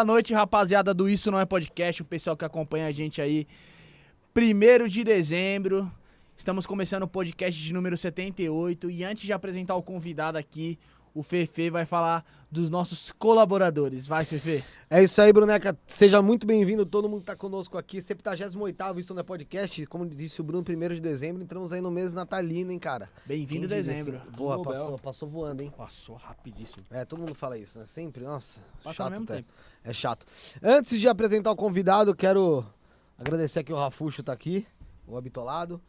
Boa noite, rapaziada do Isso Não É Podcast, o pessoal que acompanha a gente aí. Primeiro de dezembro, estamos começando o podcast de número 78 e antes de apresentar o convidado aqui, o Fefe vai falar dos nossos colaboradores. Vai, Fefe. É isso aí, Bruneca. Seja muito bem-vindo, todo mundo que tá conosco aqui. 78º Isso Não É Podcast, como disse o Bruno, 1 de dezembro, entramos aí no mês natalino, hein, cara. Bem-vindo Quem dezembro. diria? Boa, passou, passou voando, hein. Passou rapidíssimo. É, todo mundo fala isso, né? Sempre, nossa, Passa chato até. tempo. É chato. Antes de apresentar o convidado, quero agradecer aqui o Rafuxo tá aqui, o Habitolado.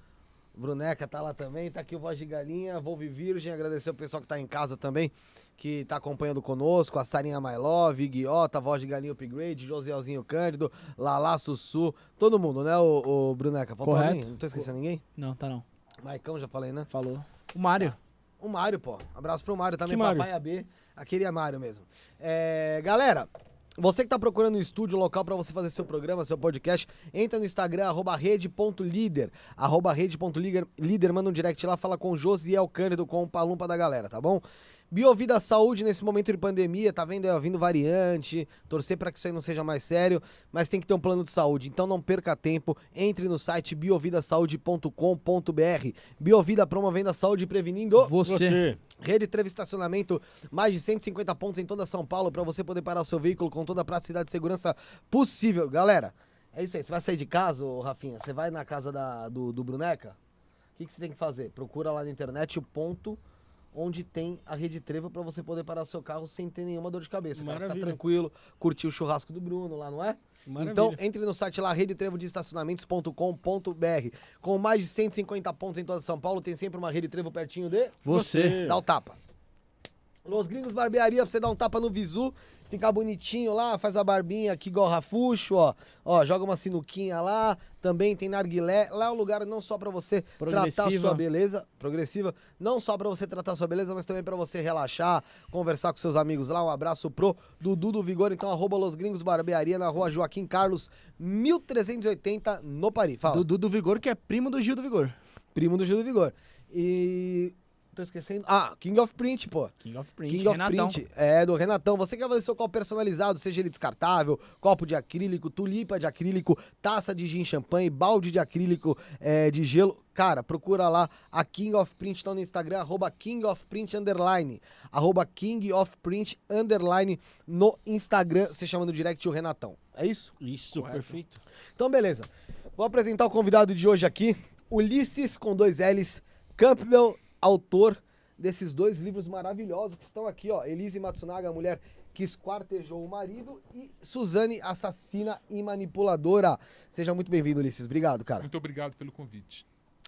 Bruneca tá lá também, tá aqui o Voz de Galinha, Volve Virgem, agradecer o pessoal que tá em casa também, que tá acompanhando conosco, a Sarinha My Love, Guiota, Voz de Galinha Upgrade, Josielzinho Cândido, Lala Sussu, todo mundo, né, o, o Bruneca? Faltou Correto. alguém? Não tô esquecendo ninguém? Não, tá não. Maicão, já falei, né? Falou. O Mário. O Mário, pô. Abraço pro Mário também, Que Mário? Papai AB. Aquele é Mário mesmo. É, galera, você que tá procurando um estúdio local pra você fazer seu programa, seu podcast, entra no Instagram, arroba rede.líder. Arroba rede.líder, líder, manda um direct lá, fala com o Josiel Cândido, com o Palumpa da galera, tá bom? Biovida Saúde nesse momento de pandemia, tá vendo? É, vindo variante, torcer pra que isso aí não seja mais sério, mas tem que ter um plano de saúde. Então não perca tempo, entre no site biovidasaude.com.br. Biovida promovendo a saúde e prevenindo. Você. Rede Trevo Estacionamento, mais de 150 pontos em toda São Paulo para você poder parar o seu veículo com toda a praticidade e segurança possível. Galera, é isso aí. Você vai sair de casa, ô Rafinha? Você vai na casa da- do, do Bruneca? O que, que você tem que fazer? Procura lá na internet o ponto onde tem a Rede Trevo para você poder parar seu carro sem ter nenhuma dor de cabeça. Cara, ficar tranquilo, curtir o churrasco do Bruno lá, não é? Maravilha. Então, entre no site lá, redetrevodeestacionamentos.com.br. Com mais de 150 pontos em toda São Paulo, tem sempre uma Rede Trevo pertinho de... Você. Dá o tapa. Los Gringos Barbearia, pra você dar um tapa no visu, ficar bonitinho lá, faz a barbinha aqui igual Rafuxo, ó. Ó, joga uma sinuquinha lá, também tem narguilé. Lá é um lugar não só pra você tratar sua beleza, progressiva, não só pra você tratar a sua beleza, mas também pra você relaxar, conversar com seus amigos lá. Um abraço pro Dudu do Vigor, então arroba Los Gringos Barbearia na rua Joaquim Carlos, 1380, no Paris. Fala. Dudu do Vigor, que é primo do Gil do Vigor. Primo do Gil do Vigor. E... Tô esquecendo. Ah, King of Print, pô. King of Print. King of Renatão. Print, é, do Renatão. Você quer fazer seu copo personalizado, seja ele descartável, copo de acrílico, tulipa de acrílico, taça de gin champanhe, balde de acrílico é, de gelo. Cara, procura lá a King of Print, então no Instagram, arroba King of Print underline, arroba King of Print underline no Instagram, você chama no direct o Renatão. É isso? Isso, Correto. perfeito. Então, beleza. Vou apresentar o convidado de hoje aqui, Ulisses com dois L's, Campbell, autor desses dois livros maravilhosos que estão aqui, ó. Elise Matsunaga, a mulher que esquartejou o marido, e Suzane, assassina e manipuladora. Seja muito bem-vindo, Ulisses. Obrigado, cara. Muito obrigado pelo convite.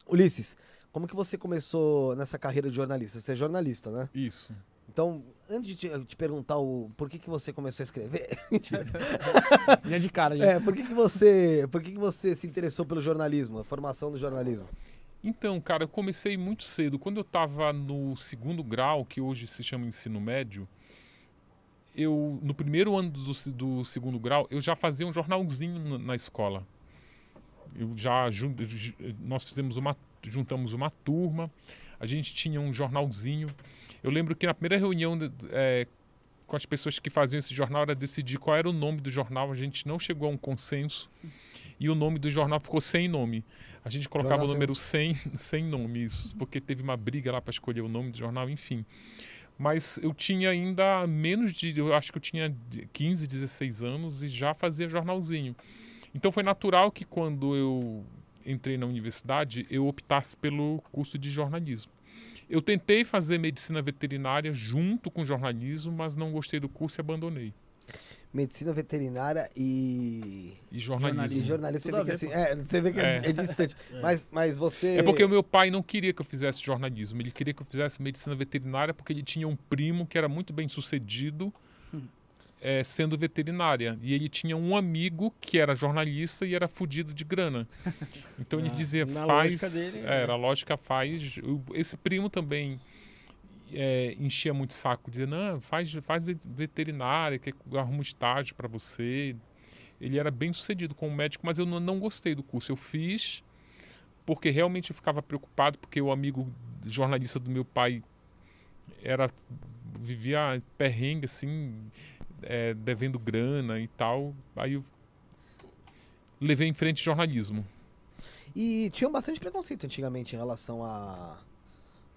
Ulisses, como que você começou nessa carreira de jornalista? Você é jornalista, né? Isso. Então, antes de te, te perguntar o por que, que você começou a escrever, Linha de cara, gente. é, por que, que você, por que, que você se interessou pelo jornalismo, a formação do jornalismo? Então, cara, eu comecei muito cedo. Quando eu estava no segundo grau, que hoje se chama ensino médio, eu no primeiro ano do, do segundo grau, eu já fazia um jornalzinho na, escola. Eu já nós fizemos uma juntamos uma turma, a gente tinha um jornalzinho. Eu lembro que na primeira reunião eh, com as pessoas que faziam esse jornal era decidir qual era o nome do jornal. A gente não chegou a um consenso e o nome do jornal ficou sem nome. A gente colocava o número 100 sem nome, isso, porque teve uma briga lá para escolher o nome do jornal, enfim. Mas eu tinha ainda menos de. Eu acho que eu tinha de 15, 16 anos e já fazia jornalzinho. Então foi natural que quando eu entrei na universidade eu optasse pelo curso de jornalismo. Eu tentei fazer medicina veterinária junto com jornalismo, mas não gostei do curso e abandonei. Medicina veterinária e. E jornalismo. E jornalista, você vê que assim. É, você vê que é, É. é distante. Mas, mas você. É porque o meu pai não queria que eu fizesse jornalismo, ele queria que eu fizesse medicina veterinária porque ele tinha um primo que era muito bem sucedido eh, sendo veterinária. E ele tinha um amigo que era jornalista e era fudido de grana. Então ele Ah, dizia, faz. lógica dele, é, né? Era a lógica faz. O- Esse primo também eh, enchia muito saco, dizia, não, faz, faz ve- veterinária, que arruma um estágio para você. Ele era bem sucedido como médico, mas eu não, não gostei do curso. Eu fiz porque realmente eu ficava preocupado, porque o amigo jornalista do meu pai era vivia perrengue, assim, é, devendo grana e tal. Aí eu levei em frente jornalismo. E tinha bastante preconceito antigamente em relação a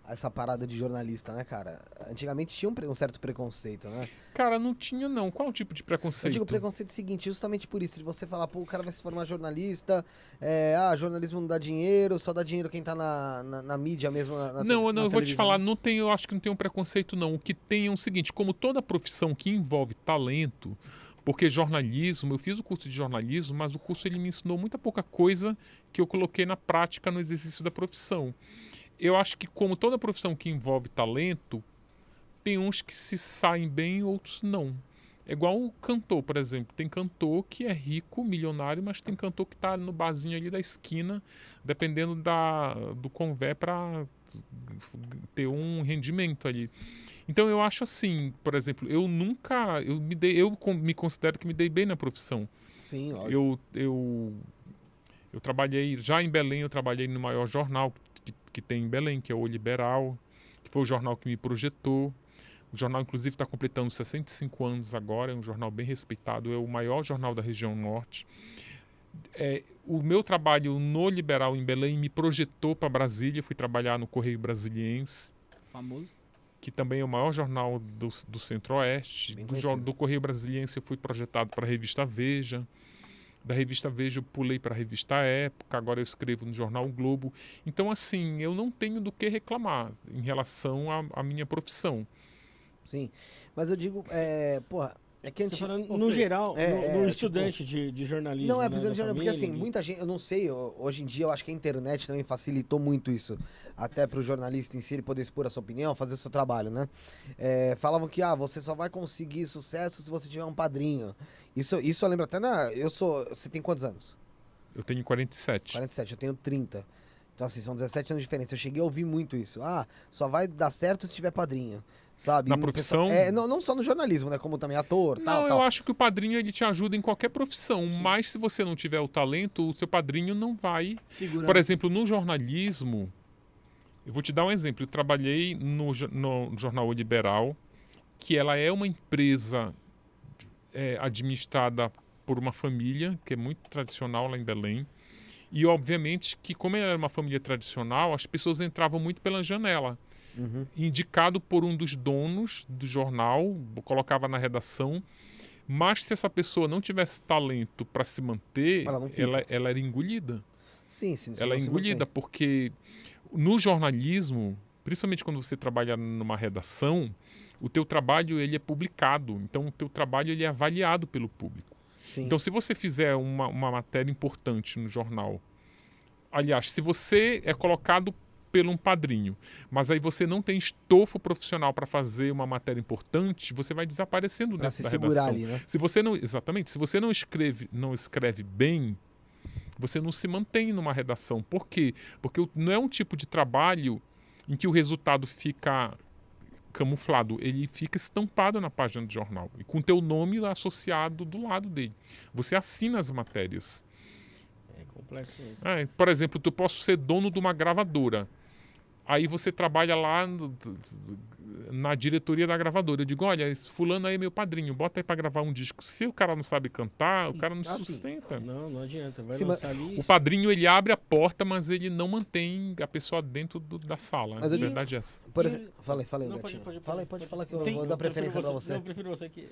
essa parada de jornalista, né, cara? Antigamente tinha um, um certo preconceito, né? Cara, não tinha não. Qual o tipo de Eu preconceito? digo preconceito seguinte, justamente por isso, de você falar, pô, o cara vai se formar jornalista, é, ah, jornalismo não dá dinheiro, só dá dinheiro quem tá na, na, na mídia mesmo. Na, na Não, eu vou te falar, não tem, eu acho que não tem um preconceito, não. O que tem é o seguinte, como toda profissão que envolve talento, porque jornalismo, eu fiz o curso de jornalismo, mas o curso ele me ensinou muita pouca coisa que eu coloquei na prática no exercício da profissão. Eu acho que como toda profissão que envolve talento, tem uns que se saem bem, outros não. É igual o cantor, por exemplo. Tem cantor que é rico, milionário, mas tem cantor que tá no barzinho ali da esquina, dependendo da, do convé para ter um rendimento ali. Então eu acho assim, por exemplo, eu nunca, eu me dei, eu me considero que me dei bem na profissão. Sim, lógico. Eu, eu, eu trabalhei, já em Belém, eu trabalhei no maior jornal que, tem em Belém, que é o Liberal, que foi o jornal que me projetou. O jornal, inclusive, está completando 65 anos agora, é um jornal bem respeitado, é o maior jornal da região norte. É, o meu trabalho no Liberal em Belém me projetou para Brasília, fui trabalhar no Correio Brasiliense Famoso. que também é o maior jornal do, do Centro-Oeste. Do, do Correio Brasiliense eu fui projetado para a revista Veja. Da revista Veja eu pulei para a revista Época, agora eu escrevo no jornal o Globo. Então, assim, eu não tenho do que reclamar em relação à, minha profissão. Sim. Mas eu digo, é, porra, é que a gente. falando no Fê, geral, é, no, é, no tipo, estudante de, de jornalismo. Não, é né, precisando da de jornalismo, porque assim, de- muita gente, eu não sei, ho- hoje em dia eu acho que a internet também facilitou muito isso, até pro jornalista em si ele poder expor a sua opinião, fazer o seu trabalho, né? É, falavam que, ah, você só vai conseguir sucesso se você tiver um padrinho. Isso, isso eu lembro até na, eu sou, você tem quantos anos? Eu tenho 47. 47, eu tenho 30. Então assim, são 17 anos de diferença. Eu cheguei a ouvir muito isso. Ah, só vai dar certo se tiver padrinho, sabe? Na profissão? É, não, não só no jornalismo, né, como também ator, tal, Não, tal. eu acho que o padrinho ele te ajuda em qualquer profissão, mas se você não tiver o talento, o seu padrinho não vai. Por exemplo, no jornalismo, eu vou te dar um exemplo. Eu trabalhei no, no jornal O Liberal, que ela é uma empresa é, administrada por uma família que é muito tradicional lá em Belém. E obviamente que como ela era uma família tradicional, as pessoas entravam muito pela janela. Uhum. Indicado por um dos donos do jornal, colocava na redação. Mas se essa pessoa não tivesse talento para se manter, Ela ela, ela era engolida Sim, sim. ela é engolida porque no jornalismo, principalmente quando você trabalha numa redação, o teu trabalho ele é publicado, então o teu trabalho ele é avaliado pelo público. Sim. Então se você fizer uma, uma matéria importante no jornal, aliás, se você é colocado pelo um padrinho, mas aí você não tem estofo profissional para fazer uma matéria importante, você vai desaparecendo pra dentro se redação. ali, né? Se você não, exatamente, se você não escreve, não escreve bem, você não se mantém numa redação. Por quê? Porque não é um tipo de trabalho em que o resultado fica camuflado, ele fica estampado na página do jornal e com teu nome associado do lado dele. Você assina as matérias. É complexo. É, por exemplo, tu posso ser dono de uma gravadora. Aí você trabalha lá no- na diretoria da gravadora. Eu digo, olha, esse fulano aí é meu padrinho, bota aí pra gravar um disco. Se o cara não sabe cantar, o cara não Ah, sim. sustenta. Não, não adianta. Vai Sim, mas lançar ali. O padrinho, ele abre a porta, mas ele não mantém a pessoa dentro do- da sala. Mas a eu- verdade é essa. Por exemplo, fala aí, Não, pode, pode, fala aí, pode, pode falar que eu Tem- vou dar Eu preferência pra você. Não, eu prefiro você que.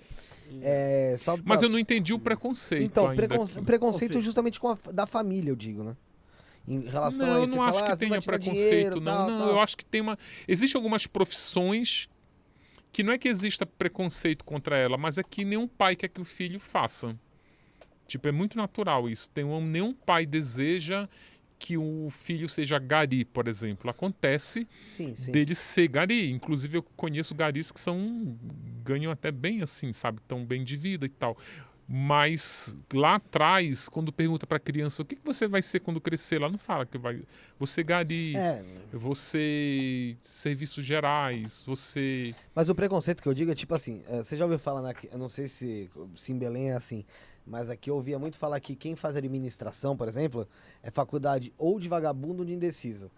É, só Mas pra- eu não entendi o preconceito Então, precon- preconceito justamente com a, da família, eu digo, né? Em relação Não, a eu isso, não acho ah, que vai tenha preconceito, dinheiro, não. tal, não, tal. eu acho que tem uma. Existem algumas profissões que não é que exista preconceito contra ela, mas é que nenhum pai quer que o filho faça. Tipo, é muito natural isso. Tem um, nenhum pai deseja que o filho seja gari, por exemplo. Acontece Sim, sim. dele ser gari. Inclusive, eu conheço garis que são. ganham até bem assim, sabe? Tão bem de vida e tal. Mas lá atrás, quando pergunta pra criança o que, que você vai ser quando crescer, ela não fala que vai. Você gari, É, você serviços gerais, você. mas o preconceito que eu digo é tipo assim, é, você já ouviu falar, na, eu não sei se, se em Belém é assim, mas aqui eu ouvia muito falar que quem faz administração, por exemplo, é faculdade ou de vagabundo ou de indeciso.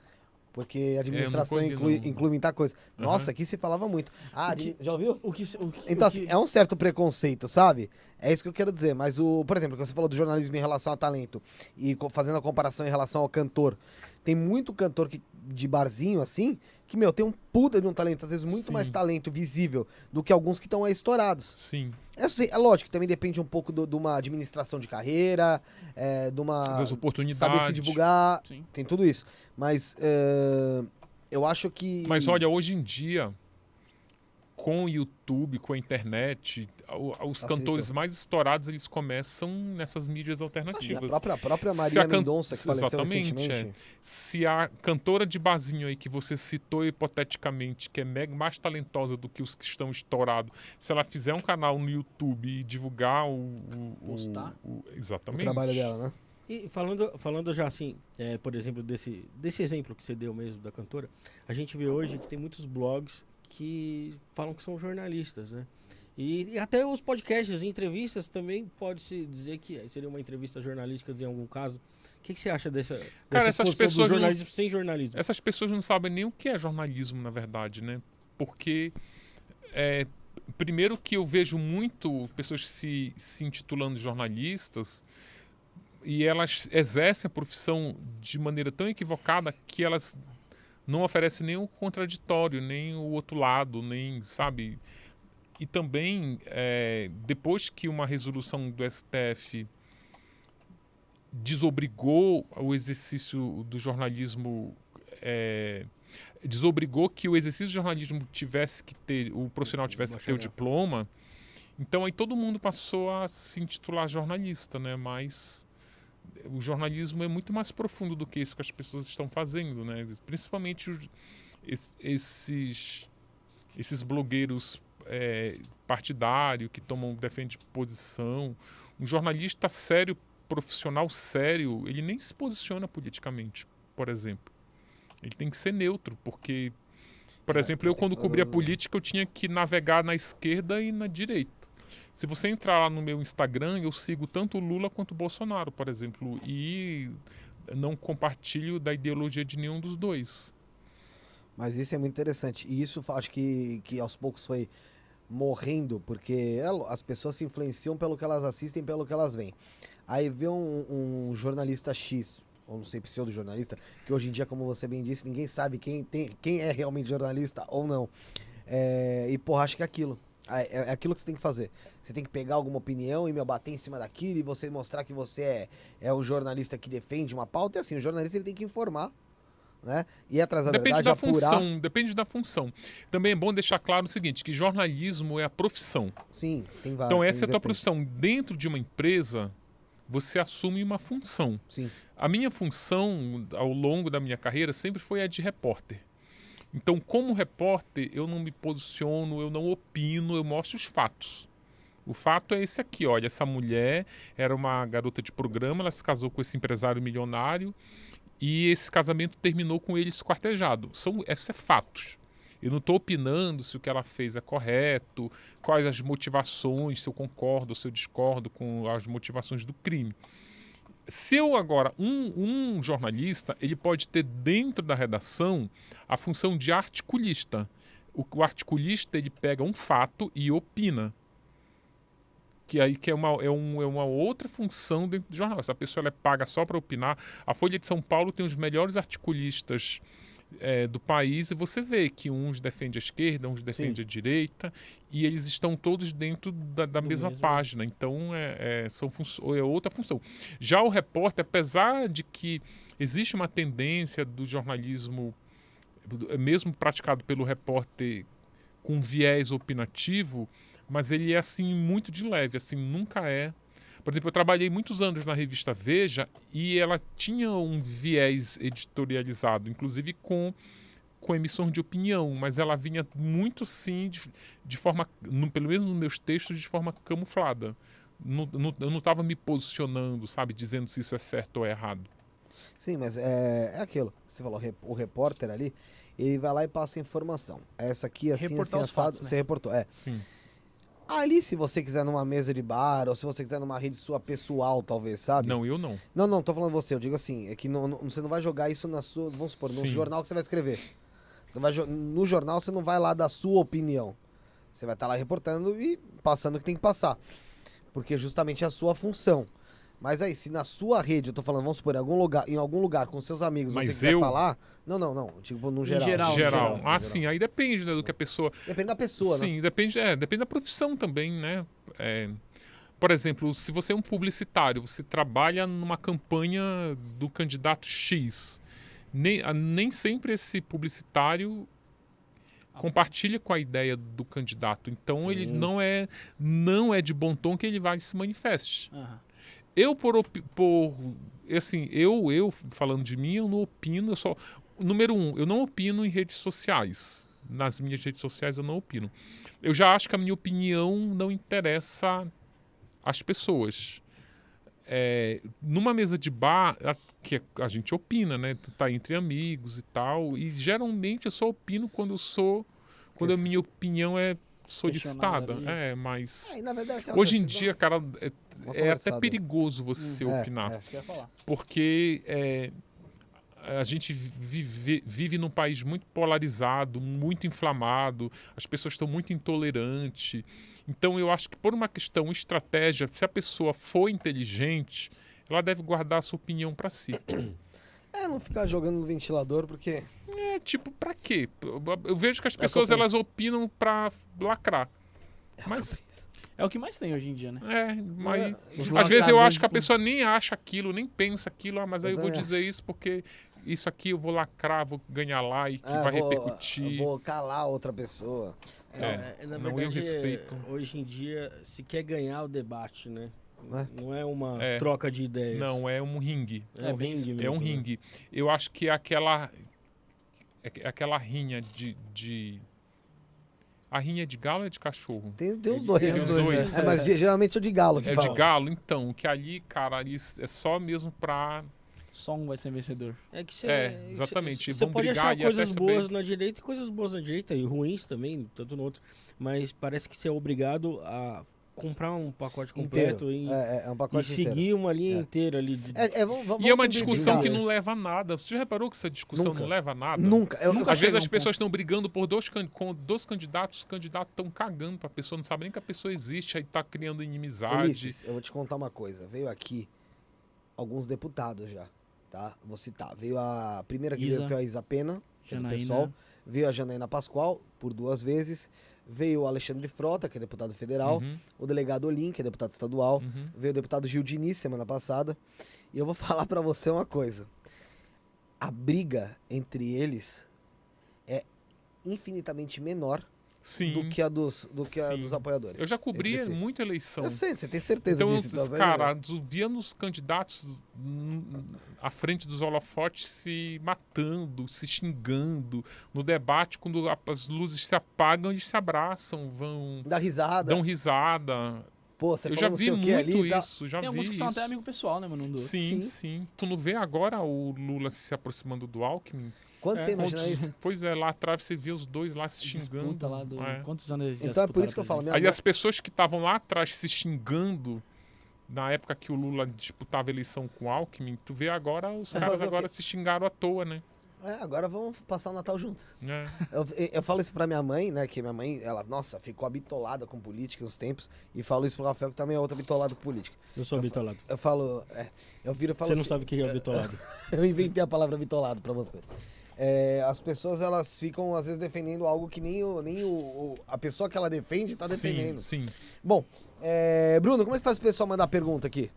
Porque administração ouvi, inclui, não. inclui muita coisa. Aham. Nossa, aqui se falava muito. Ah, que- já ouviu? O que, o que, Então, o assim, que- é um certo preconceito, sabe? É isso que eu quero dizer. Mas, o, por exemplo, quando você falou do jornalismo em relação a talento e fazendo a comparação em relação ao cantor, tem muito cantor que, de barzinho, assim, que, meu, tem um puta de um talento, às vezes muito Sim. mais talento visível do que alguns que estão aí estourados. Sim. É, é lógico que também depende um pouco do- de uma administração de carreira, é, de uma. das oportunidades. Saber se divulgar, Sim. tem tudo isso. Mas é, eu acho que. Mas olha, hoje em dia, com o YouTube, com a internet, o- os Facilitou. cantores mais estourados eles começam nessas mídias Assim, a alternativas. própria, a própria Maria a can- Mendonça, que faleceu Exatamente, recentemente. é. Se a cantora de barzinho aí que você citou hipoteticamente, que é mega mais talentosa do que os que estão estourados, se ela fizer um canal no YouTube e divulgar o. o- o- Postar. o- O exatamente. trabalho dela, né? E falando, falando já assim, é, por exemplo, desse, desse exemplo que você deu mesmo da cantora, a gente vê hoje que tem muitos blogs que falam que são jornalistas, né? E, e até os podcasts entrevistas também pode-se dizer que seria uma entrevista jornalística em algum caso. O que, que você acha dessa, Cara, dessa essas exposição pessoas do não- jornalismo sem jornalismo? Essas pessoas não sabem nem o que é jornalismo, na verdade, né? Porque, é, primeiro que eu vejo muito pessoas se, se intitulando jornalistas e elas exercem a profissão de maneira tão equivocada que elas não oferecem nem o contraditório, nem o outro lado, nem, sabe? E também, é, depois que uma resolução do STF desobrigou o exercício do jornalismo, é, desobrigou que o exercício do jornalismo tivesse que ter, o profissional tivesse que ter o diploma, então aí todo mundo passou a se intitular jornalista, né? Mas o jornalismo é muito mais profundo do que isso que as pessoas estão fazendo, né? Principalmente os- es- esses esses blogueiros é, partidários que tomam defendem posição. Um jornalista sério, profissional sério, ele nem se posiciona politicamente, por exemplo. Ele tem que ser neutro, porque, por É, exemplo, eu quando cobria política, eu tinha que navegar na esquerda e na direita. Se você entrar lá no meu Instagram, eu sigo tanto Lula quanto Bolsonaro, por exemplo, e não compartilho da ideologia de nenhum dos dois. Mas isso é muito interessante. E isso acho que, que aos poucos foi morrendo, porque é as pessoas se influenciam pelo que elas assistem, pelo que elas veem. Aí vê um, um jornalista X, ou não sei, pseudo-jornalista, que hoje em dia, como você bem disse, ninguém sabe quem, tem, quem é realmente jornalista ou não. É, e, porra, acho que é aquilo. É, é- é aquilo que você tem que fazer. Você tem que pegar alguma opinião e me bater em cima daquilo e você mostrar que você é, é o jornalista que defende uma pauta. E assim, o jornalista ele tem que informar, né? E atrás da Depende verdade, da apurar. função, depende da função. Também é bom deixar claro o seguinte, que jornalismo é a profissão. Sim, tem vários. Então essa é a tua profissão. Dentro de uma empresa, você assume uma função. Sim. A minha função ao longo da minha carreira sempre foi a de repórter. Então, como repórter, eu não me posiciono, eu não opino, eu mostro os fatos. O fato é esse aqui, olha, essa mulher era uma garota de programa, ela se casou com esse empresário milionário e esse casamento terminou com ele esquartejado. São esses é fatos. Eu não estou opinando se o que ela fez é correto, quais as motivações, se eu concordo ou se eu discordo com as motivações do crime. Se eu agora, um, um jornalista, ele pode ter dentro da redação a função de articulista. O, o articulista ele pega um fato e opina. Que aí que é uma, é, um, é uma outra função dentro do jornal. Essa pessoa ela é paga só para opinar. A Folha de São Paulo tem os melhores articulistas é, do país e você vê que uns defendem a esquerda, uns defendem a direita e eles estão todos dentro da, da mesma mesmo. página. Então é, é, são é outra função. Já o repórter, apesar de que existe uma tendência do jornalismo, é, mesmo praticado pelo repórter com viés opinativo, mas ele é assim muito de leve, assim nunca é. Por exemplo, eu trabalhei muitos anos na revista Veja e ela tinha um viés editorializado, inclusive com com emissão de opinião, mas ela vinha muito sim de, de forma, no- pelo menos nos meus textos, de forma camuflada. Não- não- eu não estava me posicionando, sabe, dizendo se isso é certo ou é errado. Sim, mas é, é aquilo. Você falou, o repórter ali, ele vai lá e passa a informação. Essa aqui, assim, Reportar assim, os assado, fatos, né? você reportou. É. Sim. Ali, se você quiser numa mesa de bar, ou se você quiser numa rede sua pessoal, talvez, sabe? Não, eu não. Não, não, tô falando você, eu digo assim, é que não- não- você não vai jogar isso na sua, vamos supor, no Sim. jornal que você vai escrever. Você vai, no jornal você não vai lá dar sua opinião. Você vai estar lá reportando e passando o que tem que passar. Porque é justamente a sua função. Mas aí, se na sua rede, eu tô falando, vamos supor, em algum lugar, em algum lugar com seus amigos, Mas você quiser eu- falar. Não, não, não. Tipo, no geral. geral, no geral. no Ah, geral. sim, aí depende né, do que a pessoa. Depende da pessoa, né? Sim, depende, é, depende da profissão também, né? É, por exemplo, se você é um publicitário, você trabalha numa campanha do candidato X, nem, a- nem sempre esse publicitário compartilha com a ideia do candidato. Então ele Sim. não é não é de bom tom que ele vai se manifeste. Aham. Eu por, por assim, eu eu falando de mim, eu não opino, eu só número um, eu não opino em redes sociais. Nas minhas redes sociais eu não opino. Eu já acho que a minha opinião não interessa às pessoas. É, numa mesa de bar, a, que a gente opina, né? Tá entre amigos e tal. E geralmente eu só opino quando eu sou. Quando a minha opinião é solicitada. É, mas. Na verdade, aquela Hoje em dia, cara, é, é até perigoso você É, opinar. é. Isso que eu ia falar. Porque é, a gente vive, vive num país muito polarizado, muito inflamado, as pessoas estão muito intolerantes. Então, eu acho que, por uma questão estratégia, se a pessoa for inteligente, ela deve guardar a sua opinião para si. É, não ficar jogando no ventilador, porque. É tipo, pra quê? Eu- vejo que as É o que eu pessoas elas opinam pra lacrar. Mas, É o que mais tem hoje em dia, né? é, mas Às vezes eu acho que a pessoa nem acha aquilo, nem pensa aquilo, ah, mas aí Eu vou dizer isso porque isso aqui eu vou lacrar, vou ganhar like, ah, vai vou, repercutir. Vou calar outra pessoa. É, na não, eu verdade, respeito. é, hoje em dia se quer ganhar o debate, né? É. Não é uma É. troca de ideias. Não, é um ringue. é, um É bem ringue É um mesmo, né? ringue. Eu acho que é aquela. É aquela rinha de. de... A rinha de galo é de cachorro? Tem, tem os Tem dois. os dois, É, mas ge- geralmente é de galo que É fala. de galo? Então, que ali, cara, ali é só mesmo pra. Só um vai ser vencedor. É que você. É, exatamente, Você vão pode brigar achar e coisas boas na direita e coisas boas na direita, e ruins também, tanto no outro. Mas parece que você é obrigado a comprar um pacote completo Inteiro. e, É, é, é um e pacote seguir inteiro. uma linha É. inteira ali. De... É, é, vamos, vamos E é uma discussão que não leva a nada. Você já reparou que essa discussão Nunca. não leva a nada? Nunca. Eu, Nunca Às vezes as a um pessoas estão brigando por dois, can- com dois candidatos, os candidatos estão cagando pra pessoa, não sabe nem que a pessoa existe, aí tá criando inimizade. Ulisses, eu vou te contar uma coisa. Veio aqui alguns deputados já, tá? Vou citar. Veio a primeira que Isa. veio foi a Isa Pena, que é do Janaína. PSOL. Veio a Janaína Pascoal, por duas vezes. Veio o Alexandre Frota, que é deputado federal. Uhum, O delegado Olim, que é deputado estadual. uhum. Veio o deputado Gil Diniz semana passada. E eu vou falar pra você uma coisa. A briga entre eles é infinitamente menor Sim. do que a dos, do que a dos apoiadores. Eu já cobri si. muita eleição. Eu sei, você tem certeza Então, disso. os então, cara, tu via nos candidatos à frente dos holofotes se matando, se xingando. No debate, quando as luzes se apagam, eles se abraçam, vão. Dá risada. dão risada. Pô, você Eu já não vi sei o que muito ali e isso, já Tem vi alguns que são até amigo pessoal, né, mano? Sim, Sim. sim, Tu não vê agora o Lula se aproximando do Alckmin? Quando É, você imagina Quantos- isso? Pois é, lá atrás você via os dois lá se xingando. Disputa lá do... é. Quantos anos eles já Então é por isso que eu falo, Aí as pessoas que estavam lá atrás se xingando na época que o Lula disputava a eleição com o Alckmin, tu vê agora os Vai caras agora se xingaram à toa, né? É, agora vamos passar o Natal juntos. É. Eu, eu falo isso pra minha mãe, né? Que minha mãe, ela, nossa, ficou habitolada com política uns tempos. E falo isso pro Rafael, que também é outro habitolado com política. Eu sou bitolado. Eu falo, é, eu viro e falo Você não assim, sabe o que é bitolado. eu inventei a palavra bitolado pra você. É, as pessoas, elas ficam, às vezes, defendendo algo que nem, o, nem o, o- a pessoa que ela defende tá defendendo. Sim, sim. Bom, é, Bruno, como é que faz o pessoal mandar pergunta aqui?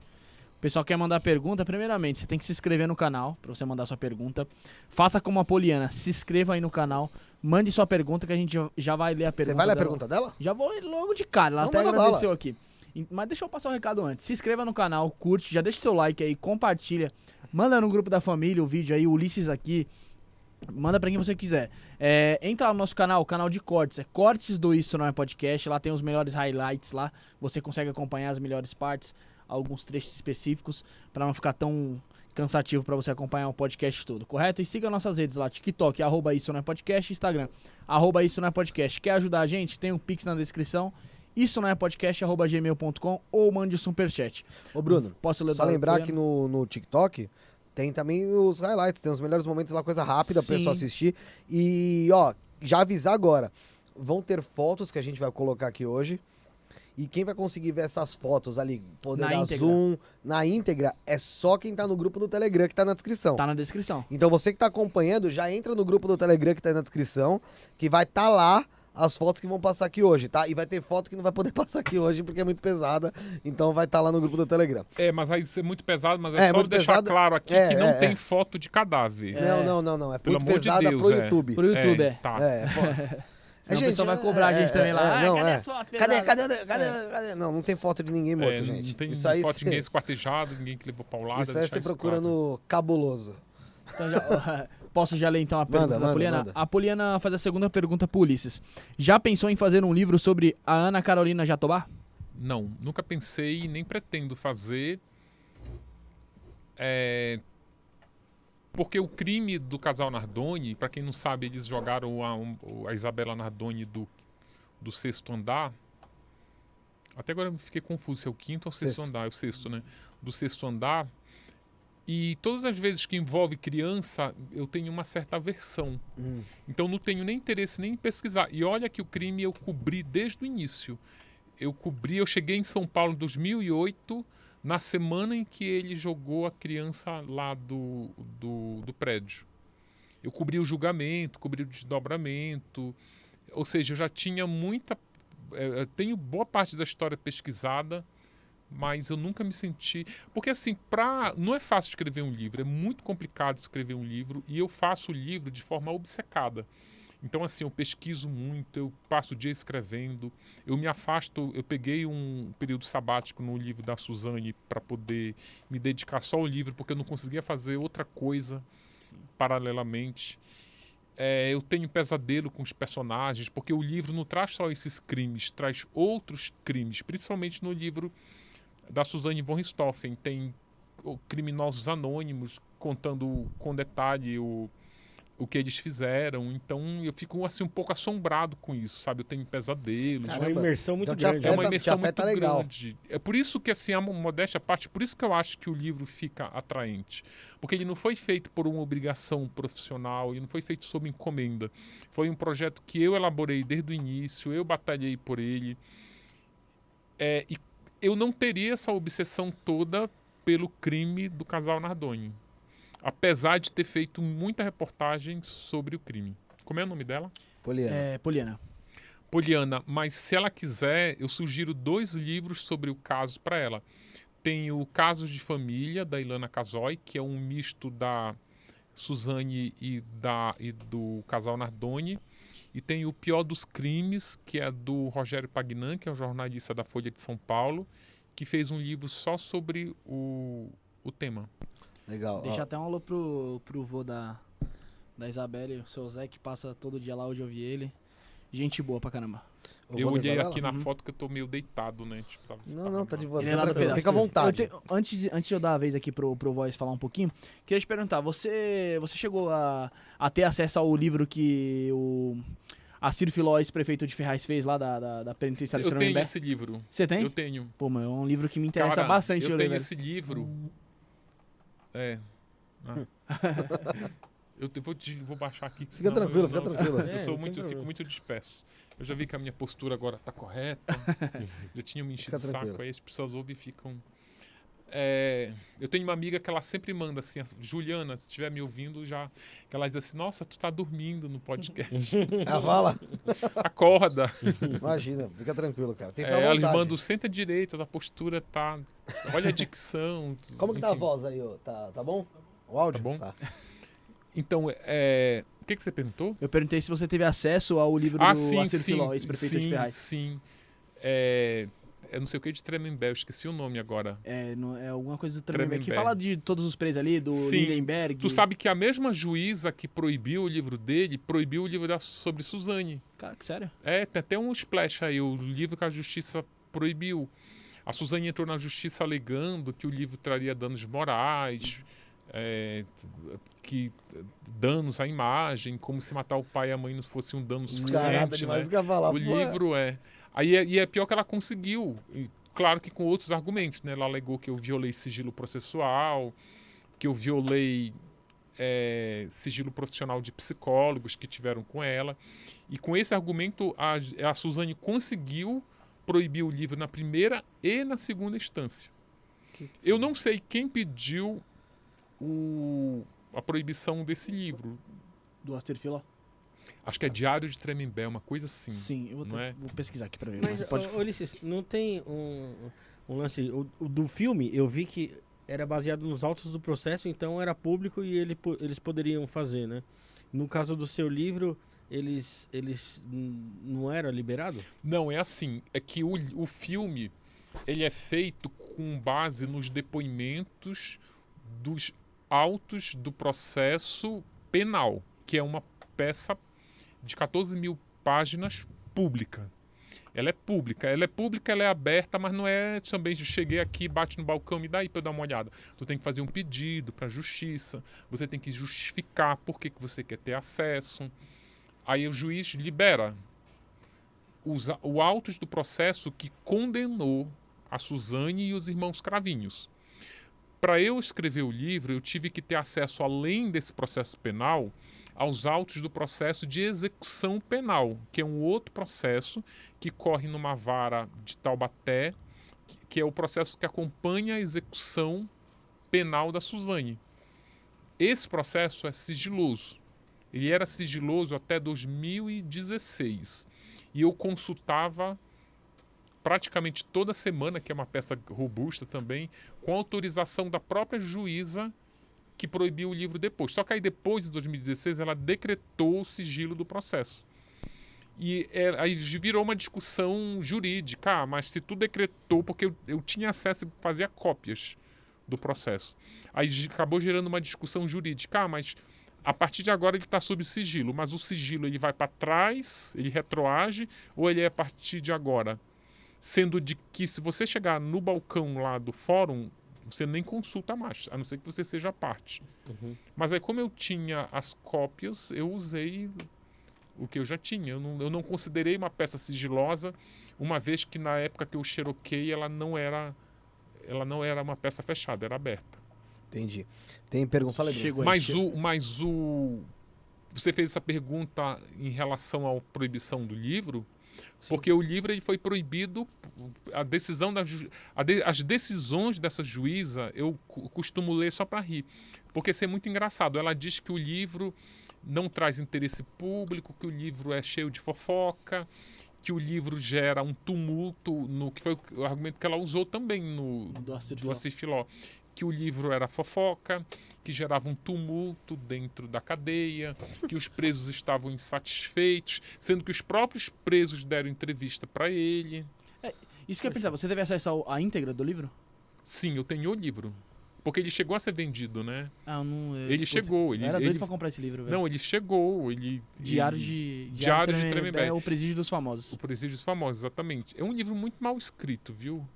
O pessoal quer mandar pergunta, primeiramente, você tem que se inscrever no canal pra você mandar sua pergunta. Faça como a Poliana, se inscreva aí no canal, mande sua pergunta que a gente já- vai ler a pergunta. Você vai ler a dela. pergunta dela? Já vou logo de cara, ela Não, até agradeceu aqui. Em- Mas deixa eu passar o recado antes. Se inscreva no canal, curte, já deixa seu like aí, compartilha. Manda no grupo da família o vídeo aí, o Ulisses aqui. Manda pra quem você quiser. É, entra lá no nosso canal, o canal de cortes. É Cortes do Isso Não É Podcast. Lá tem os melhores highlights lá. Você consegue acompanhar as melhores partes, alguns trechos específicos, pra não ficar tão cansativo pra você acompanhar o podcast todo, correto? E siga nossas redes lá, TikTok, arroba Isso Não É Podcast, Instagram, arroba Isso Não É Podcast. Quer ajudar a gente? Tem um Pix na descrição. isso não é podcast, arroba gmail.com ou mande o superchat. Ô, Bruno, Posso ler só lembrar que no, no TikTok tem também os highlights, tem os melhores momentos lá, coisa rápida pra Sim. pessoa assistir. E, ó, já avisar agora, vão ter fotos que a gente vai colocar aqui hoje. E quem vai conseguir ver essas fotos ali, poder Na dar íntegra. zoom na íntegra, é só quem tá no grupo do Telegram que tá na descrição. Tá na descrição. Então você que tá acompanhando, já entra no grupo do Telegram que tá aí na descrição, que vai estar lá as fotos que vão passar aqui hoje, tá? E vai ter foto que não vai poder passar aqui hoje porque é muito pesada, então vai estar lá no grupo do Telegram. É, mas aí isso é muito pesado, mas é, É, só muito deixar pesado. claro aqui É, que não é, tem é. foto de cadáver. É. Não, não, não, não, é Pelo muito amor de pesada Deus, pro é. YouTube. Pro YouTube, é. Tá. É. Senão o pessoal vai gente, cobrar a é, gente também é, lá. Ah, não, cadê é. as fotos Cadê, cadê, cadê, cadê? Não, não tem foto de ninguém morto, É, gente. Não tem isso aí, foto de ninguém esquartejado, ninguém que levou paulada. isso aí você procura no cabuloso. Então já- Posso já ler então a pergunta Manda, da manda, Poliana? manda. A Poliana faz a segunda pergunta pro Ulisses. Já pensou em fazer um livro sobre a Ana Carolina Jatobá? Não, nunca pensei e nem pretendo fazer. É, Porque o crime do casal Nardoni, para quem não sabe, eles jogaram a, a Isabela Nardoni do, do sexto andar. Até agora eu fiquei confuso se é o quinto ou o sexto, Sexto. andar. É o sexto, né? Do sexto andar. E todas as vezes que envolve criança, eu tenho uma certa aversão. Hum. Então não tenho nem interesse nem em pesquisar. E olha que o crime eu cobri desde o início. Eu cobri, eu cheguei em São Paulo em 2008, na semana em que ele jogou a criança lá do, do, do prédio. Eu cobri o julgamento, cobri o desdobramento. Ou seja, eu já tinha muita. eh, eu tenho boa parte da história pesquisada, mas eu nunca me senti. Porque assim, pra, não é fácil escrever um livro, é muito complicado escrever um livro e eu faço o livro de forma obcecada. Então, assim, eu pesquiso muito, eu passo o dia escrevendo, eu me afasto, eu peguei um período sabático no livro da Suzane para poder me dedicar só ao livro, porque eu não conseguia fazer outra coisa paralelamente. É, eu tenho pesadelo com os personagens, porque o livro não traz só esses crimes, traz outros crimes, principalmente no livro da Suzane von Richthofen. Tem criminosos anônimos contando com detalhe o, o que eles fizeram. Então eu fico assim um pouco assombrado com isso, sabe? Eu tenho pesadelos. É uma Caramba. imersão muito Então grande. É uma afeta- imersão afeta muito legal. grande. É por isso que, assim, a mo- modéstia à parte, por isso que eu acho que o livro fica atraente. Porque ele não foi feito por uma obrigação profissional, ele não foi feito sob encomenda. Foi um projeto que eu elaborei desde o início, eu batalhei por ele. É, e eu não teria essa obsessão toda pelo crime do casal Nardoni. Apesar de ter feito muita reportagem sobre o crime. Como é o nome dela? Poliana. É, Poliana. Poliana, mas se ela quiser, eu sugiro dois livros sobre o caso para ela. Tem o Casos de Família, da Ilana Casoy, que é um misto da Suzane e, da, e do casal Nardoni. E tem o Pior dos Crimes, que é do Rogério Pagnan, que é um jornalista da Folha de São Paulo, que fez um livro só sobre o, o tema. Legal. Deixa ó. até um alô pro, pro vô da, da Isabelle, o seu Zé, que passa todo dia lá, hoje eu vi ele. Gente boa pra caramba. Eu da olhei aqui na Uhum. foto que eu tô meio deitado, né? Tipo, tava Não, não, tá de boa. É Fica fica à vontade. Eu te- antes, de- antes de eu dar a vez aqui pro, pro Voice falar um pouquinho, queria te perguntar, você, você chegou a, a ter acesso ao livro que o Acir Filó, ex-prefeito de Ferraz, fez lá da, da, da penitenciária Eu tenho esse livro. Você tem? Eu tenho. Pô, mano, é um livro que me interessa Cara, bastante Eu eu tenho ler, esse livro. É. Ah. Eu vou, te- vou baixar aqui. Fica tranquilo, eu fica não- tranquilo. Eu É, sou muito, eu fico muito disperso. Eu já vi que a minha postura agora tá correta. já tinham me enchido o saco, tranquilo. aí as pessoas ouvem e ficam. É, eu tenho uma amiga que ela sempre manda assim, a Juliana, se estiver me ouvindo, já. que Ela diz assim, nossa, tu tá dormindo no podcast. Ah, fala. Acorda. Imagina, fica tranquilo, cara. Tem que É, elas mandam senta direito, a postura tá. Olha a dicção. Como que tá a enfim. voz aí, ô? Tá, tá bom? O áudio? Tá bom? Tá. Então, é. O que, que você perguntou? Eu perguntei se você teve acesso ao livro Ah, do sim, Acir sim. Filó, ex-prefeito de sim, Ferraz. sim. É, é não sei o que de Tremembé, eu esqueci o nome agora. É, no- é alguma coisa do Tremembé, que Tremembé. fala de todos os presos ali, do Sim. Lindenberg. Tu sabe que a mesma juíza que proibiu o livro dele, proibiu o livro da, sobre Suzane. Cara, que sério? É, tem até um splash aí, o livro que a justiça proibiu. A Suzane entrou na justiça alegando que o livro traria danos morais, é, que danos à imagem, como se matar o pai e a mãe não fosse um dano suficiente. né? falar. O pô, livro é. Aí é, e é pior que ela conseguiu, e claro que com outros argumentos, né? Ela alegou que eu violei sigilo processual, que eu violei é, sigilo profissional de psicólogos que tiveram com ela. E com esse argumento, a, a Suzane conseguiu proibir o livro na primeira e na segunda instância. Eu não sei quem pediu o, a proibição desse livro. Do Aster Filó? Acho que é Diário de Tremembé, uma coisa assim. Sim, eu vou, não ter- é? vou pesquisar aqui pra ver. Mas, Mas pode ô, Ulisses, não tem um, um lance. O, o do filme, eu vi que era baseado nos autos do processo, então era público e ele, eles poderiam fazer, né? No caso do seu livro, eles, eles não era liberado? Não, é assim. É que o, o filme ele é feito com base nos depoimentos dos autos do processo penal, que é uma peça de 14 mil páginas pública. Ela é pública, ela é pública, ela é aberta, mas não é também cheguei aqui, bate no balcão, me dá aí para eu dar uma olhada. Tu tem que fazer um pedido para a justiça, você tem que justificar por que, que você quer ter acesso. Aí o juiz libera os, o autos do processo que condenou a Suzane e os irmãos Cravinhos. Para eu escrever o livro, eu tive que ter acesso, além desse processo penal, aos autos do processo de execução penal, que é um outro processo que corre numa vara de Taubaté, que, é o processo que acompanha a execução penal da Suzane. Esse processo é sigiloso. Ele era sigiloso até 2016. E eu consultava praticamente toda semana, que é uma peça robusta também, com autorização da própria juíza que proibiu o livro depois. Só que aí depois, em 2016, ela decretou o sigilo do processo. E é, aí virou uma discussão jurídica, ah, mas se tu decretou, porque eu, eu tinha acesso e fazia cópias do processo. Aí acabou gerando uma discussão jurídica, ah, mas a partir de agora ele está sob sigilo, mas o sigilo ele vai para trás, ele retroage, ou ele é a partir de agora? Sendo de que se você chegar no balcão lá do fórum, você nem consulta mais, a não ser que você seja parte. Mas aí como eu tinha as cópias, eu usei o que eu já tinha. Eu não, eu não considerei uma peça sigilosa, uma vez que na época que eu xeroquei ela não era ela não era uma peça fechada, era aberta. Entendi. Tem pergunta, fala. Chegou. Mas o, mas o. Você fez essa pergunta em relação à proibição do livro, porque o livro ele foi proibido. A decisão da, ju- de- as decisões dessa juíza eu costumo ler só para rir, porque isso é muito engraçado. Ela diz que o livro não traz interesse público, que o livro é cheio de fofoca, que o livro gera um tumulto no que foi o argumento que ela usou também no Do do Filó. Que o livro era fofoca, que gerava um tumulto dentro da cadeia, que os presos estavam insatisfeitos, sendo que os próprios presos deram entrevista para ele. Isso que eu ia perguntar, você teve acesso à íntegra do livro? Sim, eu tenho o livro. Porque ele chegou a ser vendido, né? Ah, não. eu- Ele putz, chegou, ele- era doido ele- pra comprar esse livro, velho. Não, ele chegou, ele... Diário ele- de. Diário de Tremembé, Tremembé. É o Presídio dos Famosos. O Presídio dos Famosos, exatamente. É um livro muito mal escrito, viu?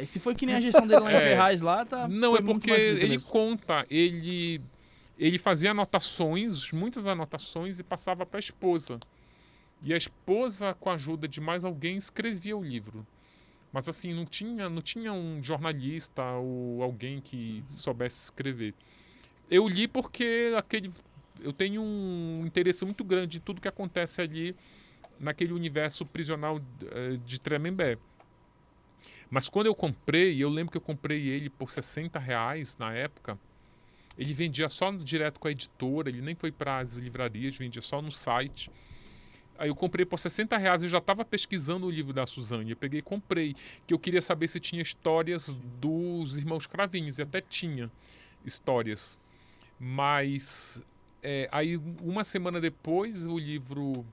É, se foi que nem a gestão dele lá em É. Ferraz lá, tá. Não, é porque ele mesmo. conta, ele ele fazia anotações, muitas anotações e passava para a esposa. E a esposa, com a ajuda de mais alguém, escrevia o livro. Mas assim, não tinha, não tinha um jornalista ou alguém que soubesse escrever. Eu li porque aquele eu tenho um interesse muito grande em tudo que acontece ali naquele universo prisional eh, de Tremembé. Mas quando eu comprei, eu lembro que eu comprei ele por 60 reais na época. Ele vendia só direto com a editora, ele nem foi para as livrarias, vendia só no site. Aí eu comprei por 60 reais, eu já estava pesquisando o livro da Suzane. Eu peguei e comprei, que eu queria saber se tinha histórias dos irmãos Cravinhos, e até tinha histórias. Mas é, aí uma semana depois o livro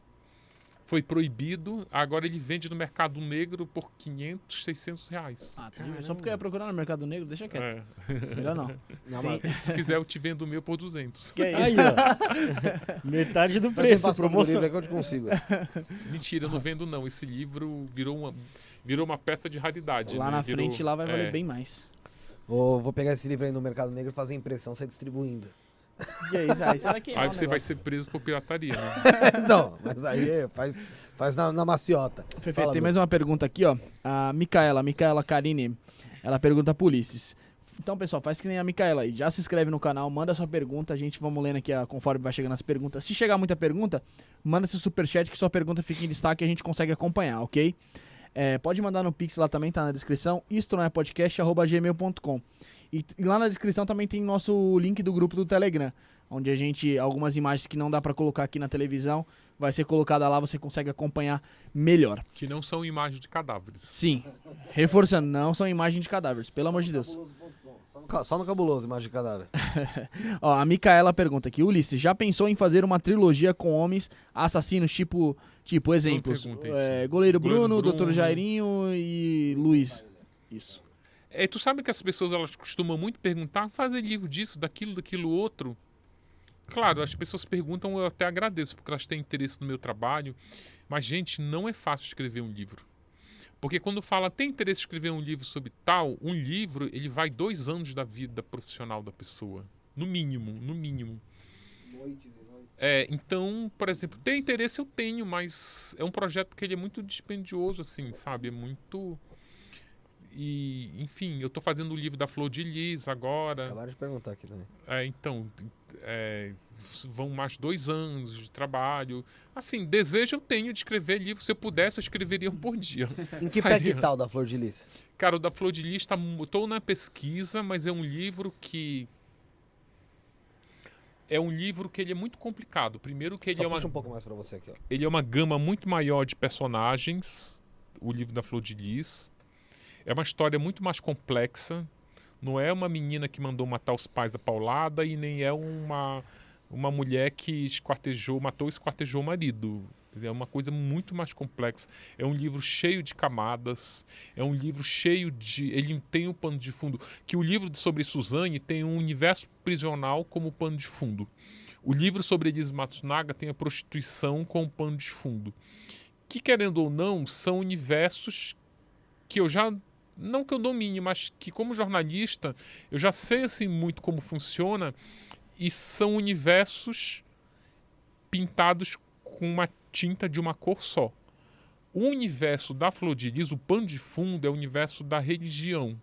foi proibido, agora ele vende no mercado negro por 500, 600 reais. Ah, tá. Só porque eu ia procurar no Mercado Negro, deixa quieto. É. Melhor não. Não, mas Se quiser, eu te vendo o meu por 200. Que é isso? Aí, ó. Metade do preço, promoção. livro é que eu te consigo. Mentira, eu não vendo não. Esse livro virou uma, virou uma peça de raridade. Lá né? na Virou- frente lá vai valer é. bem mais. Ou vou pegar esse livro aí no Mercado Negro e fazer impressão, sair distribuindo. Que é isso? Aí você vai queimar Aí o você vai negócio. ser preso por pirataria, né? não, mas aí é, faz, Faz na, na maciota. Fefe, Fala, tem Bruno. mais uma pergunta aqui, ó. A Micaela, Micaela Karine, ela pergunta Ulisses. Então, pessoal, faz que nem a Micaela aí. Já se inscreve no canal, manda sua pergunta. A gente vamos lendo aqui ó, conforme vai chegando as perguntas. Se chegar muita pergunta, manda seu superchat que sua pergunta fica em destaque e a gente consegue acompanhar, ok? É, pode mandar no Pix lá também, tá na descrição. Isto não é podcast, arroba gmail.com. E, e lá na descrição também tem nosso link do grupo do Telegram, onde a gente, algumas imagens que não dá pra colocar aqui na televisão, vai ser colocada lá, você consegue acompanhar melhor. Que não são imagens de cadáveres. Sim, reforçando, não são imagens de cadáveres, pelo amor de Deus. Só no, só no cabuloso, imagem de cadáver. Ó, a Micaela pergunta aqui, Ulisses, já pensou em fazer uma trilogia com homens assassinos, tipo, tipo exemplos, é, Goleiro Goleiro Bruno, Bruno. Dr. Jairinho e Luiz. Isso. É, tu sabe que as pessoas elas costumam muito perguntar, fazer livro disso, daquilo, daquilo outro. Claro, as pessoas perguntam, eu até agradeço, porque elas têm interesse no meu trabalho. Mas, gente, não é fácil escrever um livro. Porque quando fala, tem interesse em escrever um livro sobre tal, um livro, ele vai dois anos da vida profissional da pessoa. No mínimo, no mínimo. Noites e noites. É, então, por exemplo, tem interesse eu tenho, mas é um projeto que ele é muito dispendioso, assim, sabe? É muito. E, enfim, eu tô fazendo o livro da Flor de Lis agora. Acabaram de perguntar aqui também. É, então, é, vão mais dois anos de trabalho. Assim, desejo eu tenho de escrever livro. Se eu pudesse, eu escreveria um por dia. Em que pé que Sairia. tá o da Flor de Lis? Cara, o da Flor de Lis, tá, tô na pesquisa, mas é um livro que. É um livro que ele é muito complicado. Primeiro que ele Só é uma um pouco mais pra você aqui, ó. ele é uma gama muito maior de personagens, o livro da Flor de Lis. É uma história muito mais complexa. Não é uma menina que mandou matar os pais a paulada e nem é uma, uma mulher que esquartejou, matou e esquartejou o marido. É uma coisa muito mais complexa. É um livro cheio de camadas. É um livro cheio de. Ele tem um pano de fundo. Que o livro sobre Suzane tem um universo prisional como pano de fundo. O livro sobre Elise Matsunaga tem a prostituição como pano de fundo. Que, querendo ou não, são universos que eu já. Não que eu domine, mas que, como jornalista, eu já sei assim muito como funciona. E são universos pintados com uma tinta de uma cor só. O universo da Flor de Lis, o pano de fundo, é o universo da religião.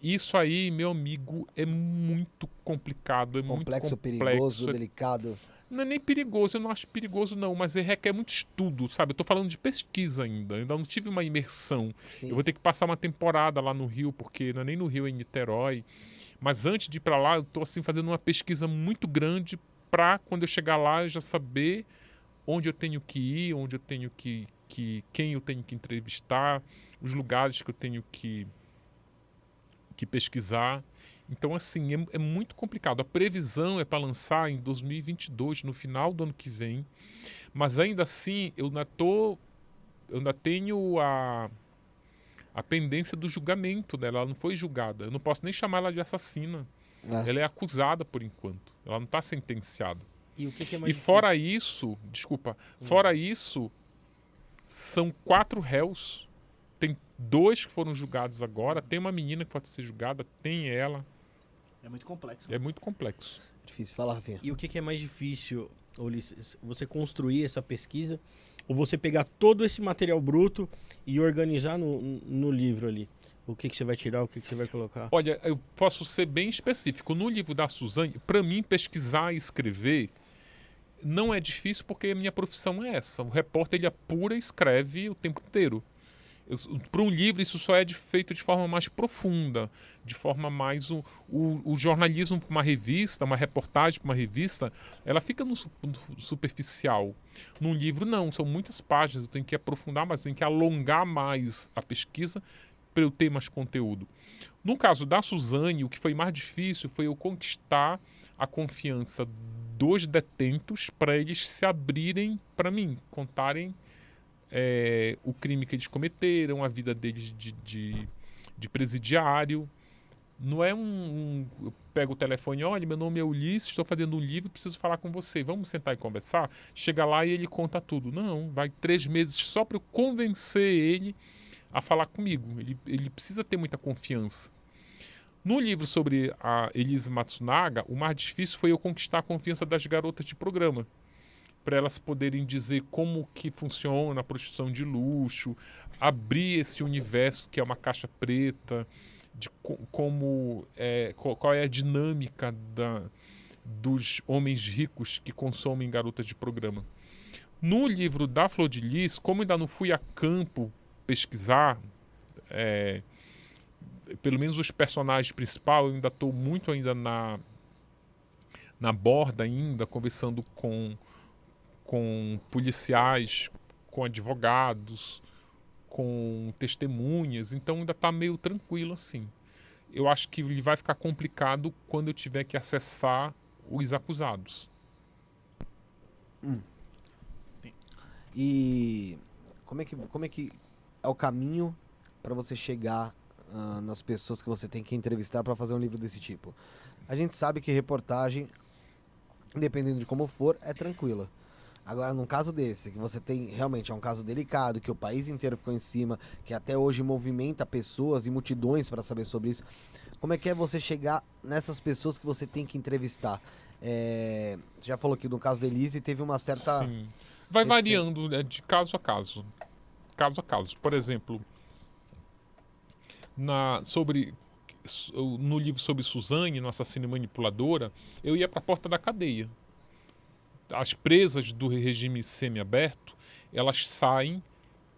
Isso aí, meu amigo, é muito complicado. É Complexo, muito complexo. perigoso, é delicado. Não é nem perigoso, eu não acho perigoso não, mas ele requer muito estudo, sabe? Eu tô falando de pesquisa ainda, ainda não tive uma imersão. Sim. Eu vou ter que passar uma temporada lá no Rio, porque não é nem no Rio, é em Niterói. Mas antes de ir para lá, eu tô assim fazendo uma pesquisa muito grande para quando eu chegar lá eu já saber onde eu tenho que ir, onde eu tenho que, que quem eu tenho que entrevistar, os lugares que eu tenho que que pesquisar. Então, assim, é, é muito complicado. A previsão é para lançar em 2022, no final do ano que vem. Mas ainda assim, eu ainda, tô, eu ainda tenho a, a pendência do julgamento dela. Ela não foi julgada. Eu não posso nem chamar ela de assassina. É. Ela é acusada por enquanto. Ela não está sentenciada. E o que, que é mais E fora isso, desculpa, fora isso, são quatro réus. Tem dois que foram julgados agora. Tem uma menina que pode ser julgada, tem ela. É muito complexo. É muito complexo. Difícil. Fala, Rafinha. E o que, que é mais difícil, Ulisses? Você construir essa pesquisa ou você pegar todo esse material bruto e organizar no, no livro ali? O que, que você vai tirar, o que, que você vai colocar? Olha, eu posso ser bem específico. No livro da Suzane, para mim, pesquisar e escrever não é difícil porque a minha profissão é essa. O repórter ele apura e escreve o tempo inteiro. Para um livro, isso só é de- feito de forma mais profunda, de forma mais. O, o, o jornalismo para uma revista, uma reportagem para uma revista, ela fica no, no superficial. Num livro, não, são muitas páginas, eu tenho que aprofundar mais, eu tenho que alongar mais a pesquisa para eu ter mais conteúdo. No caso da Suzane, o que foi mais difícil foi eu conquistar a confiança dos detentos para eles se abrirem para mim, contarem é, o crime que eles cometeram, a vida deles de, de, de presidiário. Não é um, um- Eu pego o telefone, olha, meu nome é Ulisses, estou fazendo um livro, preciso falar com você. Vamos sentar e conversar? Chega lá e ele conta tudo. Não, vai três meses só para eu convencer ele a falar comigo. Ele, ele precisa ter muita confiança. No livro sobre a Elise Matsunaga, o mais difícil foi eu conquistar a confiança das garotas de programa. Para elas poderem dizer como que funciona a prostituição de luxo, abrir esse universo que é uma caixa preta, de co como é, qual é a dinâmica da, dos homens ricos que consomem garotas de programa. No livro da Flor de Lis, como ainda não fui a campo pesquisar, é, pelo menos os personagens principais, eu ainda estou muito ainda na, na borda ainda, conversando com com policiais, com advogados, com testemunhas, então ainda está meio tranquilo assim. Eu acho que ele vai ficar complicado quando eu tiver que acessar os acusados. Hum. E como é que como é que é o caminho para você chegar uh, nas pessoas que você tem que entrevistar para fazer um livro desse tipo? A gente sabe que reportagem, dependendo de como for, é tranquila. Agora, num caso desse, que você tem realmente é um caso delicado, que o país inteiro ficou em cima, que até hoje movimenta pessoas e multidões para saber sobre isso, como é que é você chegar nessas pessoas que você tem que entrevistar? É, você já falou que no caso da Elise teve uma certa. Sim. Vai variando né, de caso a caso. Caso a caso. Por exemplo, na, sobre no livro sobre Suzane, no assassino manipuladora, eu ia para a porta da cadeia as presas do regime semiaberto, elas saem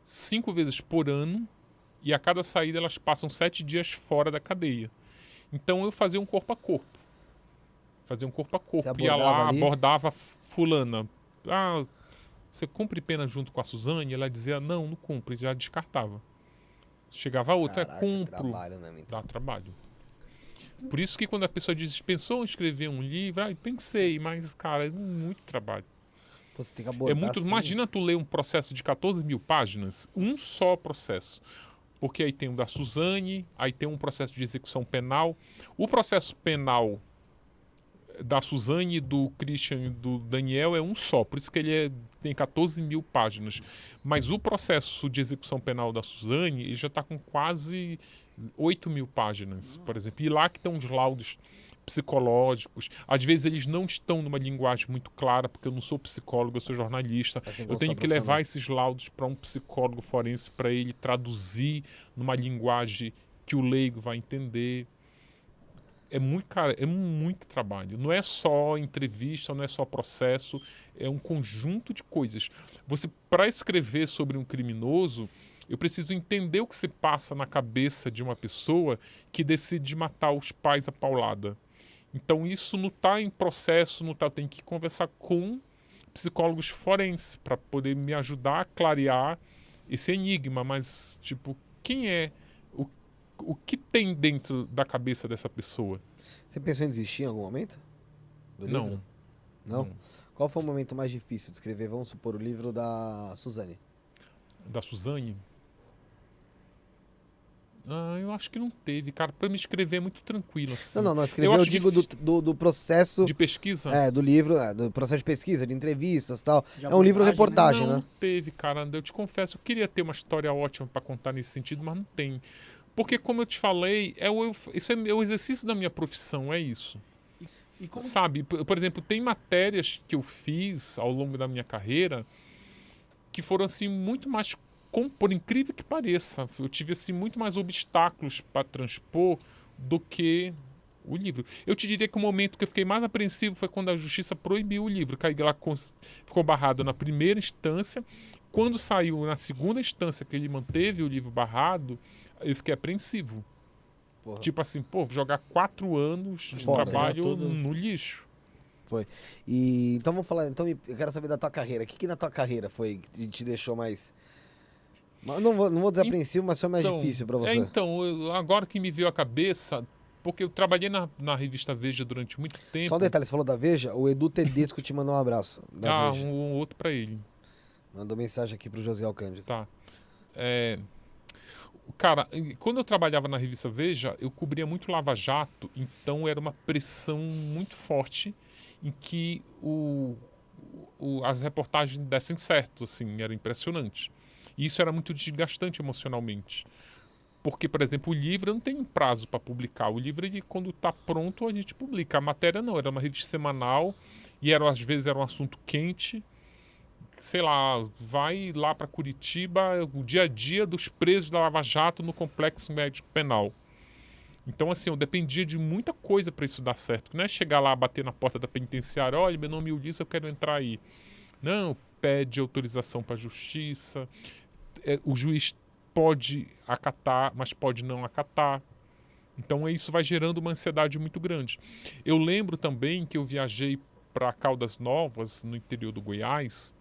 cinco vezes por ano e a cada saída elas passam sete dias fora da cadeia. Então eu fazia um corpo a corpo. Fazia um corpo a corpo. Ia lá, ali? abordava fulana. Ah, você cumpre pena junto com a Suzane? Ela dizia, não, não cumpre, já descartava. Chegava a outra, é, Caraca, é cumpro. Trabalho mesmo, então. Dá trabalho. Por isso que quando a pessoa diz, pensou em escrever um livro, ah, pensei, mas, cara, é muito trabalho. Você tem que abordar é muito, assim. Imagina tu ler um processo de 14 mil páginas, um só processo. Porque aí tem o da Suzane, aí tem um processo de execução penal. O processo penal da Suzane, do Christian e do Daniel é um só, por isso que ele é, tem 14 mil páginas. Mas o processo de execução penal da Suzane já está com quase 8 mil páginas, por exemplo. E lá que estão os laudos psicológicos. Às vezes eles não estão numa linguagem muito clara, porque eu não sou psicólogo, eu sou jornalista. Eu tenho que levar esses laudos para um psicólogo forense para ele traduzir numa linguagem que o leigo vai entender. É muito, cara, é muito trabalho. Não é só entrevista, não é só processo, é um conjunto de coisas. Você, para escrever sobre um criminoso, eu preciso entender o que se passa na cabeça de uma pessoa que decide matar os pais a paulada. Então isso não está em processo, não tá, eu tenho que conversar com psicólogos forenses para poder me ajudar a clarear esse enigma, mas tipo, quem é o, o que tem dentro da cabeça dessa pessoa? Você pensou em desistir em algum momento? Não. Não? Não. Qual foi o momento mais difícil de escrever, vamos supor, o livro da Suzane? Da Suzane? Ah, eu acho que não teve, cara. Para me escrever é muito tranquilo. Assim. Não, não, não. Escrever, eu, eu digo do, do, do, processo. De pesquisa? É, do livro, é, do processo de pesquisa, de entrevistas e tal. De é um livro reportagem, não né? Não teve, cara. Eu te confesso, eu queria ter uma história ótima para contar nesse sentido, mas não tem. Porque, como eu te falei, é o, isso é o exercício da minha profissão, é isso. E, como... Sabe, por exemplo, tem matérias que eu fiz ao longo da minha carreira que foram assim muito mais com, por incrível que pareça, eu tive assim muito mais obstáculos para transpor do que o livro. Eu te diria que o momento que eu fiquei mais apreensivo foi quando a justiça proibiu o livro. Que lá ficou barrado na primeira instância. Quando saiu na segunda instância que ele manteve o livro barrado, eu fiquei apreensivo. Porra. Tipo assim, pô, jogar quatro anos de Fora, né? trabalho né? no lixo. Foi. E então vamos falar. Então eu quero saber da tua carreira. O que, que na tua carreira foi que te deixou mais não vou, não vou dizer apreensivo, mas foi mais então, difícil para você. É, então, eu, agora que me veio a cabeça, porque eu trabalhei na, na revista Veja durante muito tempo. Só um detalhe, você falou da Veja, o Edu Tedesco te mandou um abraço. ah, Veja. um, outro para ele. Mandou mensagem aqui pro José Alcântara. Tá. É, cara, quando eu trabalhava na revista Veja, eu cobria muito Lava Jato, então era uma pressão muito forte em que o, o, as reportagens dessem certo, assim, era impressionante. E isso era muito desgastante emocionalmente. Porque, por exemplo, o livro não tem prazo para publicar. O livro, ele, quando está pronto, a gente publica. A matéria não, era uma revista semanal e era, às vezes era um assunto quente. sei lá, vai lá para Curitiba, o dia a dia dos presos da Lava Jato no complexo médico penal. Então, assim, eu dependia de muita coisa para isso dar certo. Não é chegar lá, bater na porta da penitenciária, olha, meu nome é Ulisses, eu quero entrar aí. Não, pede autorização para a justiça. É, o juiz pode acatar, mas pode não acatar. Então, isso vai gerando uma ansiedade muito grande. Eu lembro também que eu viajei para Caldas Novas, no interior do Goiás,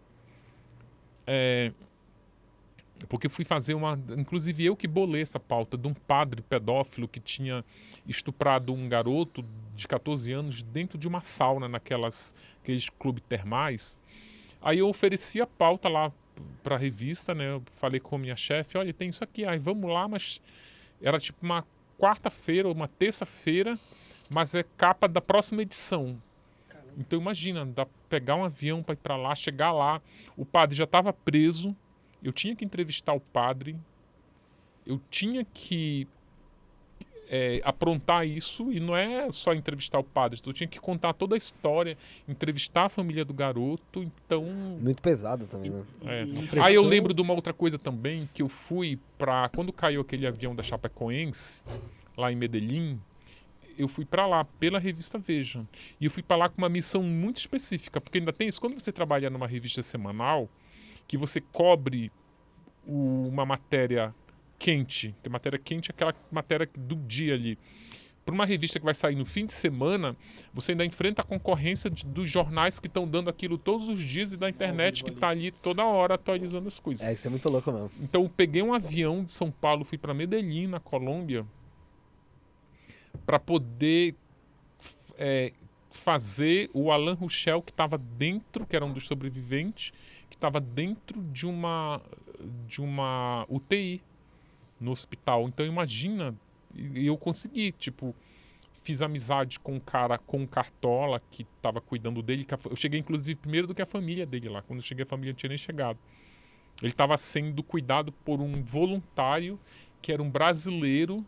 é, porque fui fazer uma. Inclusive, eu que bolei essa pauta de um padre pedófilo que tinha estuprado um garoto de 14 anos dentro de uma sauna naquelas aqueles clubes termais. Aí eu ofereci a pauta lá para a revista, né? Eu falei com a minha chefe: olha, tem isso aqui, aí vamos lá, mas era tipo uma quarta-feira ou uma terça-feira, mas é capa da próxima edição. Então imagina, dá pegar um avião para ir para lá, chegar lá, o padre já estava preso, eu tinha que entrevistar o padre, eu tinha que é, aprontar isso e não é só entrevistar o padre, eu tinha que contar toda a história, entrevistar a família do garoto, então Muito pesado também, né? é. Aí eu lembro de uma outra coisa também que eu fui para quando caiu aquele avião da Chapecoense lá em Medellín, eu fui para lá pela revista Veja. E eu fui para lá com uma missão muito específica, porque ainda tem isso quando você trabalha numa revista semanal, que você cobre o- uma matéria quente, que matéria quente é aquela matéria do dia ali. Para uma revista que vai sair no fim de semana, você ainda enfrenta a concorrência de- dos jornais que estão dando aquilo todos os dias e da internet que está ali toda hora atualizando as coisas. É, isso é muito louco mesmo. Então eu peguei um avião de São Paulo, fui para Medellín, na Colômbia, para poder é, fazer o Alan Ruschel, que estava dentro, que era um dos sobreviventes, que estava dentro de uma, de uma UTI no hospital. Então imagina, eu consegui, tipo, fiz amizade com um cara, com um cartola que estava cuidando dele. Eu cheguei, inclusive, primeiro do que a família dele lá. Quando eu cheguei, a família não tinha nem chegado. Ele estava sendo cuidado por um voluntário que era um brasileiro,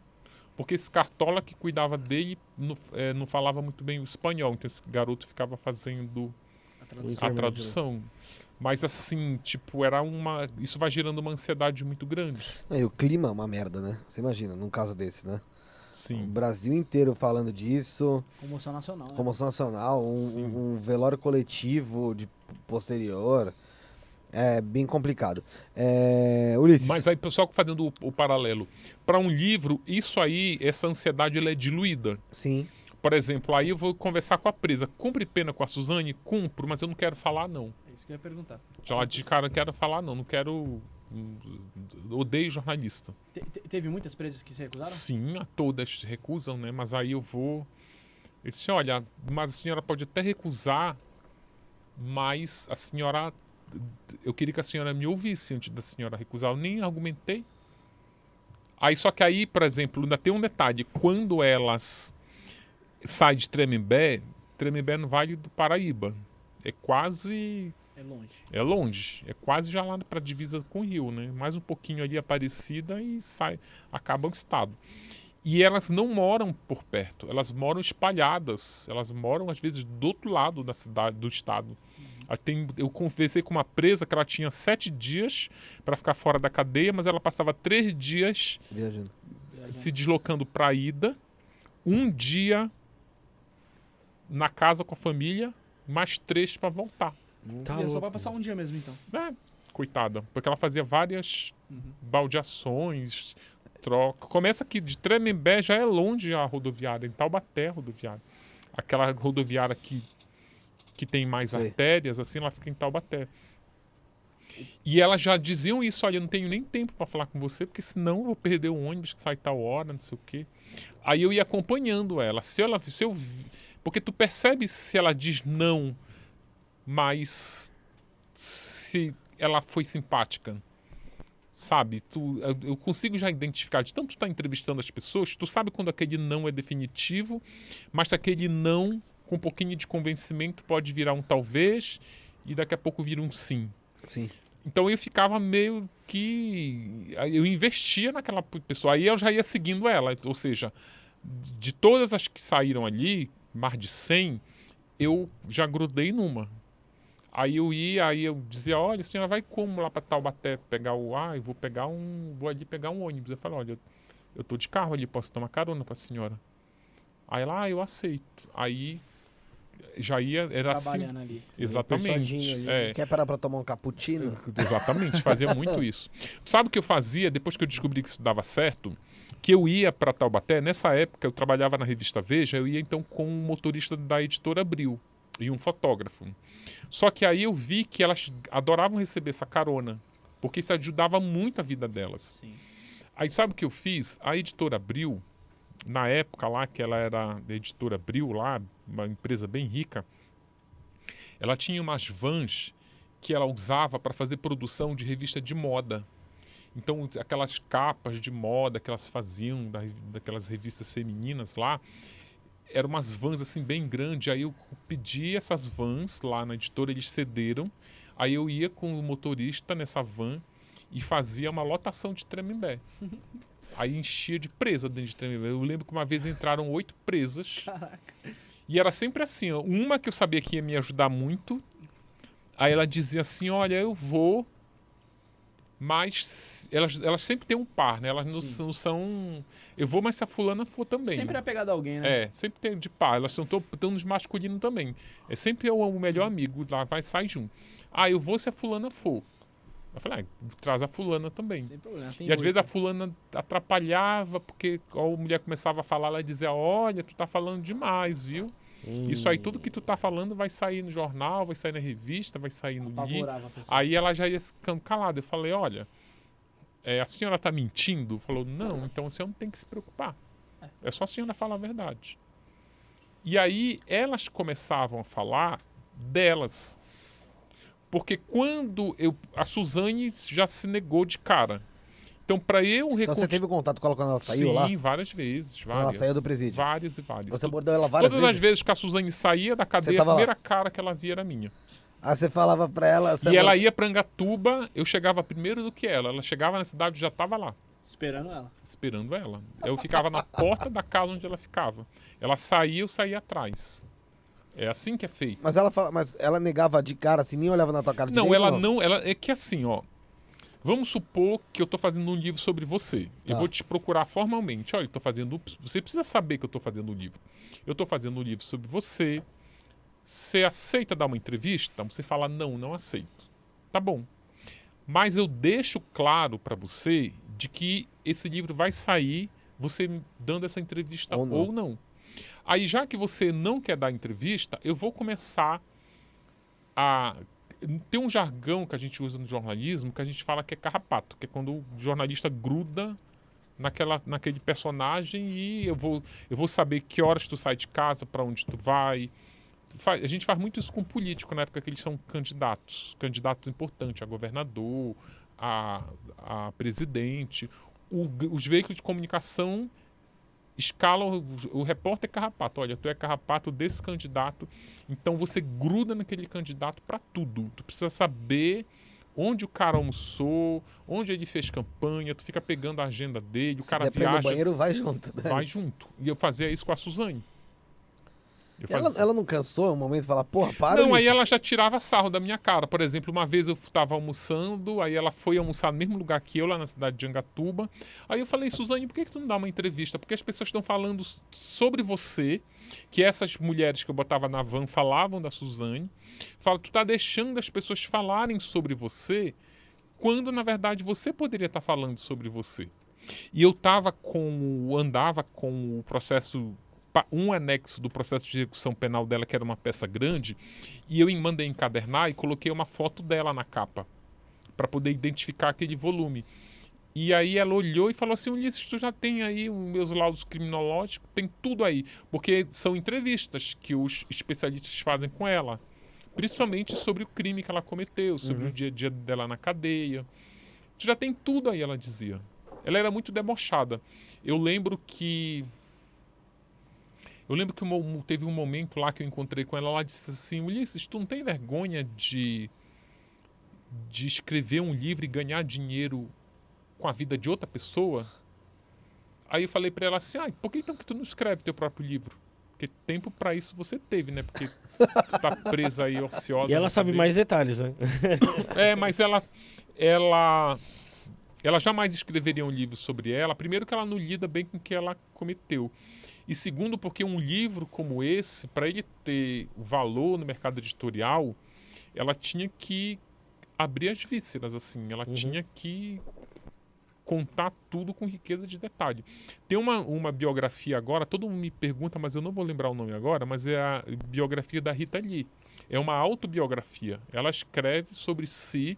porque esse cartola que cuidava dele não, eh, não falava muito bem o espanhol, então esse garoto ficava fazendo A tradução. é a tradução. Mas assim, tipo, era uma. Isso vai gerando uma ansiedade muito grande. E o clima é uma merda, né? Você imagina, num caso desse, né? O Sim. Brasil inteiro falando disso, Comoção nacional. né? comoção nacional, um, um velório coletivo de posterior. É bem complicado. É, Ulisses. Mas aí, pessoal, fazendo o, o paralelo. Para um livro, isso aí, essa ansiedade, ela é diluída. Sim. Por exemplo, aí eu vou conversar com a presa. Cumpre pena com a Suzane? Cumpro, mas eu não quero falar, não. Isso que eu ia perguntar. De cara, não quero falar, não. Não quero. hum, Odeio jornalista. Te- te- teve muitas presas que se recusaram? Sim, a todas recusam, né? Mas aí eu vou. Eu disse, olha, mas a senhora pode até recusar, mas a senhora. Eu queria que a senhora me ouvisse antes da senhora recusar. Eu nem argumentei. Aí, só que aí, por exemplo, ainda tem um detalhe. Quando elas saem de Tremembé, Tremembé é no Vale do Paraíba. É quase É longe. é longe, é quase já lá para divisa com o Rio, né? Mais um pouquinho ali Aparecida e sai, acaba o estado. E elas não moram por perto, elas moram espalhadas, elas moram às vezes do outro lado da cidade, do estado. Aí tem- eu conversei com uma presa que ela tinha sete dias para ficar fora da cadeia, mas ela passava três dias Viajando. se deslocando para a ida, um dia na casa com a família, mais três para voltar. Tá E é só vai passar um dia mesmo, então. É, coitada. Porque ela fazia várias Uhum. baldeações, troca. Começa que de Tremembé já é longe a rodoviária, em Taubaté a rodoviária. Aquela rodoviária que, que tem mais Sei. artérias, assim, ela fica em Taubaté. E elas já diziam isso, olha, eu não tenho nem tempo para falar com você, porque senão eu vou perder o ônibus que sai tal hora, não sei o quê. Aí eu ia acompanhando ela. Se ela, se eu, porque tu percebe se ela diz não, mas se ela foi simpática. Sabe? Tu, eu, consigo já identificar, de tanto tu tá entrevistando as pessoas, tu sabe quando aquele não é definitivo, mas aquele não, com um pouquinho de convencimento, pode virar um talvez e daqui a pouco vira um sim. Sim. Então eu ficava meio que. Eu investia naquela pessoa. Aí eu já ia seguindo ela. Ou seja, de todas as que saíram ali, mais de 100, eu já grudei numa. Aí eu ia, aí eu dizia, olha, a senhora vai como lá para Taubaté pegar o. Ah, eu vou pegar um. Vou ali pegar um ônibus. Eu falei, olha, eu, eu tô de carro ali, posso tomar carona pra senhora. Aí lá, ah, eu aceito. Aí já ia, era assim. Trabalhando ali. Exatamente. Pensadinho ali, É, Quer parar pra tomar um cappuccino? Exatamente, fazia muito isso. Sabe o que eu fazia depois que eu descobri que isso dava certo? Que eu ia para Taubaté, nessa época eu trabalhava na revista Veja, eu ia então com um motorista da editora Abril e um fotógrafo. Só que aí eu vi que elas adoravam receber essa carona, porque isso ajudava muito a vida delas. Sim. Aí sabe o que eu fiz? A editora Abril, na época lá, que ela era da editora Abril lá, uma empresa bem rica, ela tinha umas vans que ela usava para fazer produção de revista de moda. Então, aquelas capas de moda que elas faziam da- daquelas revistas femininas lá, eram umas vans assim bem grandes. Aí eu pedi essas vans lá na editora, eles cederam. Aí eu ia com o motorista nessa van e fazia uma lotação de Tremembé. Aí enchia de presa dentro de Tremembé. Eu lembro que uma vez entraram oito presas. E era sempre assim, ó, uma que eu sabia que ia me ajudar muito. Aí ela dizia assim, olha, eu vou, mas elas, elas sempre têm um par, né? Elas não, não são. Eu vou, mas se a fulana for também. Sempre apegado a alguém, né? É, sempre tem de par. Elas estão nos masculinos também. É sempre o, o melhor amigo lá, vai sair junto. Ah, eu vou se a fulana for. Eu falei, ah, traz a fulana também. Sem problema. E às vezes a fulana atrapalhava, porque a mulher começava a falar, ela dizia, olha, tu tá falando demais, viu? Isso aí, tudo que tu tá falando vai sair no jornal, vai sair na revista, vai sair no livro. Aí ela já ia ficando calada. Eu falei, olha, é, a senhora tá mentindo? Falou, não, então senhora não tem que se preocupar. É só a senhora falar a verdade. E aí elas começavam a falar delas. Porque quando eu. A Suzane já se negou de cara. Então, para eu Então você reconstruir. teve contato com ela quando ela saiu Sim, lá? várias vezes. ela Várias, saiu do presídio? Várias e várias. Você abordou ela várias Todas vezes? as vezes que a Suzane saía da cadeia, a tava lá? primeira cara que ela via era minha. Aí você falava pra ela... E ela ia pra Angatuba, eu chegava primeiro do que ela. Ela chegava na cidade e já estava lá, Esperando ela. esperando ela. Eu ficava na porta da casa onde ela ficava. Ela saía, eu saía atrás. É assim que é feito. Mas ela, fala... Mas ela negava de cara, assim, nem olhava na tua cara Não, direito, ela não, ela é que assim, ó. Vamos supor que eu tô fazendo um livro sobre você. Eu Tá. vou te procurar formalmente. Olha, eu tô fazendo. Você precisa saber que eu tô fazendo um livro. Eu tô fazendo um livro sobre você. Você aceita dar uma entrevista? Você fala, não, não aceito. Tá bom. Mas eu deixo claro para você de que esse livro vai sair você dando essa entrevista Ou ou não. não. Aí, já que você não quer dar entrevista, eu vou começar a. Tem um jargão que a gente usa no jornalismo que a gente fala que é carrapato, que é quando o jornalista gruda naquela, naquele personagem e eu vou, eu vou saber que horas tu sai de casa, para onde tu vai. A gente faz muito isso com político na época que eles são candidatos, candidatos importantes a governador, a, a presidente. O os veículos de comunicação escalam o, o repórter é carrapato. Olha, tu é carrapato desse candidato, então você gruda naquele candidato para tudo. Tu precisa saber onde o cara almoçou, onde ele fez campanha, tu fica pegando a agenda dele, o Se cara ir no viaja, banheiro, vai junto. né? vai junto. E eu fazia isso com a Suzane. Ela, ela não cansou um momento de falar, porra, para não, aí Ulisses. ela já tirava sarro da minha cara. Por exemplo, uma vez eu estava almoçando, aí ela foi almoçar no mesmo lugar que eu, lá na cidade de Angatuba. Aí eu falei, Suzane, por que, que tu não dá uma entrevista? Porque as pessoas estão falando sobre você, que essas mulheres que eu botava na van falavam da Suzane. Fala, tu tá deixando as pessoas falarem sobre você, quando na verdade você poderia estar falando sobre você. E eu tava com, andava com o processo um anexo do processo de execução penal dela, que era uma peça grande, e eu mandei encadernar e coloquei uma foto dela na capa, para poder identificar aquele volume. E aí ela olhou e falou assim, Ulisses, tu já tem aí os meus laudos criminológicos, tem tudo aí. Porque são entrevistas que os especialistas fazem com ela. Principalmente sobre o crime que ela cometeu, sobre o dia a dia dela na cadeia. Tu já tem tudo aí, ela dizia. Ela era muito debochada. Eu lembro que eu lembro que teve um momento lá que eu encontrei com ela, ela disse assim, Ulisses, tu não tem vergonha de, de escrever um livro e ganhar dinheiro com a vida de outra pessoa? Aí eu falei pra ela assim, ah, por que então que tu não escreve teu próprio livro? Porque tempo pra isso você teve, né? Porque tu tá presa aí ociosa. E ela sabe cadeia. mais detalhes, né? É, mas ela, ela, ela jamais escreveria um livro sobre ela. Primeiro que ela não lida bem com o que ela cometeu. E segundo porque um livro como esse, para ele ter valor no mercado editorial, ela tinha que abrir as vísceras, assim. Ela Uhum. tinha que contar tudo com riqueza de detalhe. Tem uma, uma biografia agora, todo mundo me pergunta, mas eu não vou lembrar o nome agora, mas é a biografia da Rita Lee. É uma autobiografia. Ela escreve sobre si,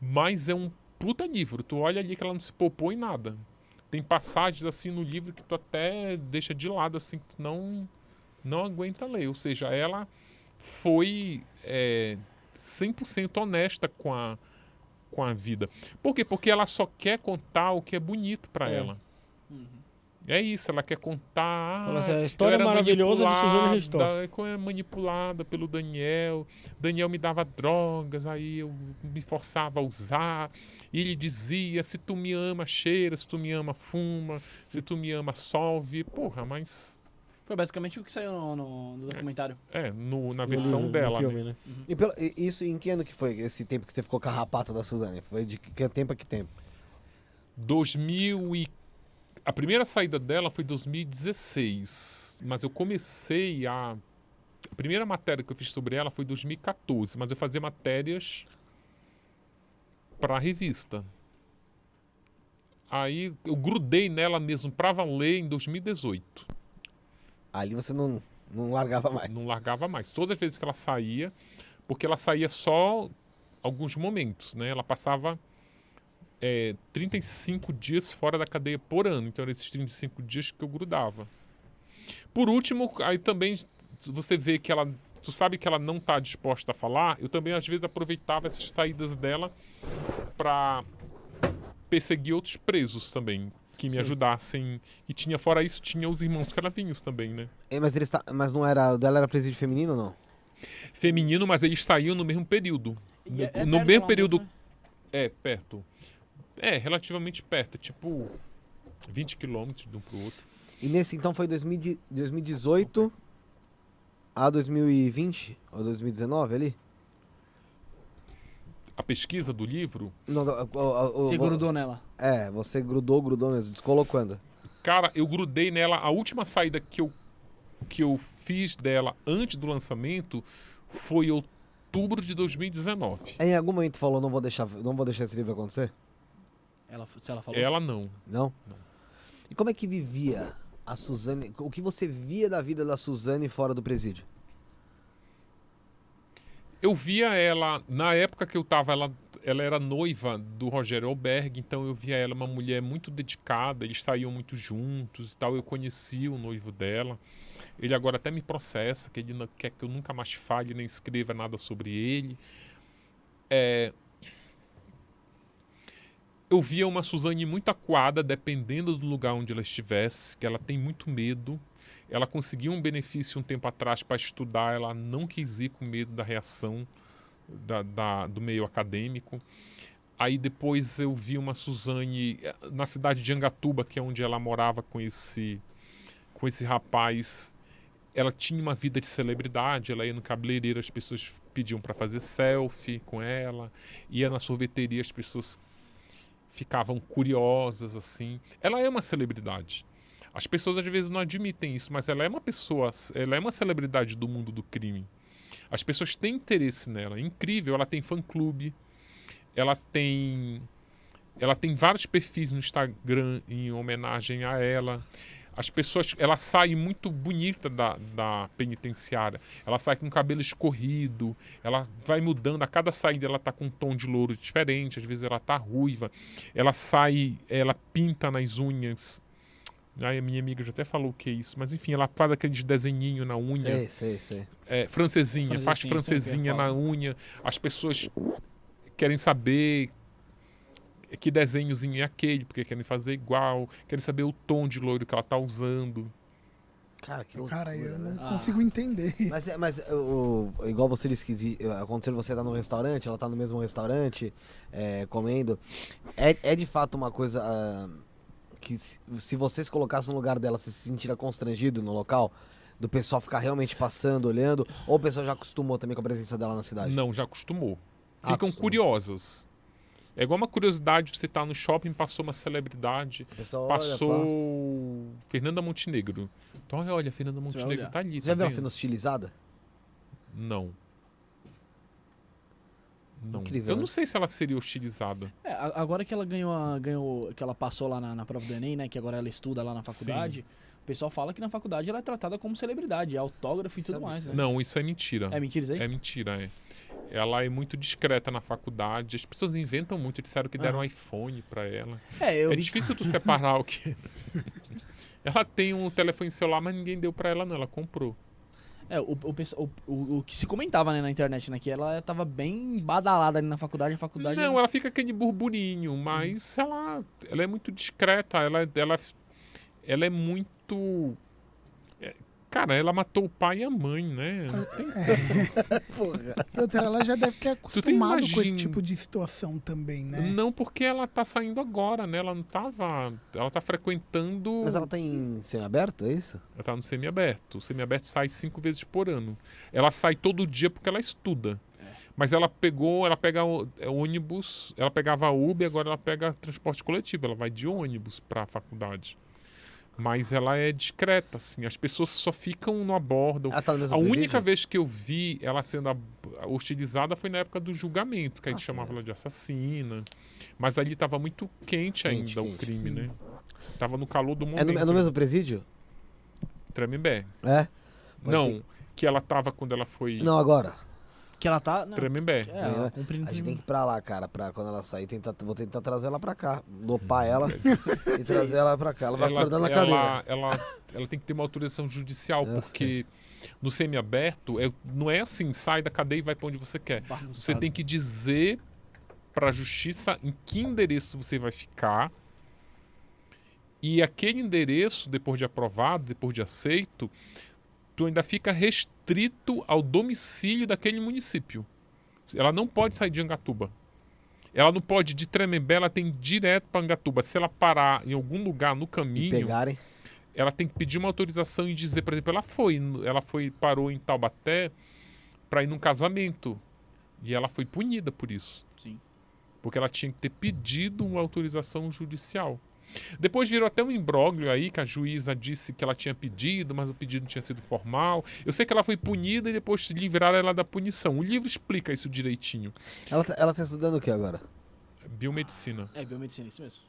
mas é um puta livro. Tu olha ali que ela não se poupou em nada. Tem passagens assim no livro que tu até deixa de lado, assim, que tu não, não aguenta ler. Ou seja, ela foi é, 100% honesta com a, com a vida. Por quê? Porque ela só quer contar o que é bonito pra É. ela. É isso, ela quer contar. Ah, assim, a história era maravilhosa de manipulada, como é manipulada pelo Daniel. Daniel me dava drogas, aí eu me forçava a usar. E ele dizia: se tu me ama, cheira, se tu me ama, fuma, se tu me ama, solve. Porra, mas. Foi basicamente o que saiu no, no- no documentário. É, no- na versão no dela. né? filme, né? E pelo- e isso em que ano que foi esse tempo que você ficou carrapato da Suzane? Foi de que tempo a que tempo? 2000 e... A primeira saída dela foi 2016, mas eu comecei a... A primeira matéria que eu fiz sobre ela foi 2014, mas eu fazia matérias para a revista. Aí eu grudei nela mesmo para valer em 2018. Ali você não, não largava mais. Não largava mais. Todas as vezes que ela saía, porque ela saía só alguns momentos, né? Ela passava é, 35 dias fora da cadeia por ano. Então eram esses 35 dias que eu grudava. Por último, aí também você vê que ela. Tu sabe que ela não está disposta a falar. Eu também, às vezes, aproveitava essas saídas dela para perseguir outros presos também. Que me Sim. ajudassem. E tinha, fora isso, tinha os irmãos cravinhos também, né? É, mas eles tá, mas não era, o dela era presídio feminino ou não? feminino, mas eles saíam no mesmo período. E No, é- é no mesmo período. né? É, perto. É, relativamente perto. é Tipo, 20 quilômetros de um pro outro. E nesse então foi 2000 de 2018 a 2020 ou 2019 ali? A pesquisa do livro, Não, não, o- o- o- Você o- grudou nela. É, você grudou, grudou mesmo. Descolou quando? cara, eu grudei nela. A última saída que eu, que eu fiz dela antes do lançamento foi em outubro de 2019. Em algum momento falou, não vou deixar, não vou deixar esse livro acontecer? Ela, se ela falou. Ela não. Não? E como é que vivia a Suzane? O que você via da vida da Suzane fora do presídio? Eu via ela, na época que eu tava, ela, ela era noiva do Rogério Alberg, então eu via ela uma mulher muito dedicada, eles saíam muito juntos e tal, eu conhecia o noivo dela. Ele agora até me processa, que ele não quer que eu nunca mais fale nem escreva nada sobre ele. É, Eu via uma Suzane muito acuada, dependendo do lugar onde ela estivesse, que ela tem muito medo. Ela conseguiu um benefício um tempo atrás para estudar, ela não quis ir com medo da reação da- da- do meio acadêmico. Aí depois eu vi uma Suzane eh, na cidade de Angatuba, que é onde ela morava com esse, com esse rapaz. Ela tinha uma vida de celebridade, ela ia no cabeleireiro, as pessoas pediam para fazer selfie com ela, ia na sorveteria, as pessoas ficavam curiosas assim. Ela é uma celebridade. As pessoas às vezes não admitem isso, mas ela é uma pessoa, ela é uma celebridade do mundo do crime. As pessoas têm interesse nela, é incrível, ela tem fã-clube, ela tem ela tem vários perfis no Instagram em homenagem a ela. As pessoas, ela sai muito bonita da, da penitenciária. Ela sai com o cabelo escorrido, ela vai mudando. A cada saída ela tá com um tom de louro diferente, às vezes ela tá ruiva. Ela sai, ela pinta nas unhas. Aí a minha amiga já até falou o que é isso, mas enfim, ela faz aqueles desenhinho na unha Sei, sei, sei. é, francesinha, faz Francesinha, na unha. As pessoas querem saber que desenhozinho é aquele, porque querem fazer igual, querem saber o tom de loiro que ela tá usando. Cara, que loucura, Cara, eu né? não Ah. consigo entender. Mas, é- mas o, igual você disse que aconteceu você tá no restaurante, ela tá no mesmo restaurante, é, comendo. É, é de fato uma coisa ah, que se, se você se colocasse no lugar dela, você se sentiria constrangido no local? Do pessoal ficar realmente passando, olhando? Ou o pessoal já acostumou também com a presença dela na cidade? Não, já acostumou. Ah, Ficam curiosas. É igual uma curiosidade, você tá no shopping, passou uma celebridade, pessoal olha, passou Fernanda Montenegro. Então, olha, olha, Fernanda Montenegro tá ali. Você já tá viu ela sendo hostilizada? Não. Não. Incrível, Eu né? não sei se ela seria hostilizada. É, agora que ela ganhou, a- ganhou que ela passou lá na, na prova do Enem, né? Que agora ela estuda lá na faculdade. O pessoal fala que na faculdade ela é tratada como celebridade, é autógrafo e Isso é tudo mais, né? Não, isso é mentira. É mentira isso aí? É mentira, é. Ela é muito discreta na faculdade. As pessoas inventam muito. Disseram que deram um iPhone pra ela. É, eu é vi. difícil tu separar o que. ela tem um telefone celular, mas ninguém deu pra ela, não. Ela comprou. É, o, o, o, o, que se comentava né, na internet, né? Que ela tava bem badalada ali na faculdade, a faculdade. Não, ela fica aquele burburinho, mas ela, ela é muito discreta. Ela, ela, ela é muito. É, Cara, ela matou o pai e a mãe, né? Não tem Porra. E outra, ela já deve ter acostumado com esse tipo de situação também, né? Não, porque ela tá saindo agora, né? Ela não tava. Ela tá frequentando. Mas ela tá em semi-aberto, é isso? Ela tá no semiaberto. O semiaberto sai cinco vezes por ano. Ela sai todo dia porque ela estuda. Mas ela pegou, ela pega é, ônibus, ela pegava Uber, agora ela pega transporte coletivo. Ela vai de ônibus pra faculdade. Mas ela é discreta, assim. As pessoas só ficam no abordo. Ela tá no A única presídio? vez que eu vi ela sendo hostilizada foi na época do julgamento, que a gente Ah, chamava é. ela de assassina. Mas ali tava muito quente, Quente, ainda o quente, crime, sim. né? Tava no calor do É momento. no, é no mesmo presídio? Tremembé. É? Não, que ela tava quando ela foi. Não, agora. Que ela tá. Não, Tremembé. é, ela É, cumprindo A gente tem que ir pra lá, cara, pra quando ela sair, tentar, vou tentar trazer ela pra cá. Dopar ela e trazer ela pra cá. Ela vai acordar na ela, cadeira. Ela, ela tem que ter uma autorização judicial, Eu porque no semiaberto é, não é assim, sai da cadeia e vai pra onde você quer. Você tem que dizer pra justiça em que endereço você vai ficar. E aquele endereço, depois de aprovado, depois de aceito, tu ainda fica restrito ao domicílio daquele município. Ela não pode sair de Angatuba. Ela não pode de Tremembé, ela tem direto para Angatuba. Se ela parar em algum lugar no caminho, pegarem. ela tem que pedir uma autorização e dizer, por exemplo, ela foi, ela foi parou em Taubaté para ir num casamento e ela foi punida por isso, Sim. porque ela tinha que ter pedido uma autorização judicial. Depois virou até um imbróglio aí que a juíza disse que ela tinha pedido, mas o pedido não tinha sido formal. Eu sei que ela foi punida e depois livraram ela da punição. O livro explica isso direitinho. Ela, tá- ela tá estudando o que agora? Biomedicina. É, biomedicina, isso mesmo.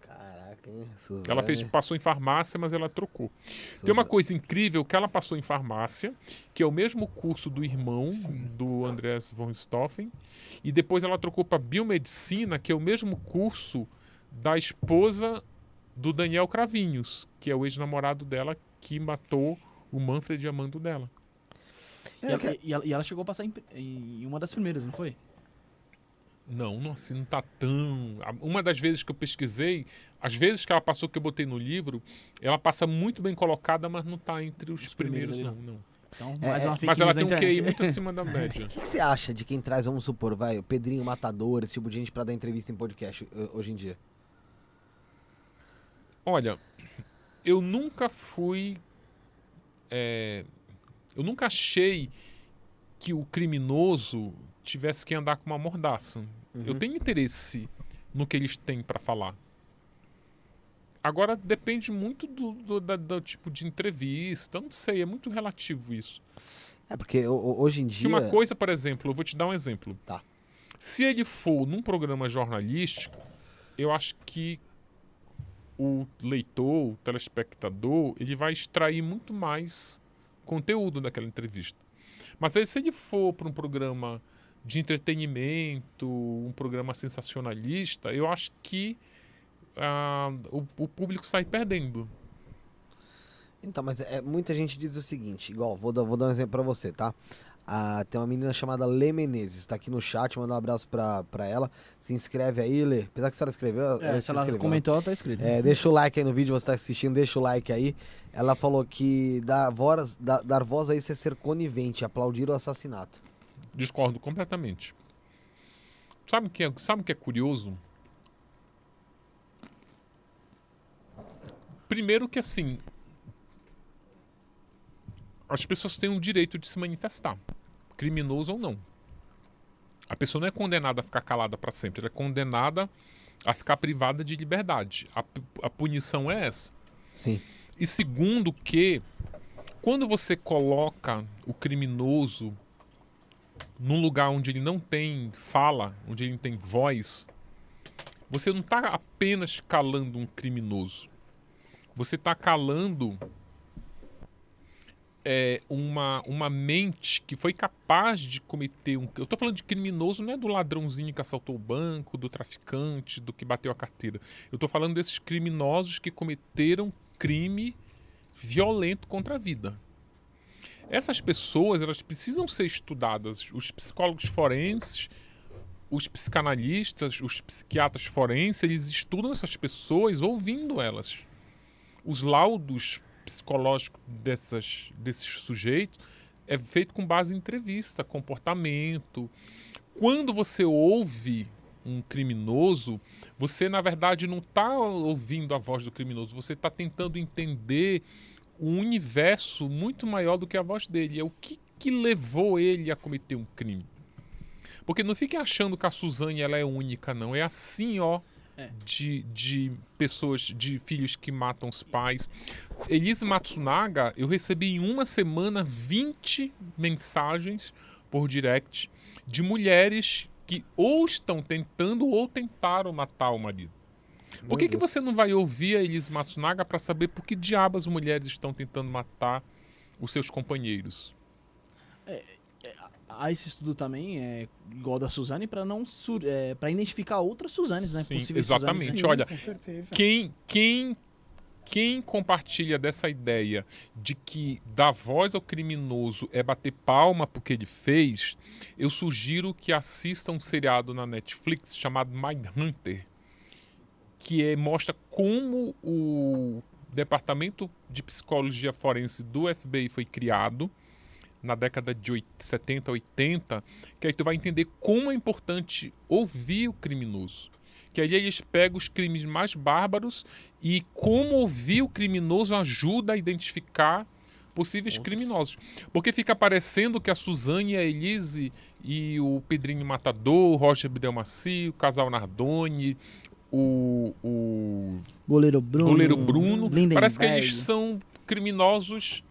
Caraca, hein? Suzane, Ela fez, passou em farmácia, mas ela trocou. Suzane. Tem uma coisa incrível que ela passou em farmácia, que é o mesmo curso do irmão do Andreas von Stoffen, e depois ela trocou para biomedicina, que é o mesmo curso da esposa do Daniel Cravinhos, que é o ex-namorado dela que matou o Manfred amando dela. E, É, ela, que- e ela- e ela chegou a passar em, em uma das primeiras, não foi? Não, não assim, não tá tão. Uma das vezes que eu pesquisei, as vezes que ela passou que eu botei no livro, ela passa muito bem colocada, mas não tá entre os, Os primeiros primeiros, não, não. Então, É, é, Mas ela tem um QI muito acima da média. O que, que você acha de quem traz, vamos supor, vai, o Pedrinho Matador, esse tipo de gente pra dar entrevista em podcast eh, hoje em dia? Olha, eu nunca fui. é, eu nunca achei que o criminoso tivesse que andar com uma mordaça. Eu Uhum. tenho interesse no que eles têm para falar. Agora depende muito do, do- da- do tipo de entrevista. eu Não sei, é muito relativo isso. É, porque ho- ho- hoje em Que dia... uma coisa, por exemplo, eu vou te dar um exemplo. Tá. Se ele for num programa jornalístico, eu acho que o leitor, o telespectador, ele vai extrair muito mais conteúdo daquela entrevista. Mas aí, se ele for para um programa de entretenimento, um programa sensacionalista, eu acho que ah, o, o público sai perdendo. Então, mas é, muita gente diz o seguinte, igual, vou vou dar um exemplo pra você, tá? Ah, tem uma menina chamada Lê Menezes, tá aqui no chat, manda um abraço pra, pra ela. Se inscreve aí, Lê. Apesar que se ela escreveu, ela É, se se ela inscreveu. comentou, ela tá escrito. É, deixa o like aí no vídeo, você tá assistindo, deixa o like aí. Ela falou que dar voz, dar, dar voz a isso é ser conivente, aplaudir o assassinato. Discordo completamente. Sabe o que é, sabe o que é curioso? Primeiro que assim, as pessoas têm o direito de se manifestar, criminoso ou não. A pessoa não é condenada a ficar calada para sempre, ela é condenada a ficar privada de liberdade. A, a punição é essa. Sim. E segundo que quando você coloca o criminoso num lugar onde ele não tem fala, onde ele não tem voz, você não está apenas calando um criminoso. Você está calando é, uma, uma mente que foi capaz de cometer um. Eu estou falando de criminoso, não é do ladrãozinho que assaltou o banco, do traficante, do que bateu a carteira. Eu estou falando desses criminosos que cometeram crime violento contra a vida. Essas pessoas, elas precisam ser estudadas. Os psicólogos forenses, os psicanalistas, os psiquiatras forenses, eles estudam essas pessoas ouvindo elas. Os laudos psicológicos dessas, desses sujeitos é feito com base em entrevista, comportamento. Quando você ouve um criminoso, você na verdade não está ouvindo a voz do criminoso, você está tentando entender um universo muito maior do que a voz dele. É o que, que levou ele a cometer um crime. Porque não fique achando que a Suzane ela é única, não. É assim, ó, É. de, de pessoas, de filhos que matam os pais. Elise Matsunaga, eu recebi em uma semana 20 mensagens por direct de mulheres que ou estão tentando ou tentaram matar o marido. Por que, que você não vai ouvir a Elise Matsunaga para saber por que diabos as mulheres estão tentando matar os seus companheiros? Há esse estudo também, é, igual da Suzane, para não sur- é, para identificar outras Suzanes, né? Sim, Possíveis exatamente. Suzanes. olha, com certeza. Quem, quem, quem compartilha dessa ideia de que dar voz ao criminoso é bater palma porque ele fez, eu sugiro que assista um seriado na Netflix chamado Mindhunter, que é, mostra como o Departamento de Psicologia Forense do FBI foi criado na década de oit- 70, 80, que aí tu vai entender como é importante ouvir o criminoso. Que aí eles pegam os crimes mais bárbaros e como ouvir o criminoso ajuda a identificar possíveis criminosos. Porque fica parecendo que a Suzane, a Elise e o Pedrinho Matador, o Roger Bidelmaci, o casal Nardoni, o, o Goleiro Bruno. goleiro Bruno, Lindenberg. parece que eles são criminosos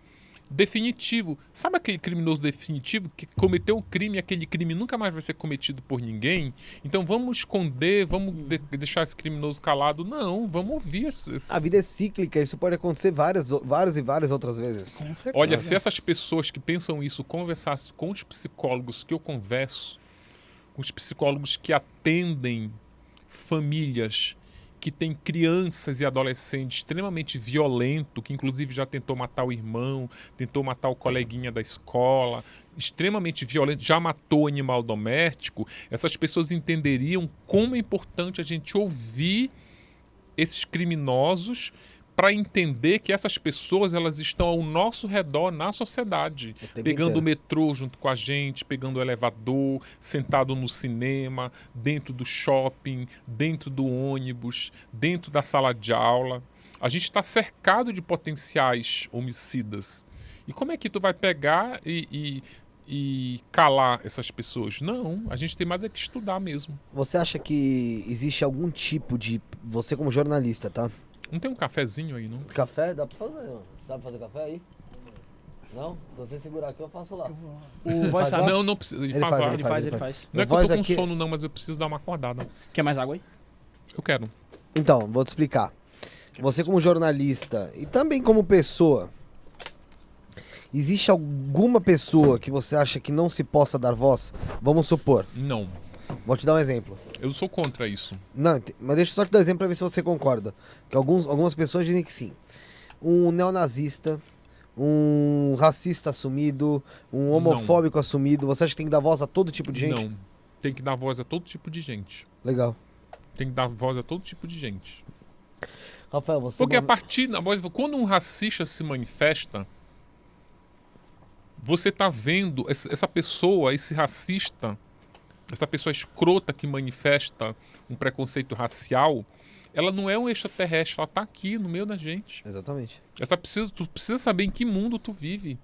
definitivo. Sabe aquele criminoso definitivo que cometeu o crime e aquele crime nunca mais vai ser cometido por ninguém? Então vamos esconder, vamos de- deixar esse criminoso calado? Não, vamos ouvir esse. esse- A vida é cíclica, isso pode acontecer várias, várias e várias outras vezes. Olha, se essas pessoas que pensam isso conversassem com os psicólogos que eu converso, com os psicólogos que atendem famílias que têm crianças e adolescentes extremamente violentos, que inclusive já tentou matar o irmão, tentou matar o coleguinha da escola, extremamente violento, já matou animal doméstico, essas pessoas entenderiam como é importante a gente ouvir esses criminosos para entender que essas pessoas elas estão ao nosso redor na sociedade, O pegando o inteiro. metrô junto com a gente, pegando o elevador, sentado no cinema, dentro do shopping, dentro do ônibus, dentro da sala de aula. A gente está cercado de potenciais homicidas. E como é que tu vai pegar e, e, e calar essas pessoas? Não, a gente tem mais é que estudar mesmo. Você acha que existe algum tipo de. Você, como jornalista, tá? Não tem um cafezinho aí, não? Café? Dá pra fazer, ó. Sabe fazer café aí? Não? Se você segurar aqui, eu faço lá. O voz sabe. Não, não precisa. Ele, Ele faz. Ele faz, ele faz. Não é que eu tô com aqui- sono, não, mas eu preciso dar uma acordada. Quer mais água aí? Eu quero. Então, vou te explicar. Você como jornalista e também como pessoa, existe alguma pessoa que você acha que não se possa dar voz? Vamos supor, Não. Vou te dar um exemplo. Eu sou contra isso. Não, mas deixa eu só te dar um exemplo pra ver se você concorda. Que alguns, algumas pessoas dizem que sim. Um neonazista, um racista assumido, um homofóbico assumido, você acha que tem que dar voz a todo tipo de gente? Não. Tem que dar voz a todo tipo de gente. Legal. Tem que dar voz a todo tipo de gente. Rafael, você. Porque a partir da voz, quando um racista se manifesta, você tá vendo essa pessoa, esse racista, essa pessoa escrota que manifesta um preconceito racial, ela não é um extraterrestre, ela tá aqui no meio da gente. Exatamente. Essa precisa, tu precisa saber em que mundo tu vive.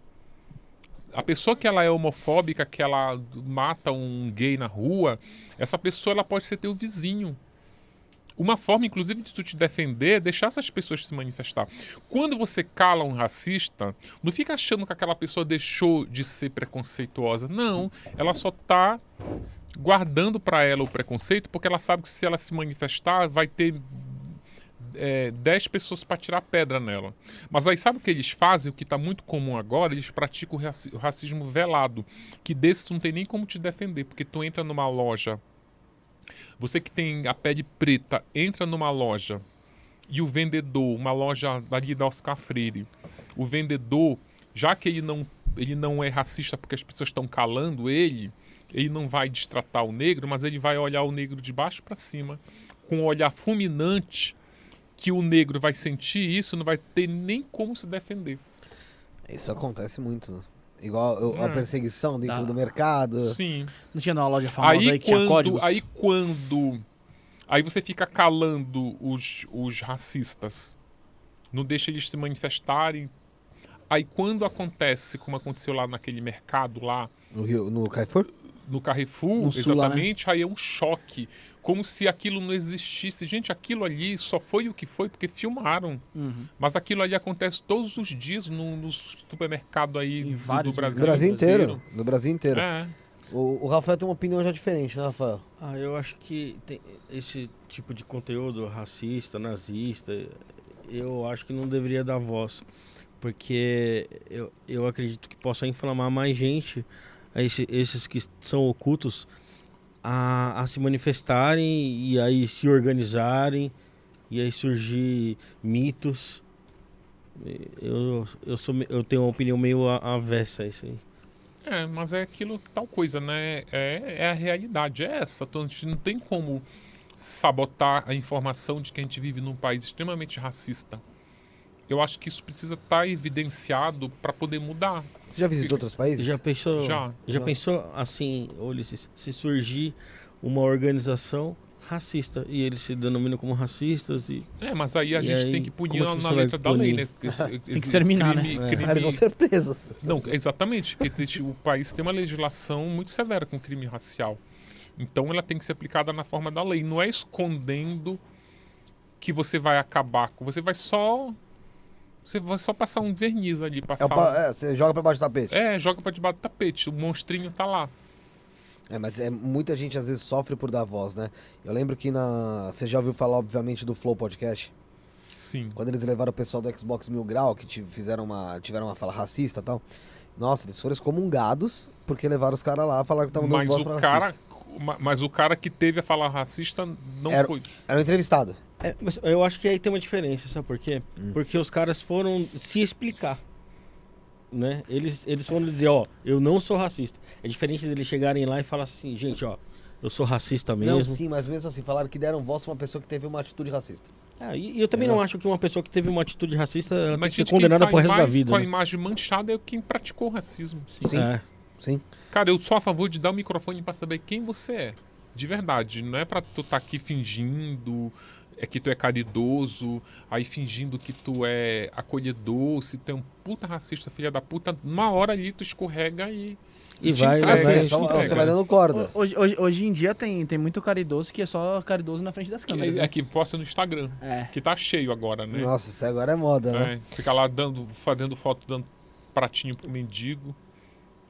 A pessoa que ela é homofóbica, que ela mata um gay na rua, essa pessoa ela pode ser teu vizinho. Uma forma, inclusive, de tu te defender é deixar essas pessoas se manifestar. Quando você cala um racista, não fica achando que aquela pessoa deixou de ser preconceituosa. Não, ela só tá guardando para ela o preconceito porque ela sabe que se ela se manifestar vai ter é, 10 pessoas para tirar pedra nela. Mas aí sabe o que eles fazem? O que está muito comum agora? Eles praticam o raci- o racismo velado. Que desse tu não tem nem como te defender. Porque tu entra numa loja. Você que tem a pele preta, entra numa loja e o vendedor, uma loja ali da Oscar Freire, o vendedor, já que ele não, ele não é racista porque as pessoas estão calando ele, ele não vai destratar o negro, mas ele vai olhar o negro de baixo para cima, com um olhar fulminante, que o negro vai sentir isso, não vai ter nem como se defender. Isso acontece muito, né? Igual eu- a É. perseguição dentro Tá. do mercado. Sim. Não tinha uma loja famosa aí, Aí que tinha quando, códigos? aí quando. Aí você fica calando os, os racistas. Não deixa eles se manifestarem. Aí quando acontece, como aconteceu lá naquele mercado lá, No, Rio, no Carrefour? No Carrefour, No sul lá, né? exatamente, aí é um choque. Como se aquilo não existisse. Gente, aquilo ali só foi o que foi porque filmaram. Uhum. Mas aquilo ali acontece todos os dias no, no supermercado aí Em do, vários do Brasil. No Brasil inteiro. No Brasil inteiro. É. O, o Rafael tem uma opinião já diferente, né, Rafael? Ah, eu acho que tem esse tipo de conteúdo racista, nazista, eu acho que não deveria dar voz. Porque eu, eu acredito que possa inflamar mais gente, esse- esses que são ocultos, a, a se manifestarem e aí se organizarem, e aí surgir mitos. Eu, eu, sou, eu tenho uma opinião meio avessa a isso aí. É, mas é aquilo, tal coisa, né? É, é a realidade, é essa. Então, a gente não tem como sabotar a informação de que a gente vive num país extremamente racista. Eu acho que isso precisa estar evidenciado para poder mudar. Você já visitou outros países? Já pensou? Já. Já, Já. pensou assim, Ulisses, se surgir uma organização racista e eles se denominam como racistas e É, mas aí a E gente aí, tem que punir é na, que na letra da lei, né? punir? Esse- que esse exterminar, né? crime- É, crime- eles vão ser presos. Não, exatamente, porque existe- o país tem uma legislação muito severa com crime racial. Então ela tem que ser aplicada na forma da lei. Não é escondendo que você vai acabar com. Você vai só. Você vai só passar um verniz ali, É, passar. o pa- é, você joga pra baixo do tapete. É, joga pra debaixo do tapete. O monstrinho tá lá. É, mas é, muita gente às vezes sofre por dar voz, né? Eu lembro que na. Você já ouviu falar, obviamente, do Flow Podcast? Sim. Quando eles levaram o pessoal do Xbox Mil Grau, que fizeram uma, tiveram uma fala racista e tal. Nossa, eles foram excomungados porque levaram os caras lá e falaram que estavam dando Mas voz o pra cara. racista. Ma- Mas o cara que teve a falar racista não Era- foi. Era um entrevistado. É, mas eu acho que aí tem uma diferença, sabe por quê? Hum. Porque os caras foram se explicar. Né? Eles, eles foram dizer, ó, eu não sou racista. É diferente deles chegarem lá e falar assim, gente, ó, eu sou racista mesmo. Não, sim, mas mesmo assim, falaram que deram voz pra uma pessoa que teve uma atitude racista. Ah, e, e eu também É. não acho que uma pessoa que teve uma atitude racista ela tem Mas que ser condenada pro resto da vida. com a né? imagem manchada é quem praticou o racismo. Sim. É. Sim. Cara, eu sou a favor de dar o microfone pra saber quem você é. De verdade. Não é pra tu tá aqui fingindo é que tu é caridoso, aí fingindo que tu é acolhedor, se tu é um puta racista, filha da puta, uma hora ali tu escorrega e. E te vai, entrega, vai, é te só- você vai dando corda. Hoje, hoje, hoje em dia tem, tem muito caridoso que é só caridoso na frente das câmeras. É, né? é que posta no Instagram, É. que tá cheio agora, né? Nossa, isso agora é moda, né? É, fica lá dando, fazendo foto, dando pratinho pro mendigo.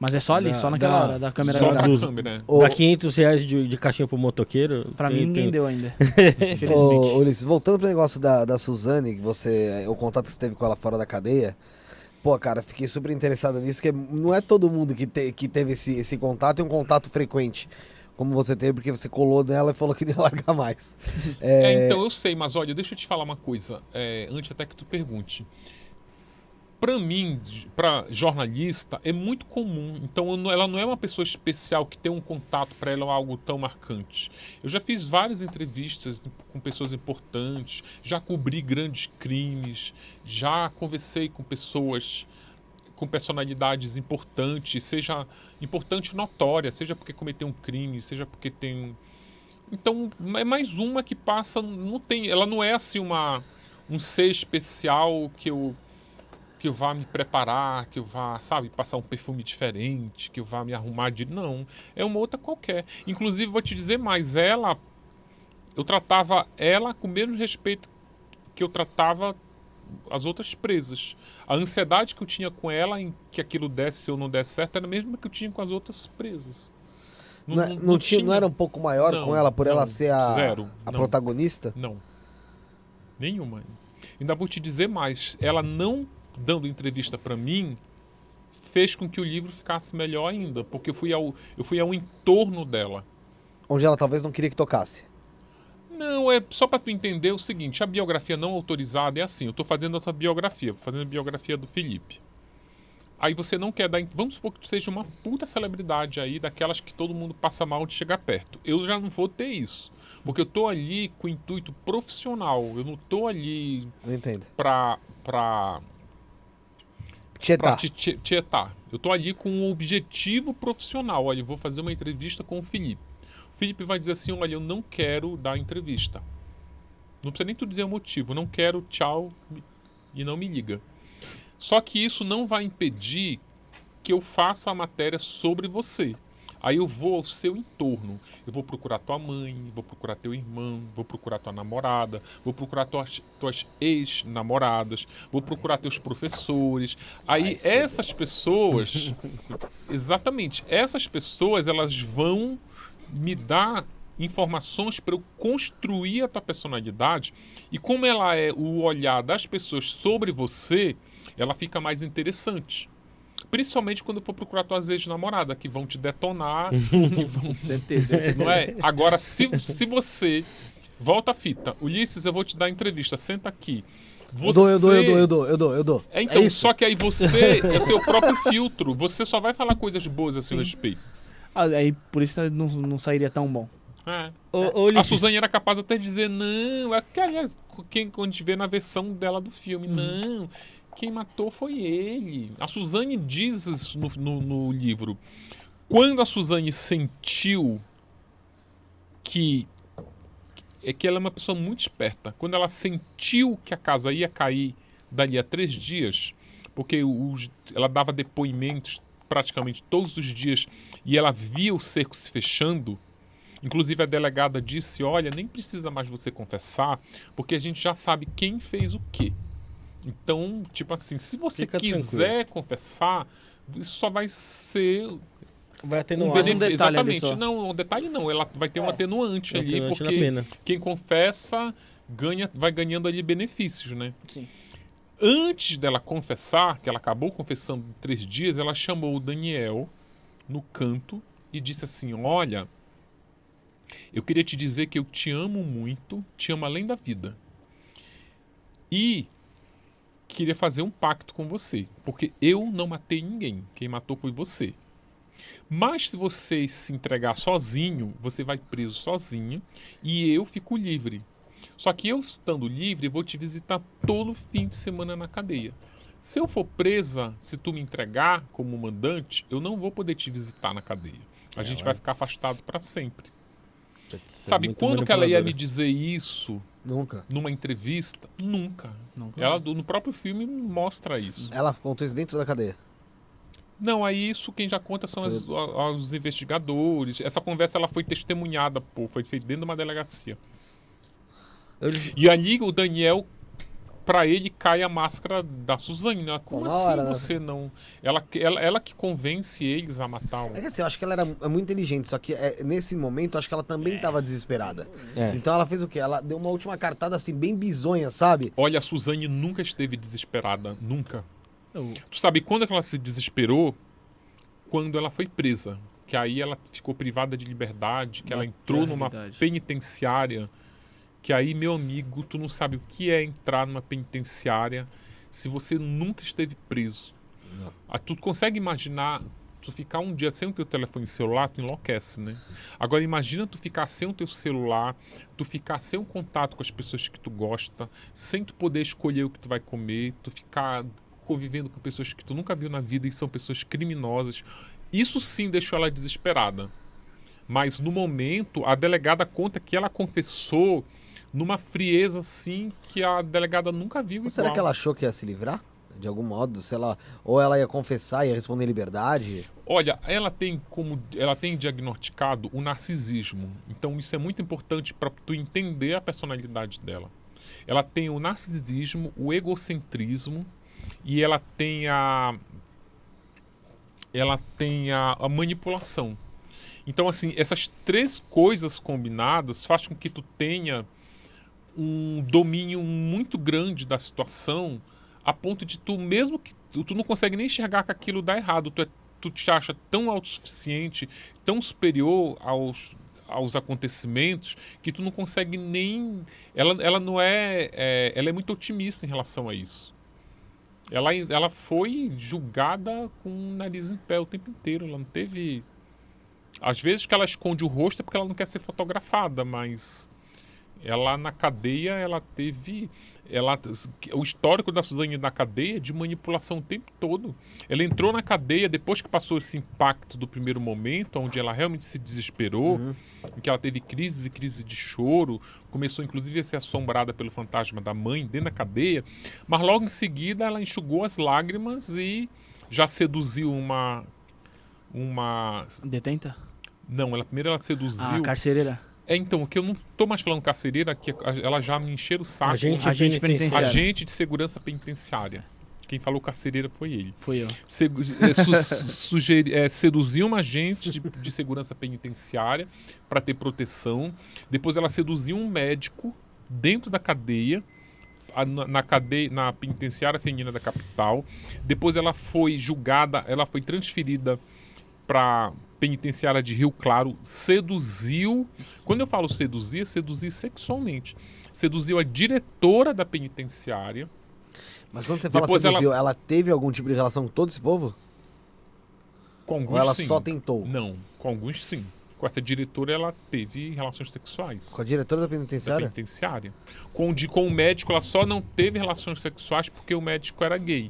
Mas é só ali, Dá- só naquela dá- hora da câmera só ligada. dos- câmera. Ô, Dá 500 reais de, de caixinha pro motoqueiro. Pra tem- mim ninguém tem- deu ainda. Ô, Infelizmente. Ulisses, voltando pro negócio da, da Suzane, que você, o contato que você teve com ela fora da cadeia, pô, cara, fiquei super interessado nisso, que não é todo mundo que, te- que teve esse, esse contato e um contato frequente, como você teve, porque você colou nela e falou que não ia largar mais. É, É, então eu sei, mas olha, deixa eu te falar uma coisa, é, antes até que tu pergunte. Pra mim, pra jornalista, é muito comum. Então, não- ela não é uma pessoa especial que tem um contato para ela algo tão marcante. Eu já fiz várias entrevistas com pessoas importantes, já cobri grandes crimes, já conversei com pessoas com personalidades importantes, seja importante notória, seja porque cometeu um crime, seja porque tem então, é mais uma que passa, não tem, ela não é assim uma um ser especial que eu que eu vá me preparar, que eu vá, sabe, passar um perfume diferente, que eu vá me arrumar de. Não. É uma outra qualquer. Inclusive, vou te dizer mais, ela. Eu tratava ela com o mesmo respeito que eu tratava as outras presas. A ansiedade que eu tinha com ela em que aquilo desse ou não desse certo era a mesma que eu tinha com as outras presas. Não, é- não tinha, não era um pouco maior Não, com ela por ela não, ser a, zero, a não. protagonista? Não. Nenhuma. Ainda vou te dizer mais. Ela não dando entrevista pra mim fez com que o livro ficasse melhor ainda, porque eu fui ao, eu fui ao entorno dela. Onde ela talvez não queria que tocasse. Não, é só pra tu entender o seguinte, a biografia não autorizada é assim, eu tô fazendo essa biografia, fazendo a biografia do Felipe. Aí você não quer dar, vamos supor que tu seja uma puta celebridade aí, daquelas que todo mundo passa mal de chegar perto. Eu já não vou ter isso, porque eu tô ali com intuito profissional, eu não tô ali Não entendo. pra, pra, Tietá. Eu tô ali com um objetivo profissional. Olha, eu vou fazer uma entrevista com o Felipe. O Felipe vai dizer assim: olha, eu não quero dar entrevista. Não precisa nem tu dizer o motivo. Não quero, tchau, e não me liga. Só que isso não vai impedir que eu faça a matéria sobre você. Aí eu vou ao seu entorno. Eu vou procurar tua mãe, vou procurar teu irmão, vou procurar tua namorada, vou procurar tuas, tuas ex-namoradas, vou procurar teus professores. Aí essas pessoas, exatamente, essas pessoas elas vão me dar informações para eu construir a tua personalidade e como ela é o olhar das pessoas sobre você, ela fica mais interessante. Principalmente quando eu for procurar tuas ex-namoradas, que vão te detonar, que vão Certeza. não é? Agora, se, se você. Volta a fita. Ulisses, eu vou te dar entrevista. Senta aqui. Você... Eu dou, eu dou, eu dou, eu dou, eu dou, eu dou. É, então, isso. só que aí você é seu próprio filtro. Você só vai falar coisas boas a seu Sim. respeito. Ah, Aí por isso não, não sairia tão bom. É. Ô, ô, A Ulisses, Suzane era capaz até de dizer, não, é que aliás, quem, quando a gente vê na versão dela do filme, Uhum. não, quem matou foi ele. A Suzane diz no, no, no livro. Quando a Suzane sentiu que é que ela é uma pessoa muito esperta. Quando ela sentiu que a casa ia cair dali a três dias, porque os- ela dava depoimentos praticamente todos os dias e ela via o cerco se fechando, Inclusive a delegada disse: "Olha, nem precisa mais você confessar, porque a gente já sabe quem fez o quê". Então, tipo assim, se você Fica quiser confessar, isso só vai ser vai um atenuar um benefício. detalhe Exatamente. Não, um detalhe não, ela vai ter um atenuante ali, porque pena. quem confessa ganha, vai ganhando ali benefícios, né? Sim. Antes dela confessar, que ela acabou confessando em três dias, ela chamou o Daniel no canto e disse assim: Olha, eu queria te dizer que eu te amo muito, te amo além da vida. E queria fazer um pacto com você, porque eu não matei ninguém, quem matou foi você. Mas se você se entregar sozinho, você vai preso sozinho e eu fico livre. Só que eu estando livre, vou te visitar todo fim de semana na cadeia. Se eu for presa, se tu me entregar como mandante, eu não vou poder te visitar na cadeia. A É, gente vai- ficar afastado para sempre. É Sabe quando que ela ia me dizer isso Nunca. numa entrevista? Nunca. Nunca. Ela no próprio filme mostra isso. Ela contou isso dentro da cadeia. Não, aí isso quem já conta são as- a- os investigadores. Essa conversa ela foi testemunhada, pô, foi feita dentro de uma delegacia. Eu- E ali o Daniel, pra ele cai a máscara da Suzane, né? Como Na assim hora, né? você não. Ela, ela, ela que convence eles a matar o. É que assim, eu acho que ela era é muito inteligente, só que é, nesse momento eu acho que ela também tava desesperada. É. Então ela fez o quê? Ela deu uma última cartada assim, bem bizonha, sabe? Olha, a Suzane nunca esteve desesperada. Nunca. Eu- Tu sabe quando que ela se desesperou? Quando ela foi presa. Que aí ela ficou privada de liberdade, que ela Bateu entrou a numa realidade. penitenciária. Que aí, meu amigo, tu não sabe o que é entrar numa penitenciária se você nunca esteve preso. Não. Ah, tu consegue imaginar tu ficar um dia sem o teu telefone celular, tu enlouquece, né? Agora imagina tu ficar sem o teu celular, tu ficar sem um contato com as pessoas que tu gosta, sem tu poder escolher o que tu vai comer, tu ficar convivendo com pessoas que tu nunca viu na vida e são pessoas criminosas. Isso sim deixou ela desesperada. Mas no momento, a delegada conta que ela confessou numa frieza assim que a delegada nunca viu será que ela achou que ia se livrar? De algum modo, sei lá, ou ela ia confessar e ia responder em liberdade? Olha, ela tem como ela tem diagnosticado o narcisismo. Então isso é muito importante para tu entender a personalidade dela. Ela tem o narcisismo, o egocentrismo e ela tem a ela tem a, a manipulação. Então assim, essas três coisas combinadas faz com que tu tenha um domínio muito grande da situação a ponto de tu mesmo que tu, não consegue nem enxergar que aquilo dá errado, tu, é, tu te acha tão autossuficiente, tão superior aos, aos acontecimentos que tu não consegue nem ela, ela não é, é ela é muito otimista em relação a isso. Ela, ela foi julgada com o nariz em pé o tempo inteiro ela não teve às vezes que ela esconde o rosto é porque ela não quer ser fotografada mas ela na cadeia ela teve ela o histórico da Suzane na cadeia é de manipulação o tempo todo ela entrou na cadeia depois que passou esse impacto do primeiro momento onde ela realmente se desesperou Uhum. em que ela teve crises e crises de choro começou inclusive a ser assombrada pelo fantasma da mãe dentro da cadeia mas logo em seguida ela enxugou as lágrimas e já seduziu uma uma Detenta? não ela primeiro ela seduziu Ah, carcereira. É, então, que eu não tô mais falando carcereira, que ela já me encheram o saco. Agente Agente penitenciário. penitenciário. Agente de segurança penitenciária. Quem falou carcereira foi ele. Foi eu. Segu- é, su- sugeri- é, seduziu uma agente de, de segurança penitenciária para ter proteção. Depois ela seduziu um médico dentro da cadeia. a- Na, na cadeia, na penitenciária feminina da capital. Depois ela foi julgada, ela foi transferida para penitenciária de Rio Claro, seduziu. Quando eu falo seduzir, seduzir sexualmente. Seduziu a diretora da penitenciária. Mas quando você fala Depois seduziu, ela... teve algum tipo de relação com todo esse povo? Com alguns Ou ela sim. só tentou? Não, com alguns sim. Com essa diretora ela teve relações sexuais. Com a diretora da Da penitenciária? penitenciária. Com, de, com o médico, ela só não teve relações sexuais porque o médico era gay.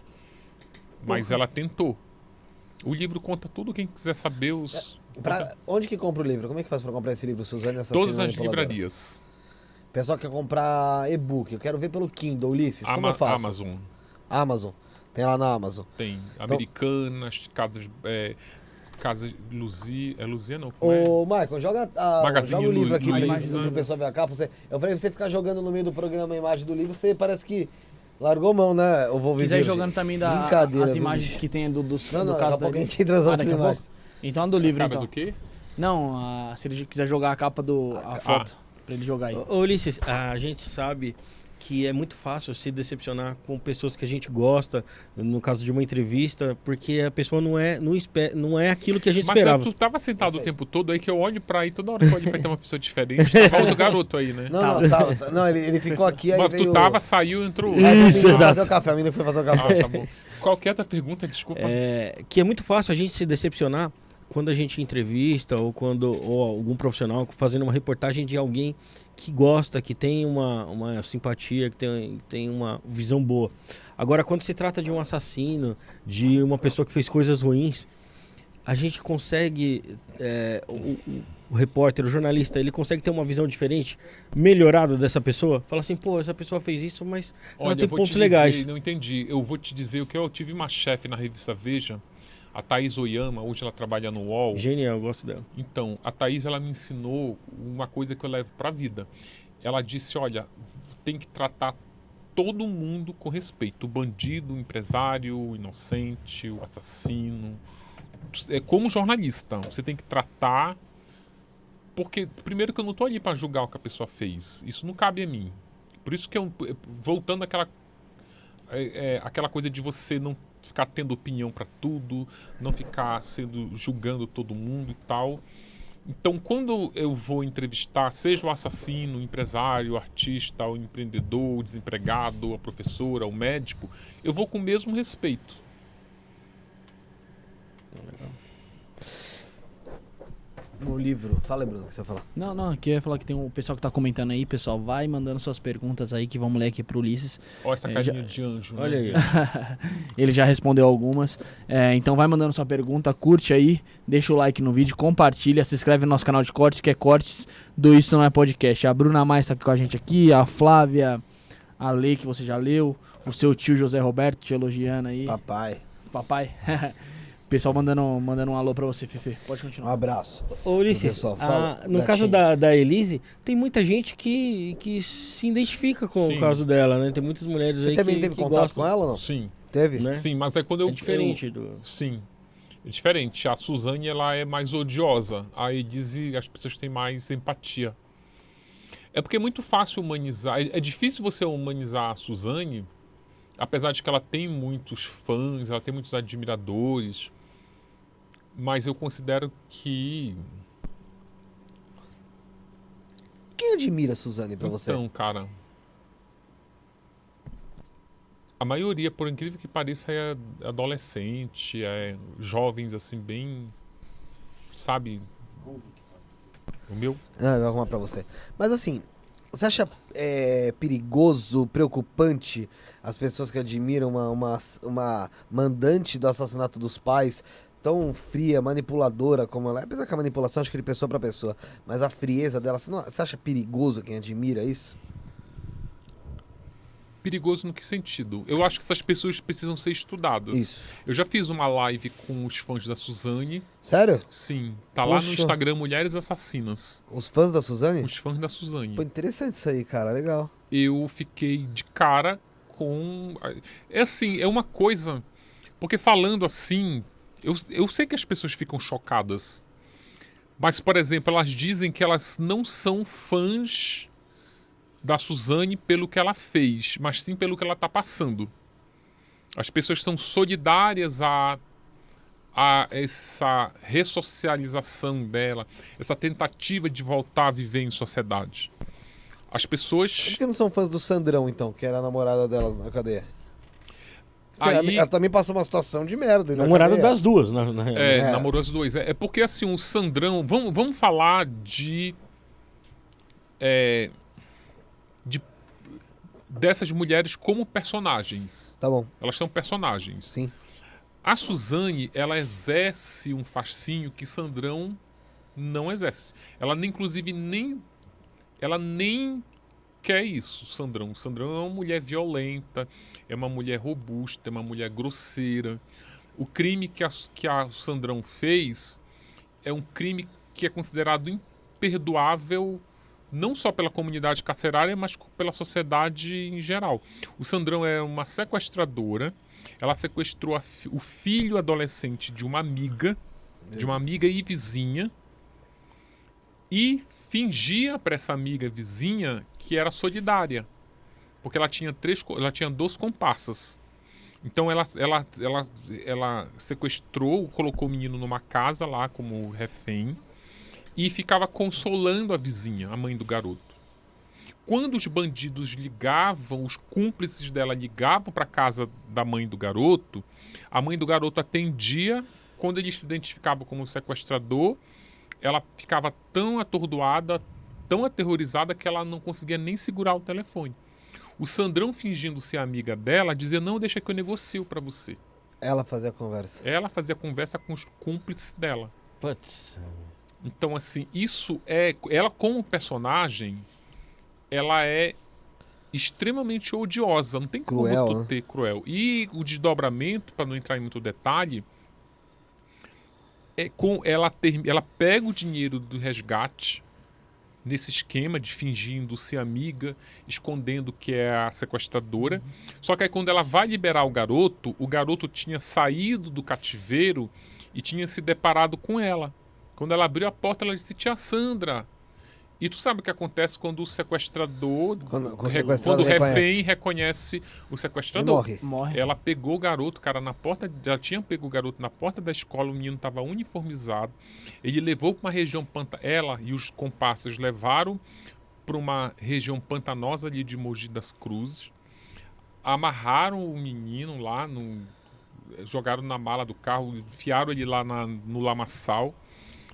Mas ela tentou. O livro conta tudo, quem quiser saber os. Pra- Onde que compra o livro? Como é que faz pra comprar esse livro, Suzane? Assassina Todas as livrarias. Pessoal que quer comprar e-book, eu quero ver pelo Kindle, Ulisses, como Ama- eu faço? Amazon Amazon. Tem lá na Amazon. tem. Então- Americanas, casas. É, casas. Luzia. É Luzia não? Como é? Ô, Michael, joga, a- joga o livro aqui pra, Luiza. pro pessoal ver a capa. Você, eu falei, você ficar jogando no meio do programa a imagem do livro, você parece que largou mão, né? Eu vou quiser ir jogando também da, as imagens bicho? que tem do, dos, Não, do não, daqui caso a pouco da- a entra Ah, daqui a pouco? imagens. Então a do livro, Cara então. do quê? Não, a- se ele quiser jogar a capa do. a foto. Pra ele jogar aí. Ô, Ulisses, a gente sabe que é muito fácil se decepcionar com pessoas que a gente gosta, no caso de uma entrevista, porque a pessoa não é, não espe- não é aquilo que a gente Mas esperava. tu tava sentado o tempo todo aí que eu olho pra aí, toda hora que eu olho pra aí tem uma pessoa diferente. Tava outro garoto aí, né? Não, não, tava, tá- não ele, ele ficou aqui, aí Mas veio... tu tava, saiu, entrou. Isso, exato. fazer o café, a menina foi fazer o café. Ah, tá bom. Qual que é pergunta? Desculpa. É, que é muito fácil a gente se decepcionar quando a gente entrevista ou quando ou algum profissional fazendo uma reportagem de alguém que gosta, que tem uma, uma simpatia, que tem, tem uma visão boa. Agora, quando se trata de um assassino, de uma pessoa que fez coisas ruins, a gente consegue, é, o, o- repórter, o jornalista, ele consegue ter uma visão diferente, melhorada dessa pessoa. Fala assim, pô, essa pessoa fez isso, mas ela Olha, tem eu vou pontos te legais. dizer, não entendi. Eu vou te dizer o que eu tive uma chefe na revista Veja, a Thaís Oyama, hoje ela trabalha no UOL. Genial, eu gosto dela. Então, a Thaís ela me ensinou uma coisa que eu levo para a vida. Ela disse, olha, tem que tratar todo mundo com respeito. O bandido, o empresário, o inocente, o assassino. É como jornalista, você tem que tratar porque primeiro que eu não estou ali para julgar o que a pessoa fez. Isso não cabe a mim. Por isso que eu voltando àquela é, é, aquela coisa de você não ficar tendo opinião para tudo, não ficar sendo julgando todo mundo e tal. Então, quando eu vou entrevistar, seja o assassino, o empresário, o artista, o empreendedor, o desempregado, a professora, o médico, eu vou com o mesmo respeito. No livro. Fala aí, Bruno, o que você vai falar. Não, não, aqui eu ia falar que tem um pessoal que tá comentando aí, pessoal. Vai mandando suas perguntas aí que vamos ler aqui pro Ulisses. Olha essa É, carinha já- de anjo. Olha né? aí. Ele já respondeu algumas. É, então vai mandando sua pergunta, curte aí, deixa o like no vídeo, compartilha, se inscreve no nosso canal de cortes, que é cortes do Isso Não É Podcast. A Bruna Mais tá aqui com a gente aqui, a Flávia, a lei que você já leu, o seu tio José Roberto te elogiando aí, Papai. papai. Pessoal mandando, mandando um alô pra você, Fefe. Pode Um continuar. abraço. Ô, Ulisses, Pessoal, a- fala, no Betinho. caso da, da Elise, tem muita gente que, que se identifica com Sim. o caso dela, né? Tem muitas mulheres Você aí também que, teve que contato gostam, com ela ou não? Sim, Teve? Né? sim, mas é quando eu. É diferente do... eu- sim. É diferente. A Suzane, ela é mais odiosa. A Edise, as pessoas têm mais empatia. É porque é muito fácil humanizar. É é difícil você humanizar a Suzane, apesar de que ela tem muitos fãs, ela tem muitos admiradores. Mas eu considero que. Quem admira a Suzane pra você? Então, cara. A maioria, por incrível que pareça, é adolescente, é jovens assim, bem. Sabe? O meu? Ah, eu vou arrumar pra você. Mas assim, você acha é, perigoso, preocupante as pessoas que admiram uma, uma, uma mandante do assassinato dos pais tão fria, manipuladora como ela é? Apesar que a manipulação acho que é de pessoa pra pessoa, mas a frieza dela, você, não, você acha perigoso quem admira isso? Perigoso no que sentido? Eu acho que essas pessoas precisam ser estudadas. Isso. Eu já fiz uma live com os fãs da Suzane. Sério? Sim. Tá lá no Poxa. Instagram Mulheres Assassinas. Os fãs da Suzane? Os fãs da Suzane. Pô, interessante isso aí, cara, legal. eu fiquei de cara com. É assim, é uma coisa. Porque falando assim, eu, eu sei que as pessoas ficam chocadas. Mas, por exemplo, elas dizem que elas não são fãs da Suzane pelo que ela fez, mas sim pelo que ela está passando. As pessoas são solidárias a, a essa ressocialização dela, essa tentativa de voltar a viver em sociedade. As pessoas. Por que não são fãs do Sandrão, então, que era a namorada dela na cadeia? Aí- Ela também passou uma situação de merda. Namorada das duas, na, na É, É. namorou as duas. É, é porque assim, o Sandrão. Vamos, vamos falar de. é, de. Dessas mulheres como personagens. Tá bom, Elas são personagens. sim. A Suzane, ela exerce um fascínio que Sandrão não exerce. Ela, nem, inclusive, nem. Ela nem quer isso, Sandrão. Sandrão é uma mulher violenta, é uma mulher robusta, é uma mulher grosseira. O crime que a, que a Sandrão fez é um crime que é considerado imperdoável não só pela comunidade carcerária, mas pela sociedade em geral. O Sandrão é uma sequestradora. Ela sequestrou fi- o filho adolescente de uma amiga, de uma amiga e vizinha, e fingia para essa amiga vizinha que era solidária, porque ela tinha três, ela tinha duas comparsas. Então ela, ela, ela, ela sequestrou, colocou o menino numa casa lá como refém e ficava consolando a vizinha, a mãe do garoto. Quando os bandidos ligavam, os cúmplices dela ligavam para casa da mãe do garoto, a mãe do garoto atendia. Quando ele se identificava como sequestrador, ela ficava tão atordoada, tão aterrorizada que ela não conseguia nem segurar o telefone. O Sandrão, fingindo ser amiga dela, dizia: Não, deixa que eu negocio para você. Ela fazia a conversa. Ela fazia conversa com os cúmplices dela. Putz. Então, assim, isso é. Ela, como personagem, ela é extremamente odiosa. Não tem como Cruel, tu né? ter cruel. E o desdobramento, para não entrar em muito detalhe, é com ela ter, ela pega o dinheiro do resgate nesse esquema de fingindo ser amiga, escondendo que é a sequestradora. Só que aí quando ela vai liberar o garoto, o garoto tinha saído do cativeiro e tinha se deparado com ela. Quando ela abriu a porta, ela disse: Tia Sandra. E tu sabe o que acontece quando o sequestrador, Quando- quando o re- sequestrado quando o refém reconhece. reconhece o sequestrador. morre. Morre. Ela pegou o garoto, cara, na porta. Já tinha pego o garoto na porta da escola, o menino estava uniformizado. Ele levou para uma região panta. Ela e os comparsas levaram para uma região pantanosa ali de Mogi das Cruzes. Amarraram o menino lá, no, jogaram na mala do carro, enfiaram ele lá na- no lamaçal.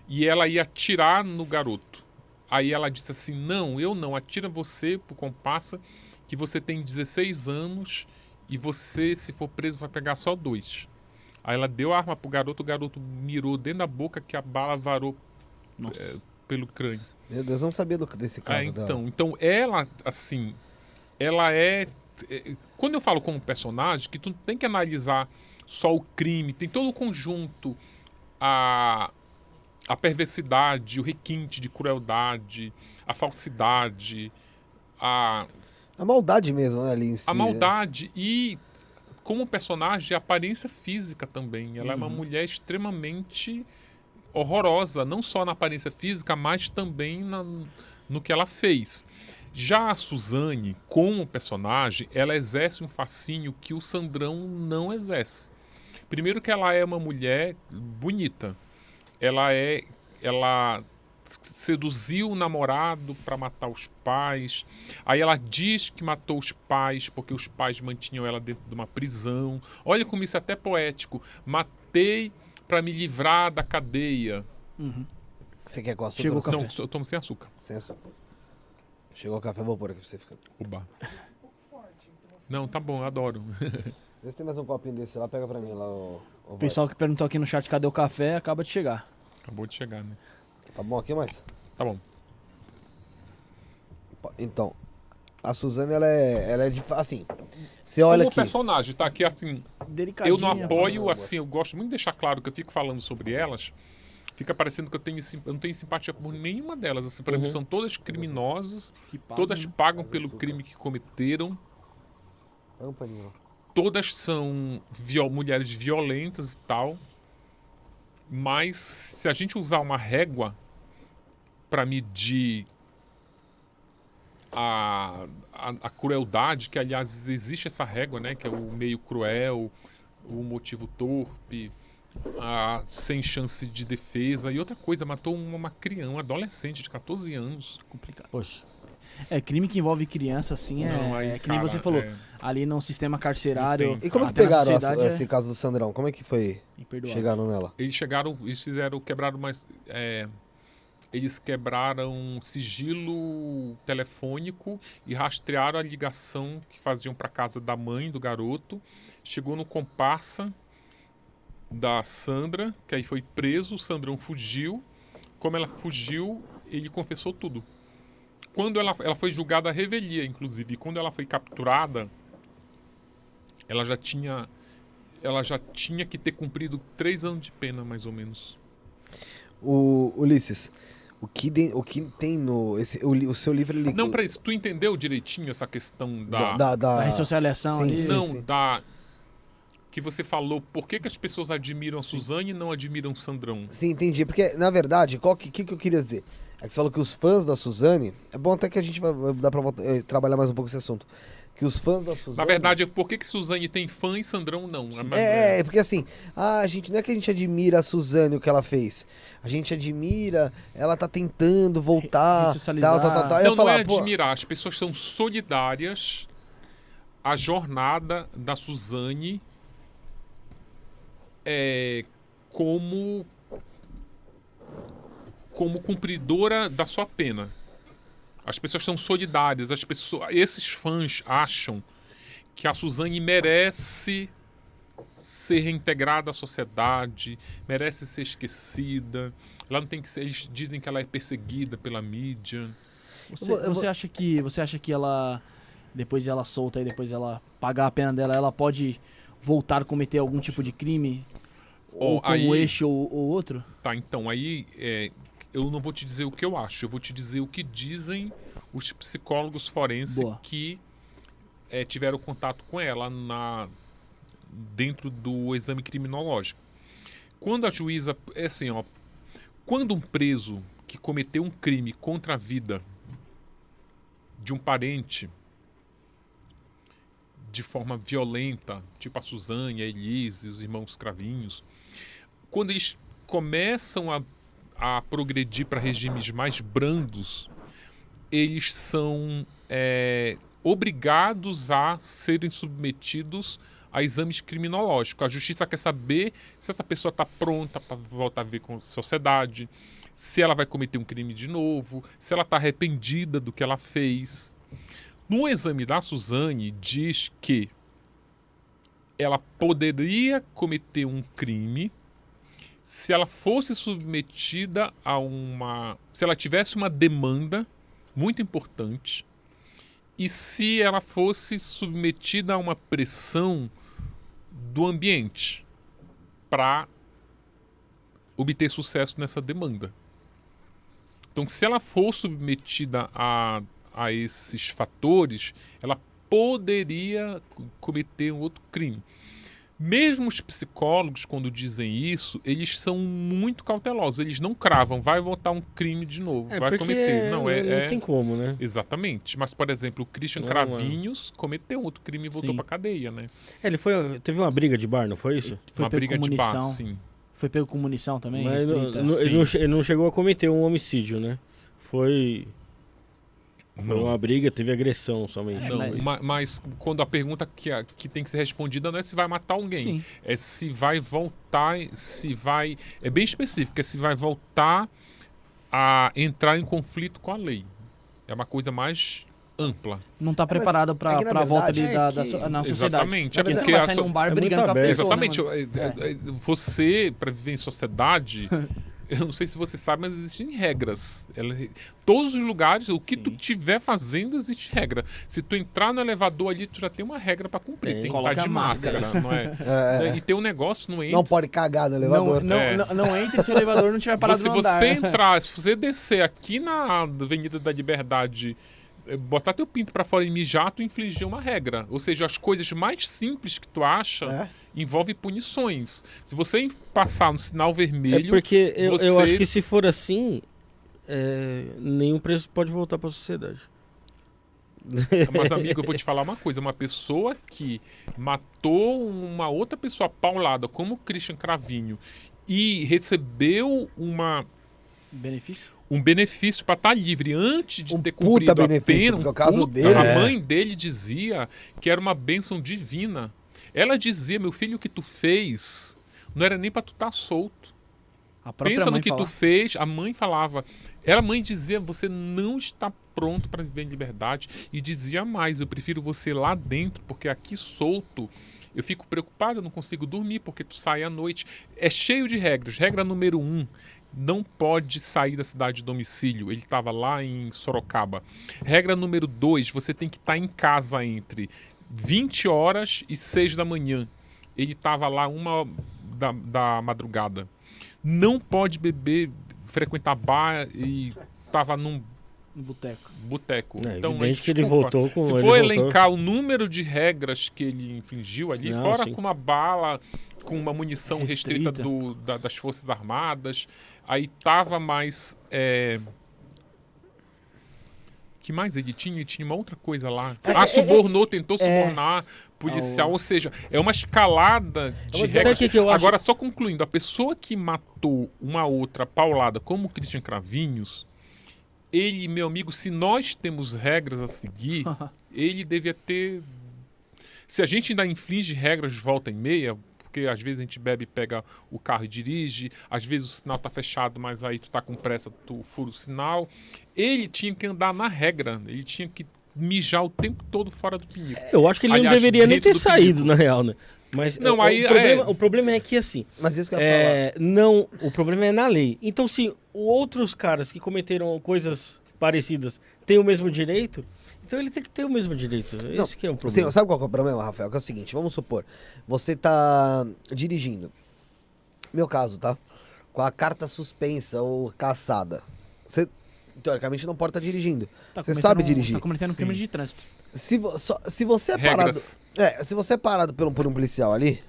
E ela ia atirar no garoto. Aí ela disse assim: Não, eu não, atira você pro comparsa, que você tem 16 anos e você, se for preso, vai pegar só dois. Aí ela deu a arma pro garoto, o garoto mirou dentro da boca que a bala varou Nossa. pelo crânio. Meu Deus, eu não sabia do- desse caso Ah, dela. então, então ela, assim, ela é, é- Quando eu falo como personagem, que tu tem que analisar só o crime, tem todo o conjunto, a, a perversidade, o requinte de crueldade, a falsidade, a, A maldade mesmo, né, ali si. a né? maldade e como personagem a aparência física também. Ela é uma Uhum. mulher extremamente horrorosa, não só na aparência física, mas também na- no que ela fez. Já a Suzane, como personagem, ela exerce um fascínio que o Sandrão não exerce. Primeiro que ela é uma mulher bonita. Ela é ela seduziu o namorado para matar os pais. Aí ela diz que matou os pais porque os pais mantinham ela dentro de uma prisão. Olha como isso é até poético. Matei para me livrar da cadeia. Uhum. Você quer com açúcar? Chegou café. Não, eu tomo sem açúcar. Sem açúcar. Chegou o café, vou pôr aqui pra você ficar. Oba. Não, tá bom, eu adoro. Vê se tem mais um copinho desse lá, pega pra mim lá, o, O pessoal que perguntou aqui no chat cadê o café acaba de chegar. Acabou de chegar, né? Tá bom aqui, mas... Tá bom. Então, a Suzane, ela é, ela é de... Assim, você olha Como aqui... personagem, tá aqui assim. Eu não apoio, assim, eu gosto muito de deixar claro que eu fico falando sobre elas. Fica parecendo que eu, tenho, eu não tenho simpatia por nenhuma delas. Assim, para mim Uhum. são todas criminosas, Que papo, todas né? pagam pelo crime que cometeram, Pega um paninho. Todas são viol- mulheres violentas e tal. Mas se a gente usar uma régua para medir a, a, a crueldade, que aliás existe essa régua, né? Que é o meio cruel, o motivo torpe, a sem chance de defesa. E outra coisa, matou uma, uma criança, um adolescente de 14 anos. Complicado. Poxa. É, crime que envolve criança, assim, é, Não, aí, é que nem cara, você falou. é- Ali no sistema carcerário. E como é que pegaram a- sociedade esse caso do Sandrão? Como é que foi é chegaram nela? Eles chegaram, eles fizeram, quebraram mais. é, eles quebraram sigilo telefônico e rastrearam a ligação que faziam para casa da mãe do garoto. Chegou no comparsa da Sandra, que aí foi preso. O Sandrão fugiu. Como ela fugiu, ele confessou tudo. Quando ela, ela foi julgada à revelia, inclusive, e quando ela foi capturada, ela já tinha ela já tinha que ter cumprido três anos de pena, mais ou menos. O Ulisses, o que, de- o que tem no... Esse, o, o seu livro, ele... Não, para isso, tu entendeu direitinho essa questão da. Da, da, da- A ressocialização Sim, ali. sim. não, da. Que você falou, por que, que as pessoas admiram a Suzane e não admiram o Sandrão? Sim, entendi. Porque, na verdade, o que, que, que eu queria dizer? É que você falou que os fãs da Suzane. É bom até que a gente vai vai dar pra eh, trabalhar mais um pouco esse assunto. Que os fãs da Suzane. Na verdade, é por que, que Suzane tem fã e Sandrão não? É, é, é, porque assim, ah, a gente não é que a gente admira a Suzane o que ela fez. A gente admira, ela tá tentando voltar. Tal, tal, tal, tal. Eu Não, falar, não é pô, admirar. As pessoas são solidárias à jornada da Suzane é, como como cumpridora da sua pena. As pessoas são solidárias. As pessoas, esses fãs acham que a Suzane merece ser reintegrada à sociedade, merece ser esquecida. Ela não tem que ser. Eles dizem que ela é perseguida pela mídia. Você, Eu vou- eu você acha que você acha que ela depois de ela solta e depois ela pagar a pena dela, ela pode voltar a cometer algum tipo de crime? ou Ó, como aí- este ou, ou outro? Tá, então aí é, eu não vou te dizer o que eu acho, eu vou te dizer o que dizem os psicólogos forenses Boa. que é, tiveram contato com ela na dentro do exame criminológico. Quando a juíza, é assim, ó, quando um preso que cometeu um crime contra a vida de um parente de forma violenta, tipo a Suzane, a Elise, os irmãos Cravinhos, quando eles começam a, a progredir para regimes mais brandos, eles são é, obrigados a serem submetidos a exames criminológicos. A justiça quer saber se essa pessoa está pronta para voltar a ver com a sociedade, se ela vai cometer um crime de novo, se ela está arrependida do que ela fez. No exame da Suzane, diz que ela poderia cometer um crime se ela fosse submetida a uma. Se ela tivesse uma demanda muito importante e se ela fosse submetida a uma pressão do ambiente para obter sucesso nessa demanda. Então, se ela for submetida a, a esses fatores, ela poderia cometer um outro crime. Mesmo os psicólogos, quando dizem isso, eles são muito cautelosos. Eles não cravam, vai voltar um crime de novo, É, vai porque cometer. Não, é, não é- tem como, né? Exatamente. Mas, por exemplo, o Christian Não, Cravinhos cometeu outro crime e voltou pra cadeia, né? É, ele foi. Teve uma briga de bar, não foi isso? Foi Uma briga com de bar, munição. sim. Foi pego com munição também? Mas não- não- não, ele não chegou a cometer um homicídio, né? Foi. Foi Não. uma briga, teve agressão somente. É, Não, mas- ma- mas... quando a pergunta que, a- que tem que ser respondida não é se vai matar alguém, Sim. é se vai voltar, se vai. É bem específico, é se vai voltar a entrar em conflito com a lei. É uma coisa mais ampla. Não tá preparado pra, é que, na pra volta ali é da, que- da na sociedade. Exatamente, Porque você porque não vai a sair so- num bar é brigando com a pessoa, né, Exatamente. mano? é- é- é- Você, para viver em sociedade, eu não sei se você sabe, mas existem regras. Ela- todos os lugares, o que tu Sim. tiver fazendo, existe regra. Se tu entrar no elevador ali, tu já tem uma regra para cumprir. Tem. Tem que estar de a máscara. máscara, não é? É, é. E tem um negócio, não entra. Não pode cagar no Não, elevador. não, É. não, não entre se o elevador não tiver parado se no você entrar, se você descer aqui na Avenida da Liberdade, eh, botar teu pinto pra fora e mijar, tu infligir uma regra. Ou seja, as coisas mais simples que tu acha É. envolvem punições. Se você passar no sinal É vermelho, porque eu, eu você- acho que se for assim, é, nenhum preso pode voltar pra sociedade. mas amigo, eu vou te falar uma coisa, uma pessoa que matou uma outra pessoa paulada, como o Christian Cravinho, e recebeu uma Benefício? um benefício para estar livre antes de Um ter puta cumprido a benefício, pena. um o caso puta- dele a é- mãe dele dizia que era uma bênção divina. Ela dizia, meu filho, o que tu fez não era nem para tu estar solto. A própria Pensa no que fala. tu fez. A mãe falava. Ela, a mãe dizia, você não está pronto para viver em liberdade. E dizia mais, eu prefiro você lá dentro, porque aqui solto eu fico preocupado, eu não consigo dormir, porque tu sai à noite. É cheio de regras. Regra número um, não pode sair da cidade de domicílio. Ele estava lá em Sorocaba. Regra número dois, você tem que estar em casa entre 20 horas e 6 da manhã. Ele estava lá uma da, da madrugada. Não pode beber, frequentar bar e estava num boteco. boteco. É então, evidente que ele voltou com. Se ele for voltou- elencar o número de regras que ele infringiu ali, Não, fora sim. com uma bala, com uma munição restrita, Restrita. do- da- das Forças Armadas, aí tava mais. É... que mais ele tinha? Ele tinha uma outra coisa lá. É, ah, é, subornou, tentou é. subornar policial. Ao- Ou seja, é uma escalada de regras. que que eu acho- Agora, só concluindo, a pessoa que matou uma outra paulada, como o Christian Cravinhos, ele, meu amigo, se nós temos regras a seguir, ele devia ter. Se a gente ainda infringe regras de volta e meia, porque às vezes a gente bebe e pega o carro e dirige, às vezes o sinal tá fechado, mas aí tu tá com pressa, tu fura o sinal. Ele tinha que andar na regra, ele tinha que mijar o tempo todo fora do pinico. Eu acho que ele Aliás, não deveria nem ter do saído, na real, né? Mas Não, o, aí, o, problema, é. o problema é que, assim, Mas isso que eu ia falar. é, não, o problema é na lei. Então, se outros caras que cometeram coisas parecidas têm o mesmo direito, então ele tem que ter o mesmo direito. Não, Esse que é o Sim, problema. sabe qual é o problema, Rafael? Que é o seguinte, vamos supor, você tá dirigindo. Meu caso, tá? Com a carta suspensa ou caçada. Você, teoricamente, não pode estar dirigindo. Tá Você sabe dirigir. Tá cometendo um crime Sim. de trânsito. Se, vo- só- se você é parado. Regras. É, se você é parado por um, por um policial ali,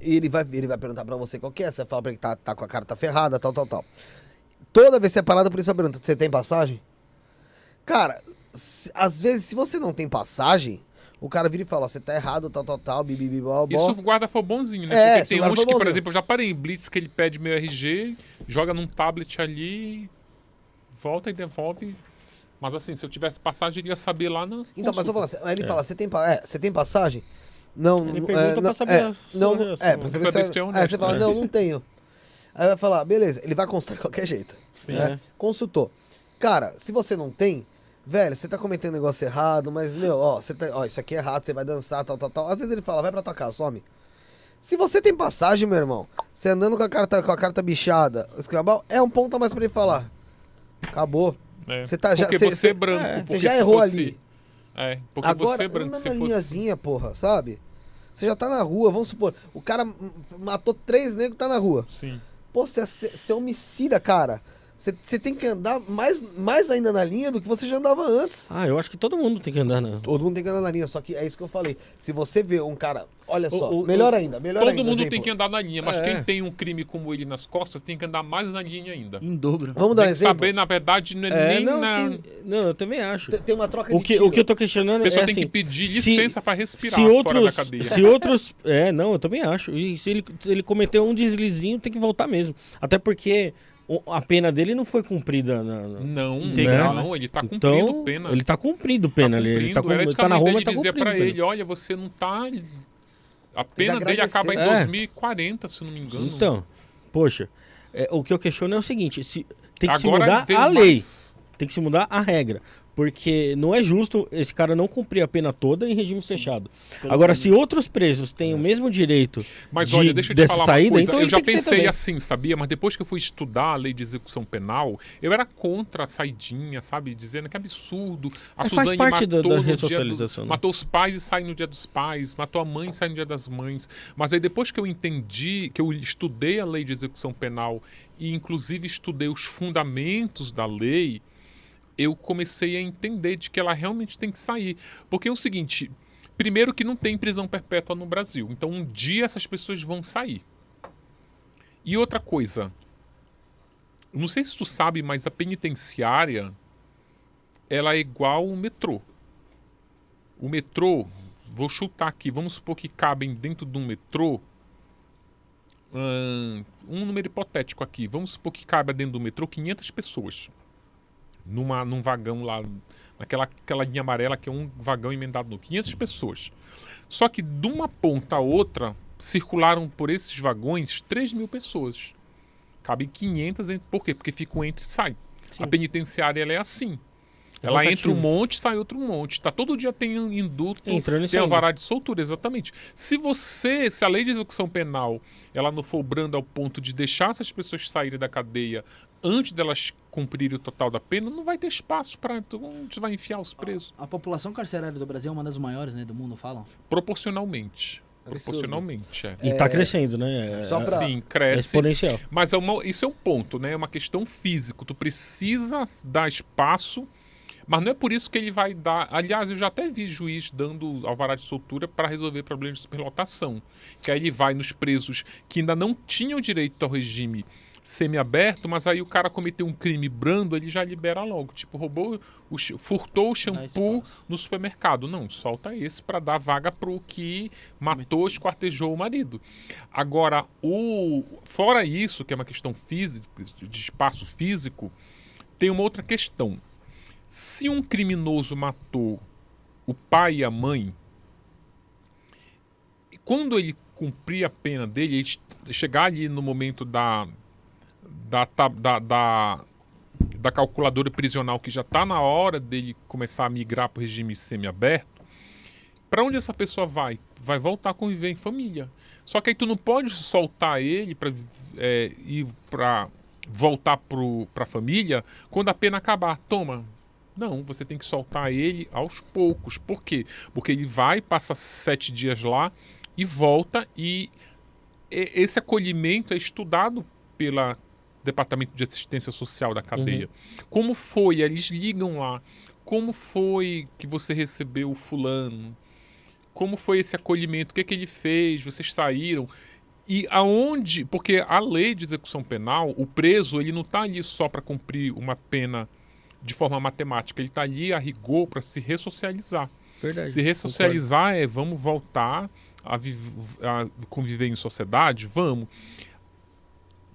e ele vai, ele vai perguntar pra você qual que é, você fala pra ele que tá, tá com a carta ferrada, tal, tal, tal. Toda vez que você é parado, o policial pergunta, você tem passagem? Cara, se- às vezes, se você não tem passagem, o cara vira e fala, ó, você tá errado, tal, tal, tal, bibibi, bó, Isso o guarda foi bonzinho, né? É, Porque tem uns for que, por bonzinho. exemplo, eu já parei em Blitz que ele pede meu RG, joga num tablet ali, volta e devolve. Mas assim, se eu tivesse passagem, eu iria saber lá na. Então, mas eu consulta. falo assim, aí ele É. fala, você tem, pa- é, você tem passagem? Não, Ele não, pergunta é, pra não, saber é, a sua não, é, pra saber Pra se ver se tu é é, você fala, né? não, não tenho. Aí vai falar, beleza, ele vai consultar de qualquer jeito. Sim. né? Consultou. Cara, se você não tem, velho, você tá cometendo um negócio errado, mas, meu, ó, você tá, ó, isso aqui é errado, você vai dançar, tal, tal, tal. Às vezes ele fala, vai pra tua casa, some. Se você tem passagem, meu irmão, você andando com a carta, com a carta bichada, o escambau, é um ponto a mais pra ele falar. Acabou. É. Você tá já- porque cê- você cê- é branco. é, Você porque já se errou fosse- ali. É, porque Agora, você, Branco, anda se na fosse... linhazinha, porra, sabe? Você já tá na rua, vamos supor. O cara matou três negros tá na rua. Sim. Pô, você é, você é homicida, cara. Você, tem que andar mais, mais ainda na linha do que você já andava antes. Ah, eu acho que todo mundo tem que andar na. Todo mundo tem que andar na linha, só que é isso que eu falei. Se você vê um cara. Olha só, O- o- melhor o- ainda, melhor Todo ainda. mundo exemplo. tem que andar na linha, mas É. quem tem um crime como ele nas costas tem que andar mais na linha ainda. Em dobro. Vamos dar um tem que exemplo. saber, na verdade, não é, É, nem não, na... sim. não, eu também acho. Tem- Tem uma troca O de que, tiro. o que eu tô questionando A pessoa é tem assim, que pedir licença pra respirar se fora outros, da cadeia. se outros, é, não, eu também acho. E se ele, ele cometeu um deslizinho, tem que voltar mesmo. Até porque a pena dele não foi cumprida na, na- Não, Integral, não, né? ele tá cumprindo então, pena. ele tá cumprindo pena Tá ali. Ele tá, cumprindo. ele tá a na Roma, dele ele tá dizia cumprindo. pra pena. ele, olha, você não tá... A pena dele acaba em. É. 2040, se não me engano. Então, poxa, é, o que eu questiono é o seguinte, se, tem que Agora se mudar a lei, mais- tem que se mudar a regra. Porque não é justo esse cara não cumprir a pena toda em regime fechado. Agora, se outros presos têm o mesmo direito Mas de- olha, deixa eu te dessa falar saída, uma coisa. então eu ele já tem que ter pensei assim, sabia? Mas depois que eu fui estudar a lei de execução penal, eu era contra a saidinha, sabe? Dizendo que absurdo. A Mas faz Suzane parte da- matou da ressocialização, do, né? Matou os pais e sai no dia dos pais. Matou a mãe e sai no dia das mães. Mas aí depois que eu entendi, que eu estudei a lei de execução penal e inclusive estudei os fundamentos da lei, eu comecei a entender de que ela realmente tem que sair. Porque é o seguinte, primeiro que não tem prisão perpétua no Brasil. Então um dia essas pessoas vão sair. E outra coisa, não sei se tu sabe, mas a penitenciária ela é igual o metrô. O metrô, vou chutar aqui, vamos supor que cabem dentro de um metrô um número hipotético aqui, vamos supor que cabe dentro do metrô 500 pessoas numa, num vagão lá, naquela aquela linha amarela que é um vagão emendado no 500 pessoas. Só que de uma ponta a outra circularam por esses vagões 3 mil pessoas. Cabem 500, en- por quê? Porque ficam entre e sai. A Sim. penitenciária ela é assim. É Ela rotativo. entra um monte, sai outro monte. Tá todo dia tem um induto, Entrando e tem alvará de soltura, exatamente. Se você, se a lei de execução penal, ela não for branda ao ponto de deixar essas pessoas saírem da cadeia antes delas cumprirem o total da pena, não vai ter espaço para onde vai enfiar os presos. A população carcerária do Brasil é uma das maiores, né, do mundo, falam. Proporcionalmente. Absurdo. Proporcionalmente, é. E tá crescendo, né? É, Só pra- Sim, é cresce. exponencial. Mas é uma- isso é um ponto, né? É uma questão física. Tu precisa dar espaço, mas não é por isso que ele vai dar. Aliás, eu já até vi juiz dando alvará de soltura para resolver problemas de superlotação. Que aí ele vai nos presos que ainda não tinham direito ao regime semiaberto, mas aí o cara cometeu um crime brando, ele já libera logo. Tipo, roubou, o, furtou o shampoo no supermercado. Não, solta esse para dar vaga pro que matou, esquartejou o marido. Agora, o fora isso, que é uma questão física, de espaço físico, tem uma outra questão. Se um criminoso matou o pai e a mãe, quando ele cumprir a pena dele, ele che- chegar ali no momento da da, da, da, da calculadora prisional que já está na hora dele começar a migrar para o regime semiaberto, para onde essa pessoa vai? Vai voltar a conviver em família. Só que aí tu não pode soltar ele para ir para voltar para a família quando a pena acabar. Toma. Não, você tem que soltar ele aos poucos. Por quê? Porque ele vai, passa sete dias lá e volta e- esse acolhimento é estudado pela Departamento de Assistência Social da cadeia. Como foi? Eles ligam lá. Como foi que você recebeu o fulano? Como foi esse acolhimento? O que, é que ele fez? Vocês saíram? E aonde? Porque a lei de execução penal, o preso, ele não está ali só para cumprir uma pena de forma matemática. Ele está ali a rigor para se ressocializar. Verdade. Se ressocializar é vamos voltar a, a conviver em sociedade? Vamos.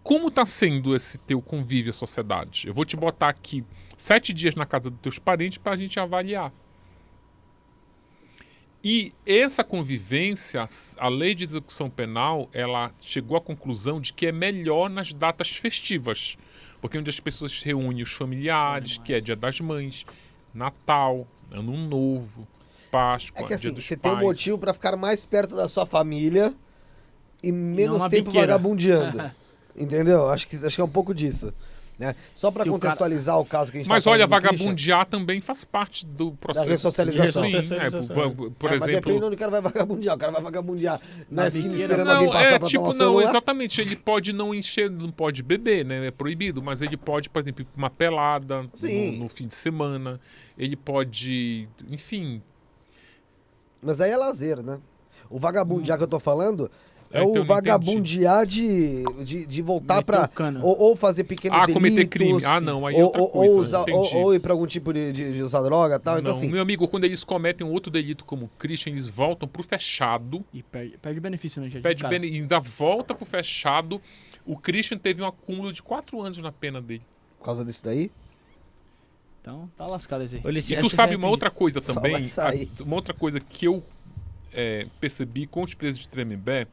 Como está sendo esse teu convívio à sociedade? Eu vou te botar aqui sete dias na casa dos teus parentes para a gente avaliar. E essa convivência, a lei de execução penal, ela chegou à conclusão de que é melhor nas datas festivas, porque é onde as pessoas se reúnem os familiares, que é Dia das Mães, Natal, Ano Novo, Páscoa, É que Dia assim, dos você tem um Pais. motivo pra ficar mais perto da sua família e menos tempo biqueira. vagabundeando. Entendeu? Acho que, acho que é um pouco disso. Né? Só pra Se o cara- contextualizar o caso que a gente Mas tá olha, vagabundear também faz parte do processo. ressocialização. Sim, é, Ressocialização. por, por- por É, mas depende de exemplo. onde o cara vai vagabundear. O cara vai vagabundear na, Na esquina biqueira. esperando alguém Não, passar é tipo, tomar não, celular. exatamente. Ele pode não encher, não pode beber, né? É proibido, mas ele pode, por exemplo, ir pra uma pelada Sim. no, no fim de semana. Ele pode, enfim. Mas aí é lazer, né? O vagabundear que eu tô falando é, É o vagabundear de, de, de voltar cano. Ou, ou fazer pequenos Ah, delitos. cometer crime. Ah, não, aí é ou, coisa, ou usar- ou, ir pra algum tipo de, de- de usar droga e tal. não, Então, assim. meu amigo, quando eles cometem um outro delito como o Christian, eles voltam pro fechado, E perde, perde benefício, né, gente? pede Cara, bene- ainda volta pro fechado. O Christian teve um acúmulo de quatro anos na pena dele. Por causa disso daí. Então, tá lascado esse aí. E tu sabe uma outra coisa Só também, uma outra coisa que eu é, percebi com os presos de Tremembé,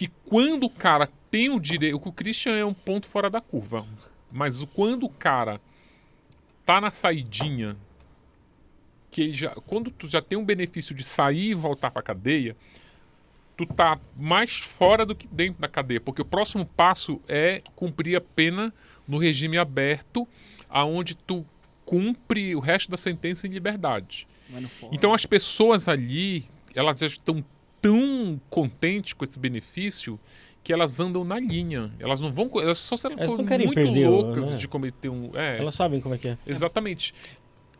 que quando o cara tem o direito, o Christian é um ponto fora da curva, mas quando o cara tá na saidinha, que ele já, quando tu já tem um benefício de sair e voltar pra cadeia, tu tá mais fora do que dentro da cadeia, porque o próximo passo é cumprir a pena no regime aberto, aonde tu cumpre o resto da sentença em liberdade. Então as pessoas ali, elas já estão tão contentes com esse benefício que elas andam na linha. Elas não vão, elas só se elas Elas não forem querem muito perder, loucas né? de cometer um, é, Elas sabem como é que é. exatamente.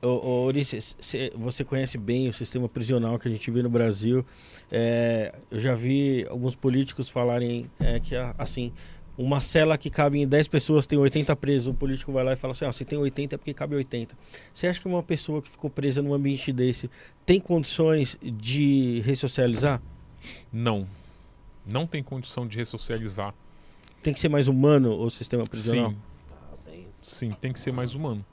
Ô, ô, Ulisses, cê- você conhece bem o sistema prisional que a gente vê no Brasil. É, eu já vi alguns políticos falarem é, que, a- assim, uma cela que cabe em 10 pessoas tem 80 presos. O político vai lá e fala assim: ah, se tem 80 é porque cabe 80. Você acha que uma pessoa que ficou presa num ambiente desse tem condições de ressocializar? Não. Não tem condição de ressocializar. Tem que ser mais humano o sistema prisional? Sim, sim, tem que ser mais humano.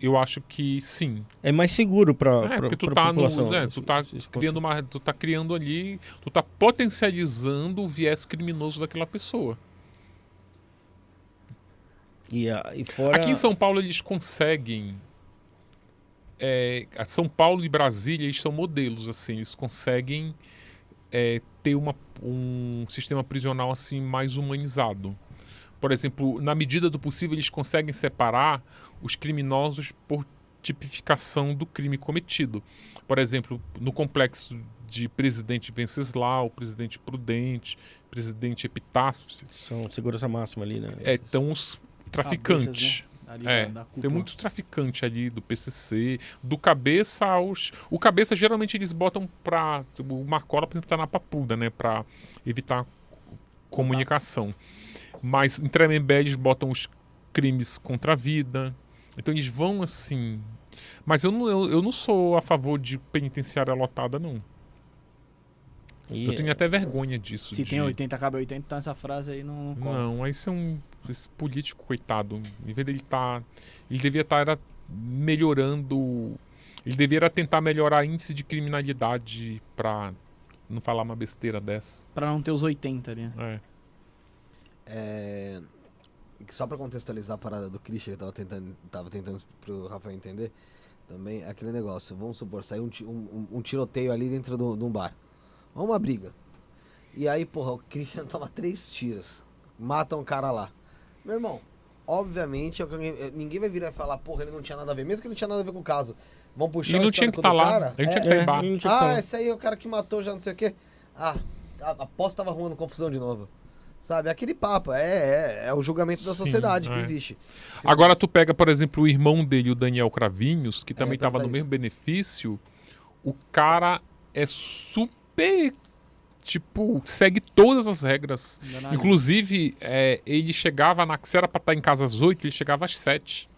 Eu acho que sim. É mais seguro para É, porque tu tá, no, população. né, tu tá criando uma, tu tá criando ali, tu tá potencializando o viés criminoso daquela pessoa. E, a- e fora... Aqui em São Paulo eles conseguem. é, São Paulo e Brasília eles são modelos assim, eles conseguem é, ter uma, um sistema prisional assim mais humanizado. Por exemplo, na medida do possível eles conseguem separar os criminosos por tipificação do crime cometido. Por exemplo, no complexo de presidente Venceslau, presidente Prudente, presidente Epitáfio, São segurança máxima ali, né? é, estão os traficantes. Cabeças, né? Ali É, da-. Tem muitos traficantes ali do PCC, do cabeça aos. O cabeça geralmente eles botam pra. O Marcola, por exemplo, tá na papuda, né? Pra evitar comunicação. Mas em Tremembé eles botam os crimes contra a vida. Então eles vão assim. Mas eu não, eu, eu não sou a favor de penitenciária lotada, não. E- Eu tenho até vergonha disso. Se de- tem 80, cabe 80, então essa frase aí não, não. Não, aí você é um esse político, coitado. Em vez dele estar. ele devia estar melhorando. Ele deveria tentar melhorar índice de criminalidade pra não falar uma besteira dessa. Pra não ter os 80 ali. né? É. É, Só pra contextualizar a parada do Christian que eu tava tentando, tava tentando pro Rafael entender, também é aquele negócio, vamos supor, saiu um, um- um- tiroteio ali dentro de um bar. Ou uma briga. E aí, porra, o Christian toma três tiros. Mata um cara lá. Meu irmão, obviamente, é é, ninguém vai virar e falar, porra, ele não tinha nada a ver. Mesmo que ele não tinha nada a ver com o caso. Vão puxar Ele o não tinha histórico que estar do lá. cara. Ele é, tinha que estar É, em bar. não tinha que ah, esse aí é o cara que matou já não sei o quê. Ah, a- aposto tava arrumando confusão de novo. Sabe? Aquele papo. É, é, é o julgamento da Sim, sociedade que é. existe. Se Agora tu pega, por exemplo, o irmão dele, o Daniel Cravinhos, que também ia estava no perguntar mesmo benefício. O cara é super. Tipo, segue todas as regras. Danado. Inclusive, é, ele chegava na. Se era pra estar em casa às 8, ele chegava às 7.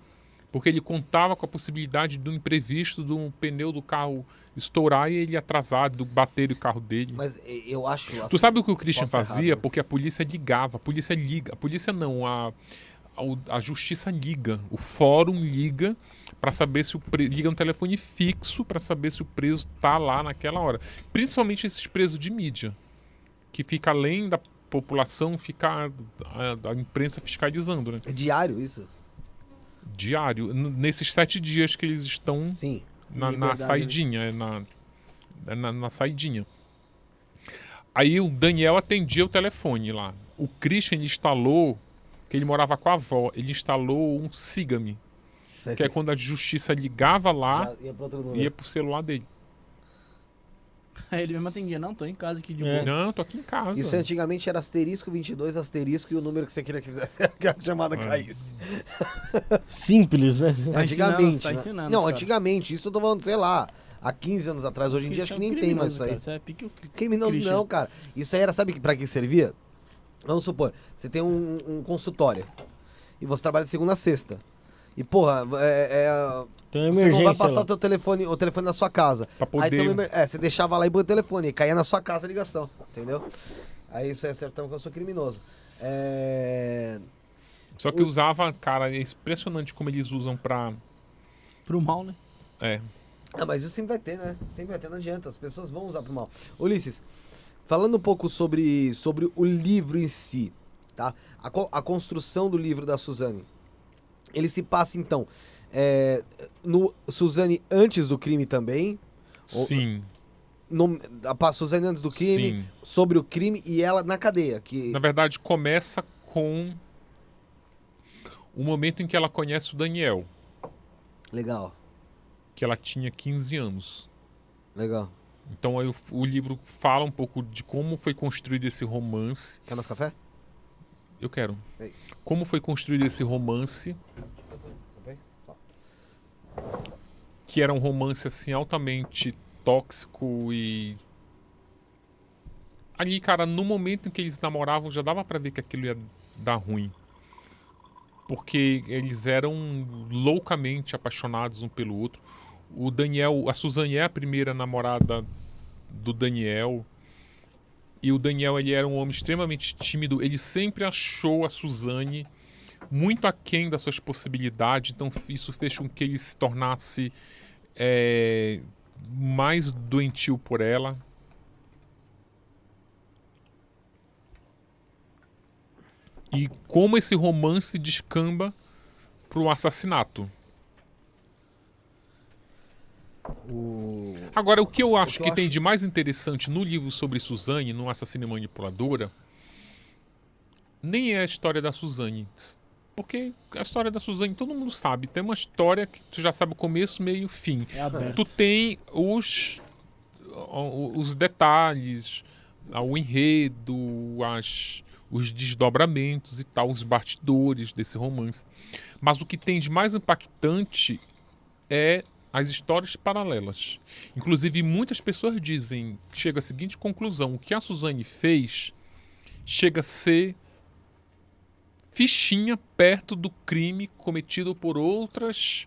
Porque ele contava com a possibilidade do imprevisto um pneu do carro estourar e ele atrasar, do bater o carro dele. Mas eu acho. tu assim, sabe o que o Christian posso estar fazia? Porque a polícia ligava. A polícia liga. A polícia não, a, a, justiça liga. O fórum liga para saber se o pre... liga no telefone fixo para saber se o preso tá lá naquela hora. Principalmente esses presos de mídia, que fica além da população, fica a, a imprensa fiscalizando, né? É diário isso? Diário, nesses sete dias que eles estão Sim. na, na Liberdade. saidinha, é na, é na, na saidinha. Aí o Daniel atendia o telefone lá. O Christian instalou que ele morava com a avó. Ele instalou um Siga-me, que é quando a justiça ligava lá, Já ia pra outro número. ia pro celular dele. Aí ele mesmo atendia, não, tô em casa aqui de É. boa. Não, tô aqui em casa. Isso antigamente era asterisco 22, asterisco e o número que você queria que fizesse que a chamada É. caísse. Simples, né? Tá antigamente. tá né? ensinando, Não, cara. antigamente. Isso eu tô falando, sei lá, há 15 anos atrás. Hoje em dia acho que nem tem mais isso aí. Cara. Isso é pique o- Criminoso Christian. não, cara. Isso aí era, sabe que- pra que servia? Vamos supor, você tem um, um consultório e você trabalha de segunda a sexta. E, porra, é, é- Tem uma você emergência não vai passar o teu telefone, o telefone na sua casa. Pra Aí poder. emer- é, você deixava lá e o telefone, e caía na sua casa a ligação, entendeu? Aí isso é certão que eu sou criminoso. É... Só que usava, cara, é impressionante como eles usam pra. Pro mal, né? É. Ah, mas isso sempre vai ter, né? Sempre vai ter, não adianta. As pessoas vão usar pro mal. Ulisses, falando um pouco sobre, sobre o livro em si, tá? A, a construção do livro da Suzane. Ele se passa, então, é, no Suzane antes do crime também. Sim. No, a, a Suzane antes do crime, Sim. sobre o crime e ela na cadeia. Que, Na verdade, começa com o momento em que ela conhece o Daniel, Legal, que ela tinha 15 anos. legal. Então aí o, o livro fala um pouco de como foi construído esse romance. Quer mais café? Eu quero. Ei. Como foi construído esse romance? Tá. que era um romance assim altamente tóxico e ali, cara, no momento em que eles namoravam, já dava pra ver que aquilo ia dar ruim. Porque eles eram loucamente apaixonados um pelo outro. O Daniel, a Suzane é a primeira namorada do Daniel. E o Daniel, ele era um homem extremamente tímido. Ele sempre achou a Suzane muito aquém das suas possibilidades. Então isso fez com que ele se tornasse é, mais doentio por ela. E como esse romance descamba pro assassinato. O... Agora, o que eu acho que que, eu tem acho- de mais interessante no livro sobre Suzane, no Assassino e Manipuladora, nem é a história da Suzane. Porque a história da Suzane todo mundo sabe. Tem uma história que tu já sabe o começo, meio e fim. É. Tu tem os, os detalhes, ah, o enredo, as, os desdobramentos e tal, os bastidores desse romance. Mas o que tem de mais impactante é as histórias paralelas. Inclusive, muitas pessoas dizem que chega à seguinte conclusão: o que a Suzane fez chega a ser fichinha perto do crime cometido por outras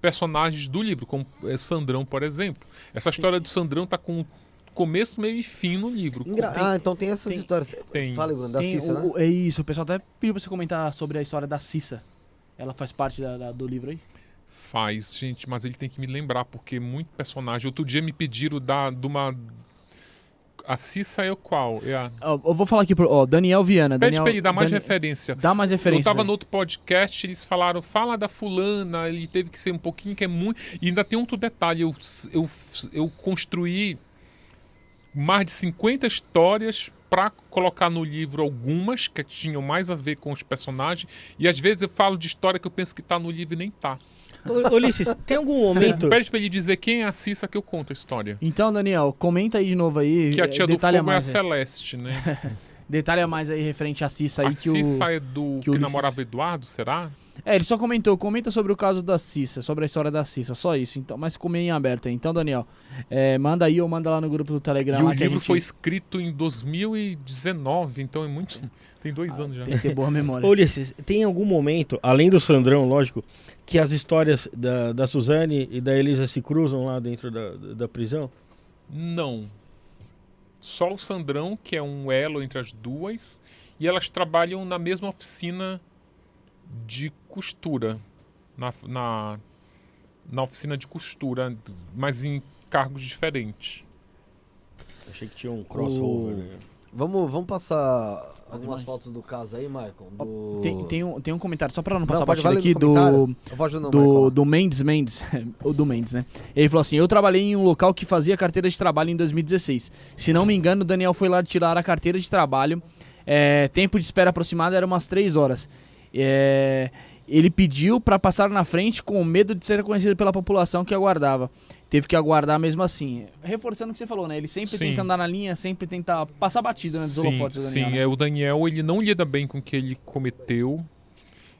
personagens do livro, como é, Sandrão, por exemplo. Essa história do Sandrão tá com começo, meio e fim no livro. Engra- Tem- Ah, então tem essas tem- histórias. tem. Fala, Bruno, da Tem Cissa, o- né? É isso, o pessoal até pediu pra você comentar sobre a história da Cissa. Ela faz parte da- da- do livro aí? Faz, gente, mas ele tem que me lembrar, porque muito personagem. Outro dia me pediram da, de uma. A Cissa é o qual? É a... Ó, eu vou falar aqui pro ó, Daniel Viana. Pede Daniel, pra ele dar mais Dani- referência. Dá mais Eu referência. tava no outro podcast, eles falaram, fala da fulana, ele teve que ser um pouquinho, que é muito. E ainda tem outro detalhe, eu, eu, eu construí mais de 50 histórias pra colocar no livro algumas que tinham mais a ver com os personagens. E às vezes eu falo de história que eu penso que tá no livro e nem tá. Ô, Ulisses, tem algum momento. Pede pra ele dizer quem é a Cissa que eu conto a história. Então, Daniel, comenta aí de novo aí. Que a tia do fogo é a mais. Celeste, né? Detalha mais aí referente à Cissa aí a que o. Cissa é do que que, o Ulisses- namorava Eduardo, será? É, ele só comentou, comenta sobre o caso da Cissa, sobre a história da Cissa, só isso. Então, mas ficou meio em aberto aí. Então, Daniel, eh, manda aí ou manda lá no grupo do Telegram. e o lá que a livro gente foi escrito em 2019, então é muito. Tem dois anos já. Tem que ter boa memória. Ô, Ulisses, tem algum momento, além do Sandrão, lógico, que as histórias da, da Suzane e da Elisa se cruzam lá dentro da, da prisão? Não. Só o Sandrão, que é um elo entre as duas, e elas trabalham na mesma oficina de costura. Na, na, na oficina de costura, mas em cargos diferentes. Achei que tinha um crossover. O- né? Vamos, vamos passar algumas fotos do caso aí, Michael. Do... Tem, tem, um, tem um comentário, só pra não Não, passar pode batida valer aqui, do, comentário. Eu vou ajudando o do, do Mendes Mendes, o do Mendes, né? Ele falou assim: Eu trabalhei em um local que fazia carteira de trabalho em 2016. Se não me engano, o Daniel foi lá tirar a carteira de trabalho. É, tempo de espera aproximado era umas 3 horas. É, ele pediu pra passar na frente com medo de ser reconhecido pela população que aguardava. Teve que aguardar mesmo assim. Reforçando o que você falou, né? Ele sempre Sim. tenta andar na linha, sempre tenta passar batido né, dos Sim, holofotes do sim. Daniel. né? É, o Daniel, ele não lida bem com o que ele cometeu.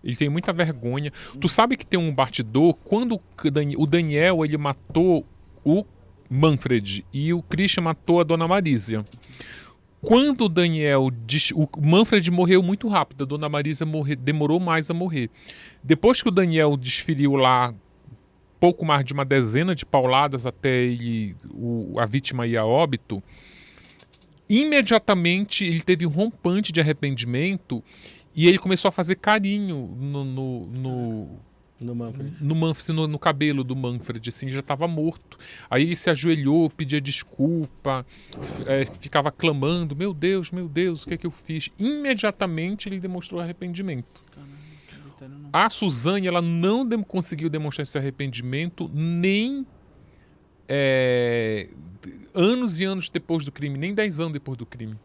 Ele tem muita vergonha. Tu sabe que tem um batidor, quando o Dan- o Daniel, ele matou o Manfred e o Christian matou a Dona Marísia. Quando o Daniel. O Manfred morreu muito rápido, a Dona Marísia morre- demorou mais a morrer. Depois que o Daniel desferiu lá pouco mais de uma dezena de pauladas até ele, o- a vítima ir a óbito, imediatamente ele teve um rompante de arrependimento e ele começou a fazer carinho no, no, no, No Manfred. no, Manfred, no, no cabelo do Manfred, assim, já estava morto. Aí ele se ajoelhou, pedia desculpa, é, ficava clamando: Meu Deus, meu Deus, o que é que eu fiz? Imediatamente ele demonstrou arrependimento. A Suzane, ela não dem- conseguiu demonstrar esse arrependimento nem é, anos e anos depois do crime, nem 10 anos depois do crime.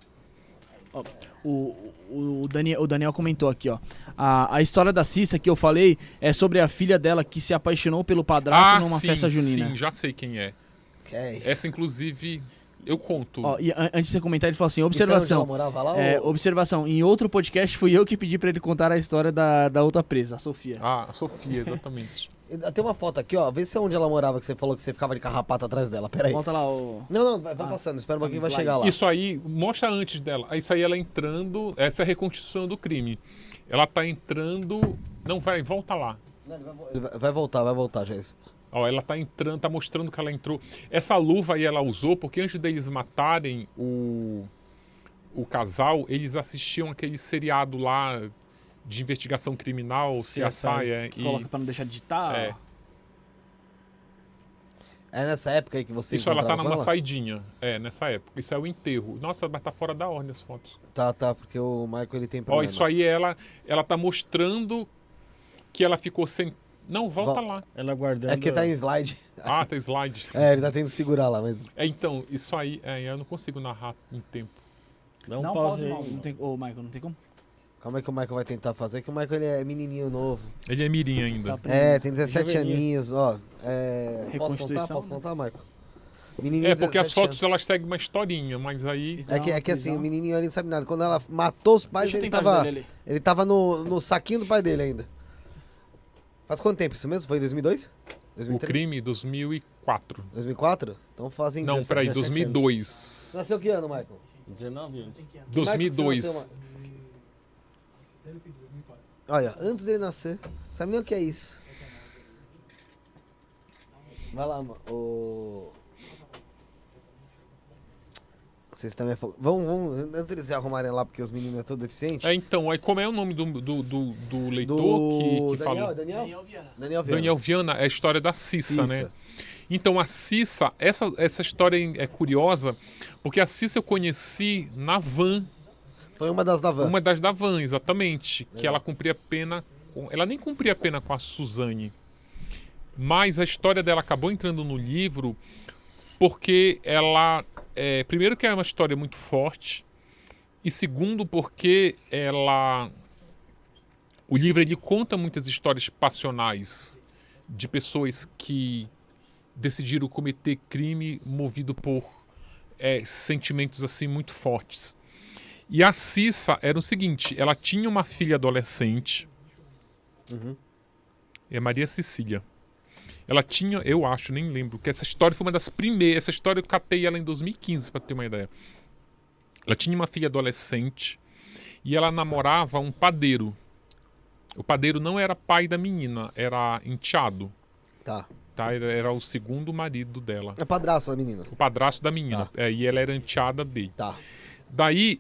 O, o, o Daniel, o Daniel comentou aqui, ó. A, a história da Cissa que eu falei é sobre a filha dela que se apaixonou pelo padrasto numa Ah, sim, festa junina. Sim, já sei quem é. Que é isso? Essa, inclusive, eu conto. Ó, e an- antes de você comentar, ele falou assim: observação. morava lá? É, ou- observação, em outro podcast fui eu que pedi pra ele contar a história da, da outra presa, a Sofia. Ah, a Sofia, exatamente. Tem uma foto aqui, ó. Vê se é onde ela morava, que você falou que você ficava de carrapato atrás dela. Pera aí. Volta lá, o. Não, não, vai, vai Ah, passando. Espera um pouquinho, vai chegar lá. Isso aí, mostra antes dela. Isso aí ela entrando, essa é a reconstrução do crime. Ela tá entrando. Não, vai, volta lá. Não, ele vai ele vai- vai voltar, vai voltar, já. isso. Ó, ela tá entrando, tá mostrando que ela entrou. Essa luva aí ela usou porque antes deles matarem o, o casal, eles assistiam aquele seriado lá de investigação criminal, CSI, CSI, é, Que e coloca pra não deixar de digitar. É. É nessa época aí que você isso ela tá numa ela? saidinha. É, nessa época. Isso é o enterro. Nossa, mas tá fora da ordem as fotos. Tá, tá, porque o Michael ele tem Ó, problema. isso aí ela, ela tá mostrando que ela ficou sem. Não, volta Vol- lá. Ela guardando. É que tá em slide. Ah, tá slide. É, ele tá tendo que segurar lá, mas. É, então, isso aí, é, eu não consigo narrar em tempo. Dá um Não, pause não. Tem, ô, Michael, não tem como? Calma aí que o Michael vai tentar fazer, que o Michael ele é menininho novo. Ele é mirim ainda. Tá É, tem 17 Juvenil. aninhos, ó. É... Posso contar? Posso contar, Michael? Menininho É, porque as 17 fotos anos. elas seguem uma historinha, mas aí. É que, é que assim, o menininho ali não sabe nada. Quando ela matou os pais, Deixa ele tava, ele ele tava no, no saquinho do pai dele ainda. Faz quanto tempo isso mesmo? Foi 2002? O 2003? crime 2004. 2004? Então fazem Não, 17 peraí, 17 2002. Nasceu que ano, Michael? 19 anos. Que Michael que você 2002. nasceu, Ma- Olha, antes dele nascer. Sabe nem o que é isso. Vai lá, ma- o... Vocês também... Vamos, vamos... Antes deles se arrumarem lá, porque os meninos é todo deficiente. É, então, aí como é o nome do, do, do, do leitor do que, que Daniel, fala? é Daniel? Daniel Viana. Daniel Viana. Daniel Viana é a história da Cissa, né? Cissa. Então, a Cissa, essa, essa história é curiosa, porque a Cissa eu conheci na van, Foi uma das da van. uma das da van, exatamente, que Legal. ela cumpria pena, com, ela nem cumpria pena com a Suzane, mas a história dela acabou entrando no livro porque ela, é, primeiro que é uma história muito forte, e segundo porque ela, o livro ele conta muitas histórias passionais de pessoas que decidiram cometer crime movido por é, sentimentos assim muito fortes. E a Cissa era o seguinte: ela tinha uma filha adolescente, Uhum. é Maria Cecília. Ela tinha, eu acho, nem lembro, que essa história foi uma das primeiras. Essa história eu catei ela em 2015, para ter uma ideia. Ela tinha uma filha adolescente e ela namorava um padeiro. O padeiro não era pai da menina, era enteado. Tá. Tá? Era, o segundo marido dela. É padrasto da menina. O padrasto da menina. É, e ela era enteada dele. Tá. Daí,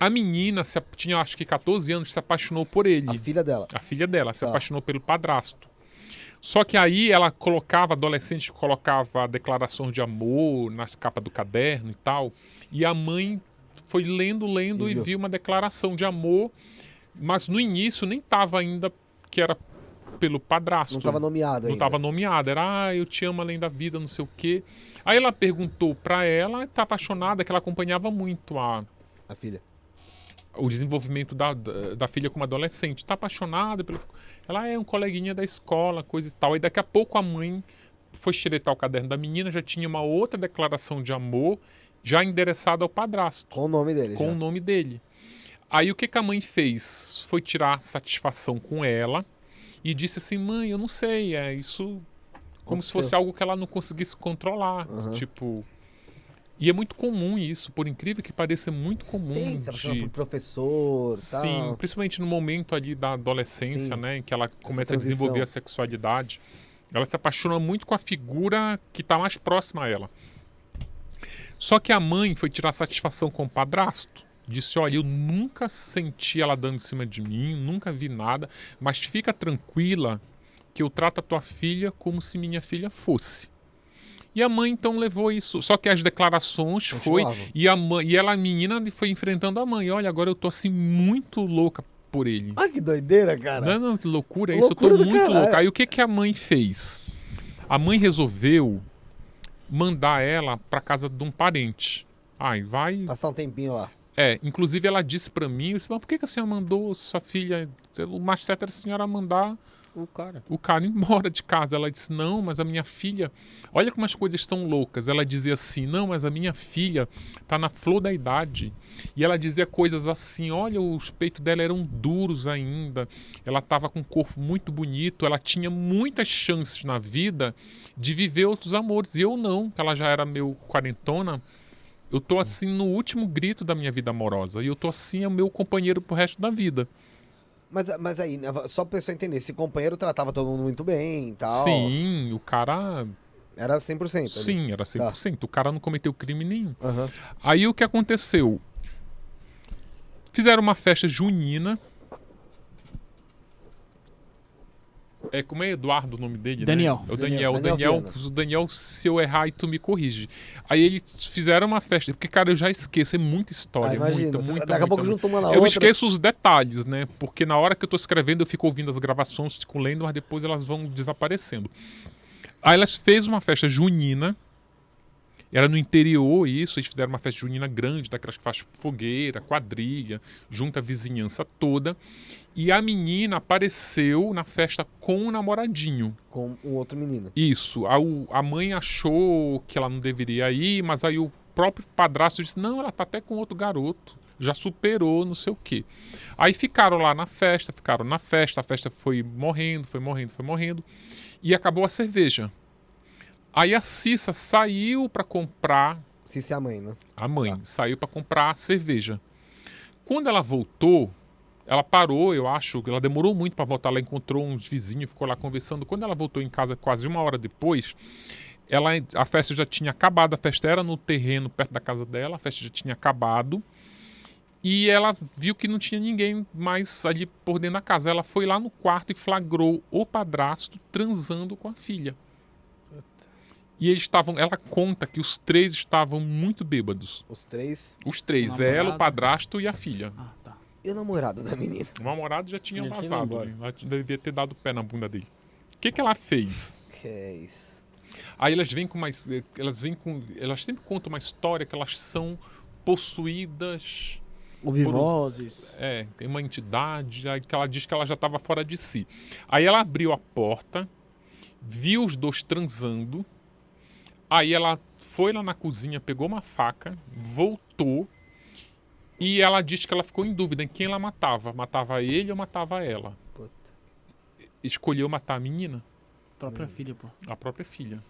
a menina se, tinha acho que 14 anos, se apaixonou por ele. A filha dela. A filha dela se Tá. apaixonou pelo padrasto. Só que aí ela colocava, adolescente colocava declarações de amor nas capas do caderno e tal. E a mãe foi lendo, lendo E e viu. uma declaração de amor. Mas no início nem tava ainda que era pelo padrasto. Não tava nomeado Não estava nomeada, era ah, eu te amo além da vida, não sei o quê. Aí ela perguntou pra ela, tá apaixonada, que ela acompanhava muito a, A filha. o desenvolvimento da, da, da filha como adolescente. Tá apaixonada pelo. Ela é um coleguinha da escola, coisa e tal. E daqui a pouco a mãe foi xeretar o caderno da menina, já tinha uma outra declaração de amor, já endereçada ao padrasto, Com o nome dele. com já. o nome dele. Aí o que, que a mãe fez? Foi tirar satisfação com ela e disse assim: mãe, eu não sei, é isso. Como se Aconteceu. fosse algo que ela não conseguisse controlar. Aham. Tipo. E é muito comum isso, por incrível que pareça, é muito comum. Tem, se apaixona de- por professor e tal. Sim, principalmente no momento ali da adolescência, Sim. né, em que ela começa a desenvolver a sexualidade. Ela se apaixona muito com a figura que está mais próxima a ela. Só que a mãe foi tirar satisfação com o padrasto. Disse: Olha, eu nunca senti ela dando em cima de mim, nunca vi nada, mas fica tranquila que eu trato a tua filha como se minha filha fosse. E a mãe então levou isso. Só que as declarações foi Continuavam. e a mãe, e ela a menina foi enfrentando a mãe. Olha, agora eu tô assim muito louca por ele. Ai, que doideira, cara. Não, não, que loucura é isso. Eu tô muito caralho. louca. Aí o que que a mãe fez? A mãe resolveu mandar ela pra casa de um parente. Ai, vai. Passar um tempinho lá. É, inclusive ela disse pra mim, eu disse, mas por que, que a senhora mandou sua filha? O mais certo era a senhora mandar O cara. o cara embora de casa. Ela disse: Não, mas a minha filha. Olha como as coisas estão loucas. Ela dizia assim: Não, mas a minha filha tá na flor da idade. E ela dizia coisas assim: Olha, os peitos dela eram duros ainda. Ela estava com um corpo muito bonito. Ela tinha muitas chances na vida de viver outros amores. E eu não, ela já era meu quarentona. Eu tô assim no último grito da minha vida amorosa. E eu tô assim, é o meu companheiro pro resto da vida. Mas, mas aí, né, só pra pessoa entender, esse companheiro tratava todo mundo muito bem e tal. Sim, o cara Era 100% ali. Sim, era 100%. O cara não cometeu crime nenhum. Aham. Aí o que aconteceu? Fizeram uma festa junina. É, como é Eduardo o nome dele? né? Daniel. É o Daniel. Daniel. O Daniel o Daniel, se eu errar, e tu me corrige. Aí eles fizeram uma festa. Porque, cara, eu já esqueço. É muita história. Ah, imagina. muita, muita, Daqui a pouco muita, junta uma na eu outra. esqueço os detalhes, né? Porque na hora que eu tô escrevendo, eu fico ouvindo as gravações, fico lendo, mas depois elas vão desaparecendo. Aí elas fez uma festa junina. Era no interior isso, eles fizeram uma festa junina grande, daquelas que faz fogueira, quadrilha, junta a vizinhança toda. E a menina apareceu na festa com o namoradinho. Com um outro menino. Isso. A, o- a mãe achou que ela não deveria ir, mas aí o próprio padrasto disse: não, ela tá até com outro garoto. Já superou, não sei o quê. Aí ficaram lá na festa, ficaram na festa, a festa foi morrendo, foi morrendo, foi morrendo. E acabou a cerveja. Aí a Cissa saiu para comprar se é a mãe, né? a mãe Tá. saiu para comprar cerveja. Quando ela voltou, ela parou, eu acho, que ela demorou muito para voltar. Ela encontrou uns vizinhos, ficou lá conversando. Quando ela voltou em casa, quase uma hora depois, ela, a festa já tinha acabado. A festa era no terreno perto da casa dela, a festa já tinha acabado. E ela viu que não tinha ninguém mais ali por dentro da casa. Ela foi lá no quarto e flagrou o padrasto transando com a filha. E eles estavam. Ela conta que os três estavam muito bêbados. Os três. Os três, O ela, o padrasto e a filha. Ah, tá. E o namorado da menina? O namorado já tinha Já tinha vazado. né? Ela devia ter dado pé na bunda dele. O que, que ela fez? Que é isso? Aí elas vêm com mais. Elas vêm com. Elas sempre contam uma história que elas são possuídas. Ouvi vozes. É, tem uma entidade. Aí que ela diz que ela já estava fora de si. Aí ela abriu a porta, viu os dois transando. Aí ela foi lá na cozinha, pegou uma faca, voltou. E ela diz que ela ficou em dúvida em quem ela matava. Matava ele ou matava ela. Puta. Escolheu matar a menina, Própria filha, pô. a própria filha.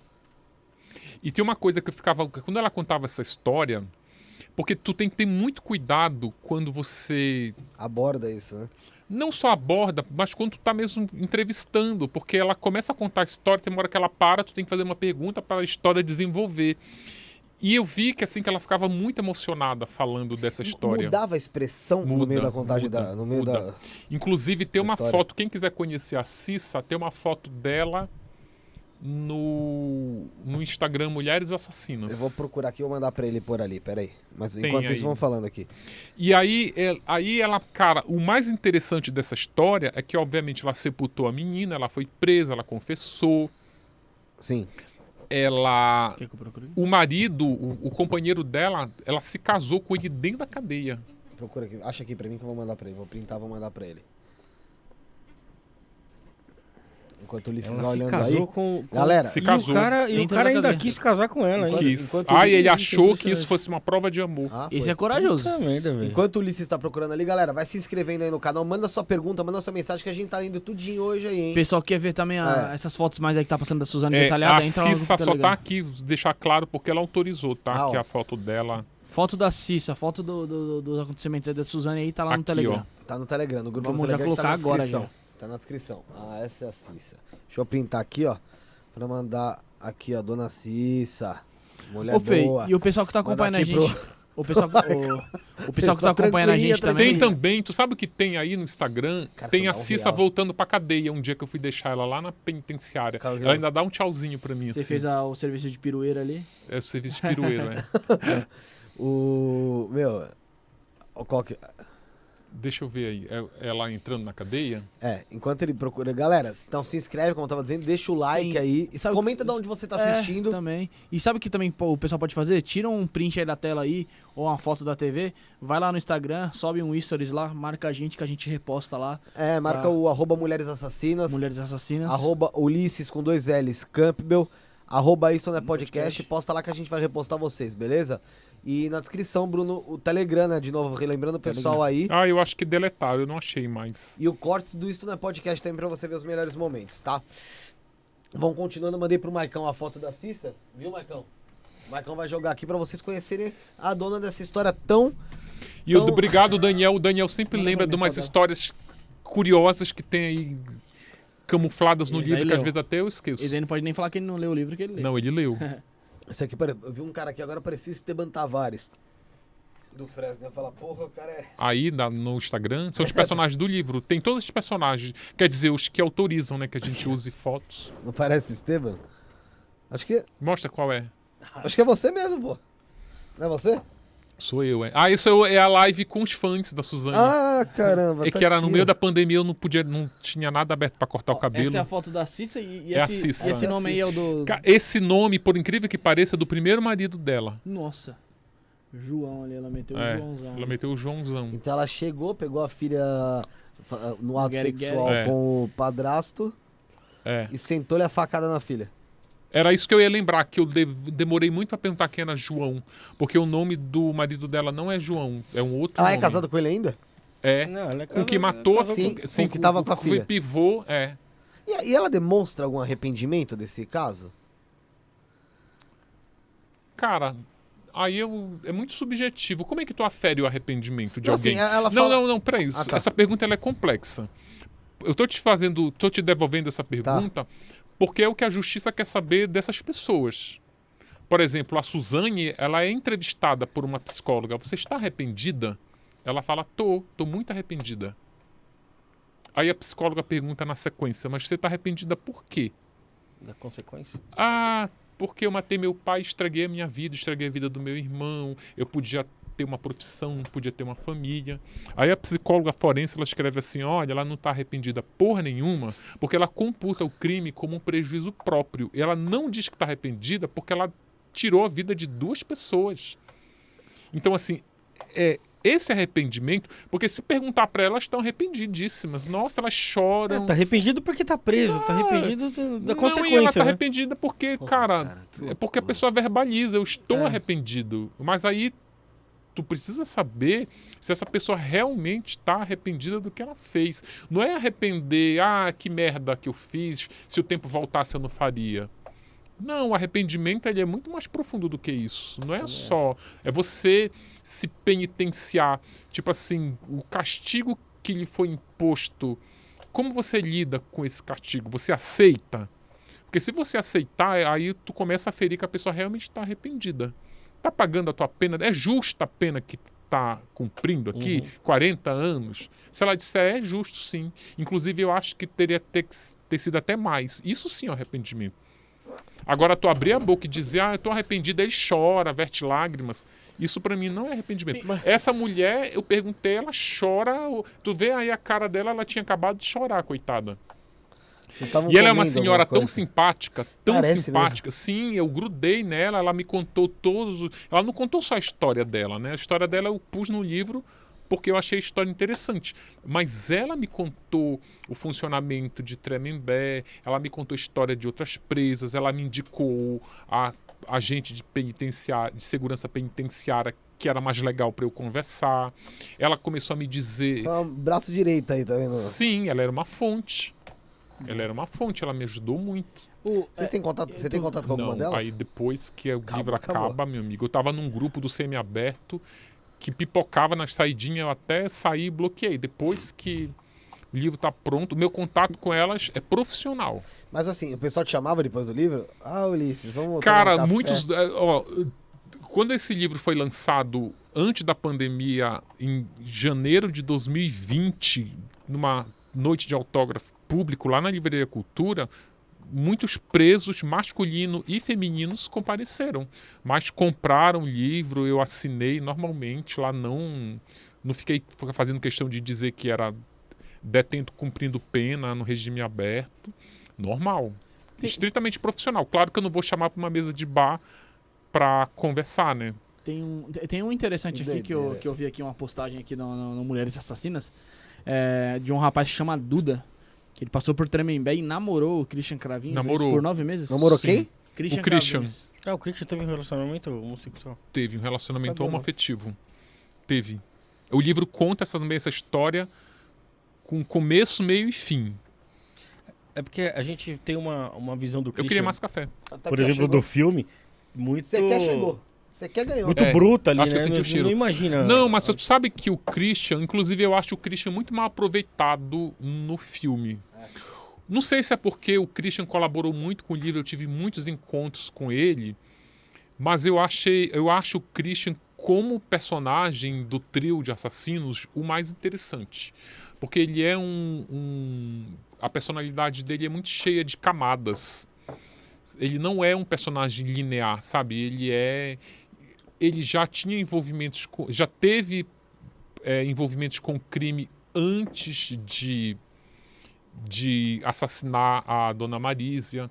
E tem uma coisa que eu ficava. Quando ela contava essa história. Porque tu tem que ter muito cuidado quando você Aborda isso, né? Não só aborda, mas quando tu tá mesmo entrevistando, porque ela começa a contar a história, tem uma hora que ela para, tu tem que fazer uma pergunta para a história desenvolver. E eu vi que assim que ela ficava muito emocionada falando dessa história. Mudava a expressão no Muda, meio da contagem muda, da. No meio muda. da. Inclusive tem da uma história. foto, quem quiser conhecer a Cissa, tem uma foto dela no no Instagram Mulheres Assassinas. Eu vou procurar aqui e vou mandar pra ele por ali, peraí. Mas Tem enquanto aí. isso, vamos falando aqui. E aí, é- aí ela, cara, o mais interessante dessa história é que, obviamente, ela sepultou a menina, ela foi presa, ela confessou, Sim. ela que eu procure? o marido, o, o companheiro dela, ela se casou com ele dentro da cadeia. Procura aqui. Acha aqui pra mim que eu vou mandar pra ele. Vou printar, vou mandar pra ele. Enquanto o Ulisses Ela vai se olhando casou aí. com, com- Galera, Se E casou. o cara, e o cara ainda quis casar com ela, hein? Quis. enquanto Ah, e ele achou que isso fosse uma prova de amor. Ah, Esse é corajoso. Merda. Enquanto o Ulisses tá procurando ali, galera, vai se inscrevendo aí no canal, manda sua pergunta, manda sua mensagem que a gente tá lendo tudinho hoje aí, hein? O pessoal quer ver também a- É. essas fotos mais aí que tá passando da Suzane É, detalhada. a entra lá no Cissa só Telegram. tá aqui, deixar claro, porque ela autorizou, tá? Ah, que a foto dela. Foto da Cissa, foto do, do- dos acontecimentos aí da Suzane aí, tá lá no Aqui, Telegram. ó. Tá no Telegram, no grupo Vamos do já Telegram colocar tá na agora descrição. já. Tá na descrição. Ah, essa é a Cissa. Deixa eu printar aqui, ó, pra mandar aqui, ó, Dona Cissa. Mulher Ô, Fê, boa. e o pessoal que tá acompanhando a gente. pro- O pessoal, o, o pessoal que tá acompanhando a gente também. Tem também, tu sabe o que tem aí no Instagram? Cara, tem a um Cissa voltando pra cadeia. Um dia que eu fui deixar ela lá na penitenciária. Cara, Ela ainda dá um tchauzinho pra mim, Você assim. fez a- o serviço de pirueira ali. É o serviço de pirueiro, é. O. Meu. Qual que. Deixa eu ver aí. É, ela entrando na cadeia? É, enquanto ele procura. Galera, então se inscreve, como eu tava dizendo, deixa o like Tem- aí. sabe- comenta de onde você tá É, assistindo. também. E sabe o que também pô, o pessoal pode fazer? Tira um print aí da tela aí, ou uma foto da TV, vai lá no Instagram, sobe um stories lá, marca a gente que a gente reposta lá. É, marca Ah. o arroba Mulheres Assassinas. Mulheres Assassinas. Arroba Ulisses com dois L's Campbell. Arroba isso é podcast. Podcast. Posta lá que a gente vai repostar vocês, beleza? E na descrição, Bruno, o Telegram, né? De novo, relembrando o pessoal aí. Ah, eu acho que deletaram, eu não achei mais. E o cortes do Isto Não é Podcast também pra você ver os melhores momentos, tá? Vamos continuando, mandei pro Maicão a foto da Cissa. Viu, Maicão? O Maicão vai jogar aqui pra vocês conhecerem a dona dessa história tão. E Então- obrigado, Daniel. O Daniel sempre lembra pra de umas histórias curiosas que tem aí camufladas no livro, que às leu. vezes até eu esqueço. Ele não pode nem falar que ele não leu o livro que ele leu. Não, ele leu. Esse aqui, pare- eu vi um cara aqui agora, parecia Esteban Tavares. Do Fresno. Falo, porra, o cara é. Aí na- no Instagram são os personagens do livro. Tem todos os personagens. Quer dizer, os que autorizam, né? Que a gente use fotos. Não parece Esteban? Acho que. Mostra qual é. Acho que é você mesmo, pô. Não é você? Sou eu, é. Ah, isso é a live com os fãs da Suzane. Ah, caramba. é tá que era no aqui, meio ó. da pandemia, eu não podia, não tinha nada aberto pra cortar o Ó, cabelo. Essa é a foto da Cissa e, e É a esse, Cissa. esse É nome aí é o do. Esse nome, por incrível que pareça, é do primeiro marido dela. Nossa. João ali, ela meteu É, o Joãozão. Ela meteu o Joãozão. Então ela chegou, pegou a filha no ato Guerre, sexual. É. com o padrasto É. e sentou-lhe a facada na filha. Era isso que eu ia lembrar, que eu de- demorei muito pra perguntar quem era João. Porque o nome do marido dela não é João, é um outro Ela é nome. casada com ele ainda? É. Não, ela é Com o que casada- matou, casada Sim, com- com o que tava com a foi filha. pivô, é. E, e ela demonstra algum arrependimento desse caso? Cara, aí eu, é muito subjetivo. Como é que tu afere o arrependimento de Não, alguém? assim, ela Não, fala- não, não, peraí. Ah, tá. Essa pergunta ela é complexa. Eu tô te fazendo, tô te devolvendo essa pergunta porque é o que a justiça quer saber dessas pessoas. Por exemplo, a Suzane, ela é entrevistada por uma psicóloga. Você está arrependida? Ela fala, tô, tô muito arrependida. Aí a psicóloga pergunta na sequência, mas você está arrependida por quê? Da consequência. Ah, porque eu matei meu pai, estraguei a minha vida, estraguei a vida do meu irmão, eu podia ter uma profissão, podia ter uma família. Aí a psicóloga forense, ela escreve assim, olha, ela não está arrependida porra nenhuma, porque ela computa o crime como um prejuízo próprio. E ela não diz que está arrependida porque ela tirou a vida de duas pessoas. Então, assim, é esse arrependimento, porque se perguntar para elas, elas estão arrependidíssimas. Nossa, elas choram. É, tá arrependido porque tá preso, tá arrependido do- da não, consequência, e ela tá né? arrependida porque, Porra, cara, cara, é porque a pessoa verbaliza, eu estou É. arrependido. Mas aí tu precisa saber se essa pessoa realmente está arrependida do que ela fez. Não é arrepender, ah, que merda que eu fiz, se o tempo voltasse eu não faria. Não, o arrependimento ele é muito mais profundo do que isso. Não é só. É você se penitenciar. Tipo assim, o castigo que lhe foi imposto. Como você lida com esse castigo? Você aceita? Porque se você aceitar, aí tu começa a ferir que a pessoa realmente está arrependida. Tá pagando a tua pena? É justa a pena que tu tá cumprindo aqui? 40 anos? Se ela disser, é justo sim. Inclusive, eu acho que teria ter, ter sido até mais. Isso sim é um arrependimento. Agora, tu abrir a boca e dizer, ah, eu tô arrependido, ele chora, verte lágrimas. Isso pra mim não é arrependimento. Essa mulher, eu perguntei, ela chora. Tu vê aí a cara dela, ela tinha acabado de chorar, coitada. E ela é uma senhora tão simpática, tão Parece simpática. Sim, eu grudei nela, ela me contou todos. os- Ela não contou só a história dela, né? A história dela eu pus no livro porque eu achei a história interessante. Mas ela me contou o funcionamento de Tremembé, ela me contou a história de outras presas, ela me indicou a agente de penitenciária, de segurança penitenciária que era mais legal para eu conversar. Ela começou a me dizer, um braço direito aí, tá vendo? sim, ela era uma fonte. Ela era uma fonte, ela me ajudou muito. O- Vocês têm contato, você tem contato com alguma Não, delas? aí depois que o Acabou, livro acabou. acaba, meu amigo, eu tava num grupo do semi-aberto que pipocava nas saidinhas, eu até saí e bloqueei. Depois que o livro tá pronto, meu contato com elas é profissional. Mas assim, o pessoal te chamava depois do livro? Ah, Ulisses, vamos um Cara, café. muitos. é, ó, quando esse livro foi lançado antes da pandemia, em janeiro de 2020, numa noite de autógrafo público lá na Livraria Cultura, muitos presos masculinos e femininos compareceram. Mas compraram o livro, eu assinei normalmente, lá não. Não fiquei fazendo questão de dizer que era detento cumprindo pena no regime aberto. Normal. Tem- Estritamente profissional. Claro que eu não vou chamar para uma mesa de bar para conversar, né? Tem um, tem um interessante Que aqui que eu, que eu vi aqui, uma postagem aqui no, no- no Mulheres Assassinas, é, de um rapaz que chama Duda, que ele passou por Tremembé e namorou o Christian Cravinhos é Namorou. por nove meses. Namorou Sim. quem? Christian O Christian. Cravinhos. Ah, o Christian teve um relacionamento homossexual. Teve um relacionamento homoafetivo. Teve. O livro conta essa, também essa história com começo, meio e fim. É porque a gente tem uma, uma visão do Eu Christian, queria mais café. Até por exemplo, chegou. do filme, muito... Você quer, chegou. Você quer, ganhou. Muito É, bruta ali, acho que eu né? senti o Não- cheiro. Não imagina... Não, mas tu sabe que o Christian, inclusive eu acho o Christian muito mal aproveitado no filme. Não sei se é porque o Christian colaborou muito com o livro, eu tive muitos encontros com ele, mas eu achei, eu acho o Christian como personagem do trio de assassinos o mais interessante, porque ele é um, um a personalidade dele é muito cheia de camadas. Ele não é um personagem linear, sabe? Ele é ele já tinha envolvimentos com, já teve é, envolvimentos com crime antes de de assassinar a dona Marísia.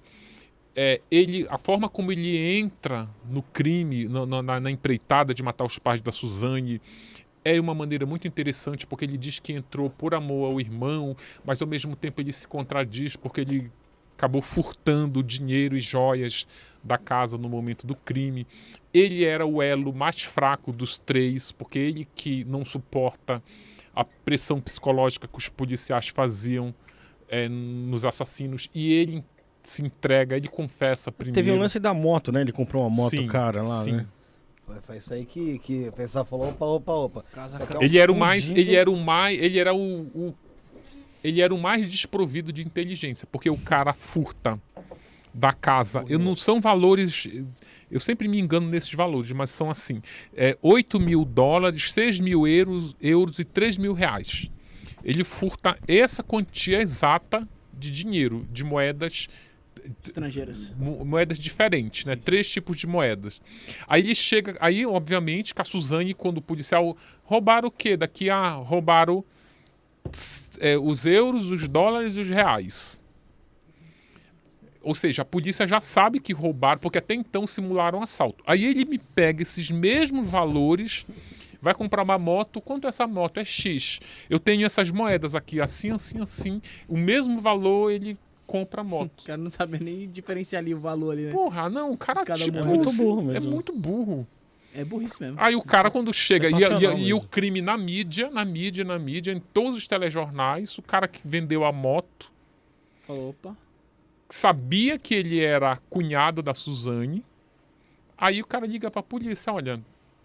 É, ele, a forma como ele entra no crime, no- na, na empreitada de matar os pais da Suzane, é uma maneira muito interessante, porque ele diz que entrou por amor ao irmão, mas ao mesmo tempo ele se contradiz, porque ele acabou furtando dinheiro e joias da casa no momento do crime. Ele era o elo mais fraco dos três, porque ele que não suporta a pressão psicológica que os policiais faziam é, nos assassinos, e ele se entrega, ele confessa primeiro. Teve um lance da moto, né? Ele comprou uma moto Sim, cara lá, sim. né? Foi, isso aí que, que o pessoal falou, opa, opa, opa. Casa é um Ele era o mais, ele era o mais, ele era o, o- ele era o mais desprovido de inteligência, porque o cara furta da casa. Eu não são valores, eu sempre me engano nesses valores, mas são assim: é, 8 mil dólares, 6 mil euros, euros e 3 mil reais. Ele furta essa quantia exata de dinheiro, de moedas Estrangeiras. mo- moedas diferentes, né? Três tipos de moedas. Aí ele chega, aí obviamente com a Suzane, quando o policial roubaram o quê? Daqui a roubaram é, os euros, os dólares e os reais. Ou seja, a polícia já sabe que roubaram, porque até então simularam assalto. Aí ele me pega esses mesmos valores, vai comprar uma moto. Quanto é essa moto? É X. Eu tenho essas moedas aqui, assim, assim, assim. O mesmo valor ele compra a moto. O cara não sabe nem diferenciar ali o valor ali, né? Porra, não, o cara Cada tipo. É muito burro É mesmo. muito burro. É burrice mesmo. Aí o cara quando chega É e, e- e o crime na mídia, na mídia, na mídia, em todos os telejornais, o cara que vendeu a moto Falou, opa. sabia que ele era cunhado da Suzane. Aí o cara liga pra polícia, olha,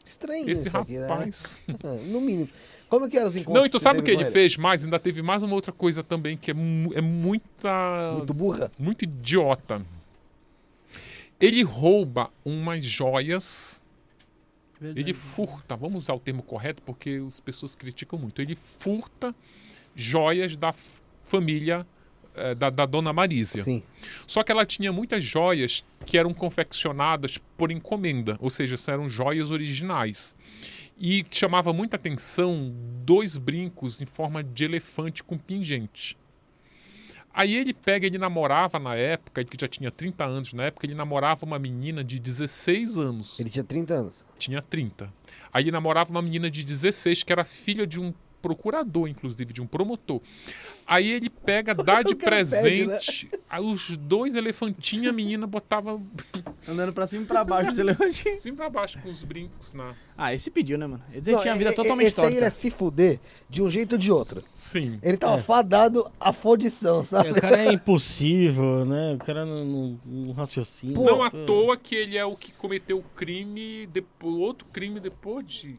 Estranho esse isso aqui, né? rapaz. No mínimo. Como que eram os encontros Não, e tu sabe o que com ele fez mais? Ainda teve mais uma outra coisa também que é, é muita Muito burra? muito idiota. Ele rouba umas joias Verdade. Ele furta, vamos usar o termo correto porque as pessoas criticam muito. Ele furta joias da família eh, da, da dona Marísia. Sim. Só que ela tinha muitas joias que eram confeccionadas por encomenda, ou seja, eram joias originais. E chamava muita atenção dois brincos em forma de elefante com pingente. Aí ele pega, ele namorava na época, ele que já tinha 30 anos na época, ele namorava uma menina de 16 anos. Ele tinha 30 anos. Tinha 30. Aí ele namorava uma menina de 16, que era filha de um procurador, inclusive, de um promotor. Aí ele pega, dá de cara pede, né? presente os dois elefantinhos, a menina botava Andando pra cima e pra baixo, você levantinho. assim pra baixo com os brincos na. Ah, esse pediu, né, mano? Ele Não, tinha a e- vida e- totalmente Esse aí ele é se fuder de um jeito ou de outro. Sim. Ele tava É. fadado à fodição, sabe? O cara é impossível, né? O cara não, não, não raciocina. Pô, Não à Pô. toa que ele é o que cometeu o crime, depois, outro crime depois de.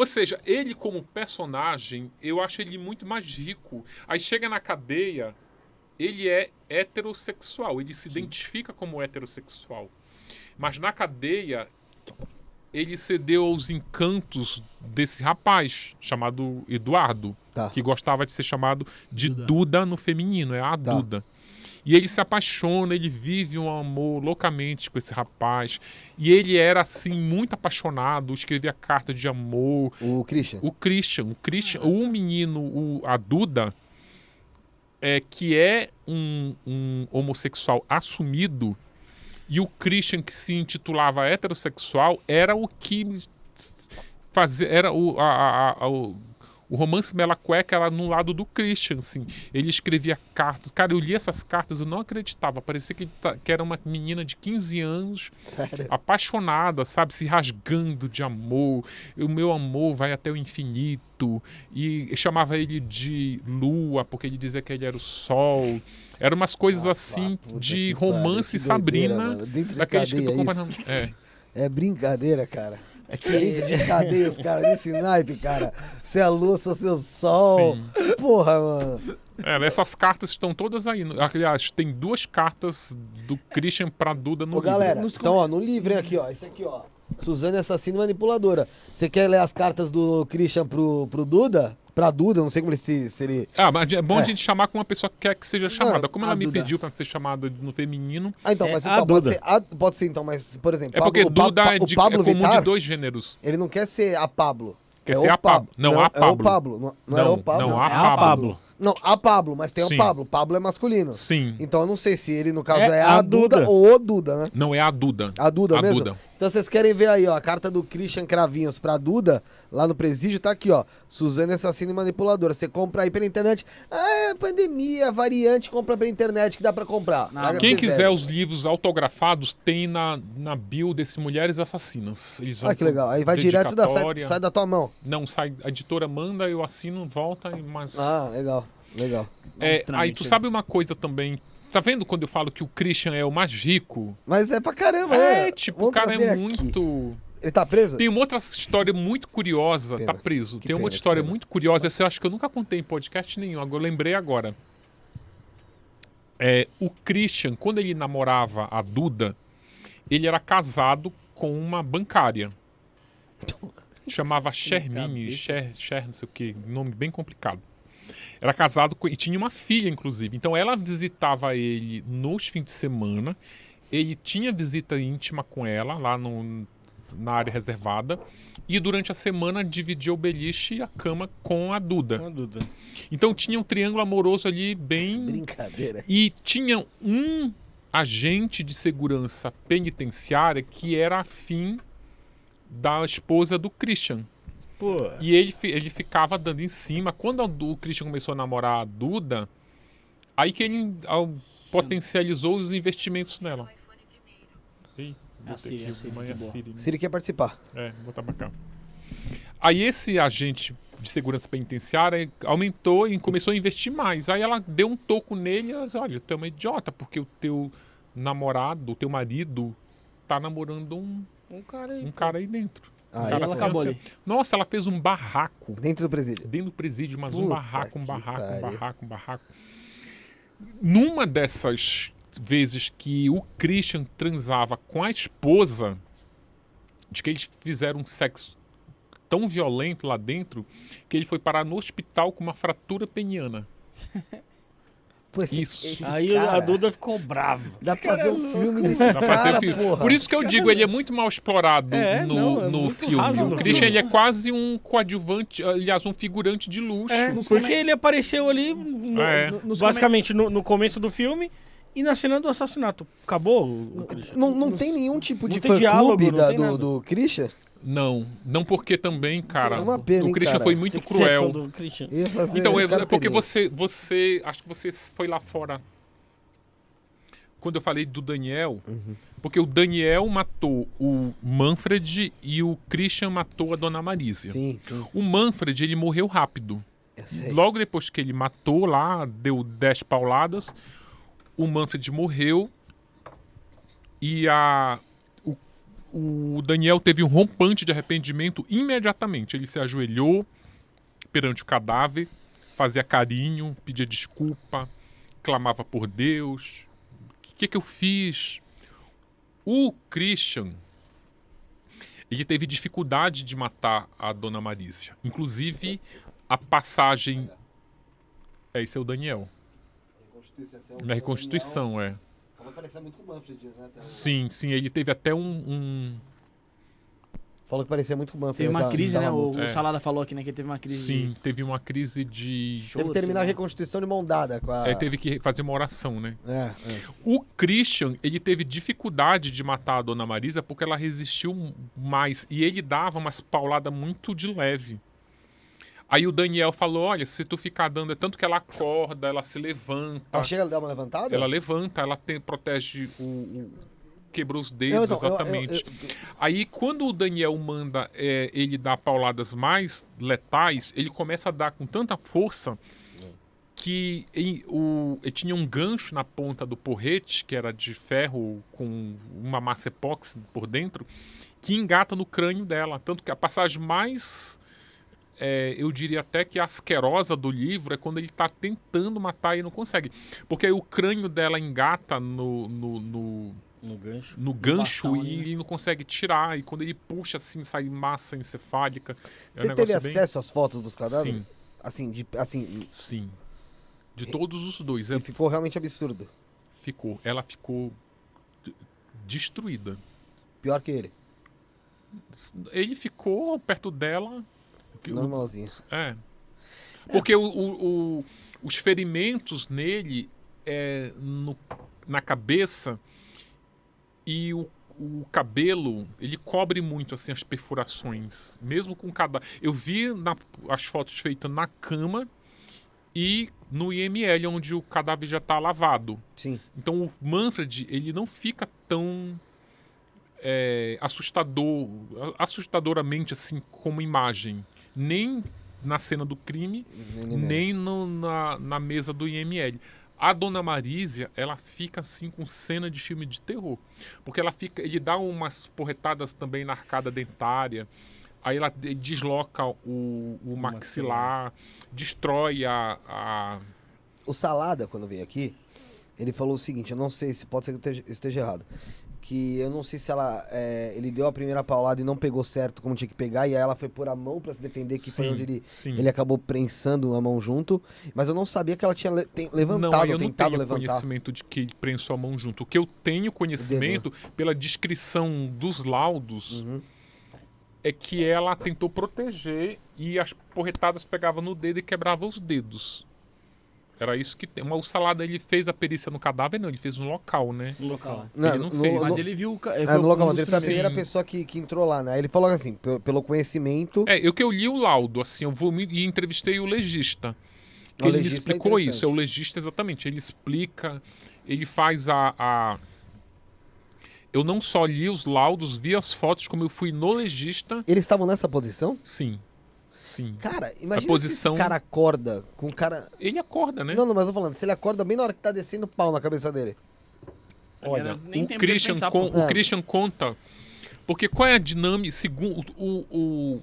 Ou seja, ele como personagem, eu acho ele muito mais rico. Aí chega na cadeia, ele é heterossexual, ele se identifica como heterossexual. Mas na cadeia, ele cedeu aos encantos desse rapaz chamado Eduardo, Tá. que gostava de ser chamado de Duda. Duda, no feminino, é a Tá. Duda. E ele se apaixona, ele vive um amor loucamente com esse rapaz. E ele era, assim, muito apaixonado, escrevia cartas de amor. O Christian. O Christian, o Christian, o menino, o, a Duda, é, que é um, um homossexual assumido, e o Christian, que se intitulava heterossexual, era o que fazia. Era o, a, a- a- o, o romance Mela Cueca era no lado do Christian, assim. Ele escrevia cartas. Cara, eu li essas cartas, eu não acreditava. Parecia que, tá- que era uma menina de 15 anos Sério. apaixonada, sabe, se rasgando de amor. O meu amor vai até o infinito. E chamava ele de lua, porque ele dizia que ele era o sol. Eram umas coisas Ah, assim puta de que romance que doideira, Sabrina. Dentro de cadeia, escrito isso. comparando. É. É brincadeira, cara. É que Dentro de cadeia, os caras nesse naipe, cara. É a lua, sou seu sol. Sim. Porra, mano. É, essas cartas estão todas aí. Aliás, tem duas cartas do Christian pra Duda no Ô, galera, livro. então, ó, no livro, hein, aqui, ó. Esse aqui, ó. Suzane Assassina e Manipuladora. Você quer ler as cartas do Christian pro, pro Duda? Pra Duda, não sei como ele se, se ele. Ah, mas é bom É. a gente chamar com uma pessoa que quer que seja chamada. Como a ela me Duda. pediu pra ser chamada no feminino, Ah, então, É mas a então, pode Duda. ser, a- pode ser então, mas, por exemplo, é porque Pablo- o Pa- Duda Pa- é, o de, é Pablo comum Vittar, de dois gêneros. ele não quer ser a Pablo. Quer é ser o a Pablo. Não, não, a É o Pablo. Pablo. Não, não, era Não, o Pablo? não, é a a Pablo. Pablo. Não, a Pablo, mas tem Sim. o Pablo. Pablo é masculino. Sim. Então eu não sei se ele, no caso, É é, a, a Duda. Duda. ou o Duda, né? Não, é a Duda. A Duda A mesmo? Duda. Então vocês querem ver aí, ó, a carta do Christian Cravinhos pra Duda, lá no presídio, tá aqui, ó. Suzane Assassina e Manipuladora. Você compra aí pela internet. Ah, é pandemia, variante, compra pela internet que dá pra comprar. Não, Quem quiser velho. os livros autografados, tem na, na bio desse Mulheres Assassinas. Eles Ah, que legal. Aí vai direto da. Sai, sai da tua mão. Não, sai, a editora manda, eu assino, volta, mas. Ah, legal. Legal. É, trâmite. aí tu sabe uma coisa também. Tá vendo quando eu falo que o Christian é o mais rico? Mas é pra caramba, né? É, tipo, o Vamos cara trazer é aqui. muito. Ele tá preso? Tem uma outra história muito curiosa. Pena. Tá preso. Que Tem uma pena, outra que história muito curiosa. Essa eu acho que eu nunca contei em podcast nenhum. Agora eu lembrei agora. É, o Christian, quando ele namorava a Duda, ele era casado com uma bancária. Chamava Shermine, cabeça. Cher, Cher, não sei o que, nome bem complicado. Era casado com, e tinha uma filha, inclusive. Então ela visitava ele nos fins de semana. Ele tinha visita íntima com ela lá no, na área reservada. E durante a semana dividia o beliche e a cama com a Duda. Uma Duda. Então tinha um triângulo amoroso ali bem. Brincadeira. E tinha um agente de segurança penitenciária que era afim da esposa do Christian. Pô, E ele, ele ficava dando em cima. Quando o Christian começou a namorar a Duda, aí que ele potencializou os investimentos nela. Ei, É a Siri, aqui, a Siri, de a. Siri, né? Siri quer participar. É, vou botar pra cá. Aí esse agente de segurança penitenciária aumentou e começou a investir mais. Aí ela deu um toco nele e ela disse, olha, tu é uma idiota, porque o teu namorado, o teu marido, tá namorando um, um cara aí. um cara aí dentro. Ah, ela assim, acabou assim, ali. Nossa, ela fez um barraco Dentro do presídio. dentro do presídio, mas um Puta barraco, um barraco, um barraco, um barraco. Numa dessas vezes que o Christian transava com a esposa, de que eles fizeram um sexo tão violento lá dentro que ele foi parar no hospital com uma fratura peniana. Pô, esse, Isso. esse Aí cara, a Duda ficou brava. Dá pra fazer é um louco. filme desse Dá cara, filme. Por isso que eu digo, ele é muito mal explorado É, no, não, é no filme. O Christian filme. ele é quase um coadjuvante, aliás, um figurante de luxo. É, porque ele apareceu ali, no- É. no- basicamente, no, no começo do filme e na cena do assassinato. Acabou? Não, não tem nenhum tipo não de fã-clube do, do Christian? Não, não porque também, cara, É uma pena, o hein, Christian cara? foi muito Você é cruel. fazer Então, é, é porque você, você, acho que você foi lá fora. Quando eu falei do Daniel, Uhum. porque o Daniel matou o Manfred e o Christian matou a Dona Marísia. Sim, sim. O Manfred, ele morreu rápido. Sei. Logo depois que ele matou lá, deu 10 pauladas, o Manfred morreu e a, o, Daniel teve um rompante de arrependimento imediatamente. Ele se ajoelhou perante o cadáver, fazia carinho, pedia desculpa, clamava por Deus. O que, que eu fiz? O Christian, ele teve dificuldade de matar a Dona Marícia. Inclusive, a passagem. É, esse é o Daniel. Na reconstituição, é. Que parecia muito com o Manfred, né? Sim, sim, ele teve até um. um- Falou que parecia muito com o Manfred. Teve uma tá- crise, tava né? O, o É. Salada falou aqui, né? Que teve uma crise. sim, teve uma crise de. Choro, Teve que terminar a sei lá. reconstituição de mão dada com a... É, teve que fazer uma oração, né? É, é. O Christian, ele teve dificuldade de matar a Dona Marisa porque ela resistiu mais. E ele dava umas pauladas muito de leve. Aí o Daniel falou: Olha, se tu ficar dando. É tanto que ela acorda, ela se levanta. Ela chega a dar uma levantada? Ela levanta, ela tem, protege o. o- quebrou os dedos, então, eu- eu- exatamente. eu- Aí, quando o Daniel manda é, ele dar pauladas mais letais, ele começa a dar com tanta força que em- o, ele tinha um gancho na ponta do porrete, que era de ferro com uma massa epóxi por dentro, que engata no crânio dela. Tanto que a passagem mais, é, eu diria até que asquerosa do livro é quando ele está tentando matar e não consegue. Porque aí o crânio dela engata no- no- no No gancho. no gancho bastão e né? ele não consegue tirar. E quando ele puxa assim, sai massa encefálica. É um Você teve negócio bem- acesso às fotos dos cadáveres? Sim, Assim, de, assim, sim. De todos os dois. É, e ficou realmente absurdo. ficou. Ela ficou destruída. Pior que ele. Ele ficou perto dela. Normalzinho. É. Porque o- o- o- os ferimentos nele é no- na cabeça e o, o cabelo, ele cobre muito assim as perfurações, mesmo com cada. Eu vi na- as fotos feitas na cama e no IML, onde o cadáver já está lavado. Sim. Então o Manfred, ele não fica tão é, assustador, assustadoramente assim como imagem, nem na cena do crime, nem no- na, na mesa do IML. A Dona Marísia, ela fica assim com cena de filme de terror, porque ela fica, ele dá umas porretadas também na arcada dentária. Aí ela de- desloca o, o maxilar, destrói a, a O Salada, quando veio aqui, ele falou o seguinte, eu não sei se pode ser que eu esteja, esteja errado. Que eu não sei se ela. é, ele deu a primeira paulada e não pegou certo como tinha que pegar, e aí ela foi pôr a mão pra se defender, que foi Sim, onde ele, sim. ele acabou prensando a mão junto. Mas eu não sabia que ela tinha le- tem- não, levantado, aí eu não tentado tenho levantar. conhecimento de que prensou a mão junto. O que eu tenho conhecimento, pela descrição dos laudos, Uhum. é que ela tentou proteger e as porretadas pegavam no dedo e quebravam os dedos. Era isso que tem. Mas o Salada, ele fez a perícia no cadáver? Não, ele fez no local, né? No local. Ele não no- fez. no- Mas ele viu. o ca- É, no um local, mas ele foi a primeira Sim. pessoa que, que entrou lá, né? Aí ele falou assim, pelo, pelo conhecimento. É, eu que eu li o laudo, assim, eu vou e entrevistei o legista. Que O ele legista é explicou interessante. isso, é o legista exatamente. Ele explica, ele faz a, a- Eu não só li os laudos, vi as fotos, como eu fui no legista. Eles estavam nessa posição? Sim, sim. Cara, imagina posição- se esse cara acorda com o cara. Ele acorda, né? Não, não, mas eu tô falando, se ele acorda bem na hora que tá descendo pau na cabeça dele. Olha, o Christian, pensar, con- pô. É. o Christian conta. Porque qual é a dinâmica, segundo o, o-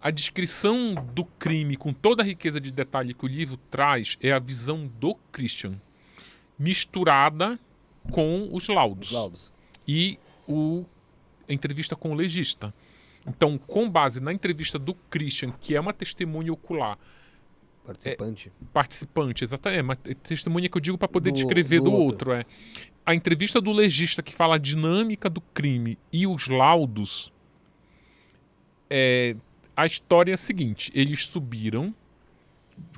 a descrição do crime com toda a riqueza de detalhe que o livro traz é a visão do Christian, misturada com os laudos Os laudos. e o, a entrevista com o legista. Então, com base na entrevista do Christian, que é uma testemunha ocular, Participante. participante, exatamente. É, é testemunha que eu digo para poder Do- descrever do do, outro. outro. é. A entrevista do legista que fala a dinâmica do crime e os laudos. É, a história é a seguinte: eles subiram,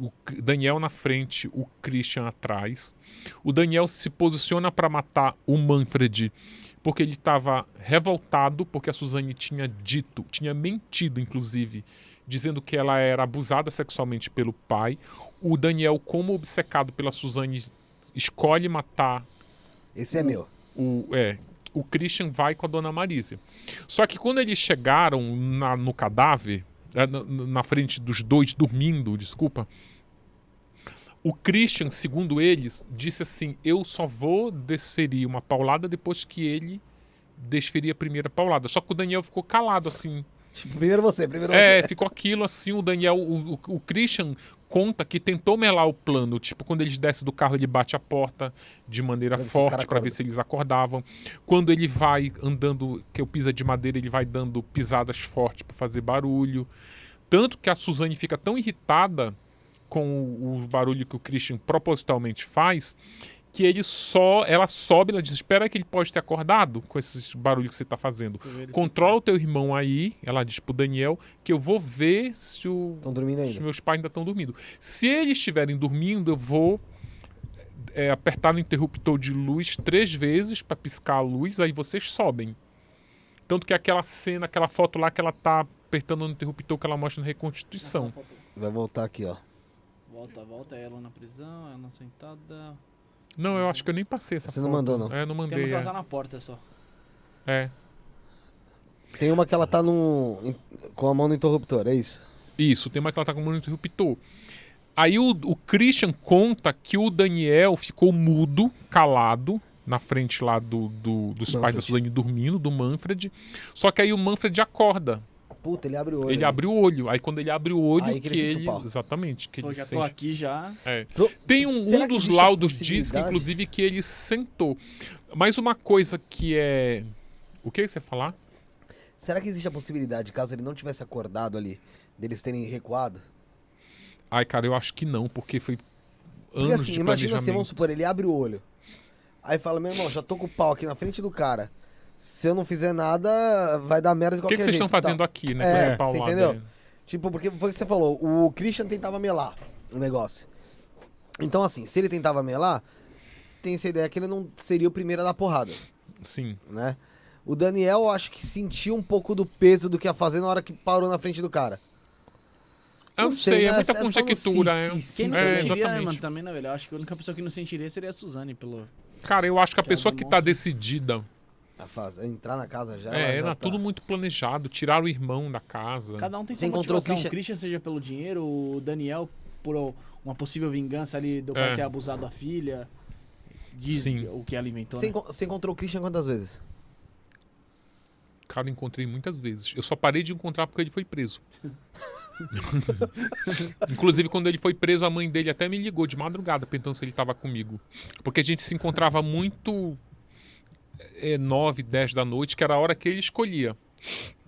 o Daniel na frente, o Christian atrás. O Daniel se posiciona para matar o Manfred porque ele estava revoltado porque a Suzane tinha dito, tinha mentido, inclusive, dizendo que ela era abusada sexualmente pelo pai. O Daniel, como obcecado pela Suzane, escolhe matar Esse é meu. o, é, o Christian vai com a dona Marísia. Só que quando eles chegaram na- no cadáver, é, na, na frente dos dois dormindo, desculpa, o Christian, segundo eles, disse assim: Eu só vou desferir uma paulada depois que ele desferir a primeira paulada. Só que o Daniel ficou calado assim. Primeiro você, primeiro É, você. ficou aquilo assim, o Daniel, o, o, o Christian conta que tentou melar o plano, tipo, quando eles descem do carro, ele bate a porta de maneira forte para ver se eles acordavam. Quando ele vai andando, que eu pisa de madeira, ele vai dando pisadas fortes para fazer barulho. Tanto que a Suzane fica tão irritada com o, o barulho que o Christian propositalmente faz, que ele só, ela sobe, ela diz: "Espera que ele pode ter acordado com esses barulhos que você tá fazendo. Controla o teu irmão aí", ela diz pro Daniel, que eu vou ver se o os ainda. meus pais ainda estão dormindo. Se eles estiverem dormindo, eu vou é, apertar no interruptor de luz três vezes para piscar a luz, aí vocês sobem. Tanto que aquela cena, aquela foto lá que ela tá apertando no interruptor que ela mostra na reconstituição. Vai voltar aqui, ó. Volta, volta, ela na prisão, ela sentada. Não, eu acho que eu nem passei essa Você não foto. mandou, não? É, não Tem uma mandei. que ela tá É. na porta só. É. Tem uma que ela tá no, com a mão no interruptor, é isso? Isso, tem uma que ela tá com o mano interruptor. Aí o, o Christian conta que o Daniel ficou mudo, calado, na frente lá do, do- dos pais da Manfred. Suzane dormindo, do Manfred. Só que aí o Manfred acorda. Puta, ele abre o olho. ele né? abre o olho. Aí quando ele abre o olho, Aí que que ele ele. Exatamente, que Pô, ele já tô sente. aqui já. Pro- Tem um, um dos laudos diz que, inclusive, que ele sentou. Mas uma coisa que é. O que você ia falar? Será que existe a possibilidade, caso ele não tivesse acordado ali, deles terem recuado? Ai, cara, eu acho que não, porque foi Porque anos assim, de imagina assim, vamos supor, ele abre o olho. Aí fala, meu irmão, já tô com o pau aqui na frente do cara. Se eu não fizer nada, vai dar merda de O que, qualquer que vocês jeito. estão fazendo aqui, né? É, esse você entendeu? aí? Tipo, porque foi o que você falou, o Christian tentava melar o negócio. Então, assim, se ele tentava melar, tem essa ideia que ele não seria o primeiro a dar porrada, Sim. né? O Daniel, eu acho que sentiu um pouco do peso do que ia fazer na hora que parou na frente do cara. Eu não sei, sei, é né? muita É só no conjectura. é. sim, sim. Quem não É, sentiria, né, mano? Também, não, velho. Eu acho que a única pessoa que não sentiria seria a Suzane, pelo. Cara, eu acho que a Que pessoa que tá decidida. A fase, entrar na casa já. É, já era tá. tudo muito planejado. Tirar o irmão da casa. Cada um tem Você sua encontrou o motivação. Christian- O Christian seja pelo dinheiro, o Daniel por uma possível vingança ali do pai É. ter abusado da filha. Diz Sim. o que ela inventou, Você, né? enco- você encontrou o Christian quantas vezes? Cara, eu encontrei muitas vezes. Eu só parei de encontrar porque ele foi preso. Inclusive, quando ele foi preso, a mãe dele até me ligou de madrugada perguntando se ele estava comigo. Porque a gente se encontrava muito é, 9, 10 da noite, que era a hora que ele escolhia.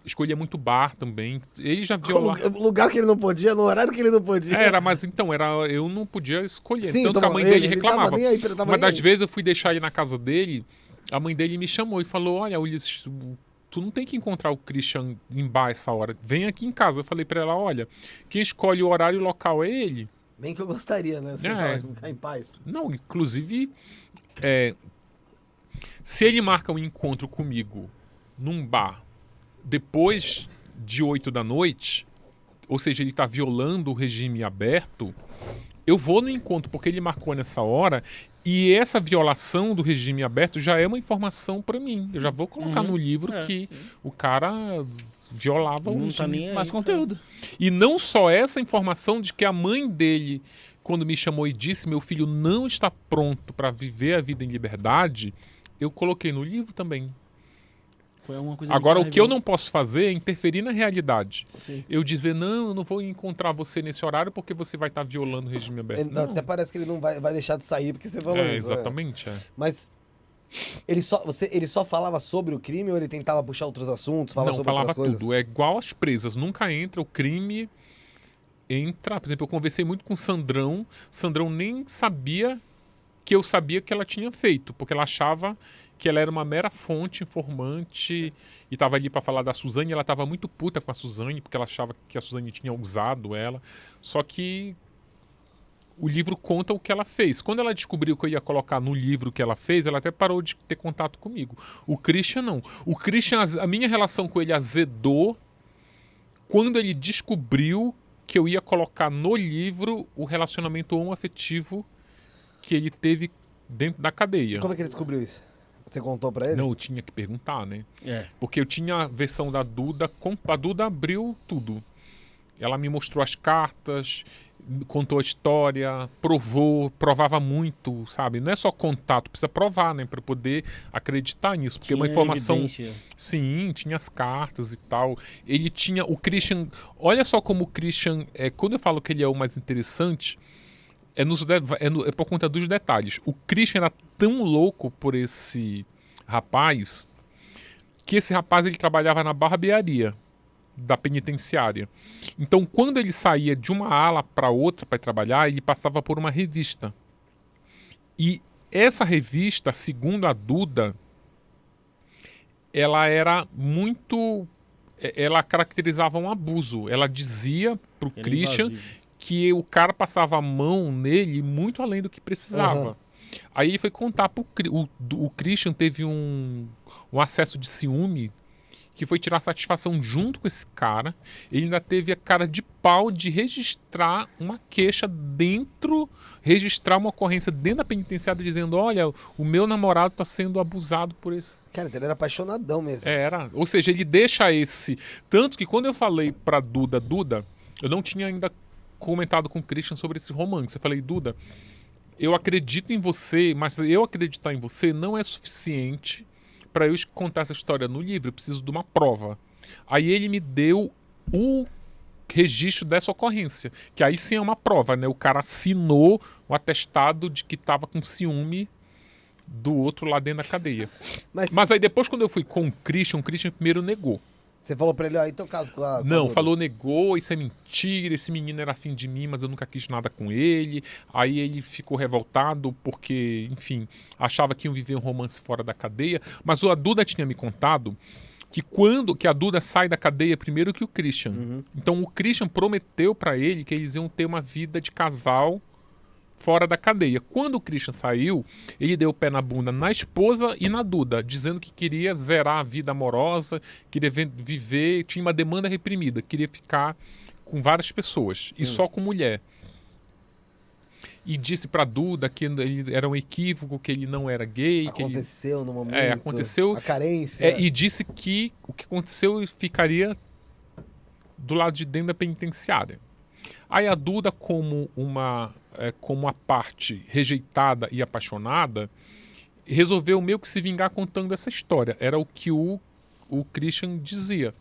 Escolhia muito bar também. Ele já violava. Lugar, lugar que ele não podia, no horário que ele não podia. Era, mas então, era, eu não podia escolher. Sim, Tanto que a mãe ele- dele ele reclamava. aí, ele nem das vezes eu fui deixar ele na casa dele, a mãe dele me chamou e falou: Olha, Ulisses, tu não tem que encontrar o Christian em bar essa hora. Vem aqui em casa. Eu falei pra ela: Olha, quem escolhe o horário e o local é ele. Bem que eu gostaria, né? Você É. fala, ficar em paz. Não, inclusive, é, se ele marca um encontro comigo num bar depois de 8 da noite, ou seja, ele tá violando o regime aberto, eu vou no encontro porque ele marcou nessa hora e essa violação do regime aberto já é uma informação pra mim. Eu já vou colocar Uhum. no livro É, que sim. o cara violava o Não regime tá nem aí. Mais conteúdo. e não só essa informação de que a mãe dele, quando me chamou e disse meu filho não está pronto para viver a vida em liberdade, eu coloquei no livro também. Foi uma coisa Agora, o que eu não posso fazer é interferir na realidade. Sim. Eu dizer, não, eu não vou encontrar você nesse horário porque você vai estar violando o regime aberto. Ele- Não. até parece que ele não vai, vai deixar de sair porque você falou É, isso. é. exatamente. é. Mas ele só, você, ele só falava sobre o crime ou ele tentava puxar outros assuntos, falar não, sobre falava outras coisas? tudo. É igual às presas. Nunca entra o crime entrar. Por exemplo, eu conversei muito com o Sandrão. Sandrão nem sabia que eu sabia que ela tinha feito, porque ela achava que ela era uma mera fonte informante e estava ali para falar da Suzane. Ela estava muito puta com a Suzane, porque ela achava que a Suzane tinha usado ela. Só que o livro conta o que ela fez. Quando ela descobriu que eu ia colocar no livro o que ela fez, ela até parou de ter contato comigo. O Christian não. O Christian, a minha relação com ele azedou quando ele descobriu que eu ia colocar no livro o relacionamento homoafetivo que ele teve dentro da cadeia. Como é que ele descobriu isso? Você contou pra ele? Não, eu tinha que perguntar, né? É. Porque eu tinha a versão da Duda, com- a Duda abriu tudo. Ela me mostrou as cartas, contou a história, provou, provava muito, sabe? Não é só contato, precisa provar, né? Pra poder acreditar nisso. Porque é uma Tinha informação. evidência. Sim, tinha as cartas e tal. Ele tinha. O Christian. Olha só como o Christian. É, quando eu falo que ele é o mais interessante, é, nos, é, no- é por conta dos detalhes. O Christian era tão louco por esse rapaz que esse rapaz ele trabalhava na barbearia da penitenciária. Então, quando ele saía de uma ala para outra para trabalhar, ele passava por uma revista. E essa revista, segundo a Duda, ela era muito. Ela caracterizava um abuso. Ela dizia pro Era Christian invasivo. Que o cara passava a mão nele muito além do que precisava. Aham. Aí ele foi contar pro o, o Christian teve um, um acesso de ciúme que foi tirar satisfação junto com esse cara. Ele ainda teve a cara de pau de registrar uma queixa dentro, registrar uma ocorrência dentro da penitenciária dizendo, olha, o meu namorado está sendo abusado por esse Cara, ele era apaixonadão mesmo. era. Ou seja, ele deixa esse. Tanto que quando eu falei pra Duda, Duda, eu não tinha ainda comentado com o Christian sobre esse romance. Eu falei, Duda, eu acredito em você, mas eu acreditar em você não é suficiente pra eu contar essa história no livro. Eu preciso de uma prova. Aí ele me deu o registro dessa ocorrência, que aí sim é uma prova, né? O cara assinou o atestado de que tava com ciúme do outro lá dentro da cadeia. Mas, Mas aí depois, quando eu fui com o Christian, o Christian primeiro negou. Você falou pra ele, ó, então caso com a. com a Não, Duda. falou, negou, isso é mentira, esse menino era afim de mim, mas eu nunca quis nada com ele. Aí ele ficou revoltado porque, enfim, achava que iam viver um romance fora da cadeia. Mas o a Duda tinha me contado que quando que a Duda sai da cadeia primeiro que o Christian. Uhum. Então o Christian prometeu pra ele que eles iam ter uma vida de casal fora da cadeia. Quando o Christian saiu, ele deu o pé na bunda na esposa e na Duda, dizendo que queria zerar a vida amorosa, queria ve- viver, tinha uma demanda reprimida, queria ficar com várias pessoas e só com mulher. E disse pra Duda que ele era um equívoco, que ele não era gay, que ele Aconteceu no momento. É, aconteceu- A carência. é, e disse que o que aconteceu ficaria do lado de dentro da penitenciária. Aí a Duda, como uma, é, como uma parte rejeitada e apaixonada, resolveu meio que se vingar contando essa história. Era o que o, o Christian dizia.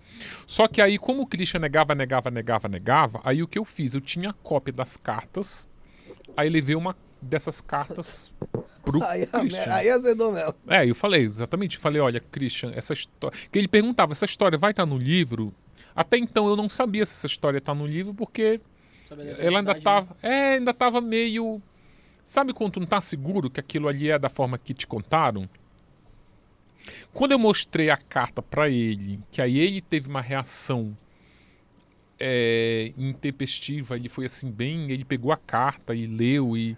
Só que aí, como o Christian negava, negava, negava, negava, aí o que eu fiz? Eu tinha a cópia das cartas, aí levei uma dessas cartas pro Aí, a Christian. aí azedou mesmo. É, eu falei, exatamente. Falei, olha, Christian, essa história. Que ele perguntava, essa história vai estar no livro? Até então eu não sabia se essa história tá no livro, porque ela ainda tava. É, ainda tava meio. Sabe quando tu não tá seguro que aquilo ali é da forma que te contaram? Quando eu mostrei a carta pra ele, que aí ele teve uma reação é, intempestiva, ele foi assim, bem. Ele pegou a carta e leu, e.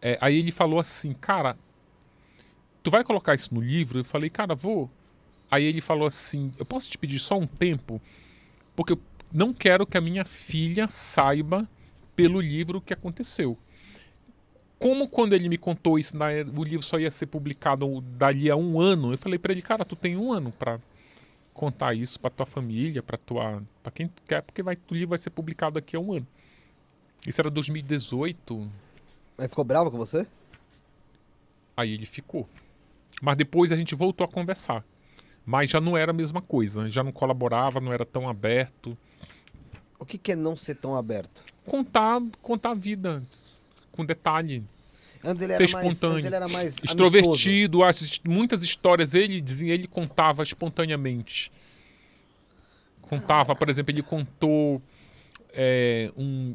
é, aí ele falou assim, cara, tu vai colocar isso no livro? Eu falei, cara, vou. Aí ele falou assim, eu posso te pedir só um tempo? Porque eu não quero que a minha filha saiba pelo livro o que aconteceu. Como quando ele me contou isso, na- o livro só ia ser publicado dali a um ano, eu falei pra ele, cara, tu tem um ano pra contar isso pra tua família, pra tua, para quem tu quer, porque vai, o livro vai ser publicado daqui a um ano. Isso era 2018, Aí ficou bravo com você? Aí ele ficou. Mas depois a gente voltou a conversar. Mas já não era a mesma coisa. Já não colaborava, não era tão aberto. O que, que é não ser tão aberto? Contar, contar a vida com detalhe. Antes ele Ser era mais, espontâneo. antes ele era mais. Extrovertido, as- muitas histórias ele dizia, ele contava espontaneamente. Contava, por exemplo, ele contou é, um,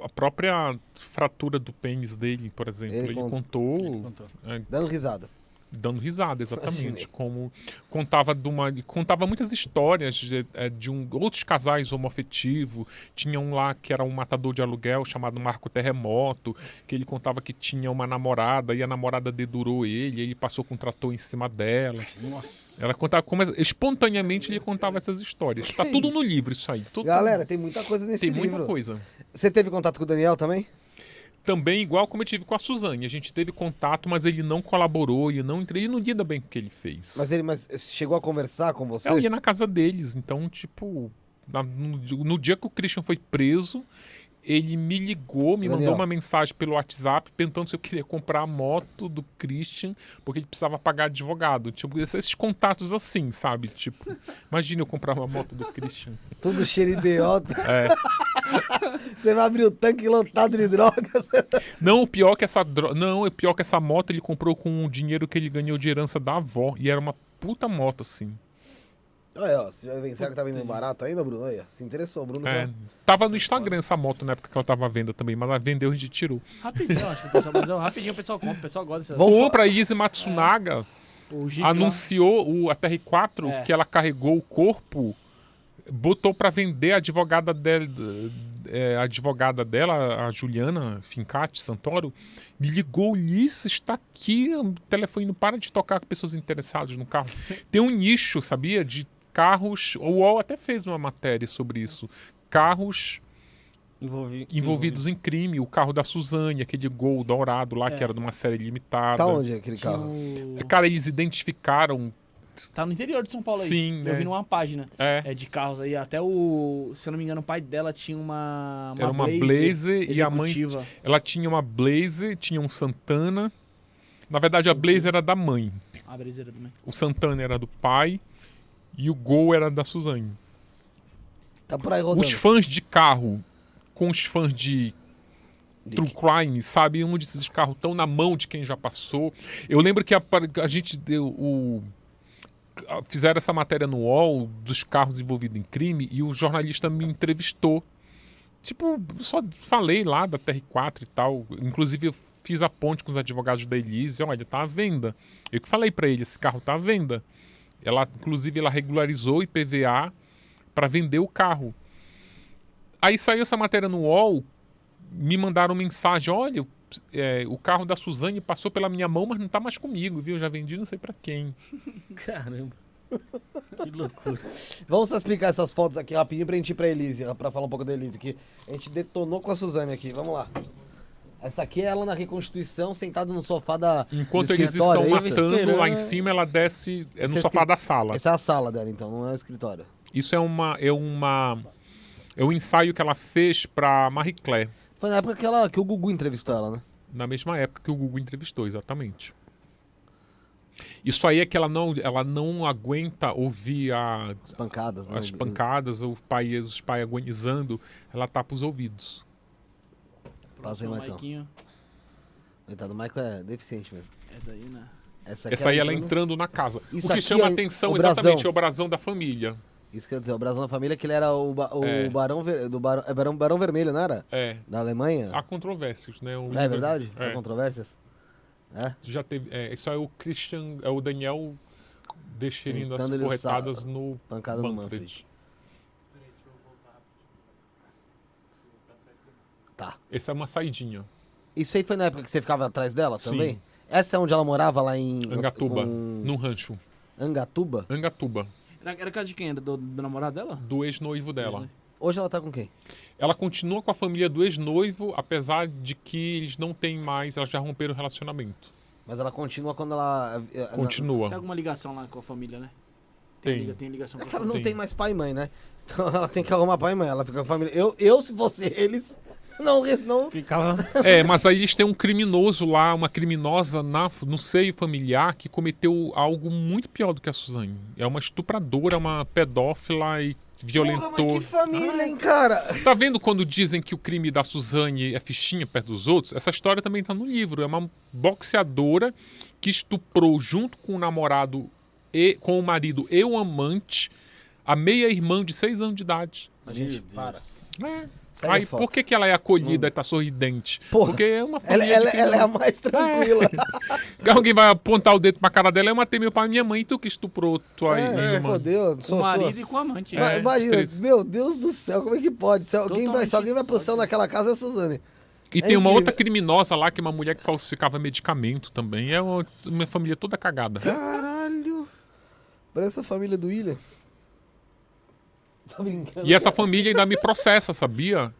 a- a, própria fratura do pênis dele, por exemplo. Ele Ele, con- contou, Ele contou. é, Dando risada. Dando risada, Imaginei. exatamente. Como contava de uma, contava muitas histórias de, é, de um, outros casais homoafetivos. Tinha um lá que era um matador de aluguel chamado Marco Terremoto, que ele contava que tinha uma namorada e a namorada dedurou ele, e ele passou com um trator em cima dela. Ela contava como espontaneamente ele contava essas histórias. Tá Que tudo isso? no livro isso aí. Tudo- Galera, tem muita coisa nesse tem livro. muita coisa. Você teve contato com o Daniel também? Também igual como eu tive com a Suzane. A gente teve contato, mas ele não colaborou, ele não ele não lida bem com o que ele fez. Mas ele mas chegou a conversar com você? Eu ia na casa deles, então, tipo, na- no, no dia que o Christian foi preso, ele me ligou, me Daniel. mandou uma mensagem pelo WhatsApp perguntando se eu queria comprar a moto do Christian, porque ele precisava pagar advogado. Tipo, esses contatos assim, sabe? Tipo, imagina eu comprar uma moto do Christian. Tudo cheio de biota. É. Você vai abrir o tanque lotado de drogas. Não, o pior que essa dro... não, o pior que essa moto ele comprou com o dinheiro que ele ganhou de herança da avó e era uma puta moto assim. Olha, ó, se vai ver, será que tá vendendo barato ainda, Bruno? Olha, se interessou, Bruno. É. foi- Tava no Instagram essa moto na época que ela tava à venda também, mas ela vendeu e tirou. Rapidinho, acho que o pessoal, rapidinho o pessoal compra, o pessoal gosta dessas Vamos fa- Compra a Izzy Matsunaga. Lá- anunciou o, a TR4 É. que ela carregou o corpo, botou pra vender a advogada dela, é, a advogada dela, a Juliana Fincati Santoro, me ligou, Ulisses, está aqui, o telefone não para de tocar com pessoas interessadas no carro. Tem um nicho, sabia, de carros, o UOL até fez uma matéria sobre isso, carros Envolvi- envolvidos em crime, o carro da Suzane, aquele Gol dourado lá, É. que era de uma série limitada. Tá onde aquele Tinha carro? o- Cara, eles identificaram, Tá no interior de São Paulo aí. Sim, Eu né? vi numa página é, é, de carros aí. Até o. Se eu não me engano, o pai dela tinha uma. Era uma Blazer e a mãe ela tinha uma Blazer, tinha um Santana. Na verdade, a Blazer era da mãe, A brezeira também. o Santana era do pai e o Gol era da Suzane. Tá por aí rodando. Os fãs de carro com os fãs de True Crime, sabe onde esses carros estão na mão de quem já passou. Eu lembro que a, a gente deu o fizeram essa matéria no UOL dos carros envolvidos em crime e o jornalista me entrevistou. Tipo, só falei lá da TR4 e tal. Inclusive, eu fiz a ponte com os advogados da Elise. Olha, tá à venda. Eu que falei pra ele: esse carro tá à venda. Ela, inclusive, ela regularizou o IPVA para vender o carro. Aí saiu essa matéria no UOL, me mandaram mensagem: olha, é, o carro da Suzane passou pela minha mão, mas não tá mais comigo, viu? Eu já vendi não sei pra quem. Caramba. Que loucura. Vamos só explicar essas fotos aqui rapidinho pra gente ir pra Elise, pra falar um pouco da Elise aqui. A gente detonou com a Suzane aqui, vamos lá. Essa aqui é ela na reconstituição, sentada no sofá da. Enquanto do eles estão é matando, lá em cima ela desce é no Esse é sofá da sala. Essa é a sala dela, então, não é o escritório. Isso é uma é uma é um ensaio que ela fez pra Marie Claire, Foi na época que, ela, que o Gugu entrevistou ela, né? na mesma época que o Google entrevistou, exatamente. Isso aí é que ela não ela não aguenta ouvir a, As pancadas, né? as pancadas, o pai, os pais agonizando, ela tapa os ouvidos. Passa aí. Maiquinho. Coitado, o Michael é deficiente mesmo. Essa aí, né? Essa, aqui Essa aí ela entrando- entrando na casa. Isso o que chama é atenção o exatamente é o brasão da família. Isso quer dizer, o Brasão da Família, que ele era o, ba- o É. Barão, Ver- do Barão, é Barão, Barão Vermelho, não era? É, Da Alemanha? há controvérsias, né? É verdade? Há É. controvérsias? É? Já teve. É, isso é o Christian. É o Daniel desferindo as sa- no Pancada no Manfred. Tá. Essa é uma saidinha. Isso aí foi na época que você ficava atrás dela Sim. também? Essa é onde ela morava lá em... Angatuba. com- Num rancho. Angatuba? Angatuba. Era, era casa de quem? Era do, do namorado dela? Do ex-noivo dela. Hoje ela tá com quem? Ela continua com a família do ex-noivo, apesar de que eles não têm mais. Elas já romperam o relacionamento. Mas ela continua quando ela... eh, eh, Continua. Tem alguma ligação lá com a família, né? Tem. liga- tem ligação com a Ela família. não Sim. tem mais pai e mãe, né? Então ela tem que arrumar pai e mãe. Ela fica com a família. Eu, eu se fosse eles, não, não. Ficava. É, mas aí eles têm um criminoso lá, uma criminosa na, no seio familiar que cometeu algo muito pior do que a Suzane. É uma estupradora, uma pedófila e Porra, mas violentou. que família, hein, cara? Tá vendo quando dizem que o crime da Suzane é fichinha perto dos outros? Essa história também tá no livro. É uma boxeadora que estuprou junto com o namorado e com o marido e o amante a meia-irmã de seis anos de idade. A gente, para. É. A Aí, por que, que ela é acolhida e tá sorridente? Porra, Porque é uma Ela, família ela- de ela é a mais tranquila. Alguém vai apontar o dedo pra cara dela, eu matei meu pai e minha mãe, tu que estuprou tua É, se irmã. fodeu. Com Sou, o sou. marido e com a amante. Ma- É, Imagina, triste. meu Deus do céu, como é que pode? Se alguém, vai, se alguém vai pro céu naquela casa, é a Suzane. E É tem uma incrível. outra criminosa lá, que é uma mulher que falsificava medicamento também. É uma, uma família toda cagada. Caralho. Parece a família do William. Tá brincando? E essa família ainda me processa, sabia?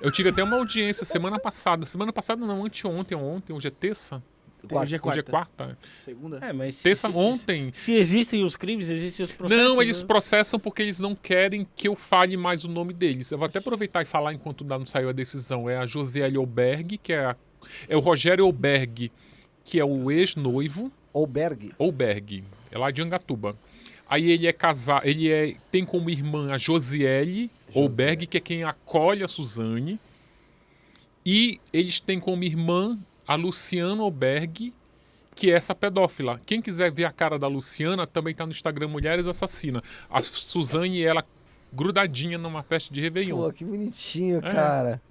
Eu tive até uma audiência semana passada. Semana passada não, anteontem, ontem, hoje é terça. Hoje é quarta. Hoje é quarta. Segunda. É, mas se, Terça, se- ontem. Se existem os crimes, existem os processos. Não, eles né? processam porque eles não querem que eu fale mais o nome deles. Eu vou até aproveitar e falar enquanto não saiu a decisão. É a Josiele Alberg, que é, a- é o Rogério Alberg, que é o ex-noivo. Alberg. Alberg, é lá de Angatuba. Aí ele é casado, ele é, tem como irmã a Josiele Alberg, que é quem acolhe a Suzane. E eles têm como irmã a Luciana Alberg, que é essa pedófila. Quem quiser ver a cara da Luciana, também tá no Instagram Mulheres Assassina. A Suzane e ela grudadinha numa festa de Réveillon. Pô, que bonitinho, É. cara.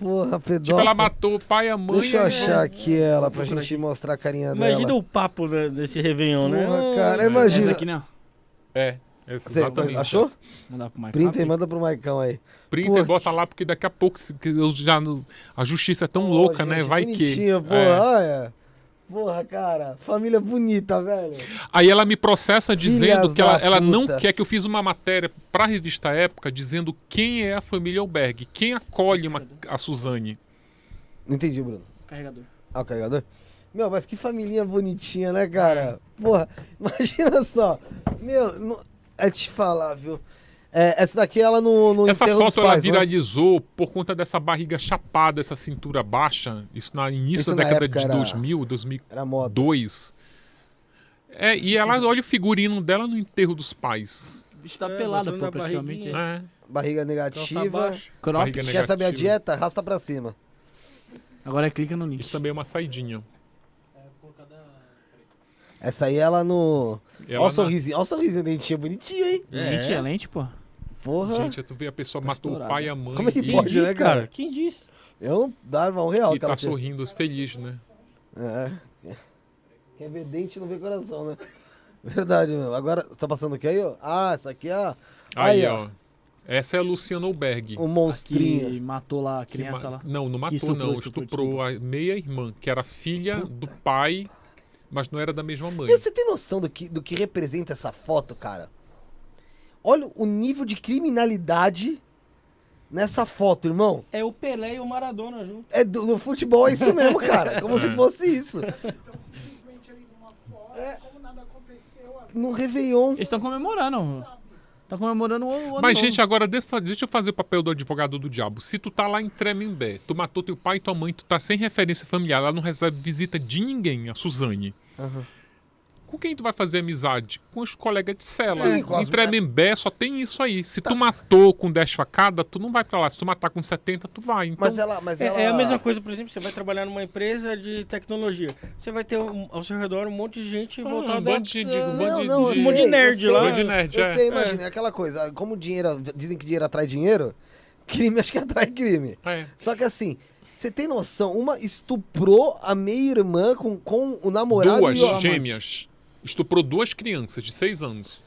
Porra, pedófilo. tipo, ela matou o pai e a mãe. Deixa eu achar aqui ela pra gente mostrar a carinha Imagina dela. o papo né, desse Réveillon, né? Porra, Ah, cara, É. imagina. Essa aqui não. É, essa, Você exatamente. achou? Printa e manda pro Maicão aí. Printa e bota lá, porque daqui a pouco eu já, no- a justiça é tão Pô, louca, né? gente, Vai que. bonitinho, Porra, É. olha. Porra, cara. Família bonita, velho. Aí ela me processa dizendo Filhas que ela, ela não quer que eu fiz uma matéria pra revista Época dizendo quem é a família Alberg, quem acolhe uma- a Suzane. Não entendi, Bruno. Carregador. Ah, o carregador? Meu, mas que família bonitinha, né, cara? Porra, imagina só. Meu, não- é te falar, viu? É, essa daqui ela no, no Essa enterro dos foto ela pais, né? viralizou por conta dessa barriga chapada, essa cintura baixa. Isso no início Isso da na década de era- 2000, 2002. Era moda. É, e ela olha o figurino dela no enterro dos pais. O bicho tá É, mostrando pô, a praticamente. É. Barriga negativa. Barriga Quer saber a negativa. dieta? Arrasta pra cima. Agora clica no link. Isso também é uma saidinha. Essa aí ela no. Ela Ó o na- sorrisinho. Ó o sorrisinho dentinho bonitinho, hein? É. Lente, é lente, pô. Porra. Gente, tu vê a pessoa Tá matou o pai e a mãe. Como é que e, pode, né, disse, cara? cara? Quem disse? Eu não dava um real E que ela tá tinha. sorrindo feliz, né? É. Quem vê dente não vê coração, né? Verdade, meu. Agora, você tá passando o que aí, ó? Ah, essa aqui é a. Aí, ó. Essa é a Luciana Alberg. O monstrinho. Que matou lá a criança ma- lá. Não, não matou, estuprou, não. estuprou, Estuprou, a meia-irmã, que era filha do pai, mas não era da mesma mãe. Você tem noção do que, do que representa essa foto, cara? Olha o nível de criminalidade nessa foto, irmão. É o Pelé e o Maradona junto. É do, do futebol, é isso mesmo, cara. Como se fosse isso. Simplesmente ali numa foto, É. como nada aconteceu. No Réveillon. Eles estão comemorando. Estão comemorando o ano Mas, novo. gente, agora deixa deixa eu fazer o papel do advogado do diabo. Se tu tá lá em Tremembé, tu matou teu pai e tua mãe, tu tá sem referência familiar, ela não recebe visita de ninguém, a Suzane. Aham. Com quem tu vai fazer amizade? Com os colegas de cela. Sim, com em Tremembé só tem isso aí. Se Tá. tu matou com 10 facadas, tu não vai pra lá. Se tu matar com 70, tu vai. Então, Mas ela. Mas É, ela... é a mesma coisa, por exemplo, você vai trabalhar numa empresa de tecnologia. Você vai ter um- ao seu redor um monte de gente Ah, voltada um bando de- de- um a- bando Não, de- não, Um monte de sei, nerd eu lá. sei. Bando de nerd, Eu é. sei, imagina, é aquela coisa. Como dinheiro. Dizem que dinheiro atrai dinheiro, crime acho que atrai crime. é. Só que assim, você tem noção? Uma estuprou a meia-irmã com, com o namorado duas e o gêmeas. Estuprou duas crianças de seis anos.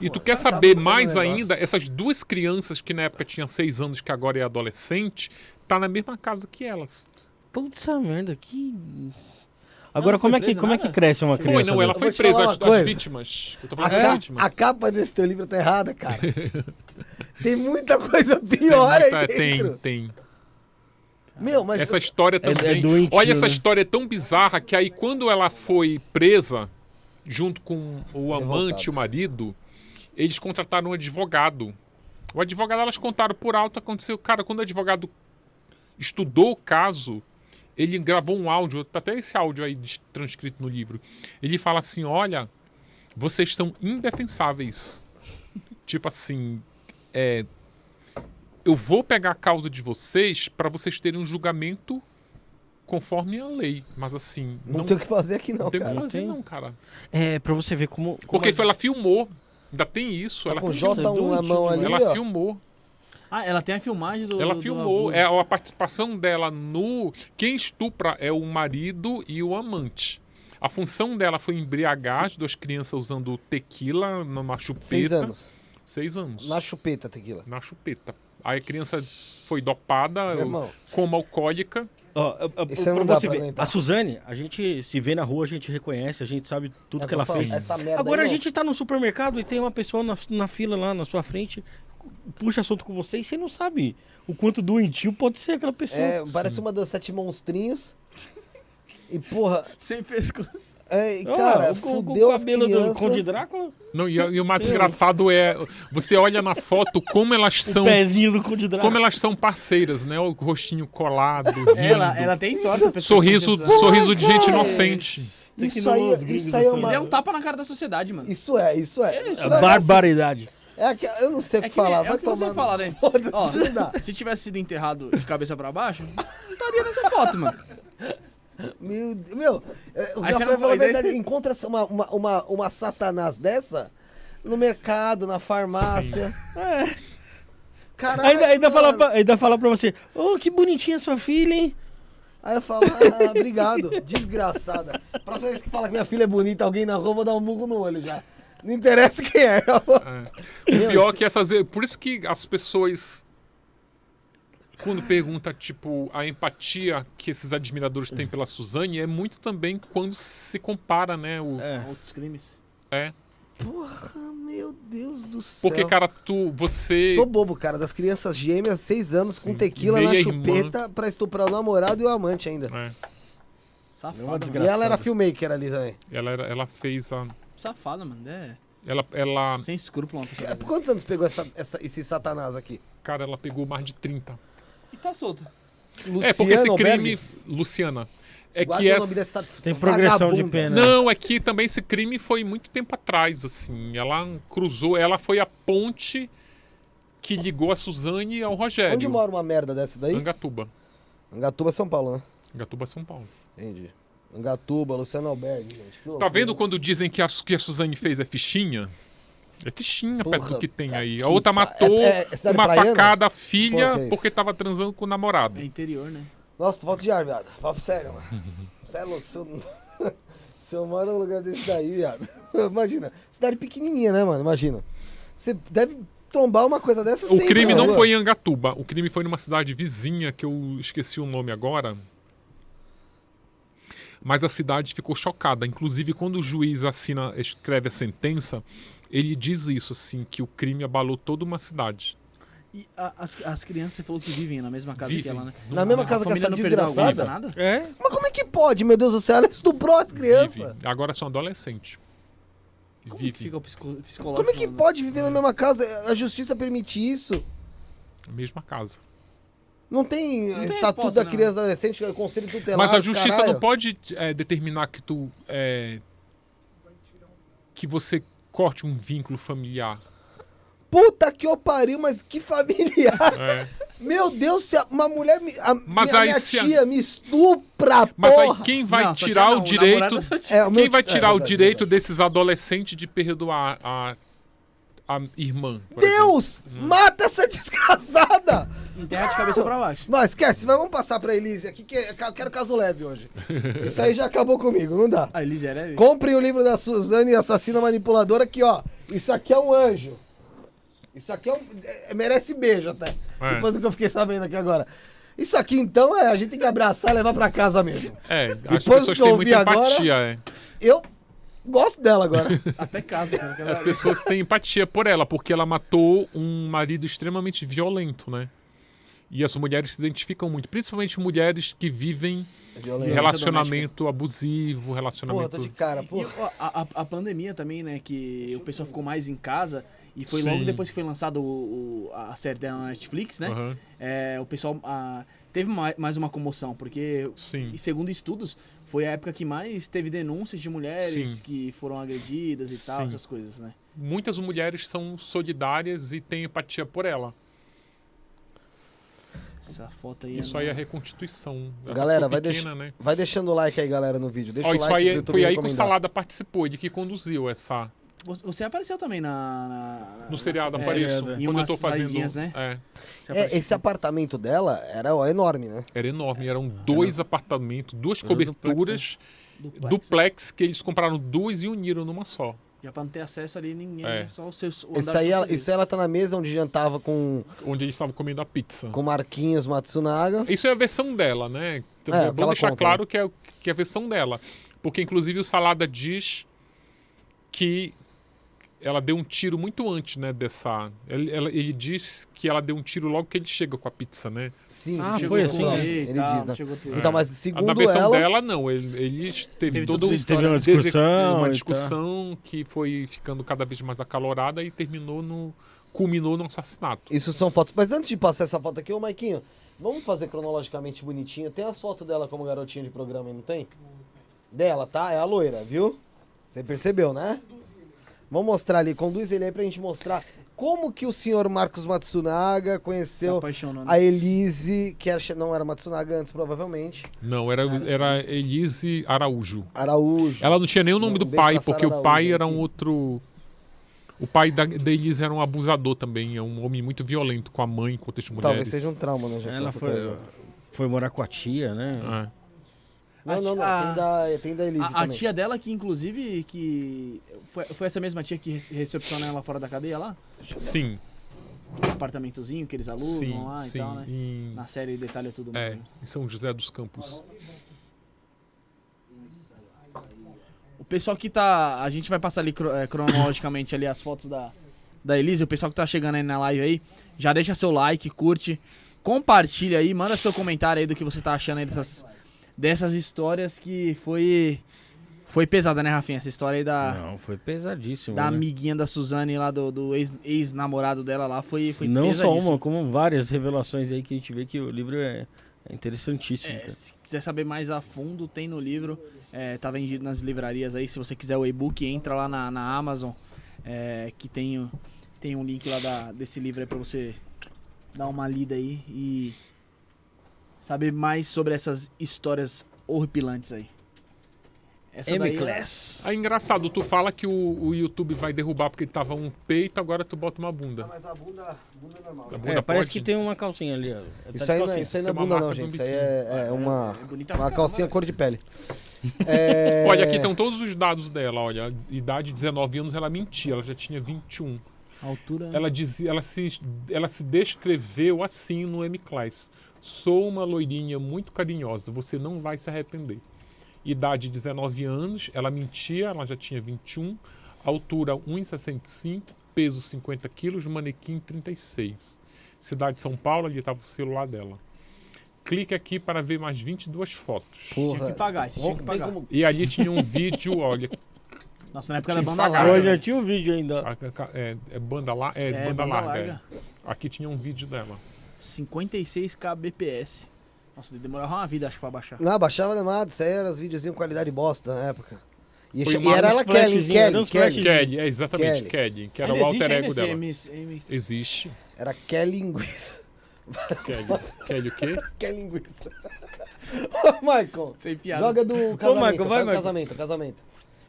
E tu Pô, quer tá saber botando mais ainda, essas duas crianças que na época tinham seis anos, que agora é adolescente, tá na mesma casa que elas. Putz merda, que. Agora, não foi como, é que, como é que cresce uma criança? Foi, não, ela foi presa, uma as, as vítimas. Eu tô A, falando ca- a vítimas. capa desse teu livro tá errada, cara. tem muita coisa pior aí É, dentro. tem, tem. Meu, mas Essa história é também. doentio, Olha, essa né? história é tão bizarra que aí quando ela foi presa, junto com o amante e o marido, eles contrataram um advogado. O advogado, elas contaram por alto, aconteceu. Cara, quando o advogado estudou o caso, ele gravou um áudio, tá até esse áudio aí transcrito no livro. Ele fala assim: olha, vocês são indefensáveis. tipo assim, é, eu vou pegar a causa de vocês para vocês terem um julgamento conforme a lei. Mas assim, não, não, tem o que fazer aqui não, não tem o que fazer, não, cara. É, pra você ver como. como Porque as- ela filmou. Ainda tem isso. Tá ela com filmou. J1 na mão ali, demais. Ela ó. filmou. Ah, ela tem a filmagem do. Ela do- do filmou, abuso. é a participação dela no. Quem estupra é o marido e o amante. A função dela foi embriagar as duas crianças usando tequila numa chupeta. Seis anos. Seis anos. Na chupeta, tequila. Na chupeta. Aí a criança foi dopada, Meu irmão, como alcoólica. Ó, Isso não dá pra ver, aguentar. a Suzane, a gente se vê na rua, a gente reconhece, a gente sabe tudo é que ela fez. Essa merda Agora aí, a não. gente tá no supermercado e tem uma pessoa na, na fila lá na sua frente, puxa assunto com você e você não sabe o quanto doentio pode ser aquela pessoa. É, parece uma das sete monstrinhos. E, porra, Sem pescoço. É, Ah, cara, o, o cabelo do. Conde Drácula, Não, e, e o mais engraçado é. Você olha na foto como elas o são. pezinho do Conde Drácula. Como elas são parceiras, né? O rostinho colado, rindo. Ela, ela tem torta pessoa Sorriso, sorriso de gente inocente. Isso aí, isso aí é gringo, uma... É um tapa na cara da sociedade, mano. Isso é, isso é. É, isso Não, É mas barbaridade. É que, eu não sei o É que que, falar, é vai o que tomar. falar, né? Ó, não dá. se tivesse sido enterrado de cabeça pra baixo, não estaria nessa foto, mano. Meu, Deus, meu, é, o Aí Rafael falou a né? verdade. Encontra uma, uma, uma, uma satanás dessa no mercado, na farmácia. Caralho. Ainda, ainda, fala pra, ainda fala pra você, ô, que bonitinha sua filha, hein? Aí eu falo, ah, obrigado, desgraçada. Próxima vez que fala que minha filha é bonita, alguém na rua, eu vou dar um murro no olho já. Não interessa quem é. É. Meu, O pior isso- que essas. Por isso que as pessoas. Quando pergunta, tipo, a empatia que esses admiradores têm pela Suzane, é muito também quando se compara, né? O, É. Outros crimes. é. Porra, meu Deus do céu. Porque, cara, tu. Você. Tô bobo, cara, das crianças gêmeas, seis anos, com Sim. tequila na Meia irmã. chupeta pra estuprar o namorado e o amante ainda. É. Safada. E ela era filmmaker ali também. Ela, era- ela fez a. Safada, mano. É. Ela, ela. Sem escrúpulo uma pessoa. É, Por quantos anos pegou essa, essa- esse satanás aqui? Cara, ela pegou mais de 30. E tá solta. é, porque esse Albergue? crime. Luciana. É Guarda que essa. dessa Tem progressão de vagabunda. pena. Não, é que também esse crime foi muito tempo atrás, assim. Ela cruzou, ela foi a ponte que ligou a Suzane ao Rogério. Onde mora uma merda dessa daí? Angatuba. Angatuba, São Paulo, né? Angatuba, São Paulo. Entendi. Angatuba, Luciano Albergue, gente. Tá vendo quando dizem que a, que a Suzane fez é fichinha? É fichinha Porra, perto do que tem tá aí. A outra pa- matou é- é cidade uma praiana? facada a filha Porra, é porque tava transando com o namorado. É interior, né? Nossa, tu falta de ar, viado. Fala sério, mano. Você é louco. Se eu, se eu moro num lugar desse daí, viado. Imagina. Cidade pequenininha, né, mano? Imagina. Você deve trombar uma coisa dessa O sempre crime na não rua. foi em Angatuba. O crime foi numa cidade vizinha, que eu esqueci o nome agora. Mas a cidade ficou chocada. Inclusive, quando o juiz assina, escreve a sentença, ele diz isso, assim, que o crime abalou toda uma cidade. E a- as, as crianças, você falou que vivem na mesma casa que Vivem. ela, né? Na mesma casa que essa não desgraçada? nada? É? Mas como é que pode, meu Deus do céu? Ela estuprou as crianças. Vivem. Agora são adolescentes. Como Vivem. que fica o psico, psicológico? Como é que pode viver na mesma casa? A justiça permite isso? Na mesma casa. Não tem, tem estatuto resposta, da não. criança adolescente, que é o conselho tutelar. Mas a justiça caralho. não pode é, determinar que tu. é, que você corte um vínculo familiar. Puta que eu pariu, mas que familiar. É. Meu Deus, se a- uma mulher. Me, a, Mas minha, aí minha se a- tia me estupra, Mas porra. aí quem vai Não, tirar tia o não, direito. é tia. O meu Quem vai tirar é, o direito desses adolescentes de perdoar a, a irmã? exemplo? Deus! Mata essa desgraçada! Enterra de cabeça pra baixo. Mas esquece, vamos passar pra Elise aqui, que eu quero caso leve hoje. Isso aí já acabou comigo, não dá. A Elise é leve? Comprem o livro da Suzane, Assassina Manipuladora, que ó, isso aqui é um anjo. Isso aqui é um, é- merece beijo até. É. Depois do que eu fiquei sabendo aqui agora. Isso aqui então é, a gente tem que abraçar e levar pra casa mesmo. É, as Depois pessoas que eu têm ouvi agora- empatia, é. Eu gosto dela agora. Até casa, As pessoas têm empatia por ela, porque ela matou um marido extremamente violento, né? E as mulheres se identificam muito, principalmente mulheres que vivem em Violência. relacionamento abusivo, Porra, relacionamento. tô de cara, E porra. o- a, a- a pandemia também, né? Que o pessoal ficou mais em casa. E foi Sim. logo depois que foi lançado o, o- a série da Netflix, né? Aham, É, o pessoal ah, teve mais, mais uma comoção, porque, Sim. e segundo estudos, foi a época que mais teve denúncias de mulheres Sim. que foram agredidas e tal, Sim. essas coisas, né? Muitas mulheres são solidárias e têm empatia por ela. Essa foto aí Isso é aí é reconstituição. Ela Galera, vai pequena, né? Vai deixando o like aí, galera, no vídeo. Deixa Ó, o isso like aí é- foi aí que o. Salada participou, ele que conduziu essa, Você- apareceu também na. na- No seriado na- apareço. é, em quando eu tô fazendo. né? É, É, apareceu. esse apartamento dela era ó, enorme, né? era enorme. Eram dois apartamentos, duas Era coberturas, Duplex. duplex, que eles compraram duas e uniram numa só. Já pra não ter acesso ali ninguém, É. só o seu. O Isso aí, ela, isso aí ela tá na mesa onde jantava com, Onde eles estavam comendo a pizza. com Marquinhos Matsunaga. Isso é a versão dela, né? Então, É, vamos deixar conta, claro que é, que é a versão dela. Porque, inclusive, o Salada diz que ela deu um tiro muito antes, né, dessa... Ele, ela- ele diz que ela deu um tiro logo que ele chega com a pizza, né? Sim, Ah, sim, foi assim, Ei, Ele tal, diz, né? chegou Então, mas Ah, segundo Na versão ela... dela, não. Ele, ele teve, Teve todo toda um a história, Teve uma discussão. Uma discussão que foi ficando cada vez mais acalorada e terminou no... culminou no assassinato. Isso são fotos. Mas antes de passar essa foto aqui, ô Maiquinho, vamos fazer cronologicamente bonitinho. Tem as fotos dela como garotinha de programa aí, não tem? Dela, tá? É a loira, viu? Você percebeu, né? Vamos mostrar ali, conduz ele aí pra gente mostrar como que o senhor Marcos Matsunaga conheceu né? a Elise, que era, não era Matsunaga antes, provavelmente. Não, era, era Elise Araújo. Araújo. Ela não tinha nem o nome Um do pai, porque o pai Araújo era um outro. O pai da, da Elise era um abusador também, é um homem muito violento com a mãe, com outras mulheres. Talvez seja um trauma, né? já Ela foi foi morar com a tia, né? É. Não, não, não. A- Tem da, tem da Elise A, a também. tia dela que, inclusive, que. Foi, foi essa mesma tia que rece- recepciona ela fora da cadeia lá? Sim, Um apartamentozinho que eles alugam sim, lá sim. e tal, né? Em, Na série detalha tudo é, mais. em São José dos Campos. O pessoal que tá. A gente vai passar ali eh, cronologicamente ali as fotos da, da Elise. O pessoal que tá chegando aí na live aí, já deixa seu like, curte, compartilha aí, manda seu comentário aí do que você tá achando aí dessas, dessas histórias que foi. Foi pesada, né, Rafinha? Essa história aí da, Não, foi pesadíssimo. da né? amiguinha da Suzane lá, do, do ex- ex-namorado dela lá, foi, foi Não só uma, como várias revelações aí que a gente vê que o livro é, é interessantíssimo. É, se quiser saber mais a fundo, tem no livro. É, tá vendido nas livrarias aí. Se você quiser o e-book, entra lá na, na Amazon. é, que tem, tem um link lá da- desse livro aí pra você dar uma lida aí e saber mais sobre essas histórias horripilantes aí. Essa daí é- M-Class. É engraçado, tu fala que o, o YouTube vai derrubar porque tava um peito, agora tu bota uma bunda. mas a bunda, bunda é normal. A É, bunda parece pode? que tem uma calcinha ali, ó. Tá Isso aí, não, é- calcinha. isso aí não é é uma bunda não, um gente. Isso aí é, é uma, é bonita uma pra calcinha caramba. cor de pele. É... Olha, aqui estão todos os dados dela, olha. Idade 19 anos, ela mentia, ela já tinha 21. A altura. Ela dizia, ela se, ela se descreveu assim no M-Class. Sou uma loirinha muito carinhosa, você não vai se arrepender. Idade 19 anos, ela mentia, ela já tinha 21. Altura 1,65, peso 50 quilos, manequim 36. Cidade de São Paulo, ali estava o celular dela. Clique aqui para ver mais 22 fotos. Tinha Porra. que pagar, tinha que pagar. como- E ali tinha um vídeo, olha, Nossa, na época Tinha que banda pagar. Hoje larga. já tinha um vídeo ainda. é, é banda, la, é, É, banda, banda larga. larga. é. Aqui tinha um vídeo dela. 56 kbps. Nossa, demorava uma vida, acho, pra baixar. Não, baixava demais. Isso aí era os videozinhos qualidade bosta na época. E, che- e era ela Kelly, flashzinhos, Kelly, Kelly. Kelly, é exatamente, Kelly. Kelly, que era Ainda o alter ego existe dela. Existe. Era Kelly Linguiça. Kelly. Kelly o quê? Kelly Linguiça. Ô, Michael. Sem piada. Joga do casamento. Michael, vai, o Michael. casamento, casamento.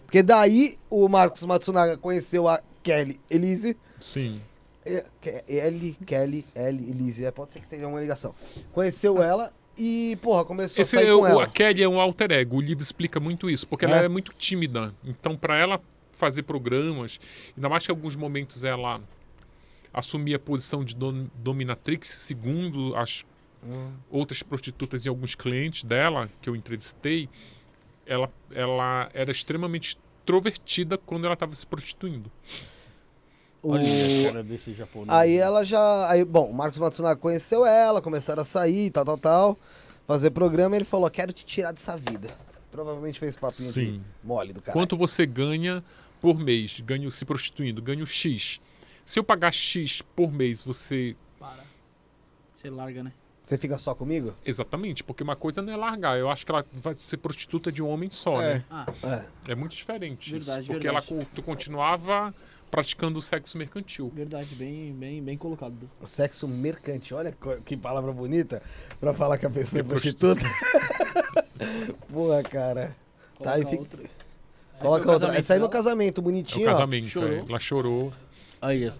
Porque daí o Marcos Matsunaga conheceu a Kelly Elise. Sim. É, Ke- L, Kelly, L, Elise. É, pode ser que tenha uma ligação. Conheceu ela e, porra, começou Esse a sair é com o, ela. a Kelly é um alter ego. O livro explica muito isso, porque É? ela é muito tímida. Então, para ela fazer programas, ainda mais que em alguns momentos ela assumia a posição de dom- dominatrix, segundo as Hum. outras prostitutas e alguns clientes dela que eu entrevistei, ela, ela era extremamente extrovertida quando ela estava se prostituindo. O- Olha a cara desse japonês. Aí ela já. Aí, bom, o Marcos Matsunaga conheceu ela, começaram a sair, tal, tal, tal. Fazer programa e ele falou: quero te tirar dessa vida. Provavelmente fez papinho de Sim. mole do cara. Quanto você ganha por mês, ganho se prostituindo, ganho X. Se eu pagar X por mês, você Para. Você larga, né? Você fica só comigo? Exatamente, porque uma coisa não é largar. Eu acho que ela vai ser prostituta de um homem só, É. né? Ah, É. É muito diferente. Verdade, isso, porque verdade. ela continuava praticando o sexo mercantil. verdade, bem, bem, bem colocado. O sexo mercante. Olha que palavra bonita pra falar que a pessoa é prostituta. Porra, cara. Tá, e Coloca fica- outro. Coloca outra. Essa aí no dela? casamento, É o bonitinho, ó. casamento. chorou. é. Ela chorou. Aí,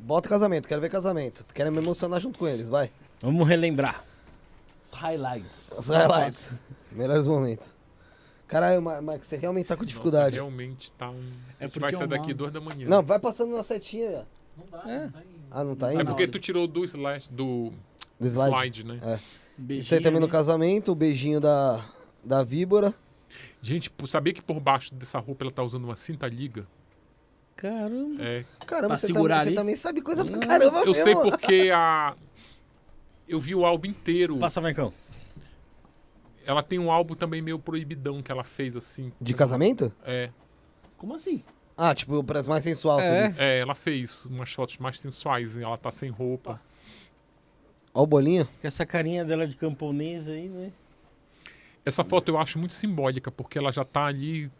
Bota casamento, quero ver casamento. Quero me emocionar junto com eles, vai. Vamos relembrar. Highlights. Os highlights. Melhores momentos. Caralho, Ma- Mike, você realmente tá com dificuldade. Nossa, realmente tá um. É a gente porque vai é sair um daqui duas da manhã. Não, vai passando na setinha, ó. Não dá, É. não tá indo. Ah, não tá É indo? porque hora. tu tirou do slash, do Do slide. slide, né? É. Beijinho Isso aí também no ali. casamento, o beijinho da, da víbora. Gente, sabia que por baixo dessa roupa ela tá usando uma cinta liga? Caramba. É. Caramba, Pra você, segurar também, você também sabe coisa pra caramba Eu mesmo. sei porque a. Eu vi o álbum inteiro. Passa, Maicão. Ela tem um álbum também meio proibidão que ela fez assim. De casamento? É. Como assim? Ah, tipo, parece mais sensual, É. É, ela fez umas fotos mais sensuais. e Ela tá sem roupa. Ó o bolinho. Com essa carinha dela de camponesa aí, né? Essa foto eu acho muito simbólica, porque ela já tá ali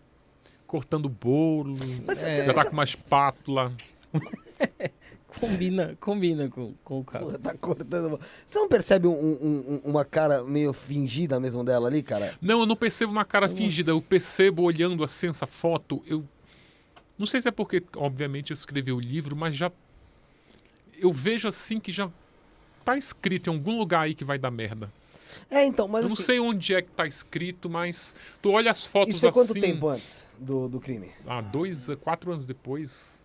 cortando bolo. Mas É. Já tá você- com uma espátula. Combina, combina com, com o cara. Porra, tá cortando. Você não percebe um- um- um- uma cara meio fingida mesmo dela ali, cara? Não, eu não percebo uma cara fingida. Eu percebo olhando assim essa foto. Eu não sei se é porque, obviamente, eu escrevi o livro, mas já eu vejo assim que já tá escrito em algum lugar aí que vai dar merda. É, então, mas eu não assim, sei onde é que tá escrito, mas tu olha as fotos isso é quanto assim. tempo antes do, do crime? Ah, dois, quatro anos depois.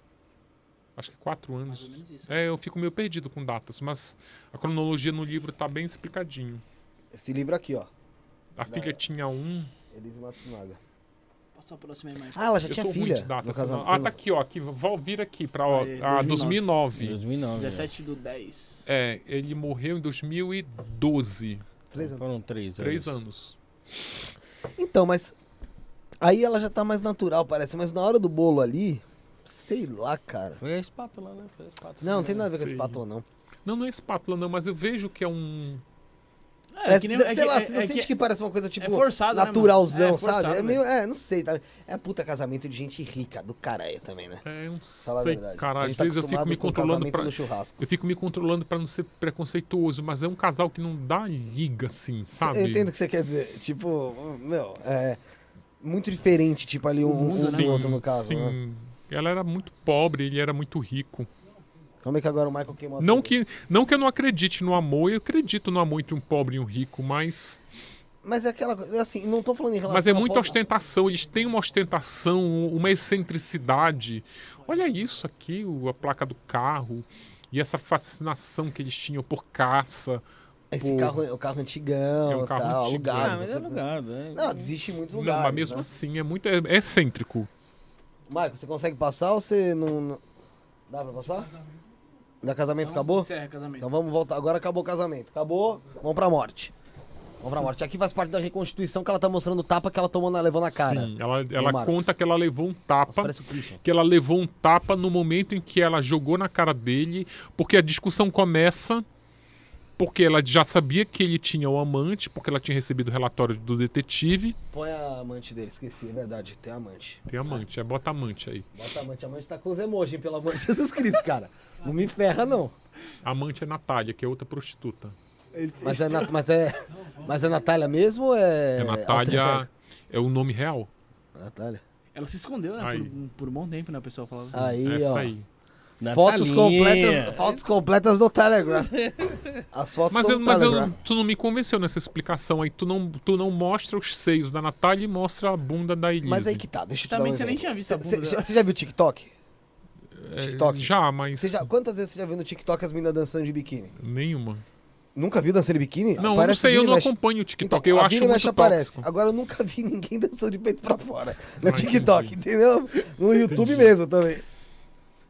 Acho que quatro Mais anos. ou menos isso. É, eu fico meio perdido com datas, mas a cronologia no livro tá bem explicadinho. Esse livro aqui, ó. A filha tinha um. Elise Matsunaga. Passa a próxima aí, Mike. Ah, ela já eu tinha filha data, casamento. Ah, tá aqui, ó. Aqui, vol- vira aqui pra ó, Aí, a 2009. 2009. 2009. 17 do 10. É, ele morreu em 2012. Três anos. Foram três. Três anos. anos. Então, mas. Aí ela já tá mais natural, parece. Mas na hora do bolo ali. Sei lá, cara. Foi a espátula, né? Foi a espátula. Não, não tem nada a ver com a espátula, não. Não, não é espátula, não, mas eu vejo que é um. É, que nem- sei é que- lá, é- você não é sente que- que parece uma coisa tipo. é forçado, né, naturalzão, É forçado, sabe? É meio. É, não sei, tá? É puta casamento de gente rica, do caralho também, né? É um. Fala a Sei, verdade. cara, a às tá vezes eu fico me controlando pra. Eu fico me controlando pra não ser preconceituoso, mas é um casal que não dá liga, assim, sabe? Eu entendo o que você quer dizer. Tipo, meu, é. Muito diferente, tipo, ali um, um do né? outro, no caso. sim. Né? Ela era muito pobre, ele era muito rico. Como é que agora o Michael queimou a Não que, não que eu não acredite no amor, eu acredito no amor entre um pobre e um rico, mas, Mas é aquela coisa, assim, não tô falando em relação mas é muita pobre- ostentação. Eles têm uma ostentação, uma excentricidade. Olha isso aqui, o- a placa do carro. E essa fascinação que eles tinham por caça. Esse Pô. carro é o carro antigão, É um carro tal, antigo, alugado. Ah, mas é não alugado, né? Não, existe em muitos Não, lugares. mas mesmo né? assim, é muito é, é excêntrico. Michael, você consegue passar ou você não. não- Dá pra passar? Da casamento acabou? Encerra casamento. Então vamos voltar. Agora acabou o casamento. Acabou, vamos pra morte. Vamos pra morte. Aqui faz parte da reconstituição que ela tá mostrando o tapa que ela tomou na, levou na cara. Sim, ela, ela conta que ela levou um Nossa, tapa. Christian. que ela levou um tapa no momento em que ela jogou na cara dele, porque a discussão começa porque ela já sabia que ele tinha o amante, porque ela tinha recebido o relatório do detetive. Põe a amante dele, esqueci, é verdade, tem amante. Tem amante, é bota amante aí. Bota amante, a amante tá com os emojis, pelo amor de Jesus Cristo, cara. Não me ferra, não. Amante é Natália, que é outra prostituta. Mas é, mas é, mas é Natália mesmo ou é... É Natália, é o nome real. Natália. Ela se escondeu, né? Por, por um bom tempo, né? O pessoal falava. Aí, Essa ó. aí. Fotos completas, fotos completas no Telegram. As fotos Mas, eu, mas eu, Telegram. tu não me convenceu nessa explicação aí. Tu não, tu não mostra os seios da Natália e mostra a bunda da Elise. Mas aí que tá, deixa eu te Também dar um você nem tinha visto a bunda. Você já viu TikTok? É, TikTok? Já, mas já- quantas vezes você já viu no TikTok as meninas dançando de biquíni? nenhuma. Nunca viu dançando de biquíni? Não, eu não Aparece sei, eu não mexe. acompanho o Então, TikTok. eu a acho muito aparece. tóxico. Agora eu nunca vi ninguém dançando de peito pra fora no Ah, TikTok, entendi. entendeu? No YouTube Entendi. mesmo também.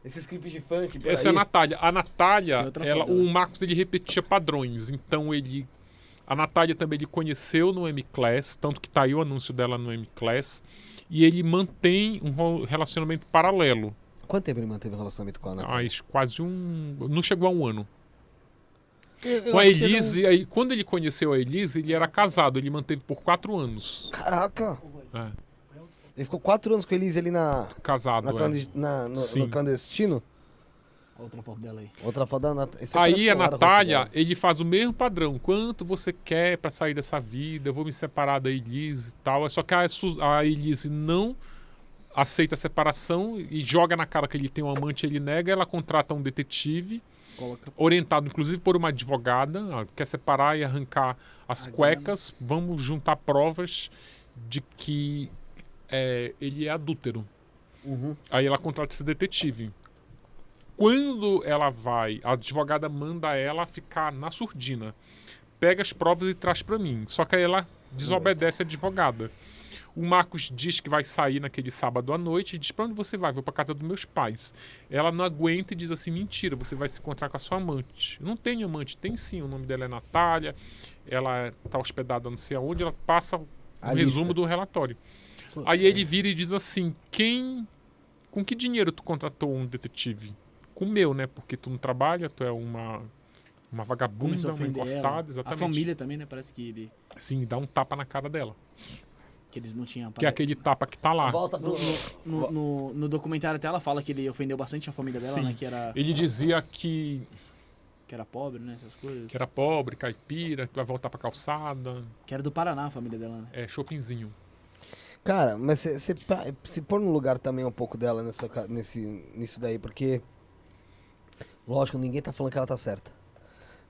Esses clipes de funk por Essa é aí. a Natália. A Natália, ela, o né? Marcos ele repetia padrões. Então ele. A Natália também ele conheceu no M-Class, tanto que tá aí o anúncio dela no M-Class. E ele mantém um relacionamento paralelo. Quanto tempo ele manteve um relacionamento com a Natália? Mas quase um. Não chegou a um ano. Eu- eu Com a acho que ele Elise, aí, quando ele conheceu a Elise, ele era casado, ele manteve por quatro anos. Caraca! É, Ele ficou quatro anos com a Elise ali na, casado. na é. clandest- na- no, no clandestino. Outra foto dela aí. Outra foto da Natália. Aí a Natália, ele faz o mesmo padrão. Quanto você quer pra sair dessa vida? Eu vou me separar da Elise e tal. Só que a, a Elise não aceita a separação e joga na cara que ele tem um amante, ele nega. Ela contrata um detetive, Coloca. orientado inclusive por uma advogada. ó, Quer separar e arrancar as A cuecas. Vamos juntar provas de que é, ele é adúltero. Uhum. Aí ela contrata esse detetive. Quando ela vai, a advogada manda ela ficar na surdina. Pega as provas e traz pra mim. Só que aí ela desobedece a advogada. O Marcos diz que vai sair naquele sábado à noite e diz: Pra onde você vai? Vou pra casa dos meus pais. Ela não aguenta e diz assim: Mentira, você vai se encontrar com a sua amante. Não tenho amante, tem sim. O nome dela é Natália. Ela tá hospedada não sei aonde. Ela passa o A resumo do relatório. Aí ele vira e diz assim: Quem. Com que dinheiro tu contratou um detetive? Com o meu, né? Porque tu não trabalha, tu é uma. Uma vagabunda, uma ofender ela. encostada, A exatamente. família também, né? Parece que, ele, Sim, dá um tapa na cara dela. que eles não tinham... Que é aquele tapa que tá lá. Volta pro. No, no, no, no documentário até ela fala que ele ofendeu bastante a família dela, Sim. né? Que era, Ele dizia que, que era pobre, né? Essas coisas. que era pobre, caipira, que vai voltar pra calçada. Que era do Paraná a família dela, né? É, shoppingzinho. Cara, mas você se pôr no lugar também um pouco dela nessa, nesse, nisso daí, porque. Lógico, ninguém tá falando que ela tá certa.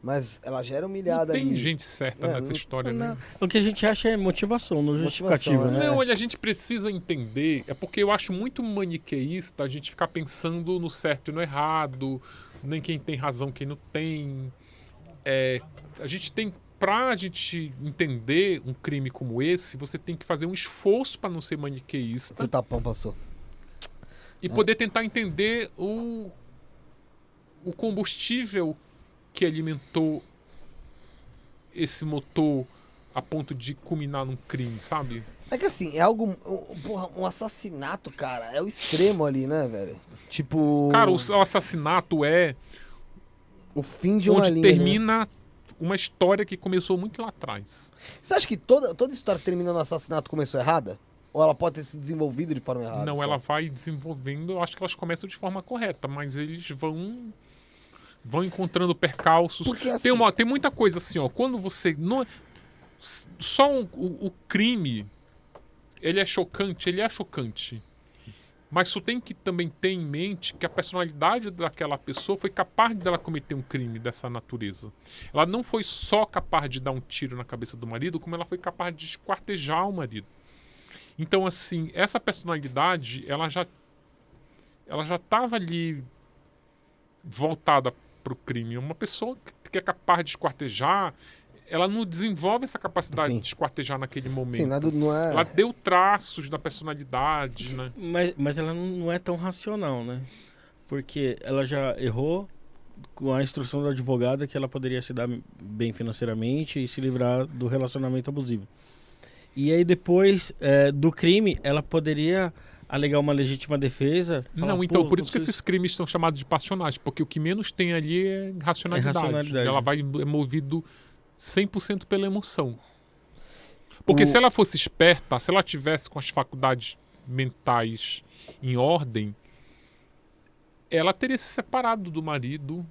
Mas ela já era humilhada Não tem ali. gente certa É, nessa não- história, né? O que a gente acha é motivação, não Motivação, justificativa, né? né? Não, olha, a gente precisa entender. É porque eu acho muito maniqueísta a gente ficar pensando no certo e no errado, nem quem tem razão, quem não tem. É, a gente tem. Pra gente entender um crime como esse, você tem que fazer um esforço para não ser Que maniqueísta o tapão passou. e poder tentar entender o, o combustível que alimentou esse motor a ponto de culminar num crime, sabe? É que assim, é algo. Porra, um assassinato, cara. É o extremo ali, né, velho? Tipo. Cara, o, assassinato é o fim de uma onde linha. né? termina uma história que começou muito lá atrás. Você acha que toda, toda história que termina no assassinato começou errada? Ou ela pode ter se desenvolvido de forma errada? Não, só? ela vai desenvolvendo, eu acho que elas começam de forma correta, mas eles vão vão encontrando percalços. Porque assim. Tem, uma, tem muita coisa assim, ó. Quando você. Não, s- só um- o, o crime. Ele é chocante, ele é chocante. Mas tu tem que também ter em mente que a personalidade daquela pessoa foi capaz dela cometer um crime dessa natureza. Ela não foi só capaz de dar um tiro na cabeça do marido, como ela foi capaz de esquartejar o marido. Então, assim, essa personalidade, ela já ela já estava ali voltada para o crime. Uma pessoa que- é capaz de esquartejar, ela não desenvolve essa capacidade Sim. de esquartejar naquele momento. Sim, do- Não é... Ela deu traços da personalidade, né? Mas, mas ela não, é tão racional, né? Porque ela já errou com a instrução do advogado que ela poderia se dar bem financeiramente e se livrar do relacionamento abusivo. E aí depois é, do crime, ela poderia alegar uma legítima defesa. falar, não, então, "Pô, por isso que esses crimes são chamados de passionais, porque o que menos tem ali é racionalidade. É racionalidade. Ela vai é movido 100% pela emoção. Porque O- se ela fosse esperta, se ela tivesse com as faculdades mentais em ordem, ela teria se separado do marido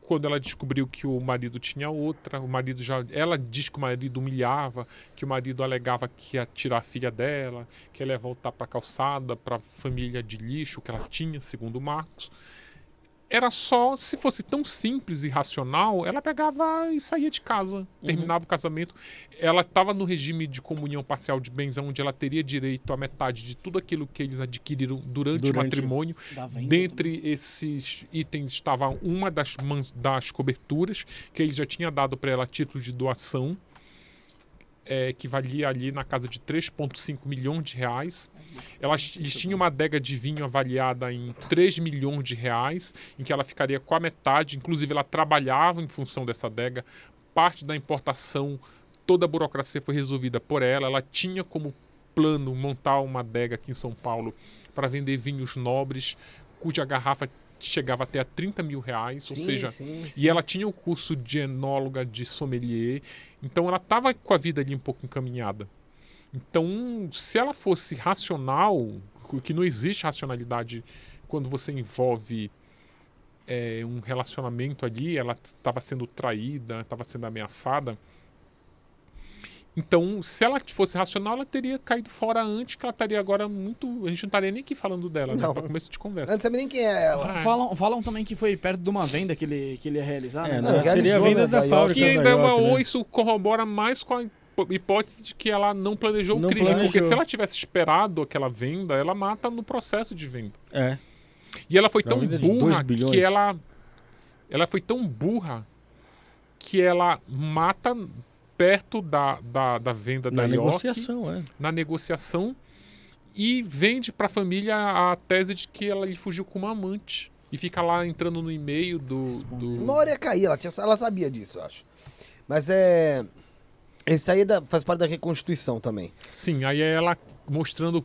quando ela descobriu que o marido tinha outra, o marido já, ela diz que o marido humilhava, que o marido alegava que ia tirar a filha dela, que ela ia voltar para a calçada, para a família de lixo que ela tinha, segundo o Marcos. Era só, se fosse tão simples e racional, ela pegava e saía de casa, terminava o casamento. Ela estava no regime de comunhão parcial de bens, onde ela teria direito à metade de tudo aquilo que eles adquiriram durante, o Durante- matrimônio. Da venda Dentre esses itens estava uma das, das coberturas, que ele já tinha dado para ela a título de doação, é, que valia ali na casa de 3,5 milhões de reais. Elas, eles tinham uma adega de vinho avaliada em 3 milhões de reais, em que ela ficaria com a metade. Inclusive, ela trabalhava em função dessa adega. Parte da importação, toda a burocracia foi resolvida por ela. Ela tinha como plano montar uma adega aqui em São Paulo para vender vinhos nobres, cuja garrafa chegava até a 30 mil reais, ou Sim, seja, sim, sim. e ela tinha o curso de enóloga, de sommelier, então ela estava com a vida ali um pouco encaminhada. Então, se ela fosse racional, que não existe racionalidade quando você envolve é, um relacionamento ali, ela estava sendo traída, estava sendo ameaçada. Então, se ela fosse racional, ela teria caído fora antes, que ela estaria agora muito. A gente não estaria nem aqui falando dela, né? Não. Pra começo de Eu conversa. não sabe nem quem é ela. Ah, Falam, falam também que foi perto de uma venda que ele, que ele ia realizar, É, né? não, seria a venda né, da da fábrica. Que ainda é York, ou né? isso corrobora mais com a hipó- hipótese de que ela não planejou Não o crime. Porque planejou. se ela tivesse esperado aquela venda, ela mata no processo de venda. É. E ela foi Pra tão burra que ela. Ela foi tão burra que ela mata perto da, da, da venda Na da York, negociação, é. na negociação, e vende pra família a tese de que ela lhe fugiu com uma amante. E fica lá entrando no e-mail do. do... Uma hora ia cair, ela, tinha, ela sabia disso, eu acho. Mas é. Esse aí é da- faz parte da reconstituição também. Sim, aí é ela mostrando.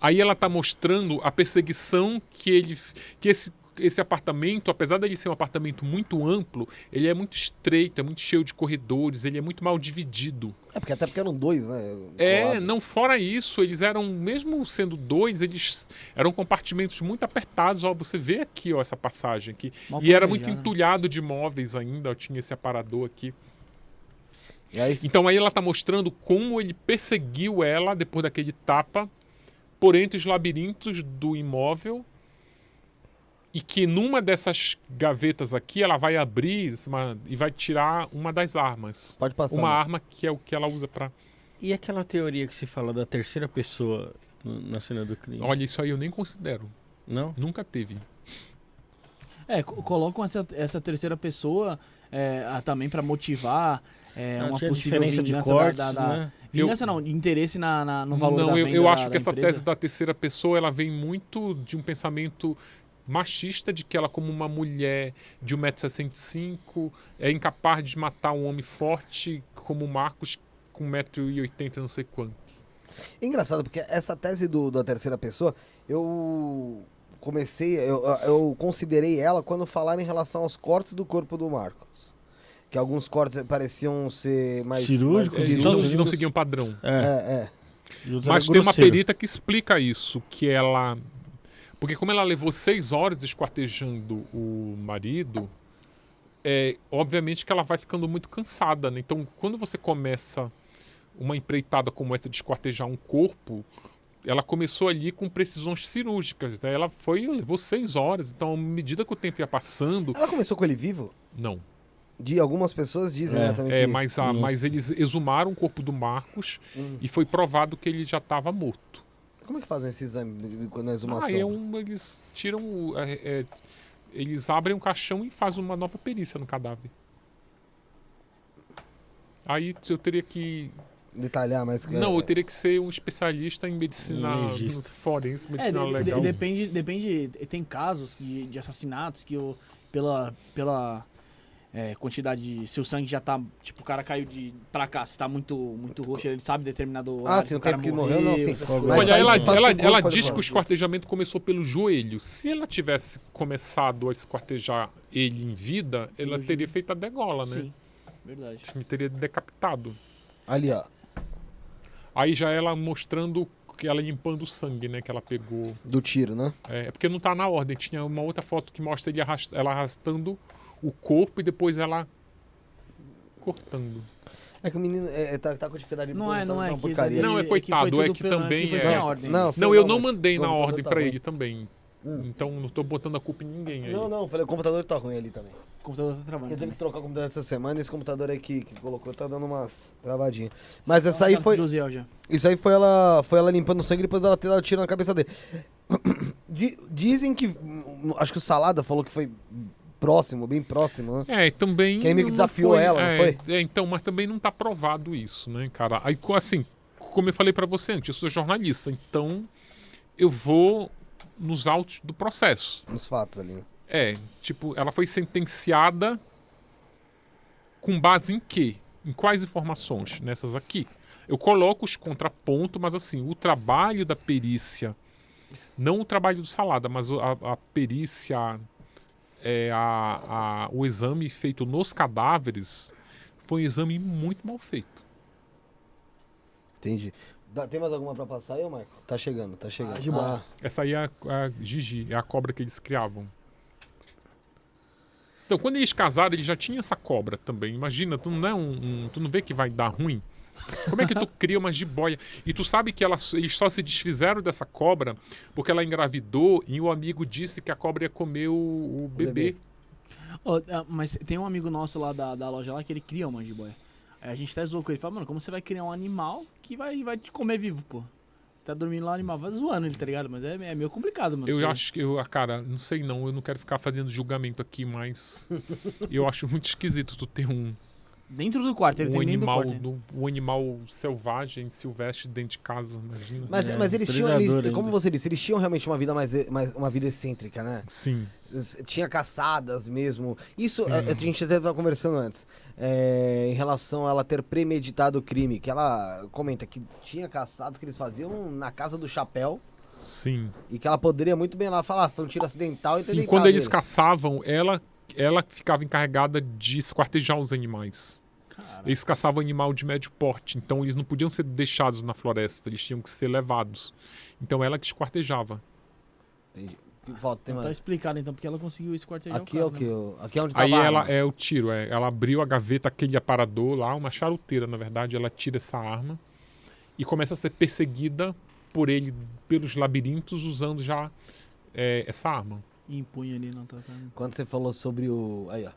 Aí ela tá mostrando a perseguição que ele. que esse, esse apartamento, apesar dele ser um apartamento muito amplo, ele é muito estreito, é muito cheio de corredores, ele é muito mal dividido. É, porque até porque eram dois, né? É, colado. não fora isso, eles eram, mesmo sendo dois, eles eram compartimentos muito apertados. Ó, você vê aqui, ó, essa passagem aqui. Mal E era muito planejado. entulhado de móveis ainda, ó, tinha esse aparador aqui. E aí, Então aí ela tá mostrando como ele perseguiu ela depois daquele tapa por entre os labirintos do imóvel e que numa dessas gavetas aqui ela vai abrir uma- e vai tirar uma das armas. pode passar. Uma né? arma que é o que ela usa pra. E aquela teoria que se fala da terceira pessoa na cena do crime? Olha, isso aí eu nem considero. Não? Nunca teve. É, co- colocam essa, essa terceira pessoa é, a- também pra motivar é, Não uma tinha possível de vingança da- cortes, da, da- né? Vingança não, interesse na, na- no valor não, da eu, venda eu da- acho da que essa empresa. tese da terceira pessoa ela vem muito de um pensamento machista de que ela como uma mulher de 1,65m é incapaz de matar um homem forte como o Marcos com 1,80m não sei quanto. Engraçado, porque essa tese do, da terceira pessoa, eu comecei, eu, eu considerei ela quando falaram em relação aos cortes do corpo do Marcos. Que alguns cortes pareciam ser mais. Cirúrgicos, mais Então, não, cirúrgicos. não seguiam padrão. É. É, é. Mas tem uma grosseiro. perita que explica isso, que ela... Porque como ela levou seis horas esquartejando o marido, é, obviamente que ela vai ficando muito cansada, né? Então, quando você começa uma empreitada como essa de esquartejar um corpo, ela começou ali com precisões cirúrgicas, né? Ela foi, levou seis horas, então à medida que o tempo ia passando, Ela começou com ele vivo? não. De algumas pessoas dizem, É, né, também. É, que... mas, a- Não. mas eles exumaram o corpo do Marcos Hum. e foi provado que ele já estava morto. Como é que fazem esse exame quando é exumação? Ah, é um, eles tiram. o- é- é- eles abrem um caixão e fazem uma nova perícia no cadáver. Aí eu teria que. Detalhar, mas. Não, eu teria que ser um especialista em medicina legista. forense, É, medicina de- de- legal. depende, depende. Tem casos de, de assassinatos que o, pela, pela é, quantidade de. Se o sangue já tá. Tipo, o cara caiu de pra cá, se tá muito, muito roxo, ele sabe determinado. horário sim, o cara tempo que morreu, não, sim. Mas ela, ela, ela diz que o esquartejamento começou pelo joelho. Se ela tivesse começado a esquartejar ele em vida, ela Pelo teria feito a degola, né? Sim, verdade. Acho que teria decapitado. Ali, ó. Aí já ela mostrando que ela limpando o sangue, né? Que ela pegou. Do tiro, né? É, é porque não tá na ordem. Tinha uma outra foto que mostra ele arrast- ela arrastando o corpo e depois ela cortando. É que o menino é, é, tá, tá com dificuldade de Não é, não tá é. uma que porcaria. Não, é que coitado, é que também foi é- sem ordem. Não, não, eu não, não mandei na ordem tá pra ruim. ele também. Hum. Então não tô botando a culpa em ninguém aí. Não, não, falei, o computador tá ruim ali também. O computador tá travando. Porque eu teve que trocar o computador essa semana e esse computador aí que, que colocou tá dando umas travadinhas. Mas essa aí Tá foi. Isso aí foi ela, foi ela limpando o sangue depois dela ter dado tiro na cabeça dele. Di- Dizem que. hum, Acho que o Salada falou que foi próximo, bem próximo, né? É, e também. Quem meio que não desafiou ela, não é, foi? É, então, mas também não tá provado isso, né, cara? Aí, assim, como eu falei pra você antes, eu sou jornalista, então eu vou nos autos do processo. Nos fatos ali, né? É, tipo, ela foi sentenciada com base em quê? Em quais informações? Nessas aqui. Eu coloco os contrapontos, mas assim, o trabalho da perícia, não o trabalho do Salada, mas a, a perícia, é, a, a- o exame feito nos cadáveres foi um exame muito mal feito. Entendi. Dá- tem mais alguma pra passar aí, Michael? Tá chegando, tá chegando. Ah, de boa. Ah, Essa aí é a, a Gigi, é a cobra que eles criavam. Então, quando eles casaram, ele já tinha essa cobra também. Imagina, tu não é um, um- tu não vê que vai dar ruim. Como é que tu cria uma jiboia? E tu sabe que ela, eles só se desfizeram dessa cobra porque ela engravidou e o amigo disse que a cobra ia comer o, o bebê. bebê. Ó, ah, mas tem um amigo nosso lá da, da loja lá que ele cria uma jiboia. Aí a gente até zoou com ele. Fala, mano, como você vai criar um animal que vai, vai te comer vivo, pô? Você tá dormindo lá, o animal vai zoando ele, tá ligado? Mas é, é meio complicado, mano. Eu acho que, eu, ah, cara, não sei não, eu não quero ficar fazendo julgamento aqui, mas eu acho muito esquisito tu ter um, Dentro do quarto, ele um tem dentro do animal, quarto. no- um animal selvagem, silvestre dentro de casa, imagina. Mas, É, mas eles tinham, eles, como você disse, eles tinham realmente uma vida mais, mais uma vida excêntrica, né? Sim. Tinha caçadas mesmo. Isso a, a gente até estava conversando antes. é, em relação a ela ter premeditado o crime. Que ela comenta que tinha caçadas que eles faziam na casa do chapéu. Sim. E que ela poderia muito bem lá falar, foi um tiro acidental e ter Sim, quando eles ele. caçavam, ela, ela ficava encarregada de esquartejar os animais. Cara, Eles caçavam animal de médio porte, então eles não podiam ser deixados na floresta, eles tinham que ser levados. Então ela que esquartejava. Entendi. Que falta, tem tá explicado então porque ela conseguiu esquartejar Aqui o é cara, o que? né? Aqui é onde tava Aí a ela arma. é o tiro, é, ela abriu a gaveta, aquele aparador lá, uma charuteira, na verdade, ela tira essa arma e começa a ser perseguida por ele pelos labirintos usando já é, essa arma. E empunha ali, não tá. tá- Quando você falou sobre o. Aí, ó.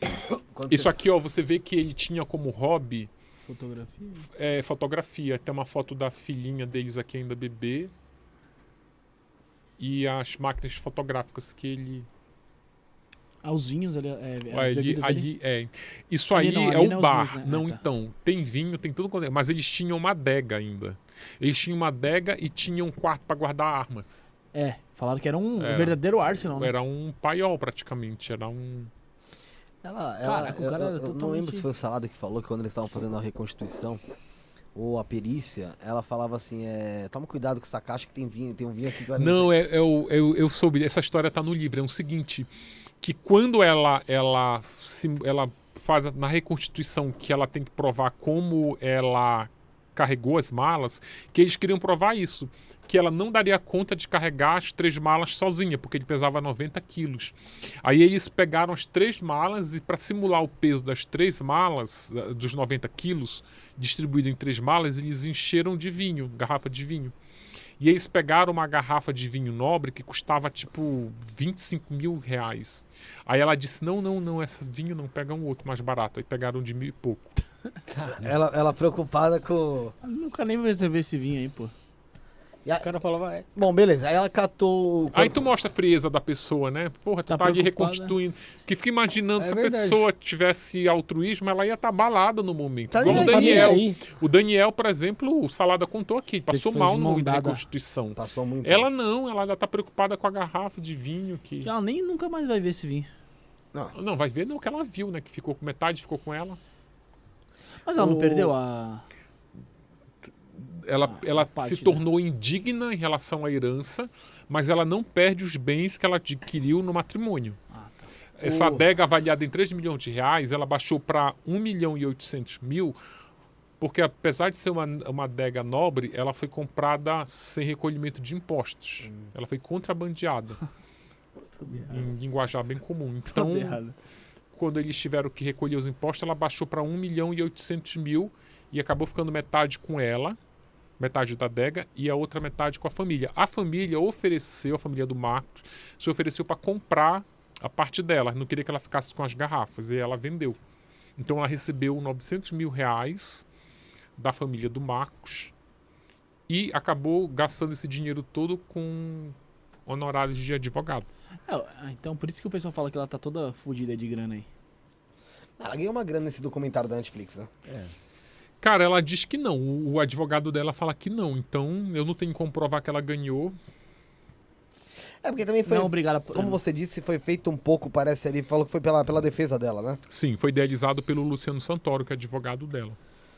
Quando Isso você- aqui, ó, você vê que ele tinha como hobby Fotografia. é, fotografia. Tem uma foto da filhinha deles aqui ainda bebê. E as máquinas fotográficas que ele. Ah, os vinhos ali. É, ali, ali. ali é. Isso Ali aí não, é o não é bar. vinhos, né? Não, Ah, tá. então. Tem vinho, tem tudo. quanto é- Mas eles tinham uma adega ainda. Eles tinham uma adega e tinham um quarto para guardar armas. É, falaram que era um Era. verdadeiro Arsenal, né? Era um paiol praticamente. Era um. Ela, ela, Caraca, eu, cara eu- era eu não totalmente- lembro se foi o Salada que falou que quando eles estavam fazendo a reconstituição ou a perícia, ela falava assim, é, toma cuidado com essa caixa que tem vinho, tem um vinho aqui que vai Não, é, é o- eu, eu soube, essa história tá no livro. É o seguinte: que quando ela, ela, se- ela faz na reconstituição que ela tem que provar como ela carregou as malas, que eles queriam provar isso. Que ela não daria conta de carregar as três malas sozinha, porque ele pesava 90 quilos. Aí eles pegaram as três malas e, para simular o peso das três malas, eh, dos 90 quilos, distribuído em três malas, eles encheram de vinho, garrafa de vinho. E eles pegaram uma garrafa de vinho nobre que custava tipo 25 mil reais. Aí ela disse: Não, não, não, esse vinho não, pega um outro mais barato. Aí pegaram de mil e pouco. Ela, ela preocupada com. Eu nunca nem vou receber esse vinho aí, pô. E a- O cara falava, é, Bom, beleza. Aí ela catou. o Aí tu mostra a frieza da pessoa, né? Porra, tu Tá tá, ali reconstituindo. Que fica imaginando É se a verdade. pessoa tivesse altruísmo, ela ia estar abalada no momento. Tá Igual o aí, Daniel. aí. O Daniel, por exemplo, o Salada contou aqui, passou mal no na dada. reconstituição. Passou muito. Ela não, ela ainda tá preocupada com a garrafa de vinho que. Que ela nem nunca mais vai ver esse vinho. Não, vai ver não que ela viu, né? Que ficou com metade, ficou com ela. Mas ela não O- perdeu a. ela, Ah, ela se tornou indigna em relação à herança, mas ela não perde os bens que ela adquiriu no matrimônio. Ah, tá. Essa O- adega avaliada em 3 milhões de reais, ela baixou para 1 milhão e 800 mil, porque apesar de ser uma, uma adega nobre, ela foi comprada sem recolhimento de impostos. Hum. Ela foi contrabandeada, em linguajar bem comum. Então, quando eles tiveram que recolher os impostos, ela baixou para 1 milhão e 800 mil e acabou ficando metade com ela, metade da adega, e a outra metade com a família. A família ofereceu, a família do Marcos, se ofereceu para comprar a parte dela, não queria que ela ficasse com as garrafas, e ela vendeu. Então ela recebeu 900 mil reais da família do Marcos e acabou gastando esse dinheiro todo com honorários de advogado. É, ah, então por isso que o pessoal fala que ela tá toda fodida de grana aí. Ela ganhou uma grana nesse documentário da Netflix, né? Cara, ela diz que não. O, o advogado dela fala que não. Então, eu não tenho como provar que ela ganhou. É porque também foi. não, obrigada. por- Como você disse, foi feito um pouco, parece ali, falou que foi pela, pela defesa dela, né? Sim, foi idealizado pelo Luciano Santoro, que é advogado dela.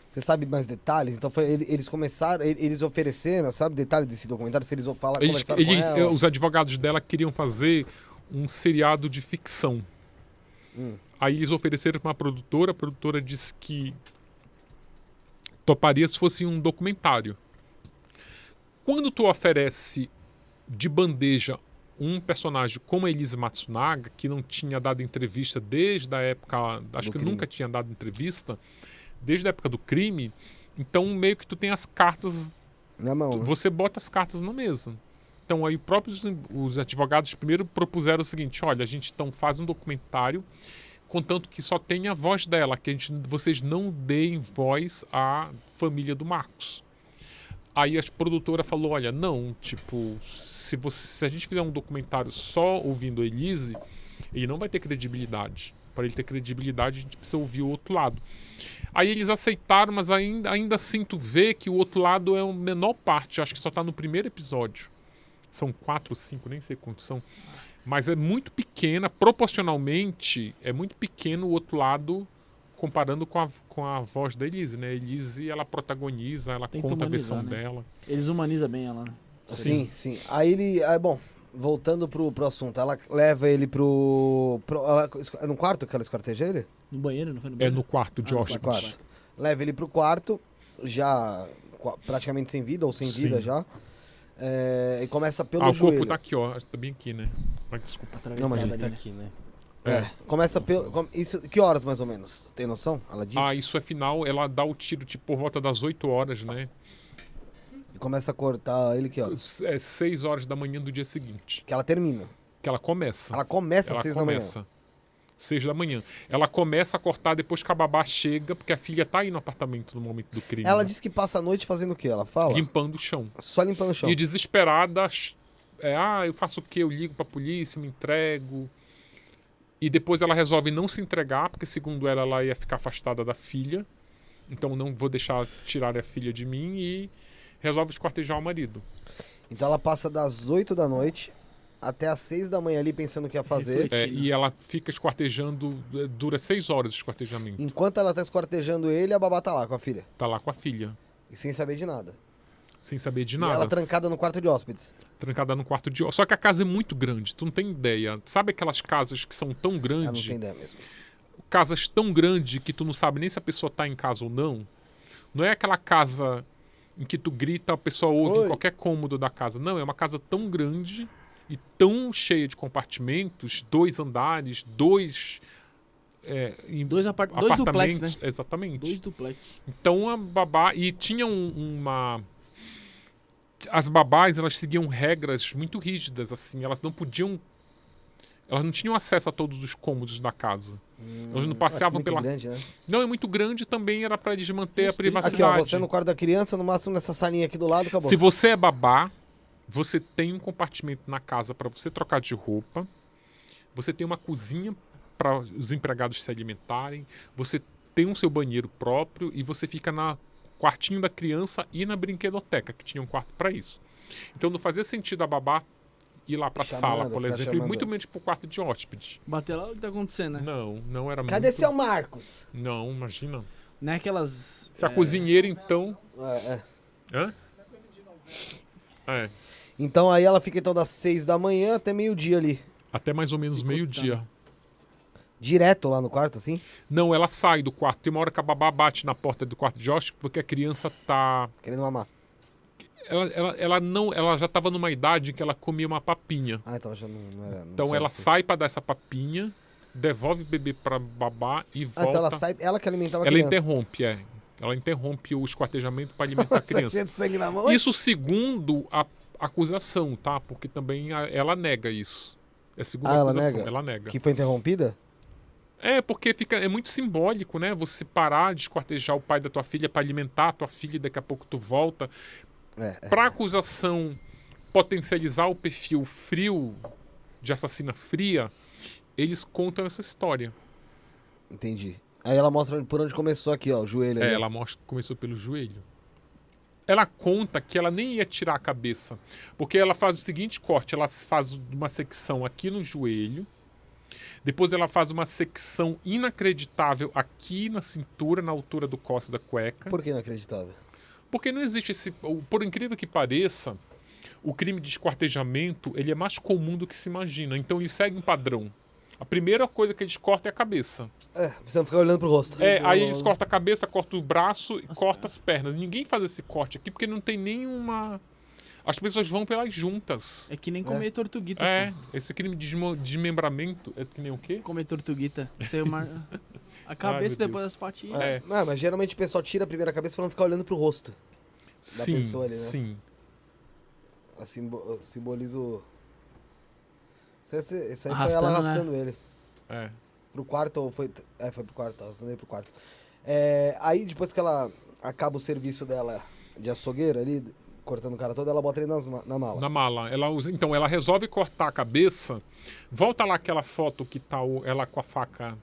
Você sabe mais detalhes? Então foi, ele- eles começaram, ele- eles ofereceram, sabe detalhe desse documentário? Se eles falar, Eles, eles- com ela. os advogados dela queriam fazer um seriado de ficção. Hum. Aí eles ofereceram para uma produtora, a produtora disse que toparia se fosse um documentário. Quando tu oferece de bandeja um personagem como a Elise Matsunaga, que não tinha dado entrevista desde a época, acho Do que crime. nunca tinha dado entrevista, desde a época do crime, então meio que tu tem as cartas Na mão. Tu- né? você bota as cartas na mesa. Então aí próprios os advogados primeiro propuseram o seguinte, olha, a gente então faz um documentário contanto que só tenha a voz dela, que gente, vocês não deem voz à família do Marcos. Aí a produtora falou, olha, não, tipo, se, você, se a gente fizer um documentário só ouvindo a Elise, ele não vai ter credibilidade. Para ele ter credibilidade, a gente precisa ouvir o outro lado. Aí eles aceitaram, mas ainda, ainda tu vê que o outro lado é a menor parte. Acho que só tá no primeiro episódio. São quatro ou cinco, nem sei quantos são. Mas é muito pequena, proporcionalmente, é muito pequeno o outro lado comparando com a, com a voz da Elise, né? A Elise, ela protagoniza, ela conta a versão né? dela. Eles humanizam bem ela, né? Sim, sim. Aí ele. Aí, bom, voltando pro, pro assunto, ela leva ele pro. pro ela, é no quarto que ela esquarteja ele? No banheiro, não foi no É banheiro? no quarto de Ah, no hóspedes. quarto. Leva ele pro quarto, já praticamente sem vida, ou sem Sim. vida já. É, e começa pelo Ah, o joelho. corpo tá aqui, ó. Tá bem aqui, né? Ai, desculpa. Atravessada Não, mas Ele ali, tá né? aqui, né? É, começa pelo. com- Isso, que horas mais ou menos? Tem noção? Ela diz? Ah, isso é final, ela dá o tiro tipo por volta das 8 horas, né? E começa a cortar ele que horas? É 6 horas da manhã do dia seguinte. Que ela termina. Que ela começa. Ela começa às Ela seis da manhã. começa. 6 da manhã. Ela começa a cortar depois que a babá chega, porque a filha tá aí no apartamento no momento do crime. Ela né? diz que passa a noite fazendo o quê? Ela fala? Limpando o chão. Só limpando o chão. E desesperada, é, ah, eu faço o quê? Eu ligo pra polícia, me entrego. E depois ela resolve não se entregar, porque segundo ela, ela ia ficar afastada da filha. Então não vou deixar tirar a filha de mim e resolve esquartejar o marido. Então ela passa das 8 da noite até as 6 da manhã ali pensando o que ia fazer. É, e ela fica esquartejando, eh, dura seis horas o esquartejamento. Enquanto ela tá esquartejando ele, a babá tá lá com a filha. Tá lá com a filha, E sem saber de nada. sem saber de E nada. ela trancada no quarto de hóspedes. trancada no quarto de. Só que a casa é muito grande, tu não tem ideia. Sabe aquelas casas que são tão Ela não grandes? tem ideia mesmo. casas tão grandes que tu não sabe nem se a pessoa tá em casa ou não. Não é aquela casa em que tu grita, a pessoa ouve Oi. em qualquer cômodo da casa. Não, é uma casa tão grande e tão cheia de compartimentos, dois andares, dois. É, em- Dois, apart... dois duplex, apartamentos. né? Exatamente. Dois duplex. Então a babá. E tinha um- uma. As babás, elas seguiam regras muito rígidas, assim. Elas não podiam. Elas não tinham acesso a todos os cômodos da casa. Elas não passeavam muito pela. grande, né? Não, é muito grande também, era pra eles manter a privacidade. Aqui, ó, você no quarto da criança, no máximo nessa salinha aqui do lado, acabou. Se você é babá, você tem um compartimento na casa para você trocar de roupa. Você tem uma cozinha para os empregados se alimentarem. Você tem um seu banheiro próprio e você fica na quartinho da criança e na brinquedoteca, que tinha um quarto para isso. Então não fazia sentido a babá ir lá para Chamando, sala, por exemplo, e chamando. muito menos para o quarto de hóspede. Bater lá, o que tá acontecendo, né? Não, não era Cadê muito... seu Marcos? Não, imagina. Não é aquelas... Se a é, cozinheira, então... É, é. Hã? É, Então aí ela fica então das 6 da manhã até meio-dia ali. até mais ou menos meio-dia. Direto lá no quarto, assim? Não, ela sai do quarto. Tem uma hora que a babá bate na porta do quarto de hóspede porque a criança tá. Querendo mamar. Ela, ela, ela não, ela já estava numa idade em que ela comia uma papinha. Ah, então já não, não era. não Então ela que- sai para dar essa papinha, devolve o bebê para babá e Ah, volta. então ela sai. Ela que alimentava a Ela criança. interrompe, é. Ela interrompe o esquartejamento para alimentar a criança. cheio de sangue na mão. Isso segundo a acusação, tá? Porque também a- ela nega isso. É segundo Ah, ela acusação. nega? Ela nega. Que foi interrompida? É, porque fica, é muito simbólico, né? Você parar de esquartejar o pai da tua filha para alimentar a tua filha e daqui a pouco tu volta. É, é. Para acusação potencializar o perfil frio de assassina fria, eles contam essa história. Entendi. Aí ela mostra por onde começou aqui, ó, o joelho. É, ali. ela mostra que começou pelo joelho. Ela conta que ela nem ia tirar a cabeça, porque ela faz o seguinte corte, ela faz uma secção aqui no joelho, depois ela faz uma secção inacreditável aqui na cintura, na altura do cos da cueca. Por que inacreditável? Porque não existe esse. Por incrível que pareça, o crime de esquartejamento ele é mais comum do que se imagina. Então ele segue um padrão. A primeira coisa que eles cortam é a cabeça. É, você não ficar olhando pro rosto. É, aí eles cortam a cabeça, cortam o braço e cortam as pernas. Ninguém faz esse corte aqui porque não tem nenhuma. As pessoas vão pelas juntas. É que nem comer tortuguita. É, pô. esse crime de desmembramento é que nem o quê? Comer tortuguita. Você mar... A cabeça meu depois das patinhas. É. Não, mas geralmente o pessoal tira a primeira cabeça pra não ficar olhando pro rosto. sim, pessoa ali, né? sim. Assim, bo- simboliza o. Isso, esse- esse aí Arrastando, foi ela né? arrastando ele. É. Pro quarto ou foi. É, foi pro quarto, arrastando ele pro quarto. É, aí depois que ela acaba o serviço dela de açougueira ali, cortando o cara todo, ela bota ele nas na mala. Na mala. Ela usa, então, ela resolve cortar a cabeça. Volta lá aquela foto que tá o- ela com a faca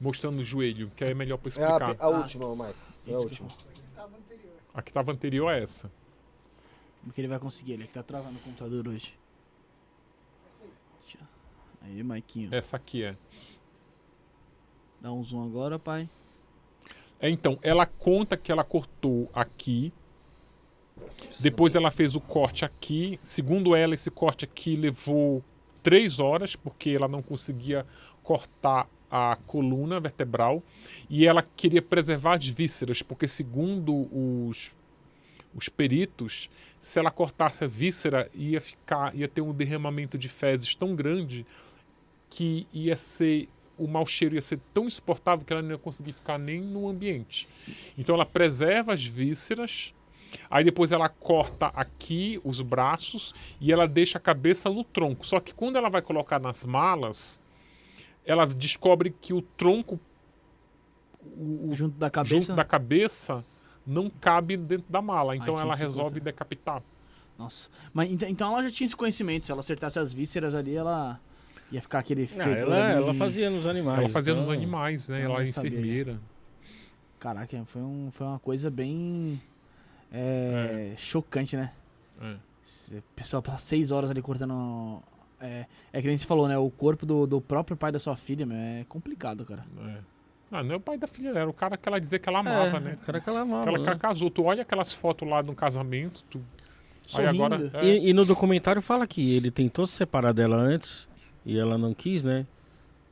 mostrando o joelho, que é melhor pra É a, explicar. a última, ô, Mike. Foi a que- última. Tava anterior. A que tava anterior é essa. Porque ele vai conseguir, ele é que tá travando o computador hoje. Aí, Maiquinho. Essa aqui é. Dá um zoom agora, pai. É, então, ela conta que ela cortou aqui. Depois ela fez o corte aqui. Segundo ela, esse corte aqui levou três horas, porque ela não conseguia cortar a coluna vertebral. E ela queria preservar as vísceras, porque segundo os, os peritos, se ela cortasse a víscera, ia ficar, ia ter um derramamento de fezes tão grande que ia ser o mau cheiro ia ser tão insuportável que ela não ia conseguir ficar nem no ambiente. Então ela preserva as vísceras, aí depois ela corta aqui os braços e ela deixa a cabeça no tronco. Só que quando ela vai colocar nas malas, ela descobre que o tronco o, Junto da cabeça. junto da cabeça não cabe dentro da mala. Então tinha ela resolve decapitar. Nossa. Mas ent- então ela já tinha esse conhecimento. Se ela acertasse as vísceras ali, ela ia ficar aquele Não, fedor ela, ali. ela fazia nos animais. ela fazia nos então- animais, né? então Ela é sabia. enfermeira. Caraca, foi, um, foi uma coisa bem. é, Chocante, né? É. O pessoal passa seis horas ali cortando. É, é que nem você falou, né? O corpo do, do próprio pai da sua filha, meu, é complicado, cara. É. Ah, não é o pai da filha, era o cara que ela dizia que ela amava, É, né? o cara que ela amava. Que ela né? ca- casou. Tu olha aquelas fotos lá no casamento, tu... aí Sorrindo. agora. é, E, e no documentário fala que ele tentou se separar dela antes e ela não quis, né?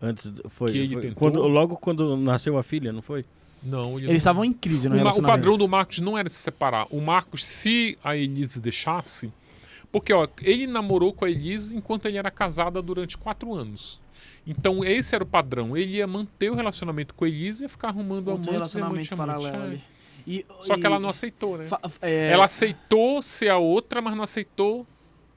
Antes foi, Que ele foi tentou? quando logo quando nasceu a filha, não foi? Não, ele Eles não- estavam em crise no o, padrão do Marcos não era se separar. O Marcos, se a Elise deixasse. Porque, ó, ele namorou com a Elise enquanto ele era casada durante quatro anos. Então, esse era o padrão. Ele ia manter o relacionamento com a Elise e ia ficar arrumando Outro amantes relacionamento amante, paralelo é. E- Só que e- ela não aceitou, né? fa- é, Ela aceitou ser a outra, mas não aceitou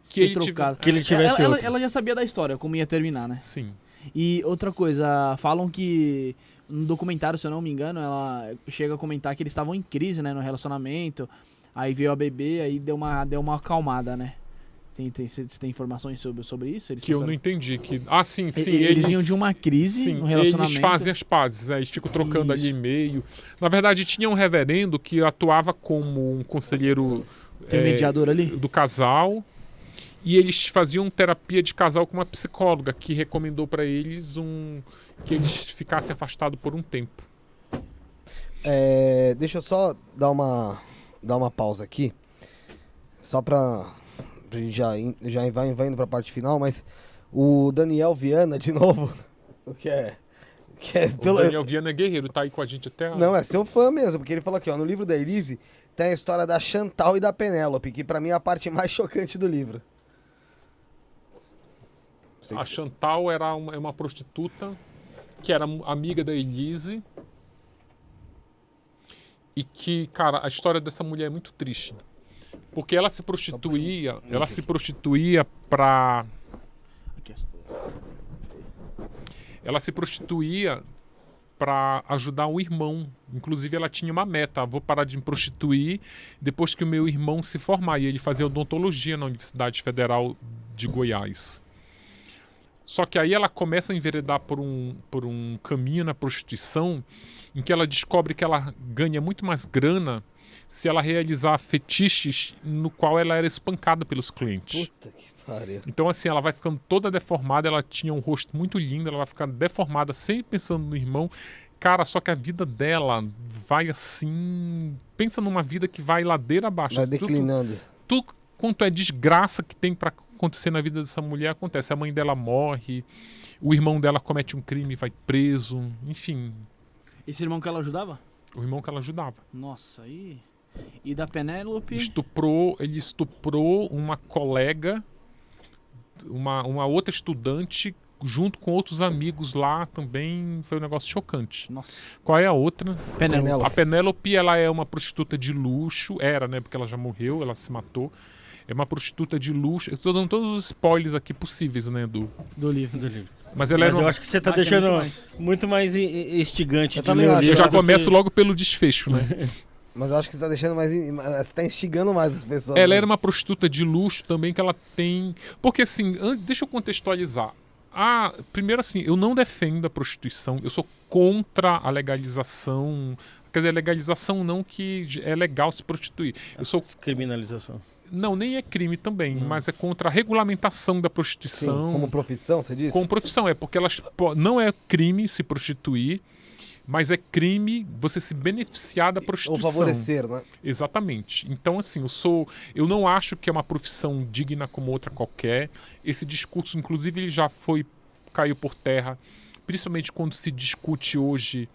que ser ele tive- trocado. Que ele tivesse ela, ela, ela já sabia da história, como ia terminar, né? Sim. E outra coisa, falam que no documentário, se eu não me engano, ela chega a comentar que eles estavam em crise, né, no relacionamento. Aí veio a bebê, aí deu uma, deu uma acalmada, né? Tem, tem, você tem informações sobre, sobre isso? Eles Que eu não entendi. Que... Ah, sim, sim. eles, ele- vinham de uma crise Sim, no relacionamento. eles fazem as pazes, né? eles ficam trocando Isso. ali e-mail. Na verdade, tinha um reverendo que atuava como um conselheiro Tem um eh, mediador ali? do casal. E eles faziam terapia de casal com uma psicóloga que recomendou para eles um que eles ficassem afastados por um tempo. É, deixa eu só dar uma, dar uma pausa aqui. Só pra, pra gente já, in- já vai, vai indo pra parte final, mas o Daniel Viana, de novo, o que é. Que é pelo, O Daniel Viana é guerreiro, tá aí com a gente até. Não, é seu fã mesmo, porque ele falou aqui, ó, no livro da Elise tem a história da Chantal e da Penélope, que pra mim é a parte mais chocante do livro. Sei A Chantal era uma, é uma prostituta que era amiga da Elise. E que, cara, a história dessa mulher é muito triste. Porque ela se prostituía, ela se prostituía pra. Ela se prostituía pra ajudar o irmão. Inclusive, ela tinha uma meta: "Ah, vou parar de me prostituir depois que o meu irmão se formar. E ele fazia odontologia na Universidade Federal de Goiás. Só que aí ela começa a enveredar por um, por um caminho na prostituição em que ela descobre que ela ganha muito mais grana se ela realizar fetiches no qual ela era espancada pelos clientes. Puta que pariu. Então, assim, ela vai ficando toda deformada, ela tinha um rosto muito lindo, ela vai ficando deformada, sempre pensando no irmão. Cara, só que a vida dela vai assim. Pensa numa vida que vai ladeira abaixo. Vai declinando. tudo quanto é desgraça que tem pra acontecer na vida dessa mulher acontece. A mãe dela morre, o irmão dela comete um crime e vai preso, enfim, Esse irmão que ela ajudava? o irmão que ela ajudava. Nossa, aí. E da Penélope? Estuprou, ele estuprou uma colega, uma, uma outra estudante, junto com outros amigos lá também. Foi um negócio chocante. Nossa. Qual é a outra? Penélope. A Penélope, ela é uma prostituta de luxo. Era, né? Porque ela já morreu, ela se matou. É uma prostituta de luxo. Eu estou dando todos os spoilers aqui possíveis, né, do. Do livro. do livro. Mas ela Mas era eu uma... acho que você tá que é deixando muito mais. muito mais instigante Eu de ler acho. Eu já do que- começo logo pelo desfecho, né? Mas eu acho que você tá deixando mais. in- Você tá instigando mais as pessoas. Ela né? era uma prostituta de luxo também, que ela tem. Porque assim, an- deixa eu contextualizar. Ah, primeiro assim, eu não defendo a prostituição, eu sou contra a legalização. Quer dizer, legalização não que é legal se prostituir. Eu sou. Criminalização. Não, nem é crime também, Não. mas é contra a regulamentação da Sim, prostituição. como profissão, você disse? Como profissão, é porque elas não é crime se prostituir, mas é crime você se beneficiar da Ou prostituição. favorecer, né? Exatamente. Então, assim, eu sou. Eu não acho que é uma profissão digna como outra qualquer. Esse discurso, inclusive, ele já foi. caiu por terra, principalmente quando se discute hoje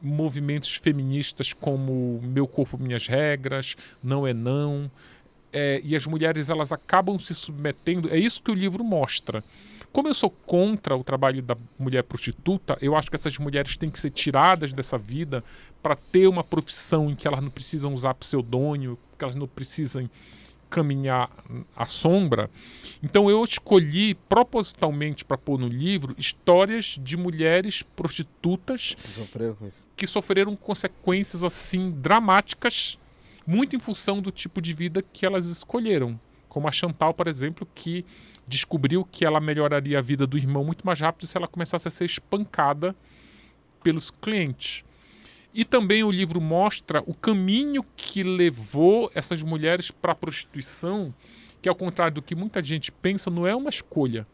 movimentos feministas como Meu Corpo, Minhas Regras, Não é Não. É, e as mulheres elas acabam se submetendo. É isso que o livro mostra. Como eu sou contra o trabalho da mulher prostituta, eu acho que essas mulheres têm que ser tiradas dessa vida para ter uma profissão em que elas não precisam usar pseudônimo, que elas não precisam caminhar à sombra. Então eu escolhi propositalmente para pôr no livro histórias de mulheres prostitutas Que que sofreram consequências assim dramáticas, muito em função do tipo de vida que elas escolheram. Como a Chantal, por exemplo, que descobriu que ela melhoraria a vida do irmão muito mais rápido se ela começasse a ser espancada pelos clientes. E também o livro mostra o caminho que levou essas mulheres para a prostituição, que ao contrário do que muita gente pensa, não é uma escolha.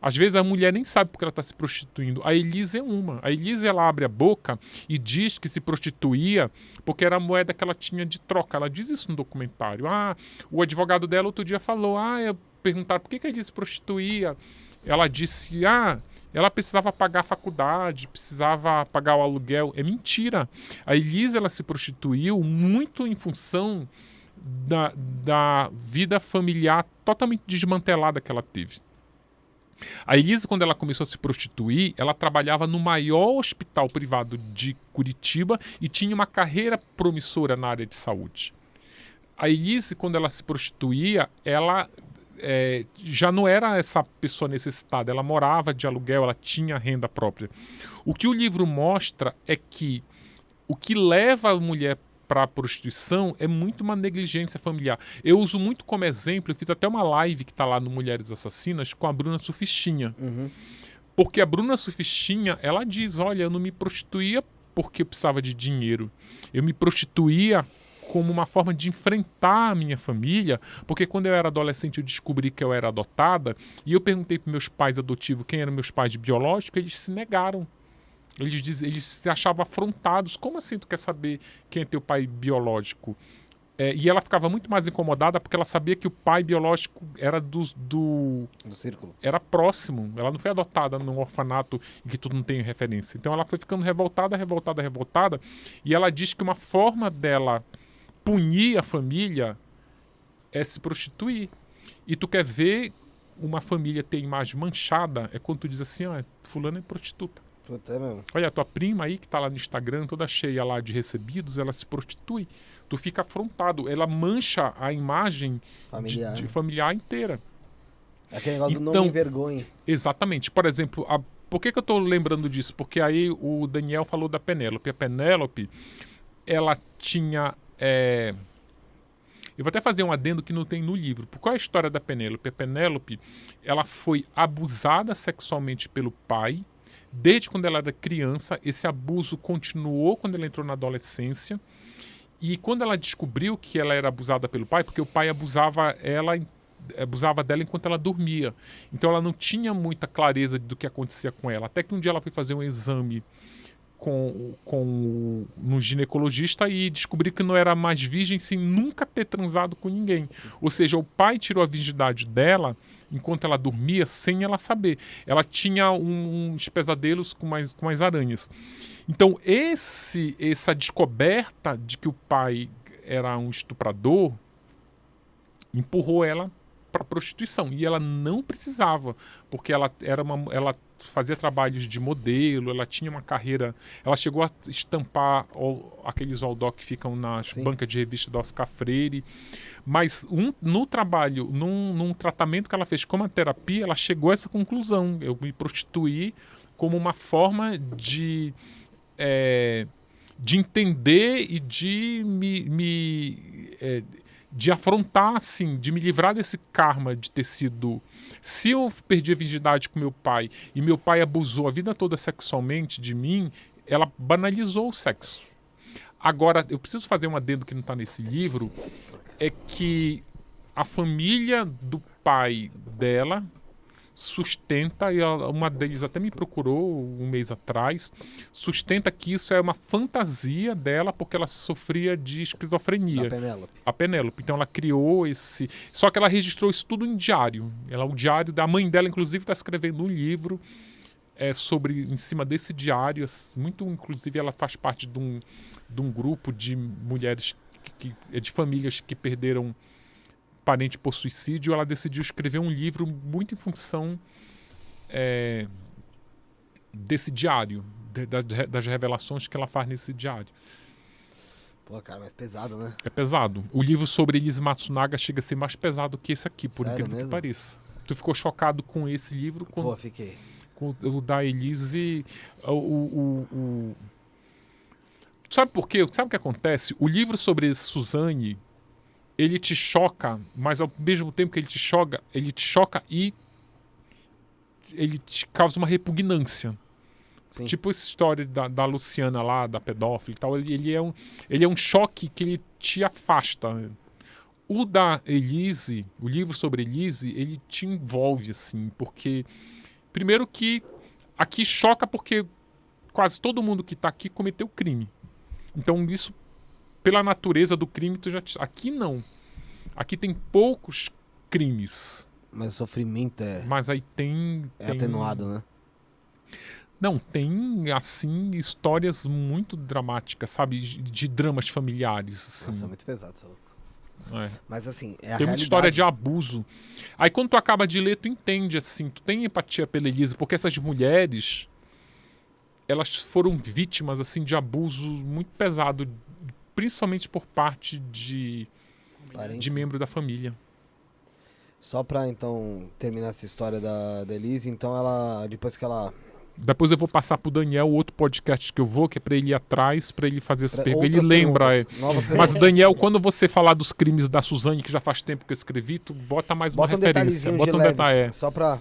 Às vezes a mulher nem sabe porque ela está se prostituindo. A Elise é uma. A Elise ela abre a boca e diz que se prostituía porque era a moeda que ela tinha de troca. Ela diz isso no documentário. Ah, o advogado dela outro dia falou: ah, eu perguntaram por que, que a Elise se prostituía. Ela disse: ah, ela precisava pagar a faculdade, precisava pagar o aluguel. É mentira. A Elise ela se prostituiu muito em função da, da vida familiar totalmente desmantelada que ela teve. A Elise, quando ela começou a se prostituir, ela trabalhava no maior hospital privado de Curitiba e tinha uma carreira promissora na área de saúde. A Elise, quando ela se prostituía, ela é, já não era essa pessoa necessitada, ela morava de aluguel, ela tinha renda própria. O que o livro mostra é que o que leva a mulher para a prostituição é muito uma negligência familiar. Eu uso muito como exemplo, eu fiz até uma live que está lá no Mulheres Assassinas com a Bruna Sufistinha. Uhum. Porque a Bruna Sufistinha, ela diz, olha, eu não me prostituía porque eu precisava de dinheiro. Eu me prostituía como uma forma de enfrentar a minha família, porque quando eu era adolescente eu descobri que eu era adotada, e eu perguntei para meus pais adotivos quem eram meus pais biológicos, eles se negaram. Eles, diz, eles se achavam afrontados. Como assim tu quer saber quem é teu pai biológico? É, e ela ficava muito mais incomodada porque ela sabia que o pai biológico era do, do Do círculo. era próximo. Ela não foi adotada num orfanato em que tu não tem referência. Então ela foi ficando revoltada, revoltada, revoltada. E ela diz que uma forma dela punir a família é se prostituir. E tu quer ver uma família ter imagem manchada é quando tu diz assim, ó, fulano é prostituta. Puta, é mesmo. Olha, a tua prima aí que tá lá no Instagram, toda cheia lá de recebidos, ela se prostitui. Tu fica afrontado. Ela mancha a imagem de- Familiar. de familiar inteira. É Aquele negócio do não Então- me envergonhe. Exatamente. Por exemplo, a- por que, que eu estou lembrando disso? Porque aí o Daniel falou da Penélope. A Penélope, ela tinha. é, Eu vou até fazer um adendo que não tem no livro. Qual é a história da Penélope? A Penélope, ela foi abusada sexualmente pelo pai desde quando ela era criança. Esse abuso continuou quando ela entrou na adolescência. E quando ela descobriu que ela era abusada pelo pai, porque o pai abusava ela abusava dela enquanto ela dormia. Então ela não tinha muita clareza do que acontecia com ela. Até que um dia ela foi fazer um exame com, com no ginecologista e descobriu que não era mais virgem sem nunca ter transado com ninguém. Ou seja, o pai tirou a virgindade dela enquanto ela dormia sem ela saber. Ela tinha um- uns pesadelos com mais, com mais aranhas. Então esse essa descoberta de que o pai era um estuprador, empurrou ela para prostituição. E ela não precisava, porque ela era uma ela fazia trabalhos de modelo, ela tinha uma carreira, ela chegou a estampar aqueles Aldó que ficam nas Sim. bancas de revista do Oscar Freire, mas um- no trabalho, num, num tratamento que ela fez como a terapia, ela chegou a essa conclusão, eu me prostituí como uma forma de é, de entender e de me, me, é, de afrontar, assim, de me livrar desse karma de ter sido. Se eu perdi a virgindade com meu pai e meu pai abusou a vida toda sexualmente de mim, ela banalizou o sexo. Agora, eu preciso fazer um adendo que não está nesse livro, é que a família do pai dela sustenta, e uma deles até me procurou um mês atrás, sustenta que isso é uma fantasia dela porque ela sofria de esquizofrenia Penélope. a Penélope. Então ela criou esse. Só que ela registrou isso tudo em diário. Ela, o diário da mãe dela, inclusive, está escrevendo um livro é, sobre em cima desse diário. assim, Muito, inclusive, ela faz parte de um, de um grupo de mulheres que, que- é de famílias que perderam parente por suicídio. Ela decidiu escrever um livro muito em função é, desse diário, de- da- das revelações que ela faz nesse diário. Pô, cara, mais pesado, né? É pesado. O livro sobre Elise Matsunaga chega a ser mais pesado que esse aqui, por Sério incrível mesmo? que pareça. Tu ficou chocado com esse livro, com, Pô, fiquei. com o da Elise. O, o, o- o- Sabe por quê? Sabe o que acontece? O livro sobre Suzane, ele te choca, mas ao mesmo tempo que ele te choca, ele te choca e ele te causa uma repugnância. Sim. Tipo essa história da, da Luciana lá, da pedófila e tal, ele, ele, é um, ele é um choque que ele te afasta. O da Elise, o livro sobre Elise, ele te envolve, assim, porque. Primeiro que aqui choca porque quase todo mundo que tá aqui cometeu crime. Então, isso, pela natureza do crime, tu já. te- Aqui não. Aqui tem poucos crimes. Mas o sofrimento é, Mas aí tem. é tem- atenuado, né? Não, tem, assim, histórias muito dramáticas, sabe? De, dramas familiares. Assim. Nossa, é muito pesado, essa louco. É. Mas assim, é a Tem realidade. muita história de abuso. Aí quando tu acaba de ler, tu entende, assim, tu tem empatia pela Elisa, porque essas mulheres, elas foram vítimas, assim, de abuso muito pesado, principalmente por parte de, Parentes. de membro da família. Só pra, então, terminar essa história da, da Elise, então ela, depois que ela... Depois eu vou passar pro Daniel outro podcast que eu vou, que é pra ele ir atrás, pra ele fazer as pra- perguntas. Ele lembra, é. Mas. Daniel, quando você falar dos crimes da Suzane, que já faz tempo que eu escrevi, tu bota mais Bota uma um referência. Bota de um leves, detalhe. é. só pra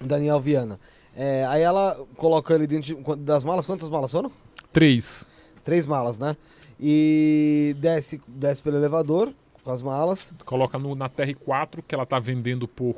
Daniel Viana. É, aí ela coloca ele dentro de- das malas, quantas malas foram? Três. Três malas, né? E desce, desce pelo elevador com as malas. Coloca no, na TR4, que ela tá vendendo por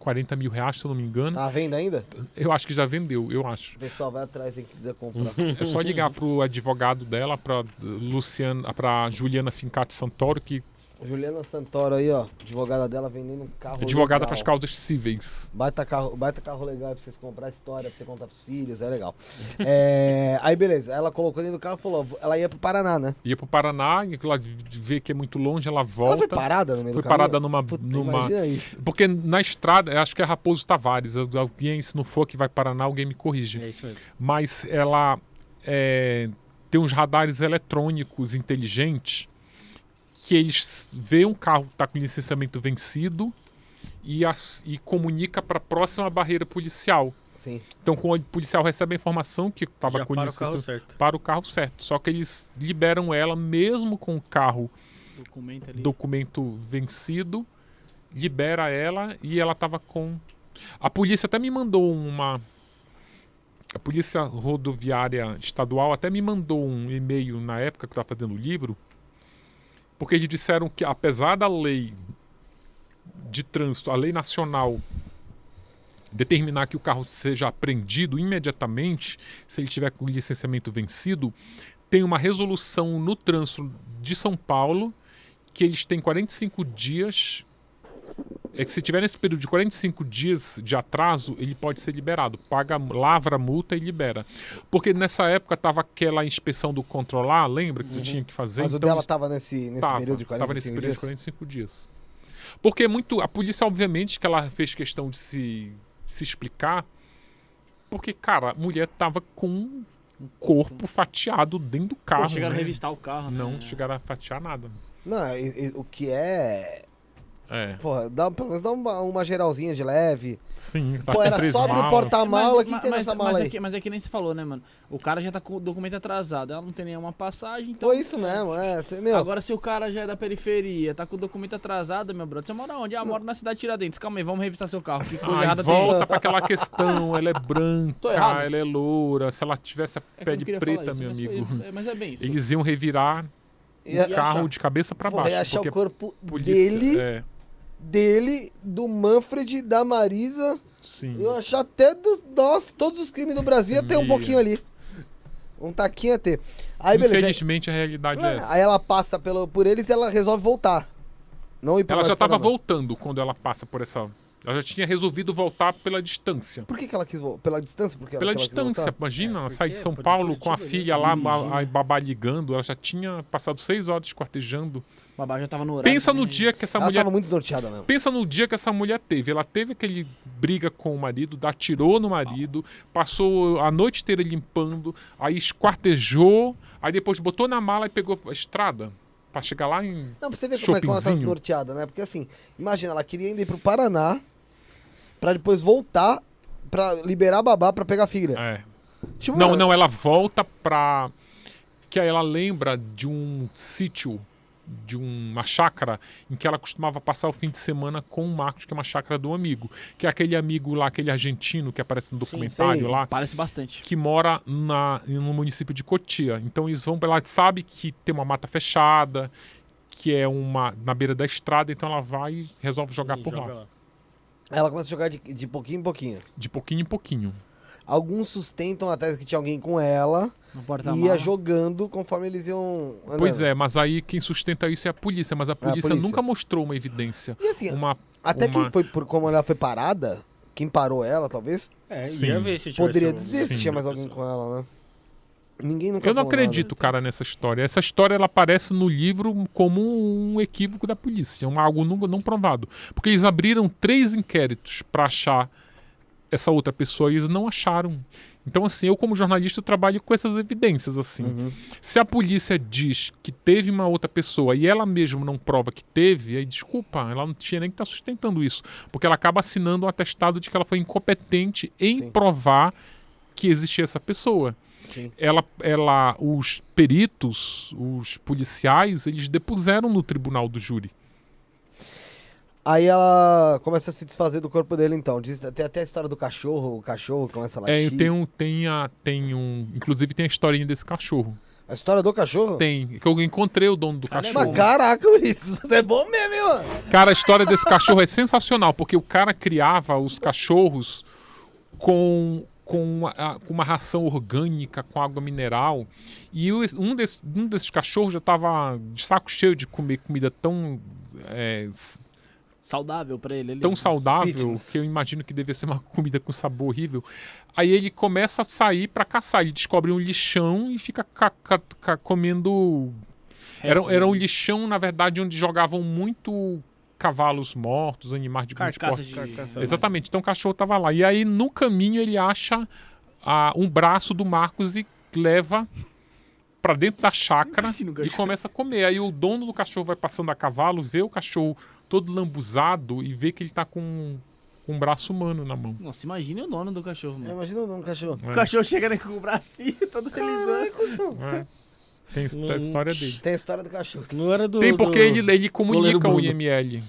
40 mil reais, se eu não me engano. Tá à venda ainda? Eu acho que já vendeu, eu acho. O pessoal vai atrás aí que quiser comprar. É só ligar pro advogado dela, pra Luciana, pra Juliana Fincati Santoro, que Juliana Santoro aí, ó. Advogada dela vendendo um carro. advogada legal. para as causas cíveis. Baita carro, baita carro legal pra vocês comprar história, pra você contar pros filhos, é legal. É, aí beleza, ela colocou dentro do carro e falou, ela ia pro Paraná, né? Ia pro Paraná, e ela vê que é muito longe, ela Ela volta. foi parada no meio Foi parada numa- Puta, numa- Imagina isso. Porque na estrada, acho que é Raposo Tavares. Alguém, se não for que vai Paraná, alguém me corrige. É isso mesmo. mas ela é, tem uns radares eletrônicos inteligentes que eles veem um carro que está com licenciamento vencido e, as- e comunica para a próxima barreira policial. Sim. Então, quando o policial recebe a informação que estava com para o carro certo. para o carro certo. Só que eles liberam ela mesmo com o carro Documento ali. documento vencido, libera ela e ela tava com. A polícia até me mandou uma. A Polícia Rodoviária Estadual até me mandou um e-mail na época que eu estava fazendo o livro, porque eles disseram que, apesar da lei de trânsito, a lei nacional, determinar que o carro seja apreendido imediatamente, se ele tiver com licenciamento vencido, tem uma resolução no trânsito de São Paulo que eles têm 45 dias é que se tiver nesse período de 45 dias de atraso, ele pode ser liberado. Paga, lavra a multa e libera. Porque nessa época tava aquela inspeção do controlar, lembra que tu tinha que fazer? Mas o Então, dela tava nesse, nesse tava, período de 45 tava nesse período dias? de 45 dias. Porque é muito. A polícia, obviamente, que ela fez questão de se, se explicar. Porque, cara, a mulher tava com um corpo fatiado dentro do carro. Pô, chegaram né? a revistar o carro, né? Não chegaram a fatiar nada. Não, e- e- o que é. É. Porra, dá, pelo menos dá uma, uma geralzinha de leve. Sim. Pô, era abrir o malas. porta- mala, que tem nessa mala mas aí? É que, mas é que nem você falou, né, mano? O cara já tá com o documento atrasado, ela não tem nenhuma passagem, então... Foi isso mesmo, é. cê- meu, Agora, se o cara já é da periferia, tá com o documento atrasado, meu brother, você mora onde? Ah, moro na cidade de Tiradentes. Calma aí, vamos revistar seu carro. Que coisa Aí errada tem. volta pra aquela questão, ela é branca, ela é loura, se ela tivesse a É pele preta, isso, meu mas amigo, foi- é, mas é bem isso. eles iam revirar o carro achar. de cabeça pra porra, baixo. ia achar porque o corpo polícia, dele, É, dele, do Manfred, da Marisa. sim. Eu achar até dos. Nossa, todos os crimes do Brasil ia ter um pouquinho ali. Um taquinho ia ter. Aí, beleza. Infelizmente a realidade é, É, essa. Aí ela passa pelo, por eles e ela resolve voltar. Não ir Ela já tava Paraná. voltando quando ela passa por essa. Ela já tinha resolvido voltar pela distância. Por que, que ela quis voltar? Pela distância? Porque Pela distância, imagina, É, ela sai de São Paulo com a né? filha lá, Dirigindo. a, a babá ligando, ela já tinha passado seis horas esquartejando. O babá já tava no horário. Pensa no dia que essa Ela mulher tava muito desnorteada mesmo. Pensa no dia que essa mulher teve. Ela teve aquele briga com o marido, atirou no marido, passou a noite inteira limpando, aí esquartejou, aí depois botou na mala e pegou a estrada pra chegar lá em. Não, pra você ver como é que ela tá desnorteada, né? Porque assim, imagina, ela queria ir pro Paraná pra depois voltar pra liberar a babá pra pegar a filha. É. Tipo, Não, mano, não, ela volta pra. Que aí ela lembra de um sítio, de uma chácara, em que ela costumava passar o fim de semana com o Marcos, que é uma chácara do amigo. Que é aquele amigo lá, aquele argentino que aparece no documentário sei. lá. Parece bastante. que mora na, no município de Cotia. Então eles vão, ela sabe que tem uma mata fechada, que é uma na beira da estrada, então ela vai e resolve jogar E por joga lá, Ela começa a jogar de, de pouquinho em pouquinho. de pouquinho em pouquinho. Alguns sustentam até que tinha alguém com ela No e ia jogando conforme eles iam. andando. Pois é, mas aí quem sustenta isso é a polícia, mas a polícia, polícia. nunca mostrou uma evidência. E assim, Uma até uma- quem foi por como ela foi parada, quem parou ela, talvez, É, Sim. ia ver se poderia algum- dizer se Sim. tinha mais alguém com ela, né? Ninguém nunca Eu não falou nada. acredito, cara, nessa história. Essa história ela aparece no livro como um equívoco da polícia, um algo não, não provado. Porque eles abriram três inquéritos para achar essa outra pessoa e eles não acharam. Então, assim, eu como jornalista eu trabalho com essas evidências, assim. Uhum. Se a polícia diz que teve uma outra pessoa e ela mesma não prova que teve, aí desculpa, ela não tinha nem que estar sustentando isso. Porque ela acaba assinando um atestado de que ela foi incompetente em Sim. provar que existia essa pessoa Sim. ela, ela, os peritos, os policiais, eles depuseram no tribunal do júri. Aí ela começa a se desfazer do corpo dele, então. Diz, tem até a história do cachorro, o cachorro começa a latir. É, tem um, tem a, tem um, inclusive tem a historinha desse cachorro. A história do cachorro? Tem, que eu encontrei o dono do Cara, é cachorro. Mas caraca, Ulisses, você é bom mesmo, hein, mano? Cara, a história desse cachorro é sensacional, porque o cara criava os cachorros com, com, a- com uma ração orgânica, com água mineral. E o- um, desse- um desses cachorros já estava de saco cheio de comer comida tão, é, Saudável pra ele. ele tão saudável Fitness. que eu imagino que devia ser uma comida com sabor horrível. Aí ele começa a sair para caçar. Ele descobre um lixão e fica ca- ca- ca- comendo era, era um lixão, na verdade, onde jogavam muito cavalos mortos, animais de grande porte. de... Carcaça. Exatamente. Então o cachorro tava lá. E aí, no caminho, ele acha ah, um braço do Marcos e leva pra dentro da chácara e começa a comer. Aí o dono do cachorro vai passando a cavalo, vê o cachorro todo lambuzado e vê que ele tá com um braço humano na mão. Nossa, imagine o dono do cachorro, É, mano. Imagina um cachorro. O cachorro chega né, com o bracinho todo felizão. cuzão. É. Tem Não- história dele. Tem a história do cachorro. Não era do. Tem porque do- ele, ele comunica o. IML.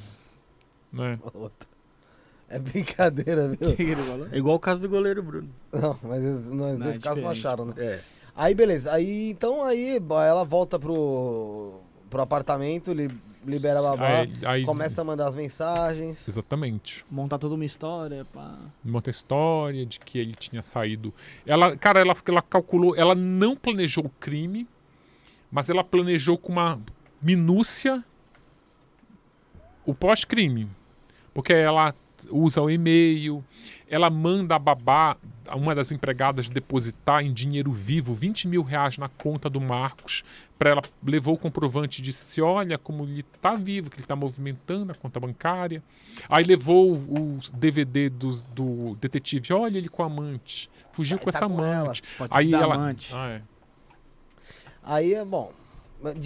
Né? É brincadeira, viu? O ele? É igual o caso do goleiro Bruno. Não, mas nós, nesse é caso não acharam, né? É. Aí, beleza. Aí, então, aí ela volta pro, pro apartamento, li, libera babá, Aí, aí- começa a mandar as mensagens. Exatamente. Montar toda uma história, pá. Monta a história de que ele tinha saído. Ela, cara, ela, ela calculou, ela não planejou o crime, mas ela planejou com uma minúcia o pós-crime. Porque ela usa o e-mail, ela manda a babá, uma das empregadas, depositar em dinheiro vivo 20 mil reais na conta do Marcos. Para ela levou o comprovante e disse: Olha como ele está vivo, que ele está movimentando a conta bancária. Aí levou o DVD do, do detetive: Olha ele com a amante, fugiu com tá essa com ela. amante. Pode Aí ela. amante. Ah, é. Aí é bom.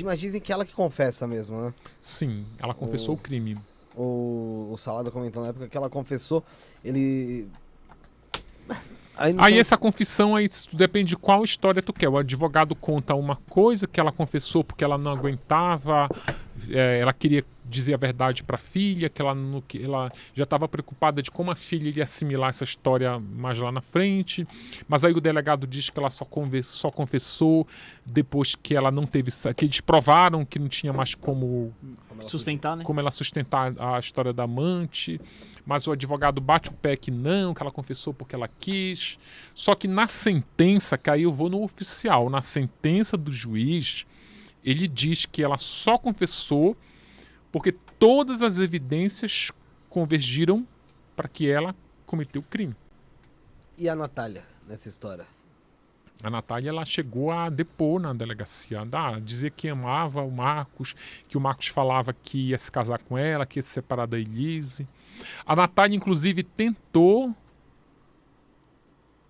Mas dizem que ela que confessa mesmo, né? Sim, ela confessou O- o crime. O, o Salada comentou na época que ela confessou, ele. Aí, Aí tem- essa confissão aí isso depende de qual história tu quer. O advogado conta uma coisa que ela confessou porque ela não aguentava, é, ela queria dizer a verdade para a filha, que ela, não, que ela já estava preocupada de como a filha iria assimilar essa história mais lá na frente. Mas aí o delegado diz que ela só, só confessou depois que ela não teve, que eles provaram que não tinha mais como Sustentar, né? como ela sustentar a história da amante, mas o advogado bate o pé que não, que ela confessou porque ela quis. Só que na sentença, que aí eu vou no oficial, na sentença do juiz, ele diz que ela só confessou porque todas as evidências convergiram para que ela cometeu o crime. E a Natália nessa história? A Natália ela chegou a depor na delegacia, a dizer que amava o Marcos, que o Marcos falava que ia se casar com ela, que ia se separar da Elise. A Natália, inclusive, tentou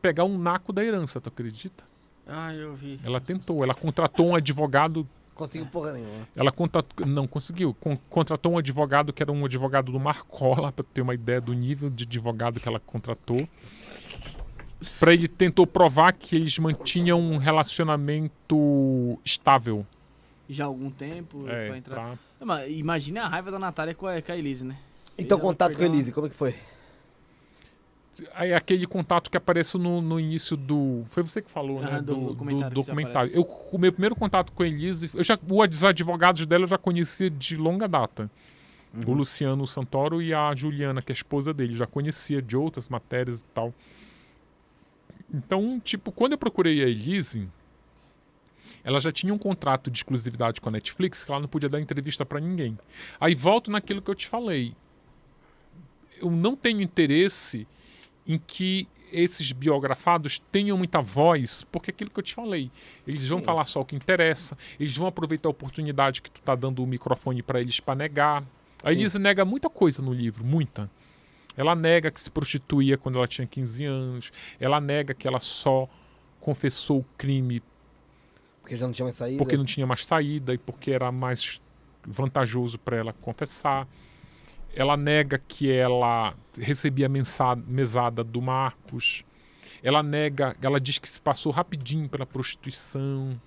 pegar um naco da herança, tu acredita? Ah, eu vi. Ela tentou, ela contratou um advogado, Conseguiu porra nenhuma. ela não conseguiu, con- contratou um advogado que era um advogado do Marcola, para ter uma ideia do nível de advogado que ela contratou. Para ele tentou provar que eles mantinham um relacionamento estável. Já há algum tempo É, pra entrar. pra- Não, mas Imagine a raiva da Natália com a, com a Elise, né? Então, contato com a Elise, como é que foi? Aí aquele contato que aparece no, no início do. Foi você que falou, né? Aham, do Do, documentário do documentário. Eu, o meu primeiro contato com a Elise. Eu já, os advogados dela eu já conhecia de longa data. O Luciano Santoro e a Juliana, que é a esposa dele. Já conhecia de outras matérias e tal. Então, tipo, quando eu procurei a Elise, ela já tinha um contrato de exclusividade com a Netflix que ela não podia dar entrevista pra ninguém. Aí volto naquilo que eu te falei. Eu não tenho interesse em que esses biografados tenham muita voz, porque é aquilo que eu te falei, eles vão Sim. falar só o que interessa, eles vão aproveitar a oportunidade que tu tá dando o microfone para eles para negar. A. Elise nega muita coisa no livro, muita. Ela nega que se prostituía quando ela tinha 15 anos, ela nega que ela só confessou o crime Porque já não tinha mais saída. porque não tinha mais saída e porque era mais vantajoso para ela confessar. Ela nega que ela recebia mensa- mesada do Marcos. Ela nega, ela diz que se passou rapidinho pela prostituição.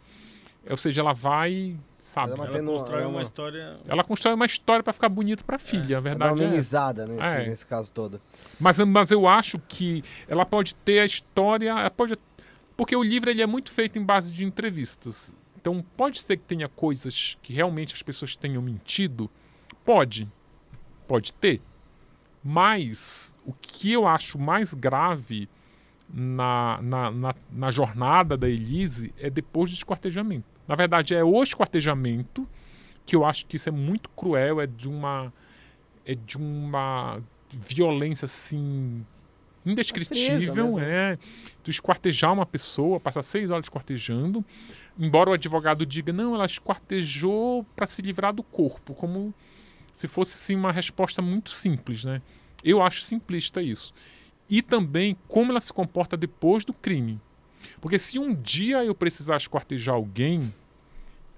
Ou seja, ela vai, sabe? Ela Ela constrói ela uma uma- história. Ela constrói uma história para ficar bonito para filha, a Ela dá verdade uma é essa. amenizada nesse, É. nesse caso todo. Mas, mas eu acho que ela pode ter a história, ela pode, porque o livro ele é muito feito em base de entrevistas. Então pode ser que tenha coisas que realmente as pessoas tenham mentido, pode, pode ter. Mas o que eu acho mais grave na, na, na, na jornada da Elise é depois do esquartejamento. Na verdade, é o esquartejamento que eu acho que isso é muito cruel, é de uma é de uma violência assim indescritível, é. Tu esquartejar uma pessoa, passar seis horas esquartejando, embora o advogado diga não, ela esquartejou para se livrar do corpo, como se fosse assim uma resposta muito simples, né? Eu acho simplista isso. E também como ela se comporta depois do crime. Porque se um dia eu precisar esquartejar alguém,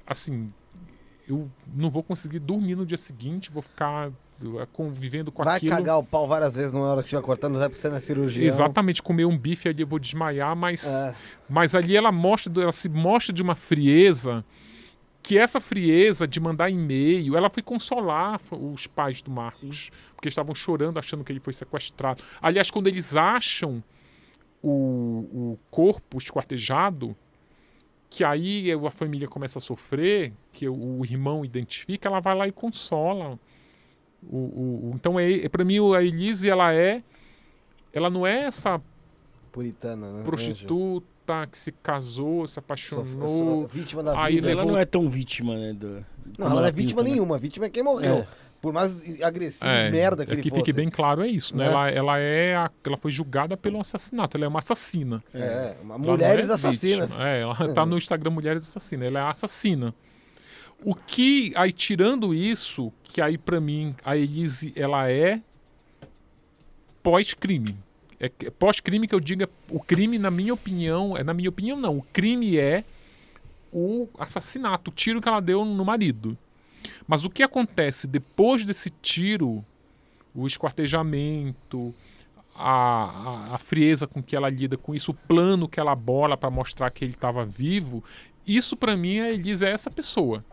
assim, eu não vou conseguir dormir no dia seguinte, vou ficar eh, convivendo com Vai aquilo. cagar o pau várias vezes na hora que estiver cortando, até porque você não é cirurgião. Exatamente, comer um bife ali eu vou desmaiar, mas, É. mas ali ela mostra, ela se mostra de uma frieza que essa frieza de mandar e-mail, ela foi consolar os pais do Marcos, porque estavam chorando achando que ele foi sequestrado. Aliás, quando eles acham o, o corpo esquartejado, que aí a família começa a sofrer, que o, o irmão identifica, ela vai lá e consola. O, o, o- então, é, para mim, a Elise, ela é. Ela não é essa Puritana, né? prostituta que se casou, se apaixonou. vítima da Aí vida. levou- Ela não é tão vítima, né? Do, Não, ela não é pinta, vítima né? nenhuma. A vítima é quem morreu. É. Por mais agressivo É, e merda que é ele que fosse. fique bem claro é isso, né? Né? Ela, ela é a- ela foi julgada pelo assassinato, ela é uma assassina. É, uma- não mulheres é assassinas. vítima. É, ela tá no Instagram Mulheres Assassinas, ela é assassina. O que aí tirando isso, que aí pra mim a Elise ela é pós-crime. É pós-crime que eu digo é o crime na minha opinião, é na minha opinião não, o crime é o assassinato, o tiro que ela deu no marido. Mas o que acontece depois desse tiro, o esquartejamento, a, a, a frieza com que ela lida com isso, o plano que ela bola para mostrar que ele estava vivo, isso para mim a Elise é essa pessoa.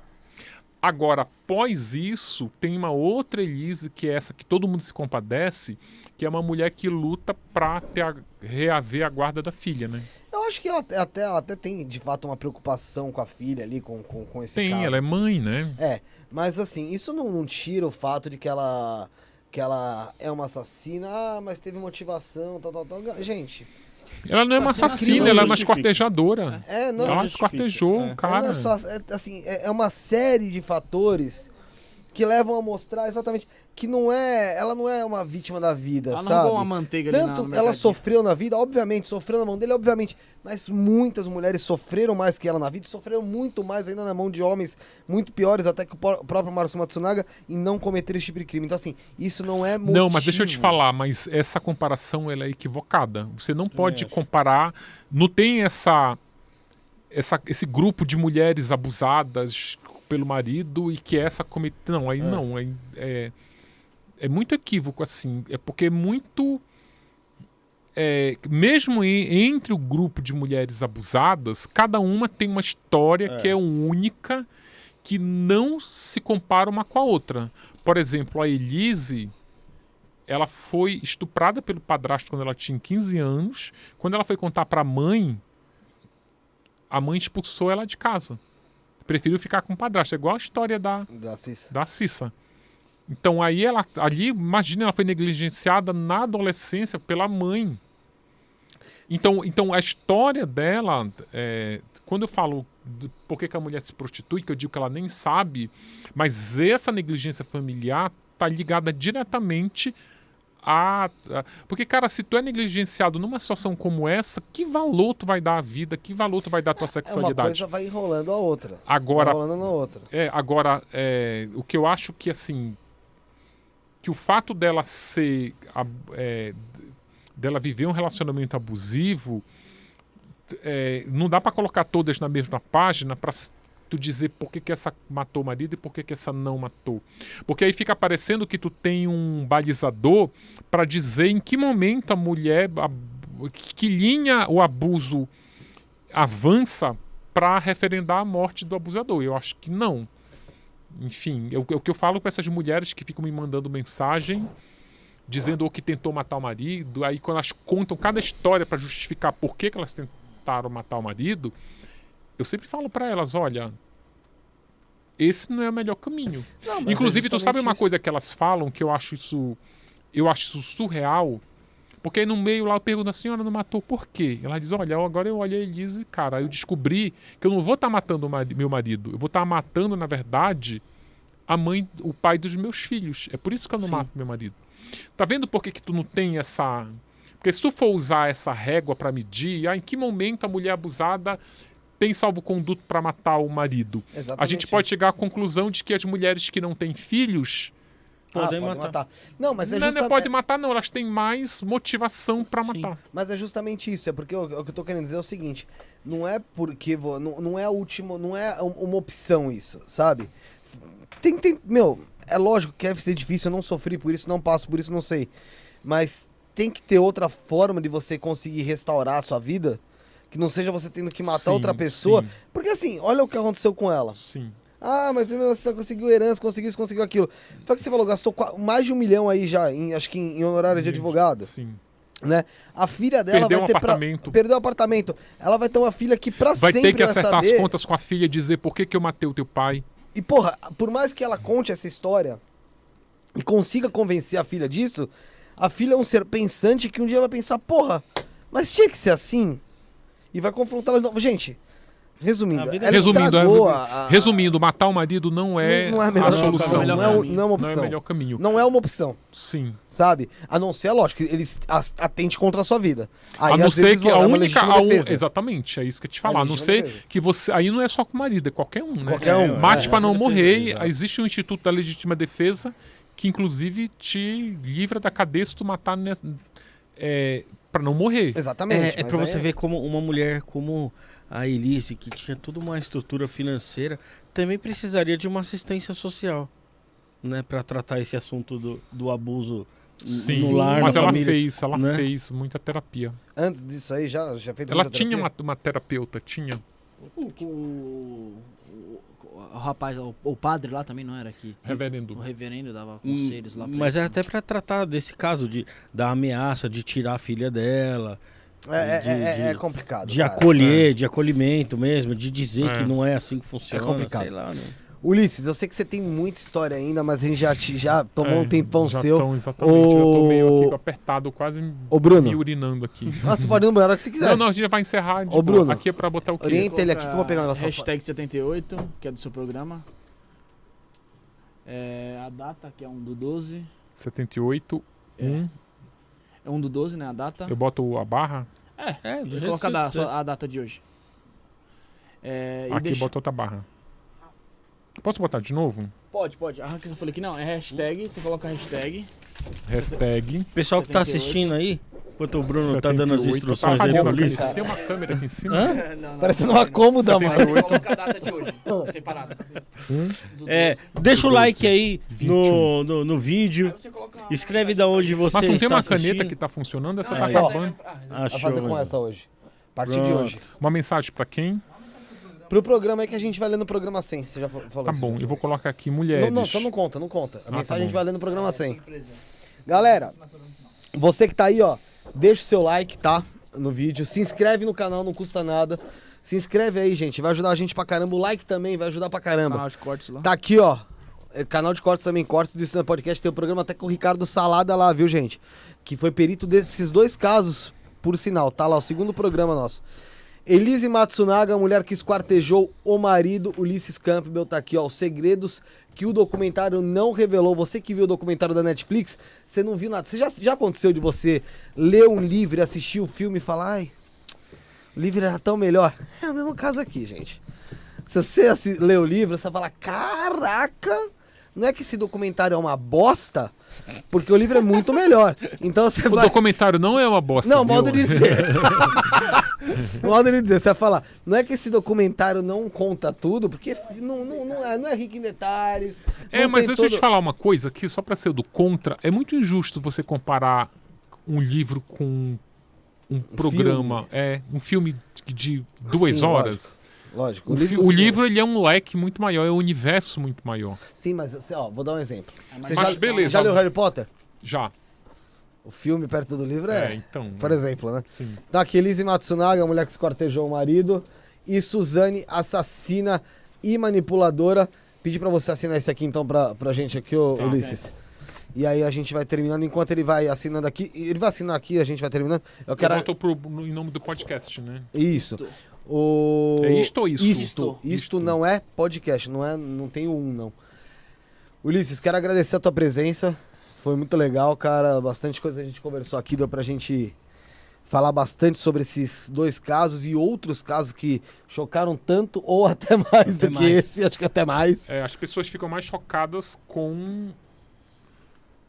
Agora, após isso, tem uma outra Elise, que é essa que todo mundo se compadece, que é uma mulher que luta pra ter a- reaver a guarda da filha, né? Eu acho que ela até- ela até tem, de fato, uma preocupação com a filha ali, com, com, com esse Tem, caso. ela é mãe, né? É, mas assim, isso não, não tira o fato de que ela que ela é uma assassina, ah, mas teve motivação, tal, tal, tal. Gente, Ela não é uma Assassina não ela é uma esquartejadora. é, não, Ela É. o é, cara. não é só, é, assim, é, é uma série de fatores que levam a mostrar exatamente que não é, ela não é uma vítima da vida, Ela não sabe? roubou uma manteiga ali na- Tanto no ela sofreu na vida, obviamente, sofreu na mão dele, obviamente, mas muitas mulheres sofreram mais que ela na vida, e sofreram muito mais ainda na mão de homens muito piores, até que o pró- próprio Márcio Matsunaga, e não cometer esse tipo de crime. Então, assim, isso não é motivo. Não, mas deixa eu te falar, mas essa comparação ela é equivocada. Você não pode comparar. Não tem essa, essa esse grupo de mulheres abusadas pelo marido e que essa comete. Não, aí É. não. É, é, é muito equívoco assim. É porque é muito. é, mesmo em- entre o grupo de mulheres abusadas, cada uma tem uma história É. que é única, que não se compara uma com a outra. Por exemplo, a Elise, ela foi estuprada pelo padrasto quando ela tinha 15 anos. Quando ela foi contar para a mãe, a mãe expulsou ela de casa. Preferiu ficar com o padrasto. É igual a história da, Da Cissa. da Cissa. Então aí ela ali, imagina, ela foi negligenciada na adolescência pela mãe. Então, então a história dela, é, quando eu falo de por que, que a mulher se prostitui, que eu digo que ela nem sabe, mas essa negligência familiar tá ligada diretamente a, a- porque cara, se tu é negligenciado numa situação como essa, que valor tu vai dar à vida, que valor tu vai dar à tua É uma sexualidade? coisa vai enrolando a outra. Agora, enrolando na outra. é, agora, é, o que eu acho que, assim, que o fato dela ser, é, dela viver um relacionamento abusivo, é, não dá pra colocar todas na mesma página pra s- tu dizer por que, que essa matou o marido e por que, que essa não matou. Porque aí fica parecendo que tu tem um balizador pra dizer em que momento a mulher, ab- que linha o abuso avança para referendar a morte do abusador. Eu acho que não. Enfim, é o o que eu falo com essas mulheres que ficam me mandando mensagem dizendo ou que tentou matar o marido, aí quando elas contam cada história para justificar por que, que elas tentaram matar o marido, eu sempre falo para elas, olha, esse não é o melhor caminho. Não, mas é Inclusive, tu sabe uma isso. coisa que elas falam que eu acho isso. Eu acho isso surreal. Porque aí no meio lá eu pergunto, a senhora não matou por quê? Ela diz, olha, agora eu olhei a Elise, cara, eu descobri que eu não vou estar matando o mari- meu marido. Eu vou estar matando, na verdade, a mãe, o pai dos meus filhos. É por isso que eu não Sim. mato meu marido. Tá vendo por que, que tu não tem essa. Porque se tu for usar essa régua pra medir, ah, em que momento a mulher abusada tem salvo-conduto pra matar o marido? A Exatamente gente pode chegar à conclusão de que as mulheres que não têm filhos Ah, Podem pode matar. Não, mas é, não, justa- não pode matar, não. Elas têm mais motivação pra Sim. matar. mas é justamente isso. É porque o, o que eu tô querendo dizer é o seguinte: não é porque. vo- Não, não é a última. Não é um- uma opção isso, sabe? Tem, tem. Meu, é lógico que deve ser difícil. Eu não sofri por isso, não passo por isso, não sei. Mas tem que ter outra forma de você conseguir restaurar a sua vida. Que não seja você tendo que matar Sim, outra pessoa. Sim, Porque assim, olha o que aconteceu com ela. sim. Ah, mas você conseguiu herança, conseguiu isso, conseguiu aquilo. Foi o que você falou, gastou mais de um milhão aí já, em- acho que em, em honorário de advogado, Sim. né? A filha dela Perdeu vai um ter pra... apartamento. Perdeu o apartamento. Ela vai ter uma filha que pra Vai sempre ter que vai acertar saber... as contas com a filha e dizer por que, que eu matei o teu pai. E porra, por mais que ela conte essa história e consiga convencer a filha disso, a filha é um ser pensante que um dia vai pensar, porra, mas tinha que ser assim? E vai confrontá-la de novo. Gente, Resumindo, A Resumindo, é- a- a- Resumindo, matar o marido não é, não é a a, melhor solução. opção. melhor Não é, o- não é uma Não é o opção. melhor caminho. Não é uma opção, Sim. sabe? A não ser, lógico, que eles as- atente contra a sua vida. Aí, a não ser que a é única. a un- defesa. Exatamente, é isso que eu te É falar. A não ser defesa. que você. Aí não é só com o marido, é qualquer um, né? Qualquer um, Mate é. pra não Defesa, morrer. exato. Existe um Instituto da Legítima Defesa que, inclusive, te livra da cadeia se tu matar né, é, pra não morrer. Exatamente. É, é aí você ver como uma mulher como a Elise, que tinha toda uma estrutura financeira, também precisaria de uma assistência social, né? Pra tratar esse assunto do, do abuso Sim, no lar, mas na ela família. fez, ela né? fez muita terapia. Antes disso aí, já, já fez Ela muita tinha terapia? uma, uma terapeuta, tinha. O, o, o- rapaz, o, o padre lá também não era aqui. Reverendo. O reverendo dava Hum, conselhos lá pra Mas eles, é né? até pra tratar desse caso de da ameaça de tirar a filha dela, É, é, de- é- é de- complicado. de cara. acolher, de acolhimento mesmo, de dizer É. que não é assim que funciona, complicado. sei lá, né? Ulisses, eu sei que você tem muita história ainda, mas a gente já, te- já tomou É, um tempão já seu. tão, exatamente, já tô meio aqui apertado, quase Ô, Bruno. me urinando aqui. Ah, você pode ir no banheiro que você quiser. Não, não, a gente já vai encerrar. Ô. Bruno, Aqui é pra botar o quê? orienta ele aqui que eu vou Coloca pegar um negócio. Hashtag 78, que é do seu programa. É, a data, que é 1 do 12. 78, É. 1. É 1 do 12, né? A data. Eu boto a barra. É, colocar que a, a data de hoje. É, Aqui deixa- boto outra barra. Posso botar de novo? Pode, pode. A que eu falei que não, é hashtag, você coloca a hashtag. Hashtag. Pessoal que tá 78. assistindo aí, enquanto o Bruno tá dando as 78. instruções tá aí apagando a Ulisses. câmera. Tem uma câmera aqui em cima. Hã? não, não, Parecendo não, uma não. cômoda, Você mano. coloca a data de hoje, separada. Do É, 12. deixa o 12, like aí 21. no, no, no Aí vídeo. você coloca uma- Escreve da onde você Mas não tem está uma assistindo. caneta que tá funcionando, essa Não, tá aí. essa acabando. é- ah, Ah, Vai fazer com essa hoje. A partir de Pronto. hoje. Uma mensagem pra quem? Pro programa aí que a gente vai ler no programa 100. Você já fa- falou Tá isso, bom, já. eu vou colocar aqui mulheres. Não, não, só não conta, não conta. A tá mensagem a gente bom. vai ler no programa 100. surpresa. Galera, você que tá aí, ó, deixa o seu like, tá? No vídeo. Se inscreve no canal, não custa nada. Se inscreve aí, gente. Vai ajudar a gente pra caramba. O like também vai ajudar pra caramba. Canal de cortes lá. Tá aqui, ó. é, Canal de cortes também, cortes do Ensina Podcast. Tem o programa até com o Ricardo Salada lá, viu, gente? Que foi perito desses dois casos, por sinal. Tá lá, o segundo programa nosso. Elise Matsunaga, a mulher que esquartejou o marido, Ulisses Campbell, tá aqui, ó. Os segredos que o documentário não revelou. Você que viu o documentário da Netflix, você não viu nada. Você já, já aconteceu de você ler um livro assistir o filme e falar, ai, o livro era tão melhor? É o mesmo caso aqui, gente. Se você lê o livro, você vai falar, caraca, não é que esse documentário é uma bosta? Porque o livro é muito melhor. Então você O vai... documentário não é uma bosta. Não, viu? modo de dizer. modo de dizer, você vai falar, não é que esse documentário não conta tudo, porque não, não, não, é, não é rico em detalhes. É, mas deixa eu te todo- falar uma coisa que só pra ser do contra, é muito injusto você comparar um livro com um programa, é, um filme de- de duas Sim, horas. Lógico, O, fi- o livro ele é um leque muito maior, é um universo muito maior. Sim, mas assim, ó, vou dar um exemplo. É Você Mas já, beleza. já leu Harry Potter? Já. O filme perto do livro É, é, então. por exemplo, né? Sim. Então aqui, Elise Matsunaga, a mulher que escortejou o marido. E Suzane, assassina e manipuladora. Pedi pra você assinar esse aqui então pra, pra gente aqui, ô Tá. Ulisses. E aí a gente vai terminando. Enquanto ele vai assinando aqui, ele vai assinar aqui, a gente vai terminando. Eu Eu quero. boto pro, no- em nome do podcast, né? Isso. O... É isto ou isso? Isto. Isto. Isto Isto. não é podcast, não é, não tem o um, não. Ulisses, quero agradecer a tua presença. Foi muito legal, cara. Bastante coisa a gente conversou aqui, deu pra gente falar bastante sobre esses dois casos e outros casos que chocaram tanto ou até mais Até do que mais. esse, acho que até mais. É, as pessoas ficam mais chocadas com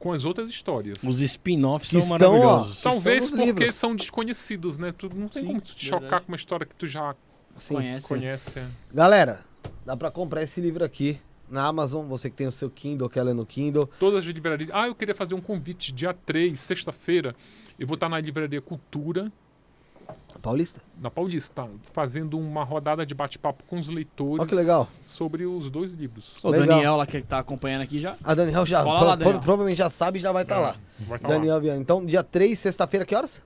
com as outras histórias. Os spin-offs Que são estão, ó, maravilhosos. que Talvez porque livros. são desconhecidos, né? Tu não tem Sim, como tu te verdade. chocar com uma história que tu já Sim. Conhece. conhece. é. Galera, dá pra comprar esse livro aqui na Amazon. Você que tem o seu Kindle, quer ler no Kindle. Todas as livrarias. Ah, eu queria fazer um convite dia 3, sexta-feira. Eu vou estar na Livraria Cultura, Paulista? na Paulista, fazendo uma rodada de bate-papo com os leitores Olha que legal. sobre os dois livros. O Legal. Daniel lá que tá acompanhando aqui já. A Daniel já, pro- lá, Daniel. provavelmente já sabe e já vai estar É, lá. Vai lá. Daniel Viana. Então, dia 3, sexta-feira, que horas?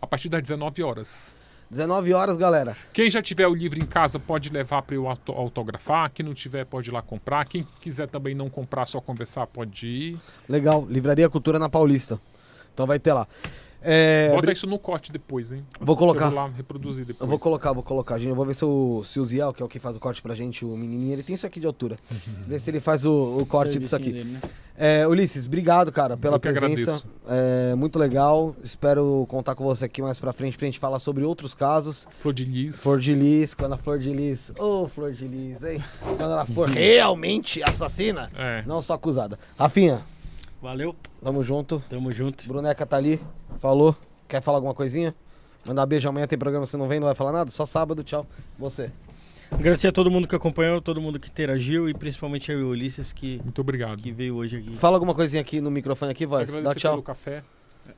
A partir das 19 horas. 19 horas, galera. Quem já tiver o livro em casa pode levar para eu auto- autografar. Quem não tiver pode ir lá comprar. Quem quiser também não comprar, só conversar, pode ir. Legal. Livraria Cultura na Paulista. Então vai ter lá. É, Bota bri- isso no corte depois, hein? Vou colocar. Eu vou lá reproduzir depois. Eu vou colocar, vou colocar. Gente, eu vou ver se o, se o Ziel, que é o que faz o corte pra gente, o menininho, ele tem isso aqui de altura. ver se ele faz o, o corte disso aqui. Dele, né? É, Ulisses, obrigado, cara, pela presença. É, muito legal. Espero contar com você aqui mais pra frente pra gente falar sobre outros casos. Flor de lis. Flor de Lis, quando a Flor de Lis. Ô, Flor de Lis, hein? Quando ela for realmente assassina, É. não só acusada. Rafinha, Valeu, tamo junto. tamo junto. Bruneca tá ali, falou. Quer falar alguma coisinha? Mandar beijo amanhã, tem programa, você não vem, não vai falar nada? Só sábado, tchau. Você. Agradecer a todo mundo que acompanhou, todo mundo que interagiu e principalmente ao Ulisses que, Muito obrigado. que veio hoje aqui. Fala alguma coisinha aqui no microfone aqui, voz. Dá tchau. pelo café.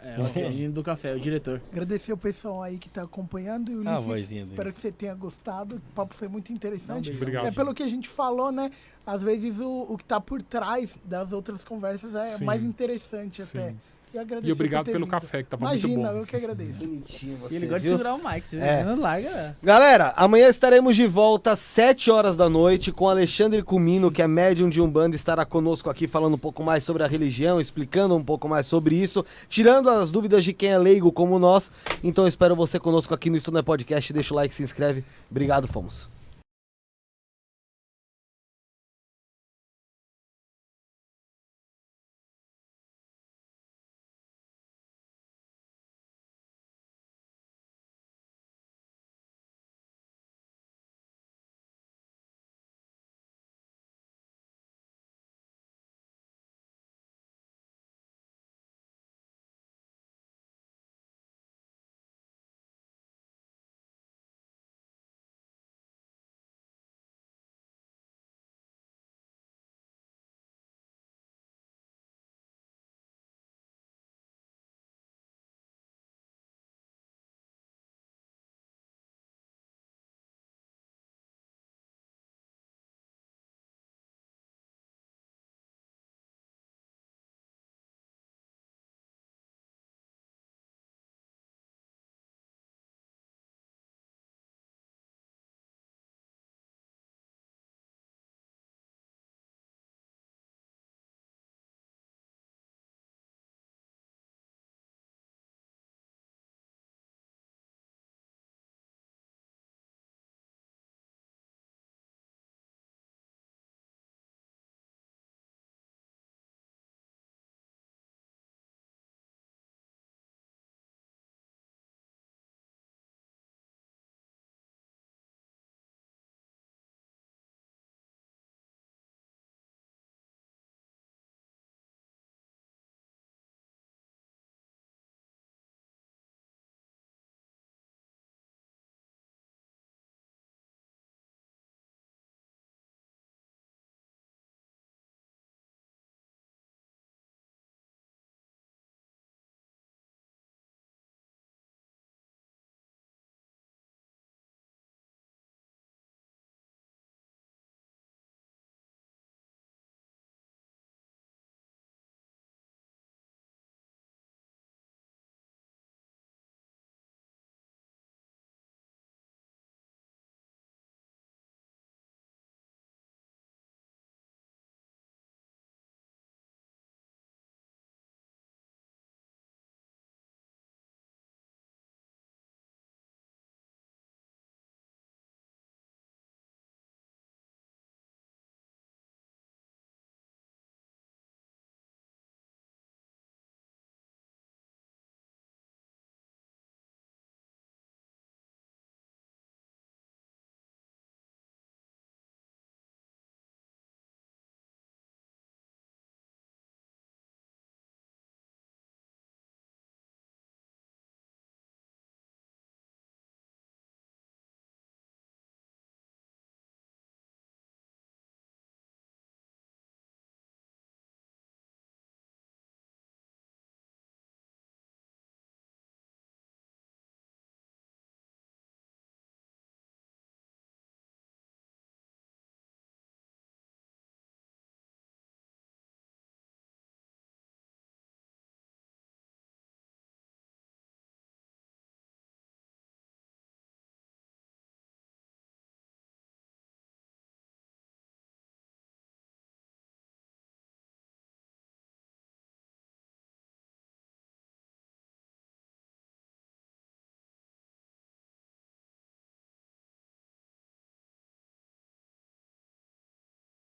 É, o Regine do Café, o diretor. Agradecer o pessoal aí que tá acompanhando e o Ah, Ulisses, vozinha dele. espero que você tenha gostado. O papo foi muito interessante. Obrigado. É pelo que a gente falou, né? Às vezes o, o que tá por trás das outras conversas é Sim. mais interessante até. E, agradecer E obrigado pelo vindo. café, que tava Imagina, muito bom. eu que agradeço. Bonitinho você, ele gosta de viu? segurar o mic, você É. vê? Não larga. né? Galera, amanhã estaremos de volta às 7 horas da noite com Alexandre Cumino, que é médium de Umbanda, estará conosco aqui falando um pouco mais sobre a religião, explicando um pouco mais sobre isso, tirando as dúvidas de quem é leigo como nós. Então eu espero você conosco aqui no Estúdio Podcast. Deixa o like, se inscreve. Obrigado, fomos.